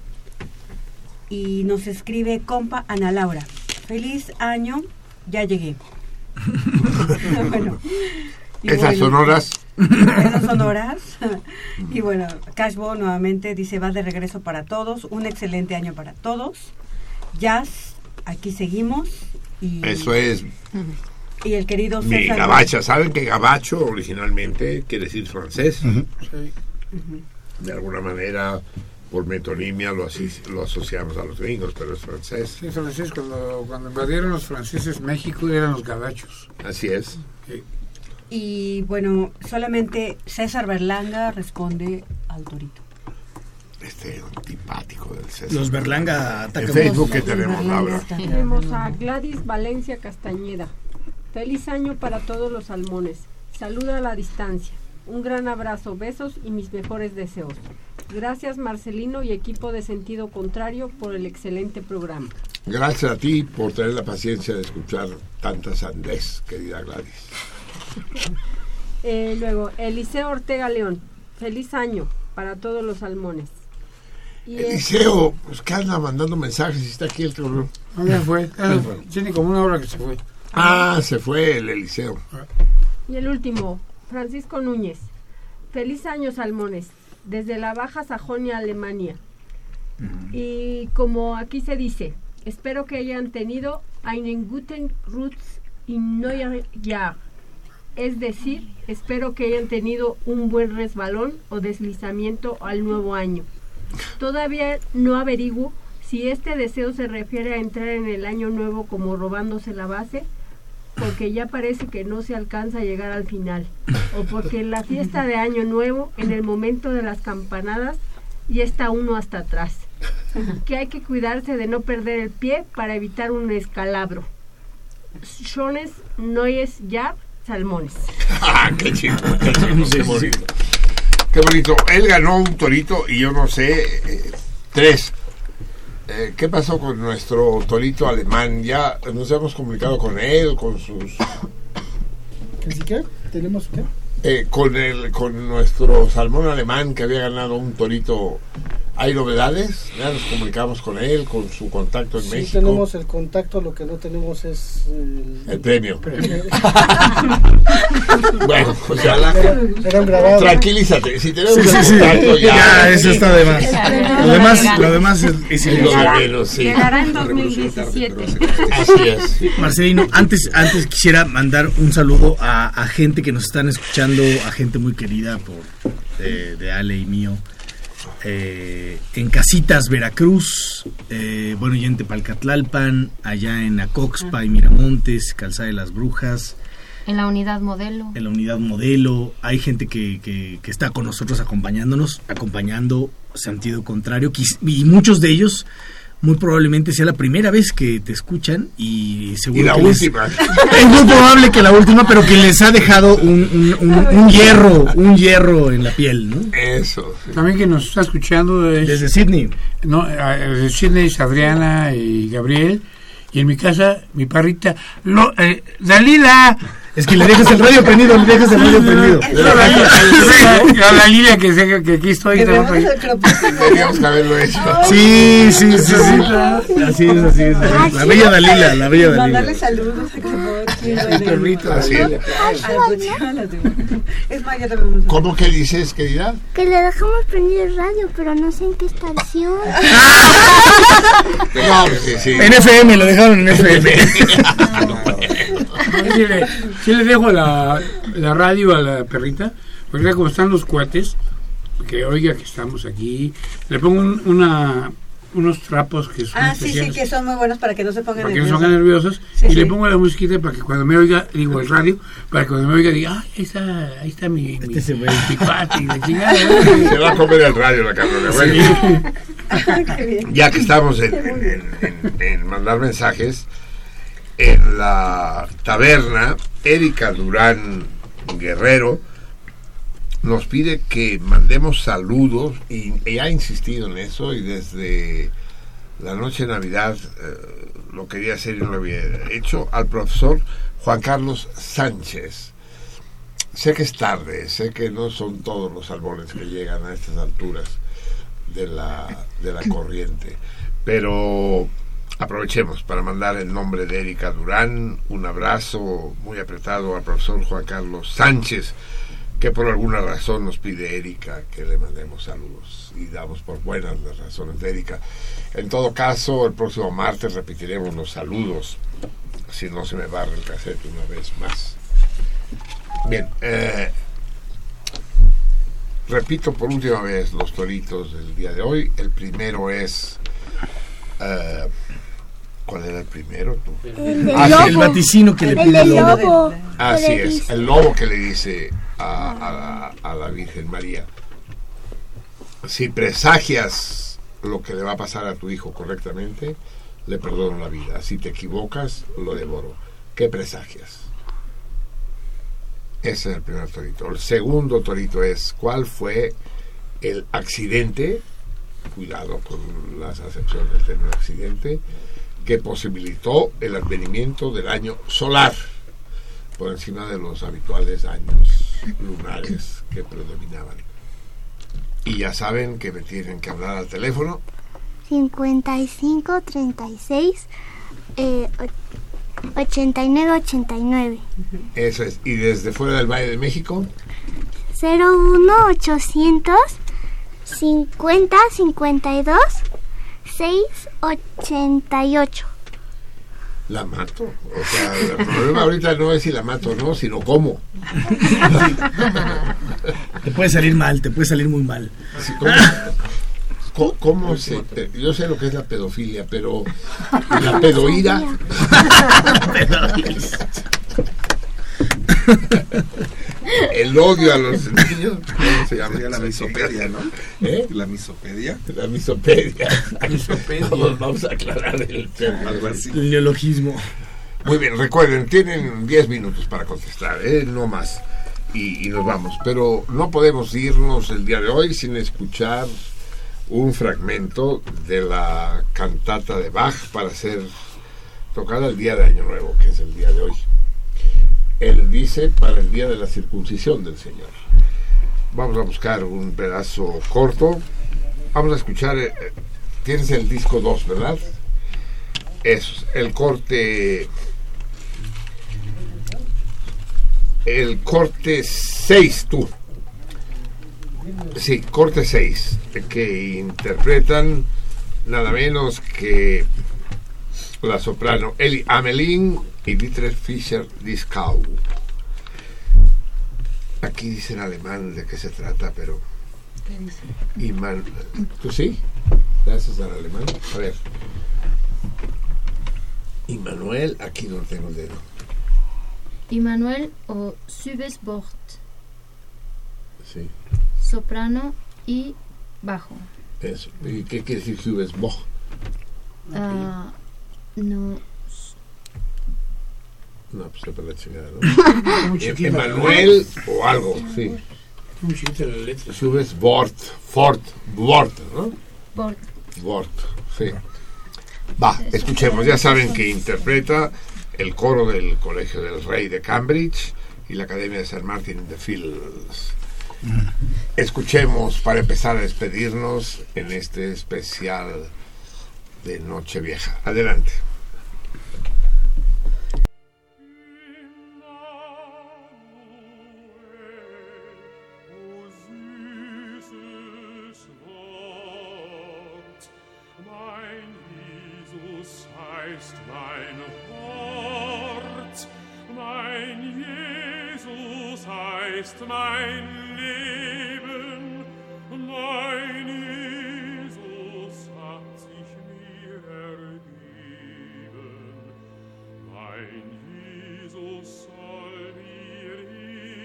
S12: Y nos escribe compa Ana Laura. Feliz año, ya llegué. <laughs>
S7: bueno, Esas sonoras.
S12: Esas sonoras. y bueno, Cashbo nuevamente dice, va de regreso para todos. Un excelente año para todos. Jazz, aquí seguimos. Y,
S7: Eso es.
S12: Y el querido
S7: Mi gabacha, ¿saben que gabacho originalmente quiere decir francés? De alguna manera, por metonimia lo, lo asociamos a los gringos, pero es francés.
S15: Sí, francés. Cuando, cuando invadieron los franceses México eran los gabachos.
S7: Así es.
S12: Y bueno, solamente César Berlanga responde al torito.
S7: Este antipático del César.
S8: Los Berlanga atacan.
S7: En Facebook que tenemos, Laura.
S17: Tenemos a Gladys Valencia Castañeda. Feliz año para todos los salmones. Saluda a la distancia. Un gran abrazo, besos y mis mejores deseos. Gracias Marcelino y equipo de Sentido Contrario por el excelente programa.
S7: Gracias a ti por tener la paciencia de escuchar tanta sandez, querida Gladys. <laughs>
S17: eh, luego, Eliseo Ortega León. Feliz año para todos los salmones.
S7: Y Eliseo, pues que anda mandando mensajes y está aquí el cabrón.
S15: No, ya <laughs> fue. Tiene como una hora que se fue.
S7: Ah, se fue el Eliseo.
S17: Y el último, Francisco Núñez. Feliz año, Salmones, desde la Baja Sajonia, Alemania. Y como aquí se dice, espero que hayan tenido einen guten Rutz in neuer Jahr. Es decir, espero que hayan tenido un buen resbalón o deslizamiento al nuevo año. Todavía no averiguo si este deseo se refiere a entrar en el año nuevo como robándose la base porque ya parece que no se alcanza a llegar al final, o porque en la fiesta de Año Nuevo, en el momento de las campanadas, ya está uno hasta atrás. Que hay que cuidarse de no perder el pie para evitar un escalabro. Shones, Noyes, ya, salmones. <laughs>
S7: Ah, qué chido, qué, qué bonito. Qué bonito. Él ganó un torito y yo no sé, eh, tres. Eh, ¿Qué pasó con nuestro torito alemán? Ya nos hemos comunicado con él, con sus...
S8: ¿Qué? ¿Tenemos qué?
S7: Eh, con, el, con nuestro salmón alemán que había ganado un torito. ¿Hay novedades? Ya nos comunicamos con él, con su contacto en
S24: sí,
S7: México.
S24: tenemos el contacto, lo que no tenemos es el,
S7: el premio.
S24: premio. <laughs>
S7: bueno, pues ya
S24: Era un grabado.
S7: Tranquilízate, si tenemos
S8: Sí, sí,
S7: el
S8: sí.
S7: contacto ya.
S8: Ya, eso está de más. Lo demás, lo demás es,
S7: menos, sí.
S11: Llegará en 2017.
S7: Así es.
S8: Marcelino, antes, antes quisiera mandar un saludo a, a gente que nos están escuchando, a gente muy querida por de, de Ale y mío. Eh, en Casitas, Veracruz, eh, bueno, y en Tepalcatlalpan, allá en Acoxpa y Miramontes, Calzada de las Brujas,
S11: En la unidad modelo.
S8: en la unidad modelo. Hay gente que, que- que está con nosotros acompañándonos, acompañando sentido contrario, y muchos de ellos muy probablemente sea la primera vez que te escuchan y seguro
S7: Y la
S8: que les-
S7: última.
S8: es muy probable que la última, pero que les ha dejado un, un- un- un hierro, un hierro en la piel, ¿no?
S7: Eso.
S15: También que nos está escuchando es-
S8: Desde Sydney.
S15: No, desde Sydney es Adriana y Gabriel. Y en mi casa, mi parrita, lo, eh, Dalila.
S8: Es que le dejas el radio prendido, le dejas el radio prendido.
S15: A la Lilia que, sé que aquí estoy.
S7: Teníamos que haberlo hecho.
S8: Sí, sí, sí, sí. Así es, así es. así es. La bella Dalila, la bella
S12: Mandarle
S8: Dalila.
S12: saludos a.
S7: El perrito, así es.
S12: Es más, ya.
S7: ¿Cómo que dices, querida?
S13: Que le dejamos prendido el radio, pero no sé en qué estación.
S7: No, sí, sí.
S8: En FM, lo dejaron en FM. <laughs>
S15: Sí le, sí dejo la, la radio a la perrita, porque ya como están los cuates, que oiga que estamos aquí, le pongo un- una, unos trapos que son
S12: Ah, sí, sí, que son muy buenos para que no se pongan
S15: para que no se
S12: nerviosos.
S15: pongan nerviosos,
S12: Sí,
S15: y
S12: sí.
S15: le pongo la musiquita para que cuando me oiga, digo el radio, para que cuando me oiga diga, ay, ahí está, ahí está mi, mi, mi cuate, y la <laughs> chingada.
S7: Se va a comer el radio la cabrona. Bueno, <laughs> ya que estamos en, en- en- en mandar mensajes, en la taberna, Erika Durán Guerrero nos pide que mandemos saludos y, ha insistido en eso y desde la noche de Navidad eh, lo quería hacer y no lo había hecho al profesor Juan Carlos Sánchez. Sé que es tarde, sé que no son todos los árboles que llegan a estas alturas de la, de la <laughs> corriente, pero aprovechemos para mandar el nombre de Erika Durán, un abrazo muy apretado al profesor Juan Carlos Sánchez, que por alguna razón nos pide Erika que le mandemos saludos y damos por buenas las razones de Erika. En todo caso, el próximo martes repetiremos los saludos, si no se me barre el cassette una vez más. Bien, eh, repito por última vez los toritos del día de hoy. El primero es... Eh, ¿Cuál era el primero?
S8: El, ah, el vaticino que le pide
S13: el lobo.
S7: Así es, el lobo que le dice a, a, la Virgen María. Si presagias lo que le va a pasar a tu hijo correctamente, le perdono la vida. Si te equivocas, lo devoro. ¿Qué presagias? Ese es el primer torito. El segundo torito es cuál fue el accidente, cuidado con las acepciones del término accidente, que posibilitó el advenimiento del año solar por encima de los habituales años lunares que predominaban. Y ya saben que me tienen que hablar al teléfono.
S13: 55 36 eh, 89 89.
S7: Eso es. ¿Y desde fuera del Valle de México?
S13: 01 800 50 52 688.
S7: La mato. O sea, el problema ahorita no es si la mato o no, sino cómo. <laughs>
S8: te puede salir mal, te puede salir muy mal.
S7: ¿cómo, cómo, se.? Yo sé lo que es la pedofilia, pero. La pedoída. <laughs> <laughs> el odio a los niños, ¿cómo se llama?
S22: la misopedia, ¿no?
S7: ¿Eh?
S22: La misopedia.
S7: La misopedia. <laughs> Vamos, vamos, a aclarar el tema.
S8: El neologismo.
S7: Muy bien, recuerden, tienen 10 minutos para contestar, ¿eh? no más. Y, y, nos vamos. Pero no podemos irnos el día de hoy sin escuchar un fragmento de la cantata de Bach para ser tocada el día de Año Nuevo, que es el día de hoy él dice para el día de la circuncisión del Señor. Vamos a buscar un pedazo corto. Vamos a escuchar, eh, tienes el disco 2, ¿verdad? Es el corte... El corte 6, tú. Sí, corte 6, que interpretan nada menos que la soprano Eli Amelin y Dietrich Fischer Dieskau. Aquí dice en alemán de qué se trata, pero.
S11: ¿Qué dice?
S7: ¿Tú sí? ¿Gracias al alemán? A ver. Immanuel, aquí no tengo el dedo.
S11: Immanuel o Sübesbord.
S7: Sí.
S11: Soprano y bajo.
S7: Eso. ¿Y qué quiere decir Sübesbord?
S11: Uh, no
S7: no, pues se la chingada, ¿no? <laughs> Emanuel o algo, sí.
S15: Un chiquito la letra.
S7: Subes Bort, Fort, Bort, ¿no?
S11: Bort.
S7: Bort, sí. Va, escuchemos, ya saben que interpreta el coro del Colegio del Rey de Cambridge y la Academia de. Martin in the Fields. Escuchemos para empezar a despedirnos en este especial de Nochevieja. Adelante.
S25: ist mein Leben, mein Jesus hat sich mir ergeben, mein Jesus soll mir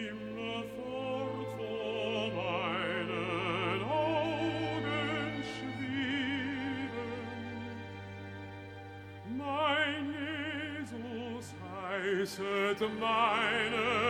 S25: immer fort vor meinen Augen schweben. Mein Jesus heißet meine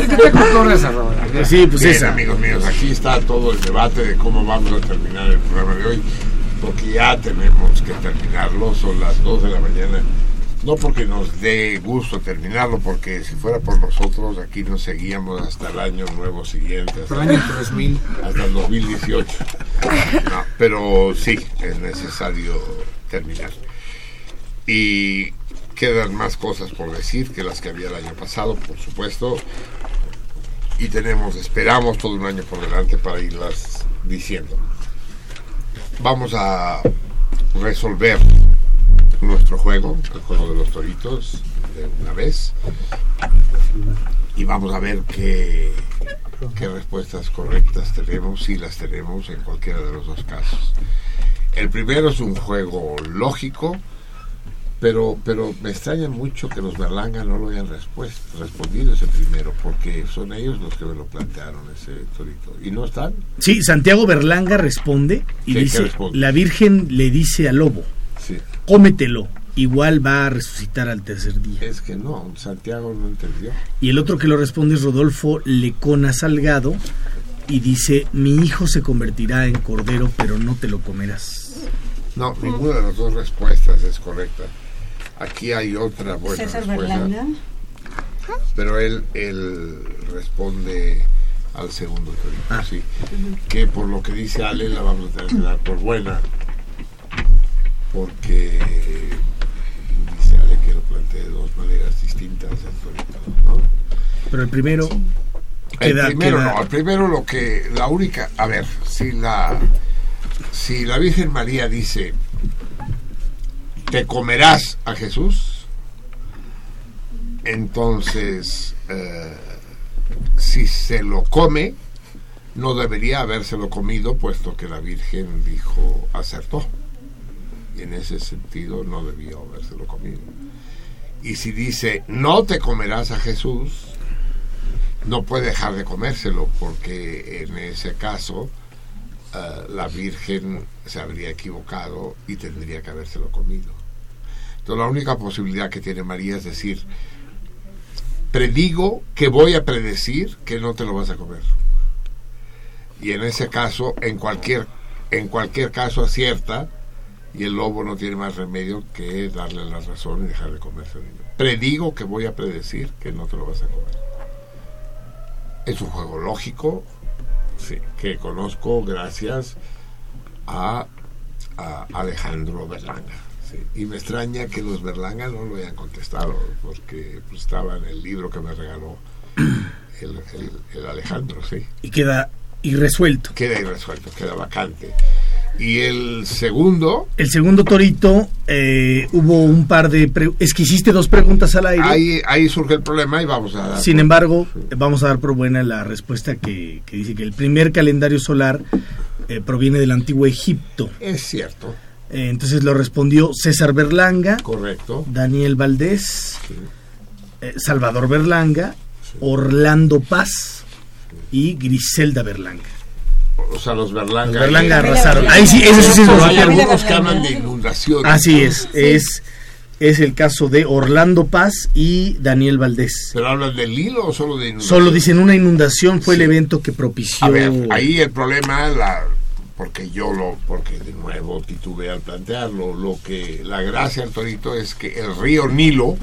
S25: <laughs>
S7: Sí, pues esa. amigos míos, aquí está todo el debate de cómo vamos a terminar el programa de hoy, porque ya tenemos que terminarlo, son las 2 de la mañana. No porque nos dé gusto terminarlo, porque si fuera por nosotros, aquí nos seguíamos hasta el año nuevo siguiente. Hasta
S15: el año 3000.
S7: Hasta el 2018. No, pero sí, es necesario terminar. Y quedan más cosas por decir que las que había el año pasado, por supuesto. Y tenemos, esperamos todo un año por delante para irlas diciendo. Vamos a resolver nuestro juego, el juego de los toritos, de una vez. Y vamos a ver qué, qué respuestas correctas tenemos, si las tenemos en cualquiera de los dos casos. El primero es un juego lógico, pero, pero me extraña mucho que los Berlanga no lo hayan respuesto, respondido ese primero, porque son ellos los que me lo plantearon, ese torito. ¿Y no están?
S8: Sí, Santiago Berlanga responde y
S7: ¿Qué- qué
S8: dice,
S7: responde?
S8: la Virgen le dice al lobo,
S7: Sí.
S8: cómetelo, igual va a resucitar al tercer día.
S7: Es que no, Santiago no entendió.
S8: Y el otro que lo responde es Rodolfo Lecona Salgado y dice, mi hijo se convertirá en cordero, pero no te lo comerás.
S7: No, ninguna de las dos respuestas es correcta. Aquí hay otra buena
S12: César
S7: respuesta.
S12: Berlanga.
S7: Pero él, él responde al segundo torito, sí. Que por lo que dice Ale la vamos a tener que dar por buena. Porque dice Ale que lo plantea de dos maneras distintas ¿no?
S8: Pero el primero...
S7: El
S8: queda-
S7: primero
S8: queda-
S7: no, el primero lo que, la única, a ver, si la, si la Virgen María dice, te comerás a Jesús, entonces, eh, si se lo come, no debería habérselo comido, puesto que la Virgen dijo, acertó. Y en ese sentido no debió habérselo comido. Y si dice, no te comerás a Jesús, no puede dejar de comérselo porque en ese caso eh, la Virgen se habría equivocado y tendría que habérselo comido. La única posibilidad que tiene María es decir, predigo que voy a predecir que no te lo vas a comer. Y en ese caso, en cualquier, en cualquier caso acierta y el lobo no tiene más remedio que darle la razón y dejar de comerse al niño. Predigo que voy a predecir que no te lo vas a comer. Es un juego lógico que conozco gracias a, a Alejandro Berlanga. Sí. Y me extraña que los Berlanga no lo hayan contestado, porque pues, estaba en el libro que me regaló el, el- el Alejandro, sí.
S8: Y queda irresuelto.
S7: Queda irresuelto, queda vacante. Y el segundo,
S8: El segundo torito, eh, hubo un par de... pre- es que hiciste dos preguntas al aire.
S7: ahí, ahí surge el problema y vamos a dar...
S8: Sin embargo, vamos a dar por buena la respuesta que, que dice que el primer calendario solar eh, proviene del antiguo Egipto.
S7: Es cierto.
S8: Eh, entonces lo respondió César Berlanga,
S7: Correcto.
S8: Daniel Valdés, eh, Salvador Berlanga, Orlando Paz y Griselda Berlanga.
S7: O sea, los Berlanga.
S8: Los Berlanga arrasaron. Ahí sí, eso sí,
S7: Pero hay algunos que hablan de inundación.
S8: Así es, es, es el caso de Orlando Paz y Daniel Valdés.
S7: ¿Pero hablan del hilo o solo de inundación?
S8: Solo dicen una inundación fue el evento que propició.
S7: A ver, ahí el problema, la, porque yo lo, porque de nuevo titubeé al plantearlo, lo que la gracia del torito es que el río Nilo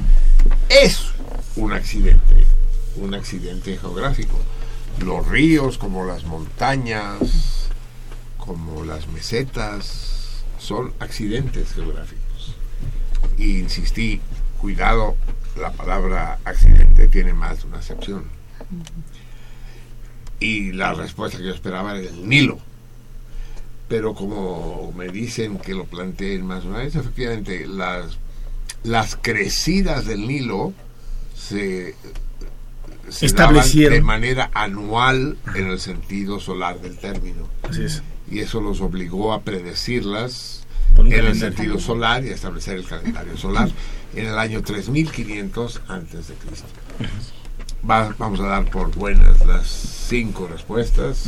S7: es un accidente un accidente geográfico. Los ríos, como las montañas, como las mesetas, son accidentes geográficos. Y insistí, cuidado, la palabra accidente tiene más de una acepción. Y la respuesta que yo esperaba era el Nilo. Pero como me dicen que lo planteen más una vez, efectivamente, las, las crecidas del Nilo se, se
S8: Establecieron.
S7: de manera anual en el sentido solar del término.
S8: Así es.
S7: Y eso los obligó a predecirlas en el sentido solar y a establecer el calendario solar en el año 3500 antes de Cristo. Va- vamos a dar por buenas las cinco respuestas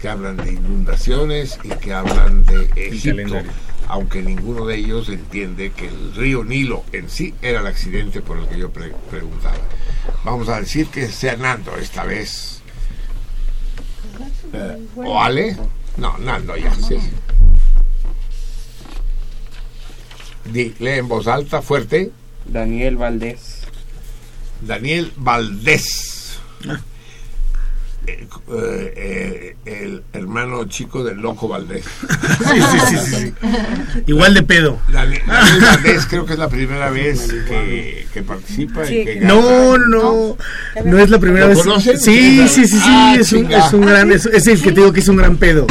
S7: que hablan de inundaciones y que hablan de Egipto, aunque ninguno de ellos entiende que el río Nilo en sí era el accidente por el que yo pre- preguntaba. Vamos a decir que sea Nando esta vez. Eh, ¿O Ale? No, Nando ya, sí. Di- lee en voz alta, fuerte.
S21: Daniel Valdés.
S7: Daniel Valdés. <laughs> Eh, eh, el hermano chico del loco Valdés. <laughs>
S8: Sí, sí, sí, sí, sí. Igual de pedo.
S7: Daniel, Daniel Valdés creo que es la primera vez que, que participa. y
S8: Sí,
S7: que
S8: no,
S7: gana.
S8: no, no es la primera
S7: ¿Lo
S8: vez.
S7: conocen?
S8: Sí, sí, sí, sí,
S7: Ah,
S8: es, un,
S7: chinga.
S8: es un gran, es, es el que te digo que es un gran pedo.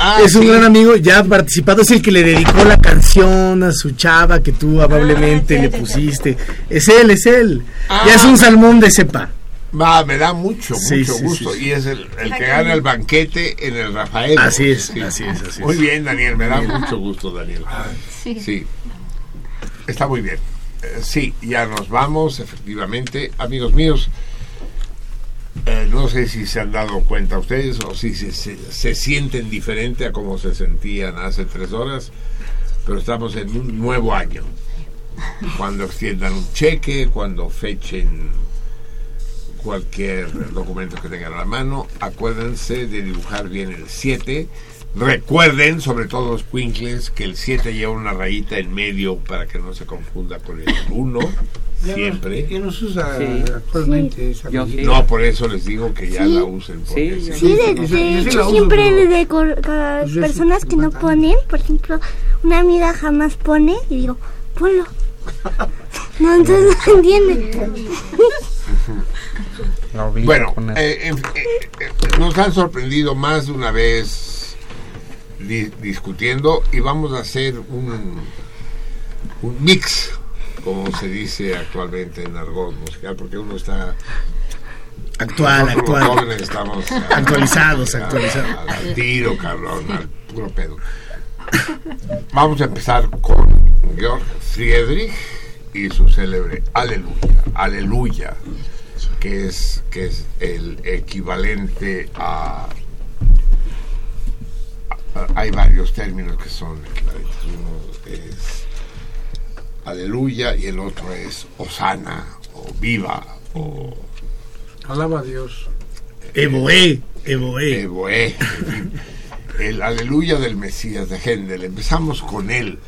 S7: Ah,
S8: es un
S7: sí.
S8: gran amigo, ya ha participado, es el que le dedicó la canción a su chava que tú amablemente le pusiste. Es él, es él. Ya es un salmón de cepa.
S7: Va, me da mucho,
S8: Sí,
S7: mucho
S8: sí,
S7: gusto.
S8: sí, sí.
S7: Y es el, el que gana el banquete en el Rafael.
S8: Así es, así es, así
S7: Muy
S8: es.
S7: bien, Daniel, me da mucho gusto, Daniel.
S11: Sí.
S7: Sí. Está muy bien. Eh, sí, ya nos vamos, efectivamente. Amigos míos, eh, no sé si se han dado cuenta ustedes o si se, se- se sienten diferente a como se sentían hace tres horas, pero estamos en un nuevo año. Cuando extiendan un cheque, cuando fechen cualquier documento que tengan a la mano, acuérdense de dibujar bien el 7. Recuerden, sobre todo los quinkles, que el 7 lleva una rayita en medio para que no se confunda con el 1.
S15: Ya no-
S7: Siempre.
S15: ya no se usa
S7: Sí.
S15: actualmente esa
S7: Yo. No, por eso les digo que ya
S13: Sí.
S7: la usen. porque
S13: Sí,
S7: sí.
S13: de, hecho siempre de las personas que no ponen, por ejemplo, una amiga jamás pone y digo, ponlo. <laughs> No, entonces no entiende. <laughs>
S7: Bueno, eh, eh, eh, nos han sorprendido más de una vez di- discutiendo y vamos a hacer un, un mix, como se dice actualmente en argot musical, porque uno está...
S8: Actual,
S7: los
S8: actual.
S7: jóvenes estamos
S8: Actualizados,
S7: al-
S8: actualizados.
S7: Al, al tiro, cabrón, al puro pedo. Vamos a empezar con Georg Friedrich y su célebre Aleluya, Aleluya, que es, que es el equivalente a, a- Hay varios términos que son equivalentes. Uno es Aleluya y el otro es Osana o Viva o
S15: Alaba a Dios.
S8: Evoé, Evoé.
S7: Evoé. El Aleluya del Mesías de Händel. Empezamos con él.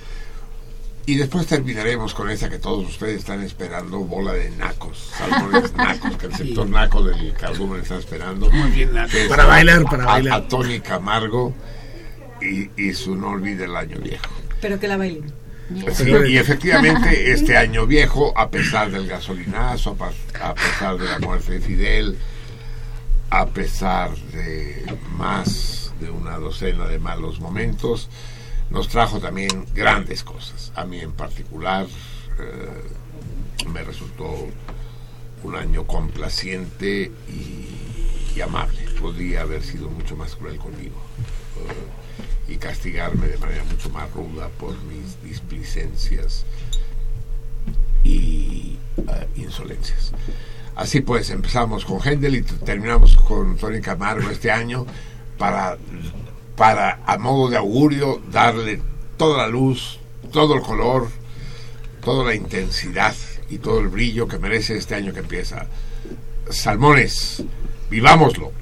S7: Y después terminaremos con esa que todos ustedes están esperando, bola de nacos, salmones <laughs> nacos, que el sector naco del cardumen está esperando.
S15: Muy bien, naco.
S8: Para bailar, para
S7: a-
S8: bailar.
S7: A Tony Camargo y, y su No olvide el año viejo.
S12: Pero que la bailen.
S7: Sí, y efectivamente este año viejo, a pesar del gasolinazo, a pesar de la muerte de Fidel, a pesar de más de una docena de malos momentos, nos trajo también grandes cosas. A mí en particular eh, me resultó un año complaciente y, amable. Podría haber sido mucho más cruel conmigo eh, y castigarme de manera mucho más ruda por mis displicencias y eh, insolencias. Así pues, empezamos con Händel y terminamos con Tony Camargo este año para, para, a modo de augurio, darle toda la luz, todo el color, toda la intensidad y todo el brillo que merece este año que empieza. Salmones, vivámoslo.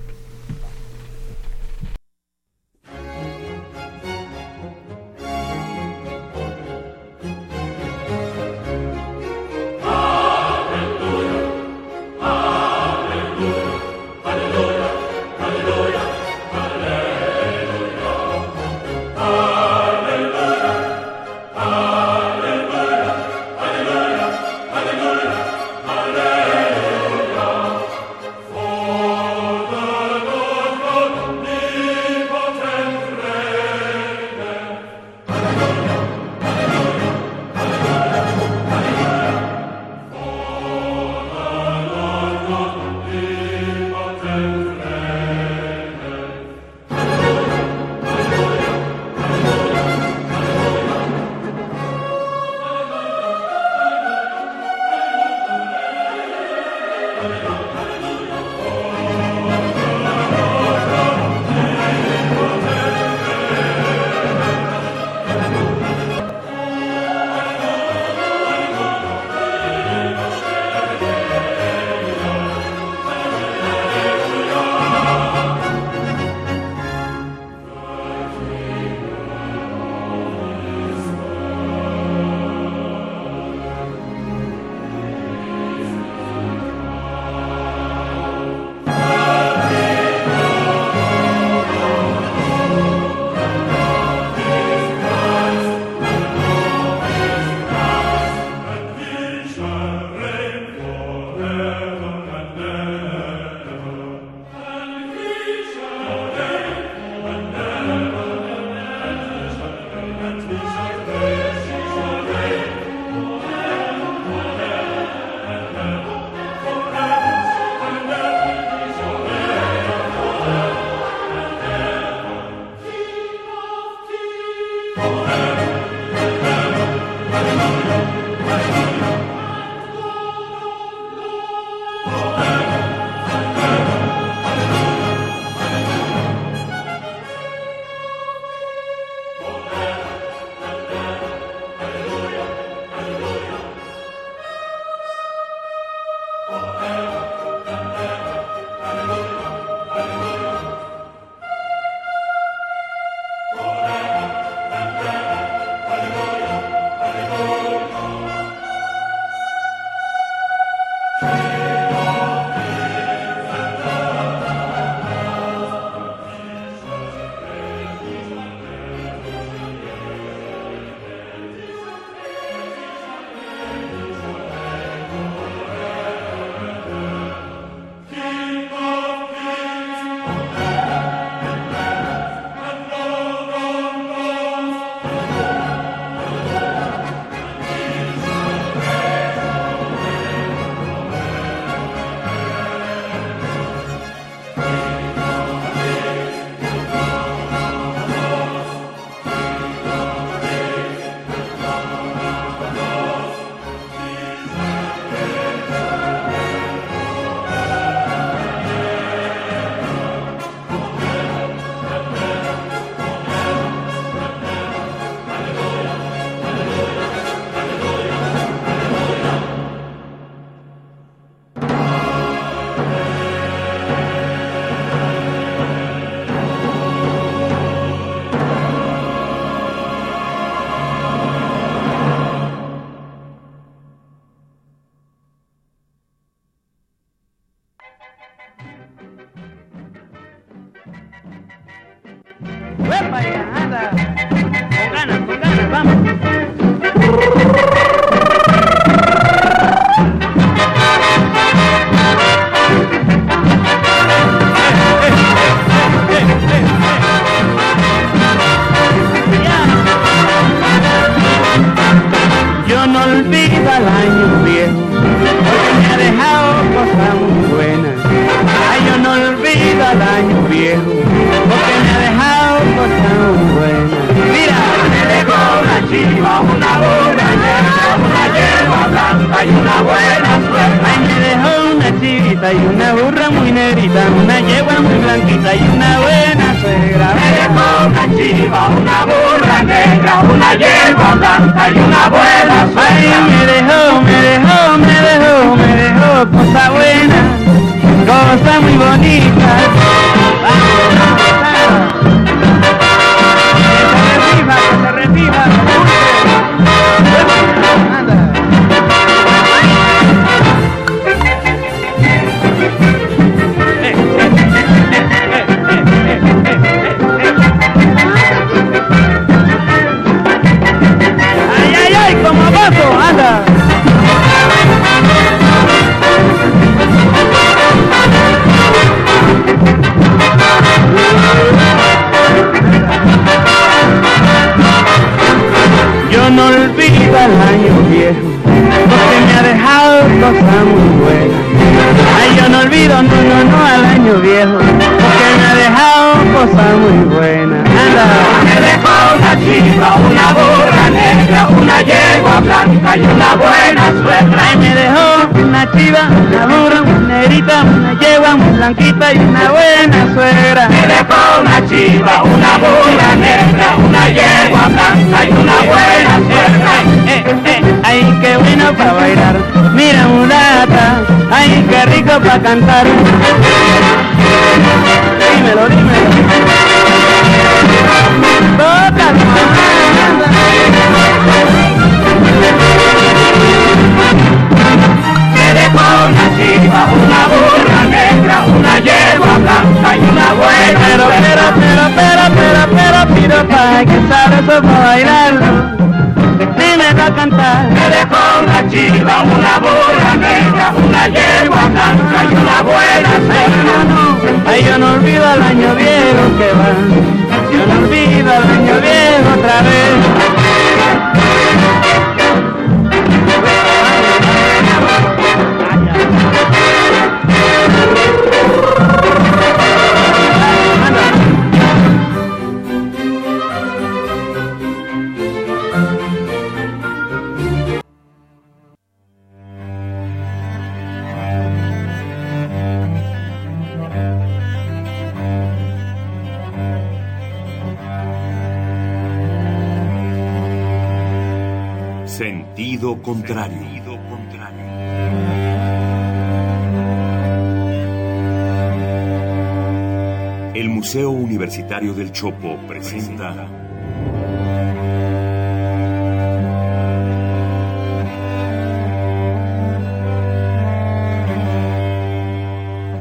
S18: Del Chopo presenta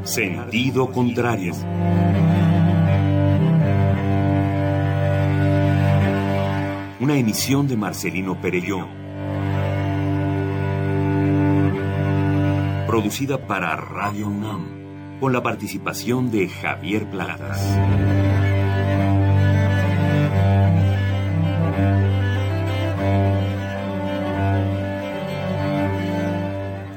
S18: Sentido contrario. Una emisión de Marcelino Perelló. Producida para Radio UNAM con la participación de Javier Platas.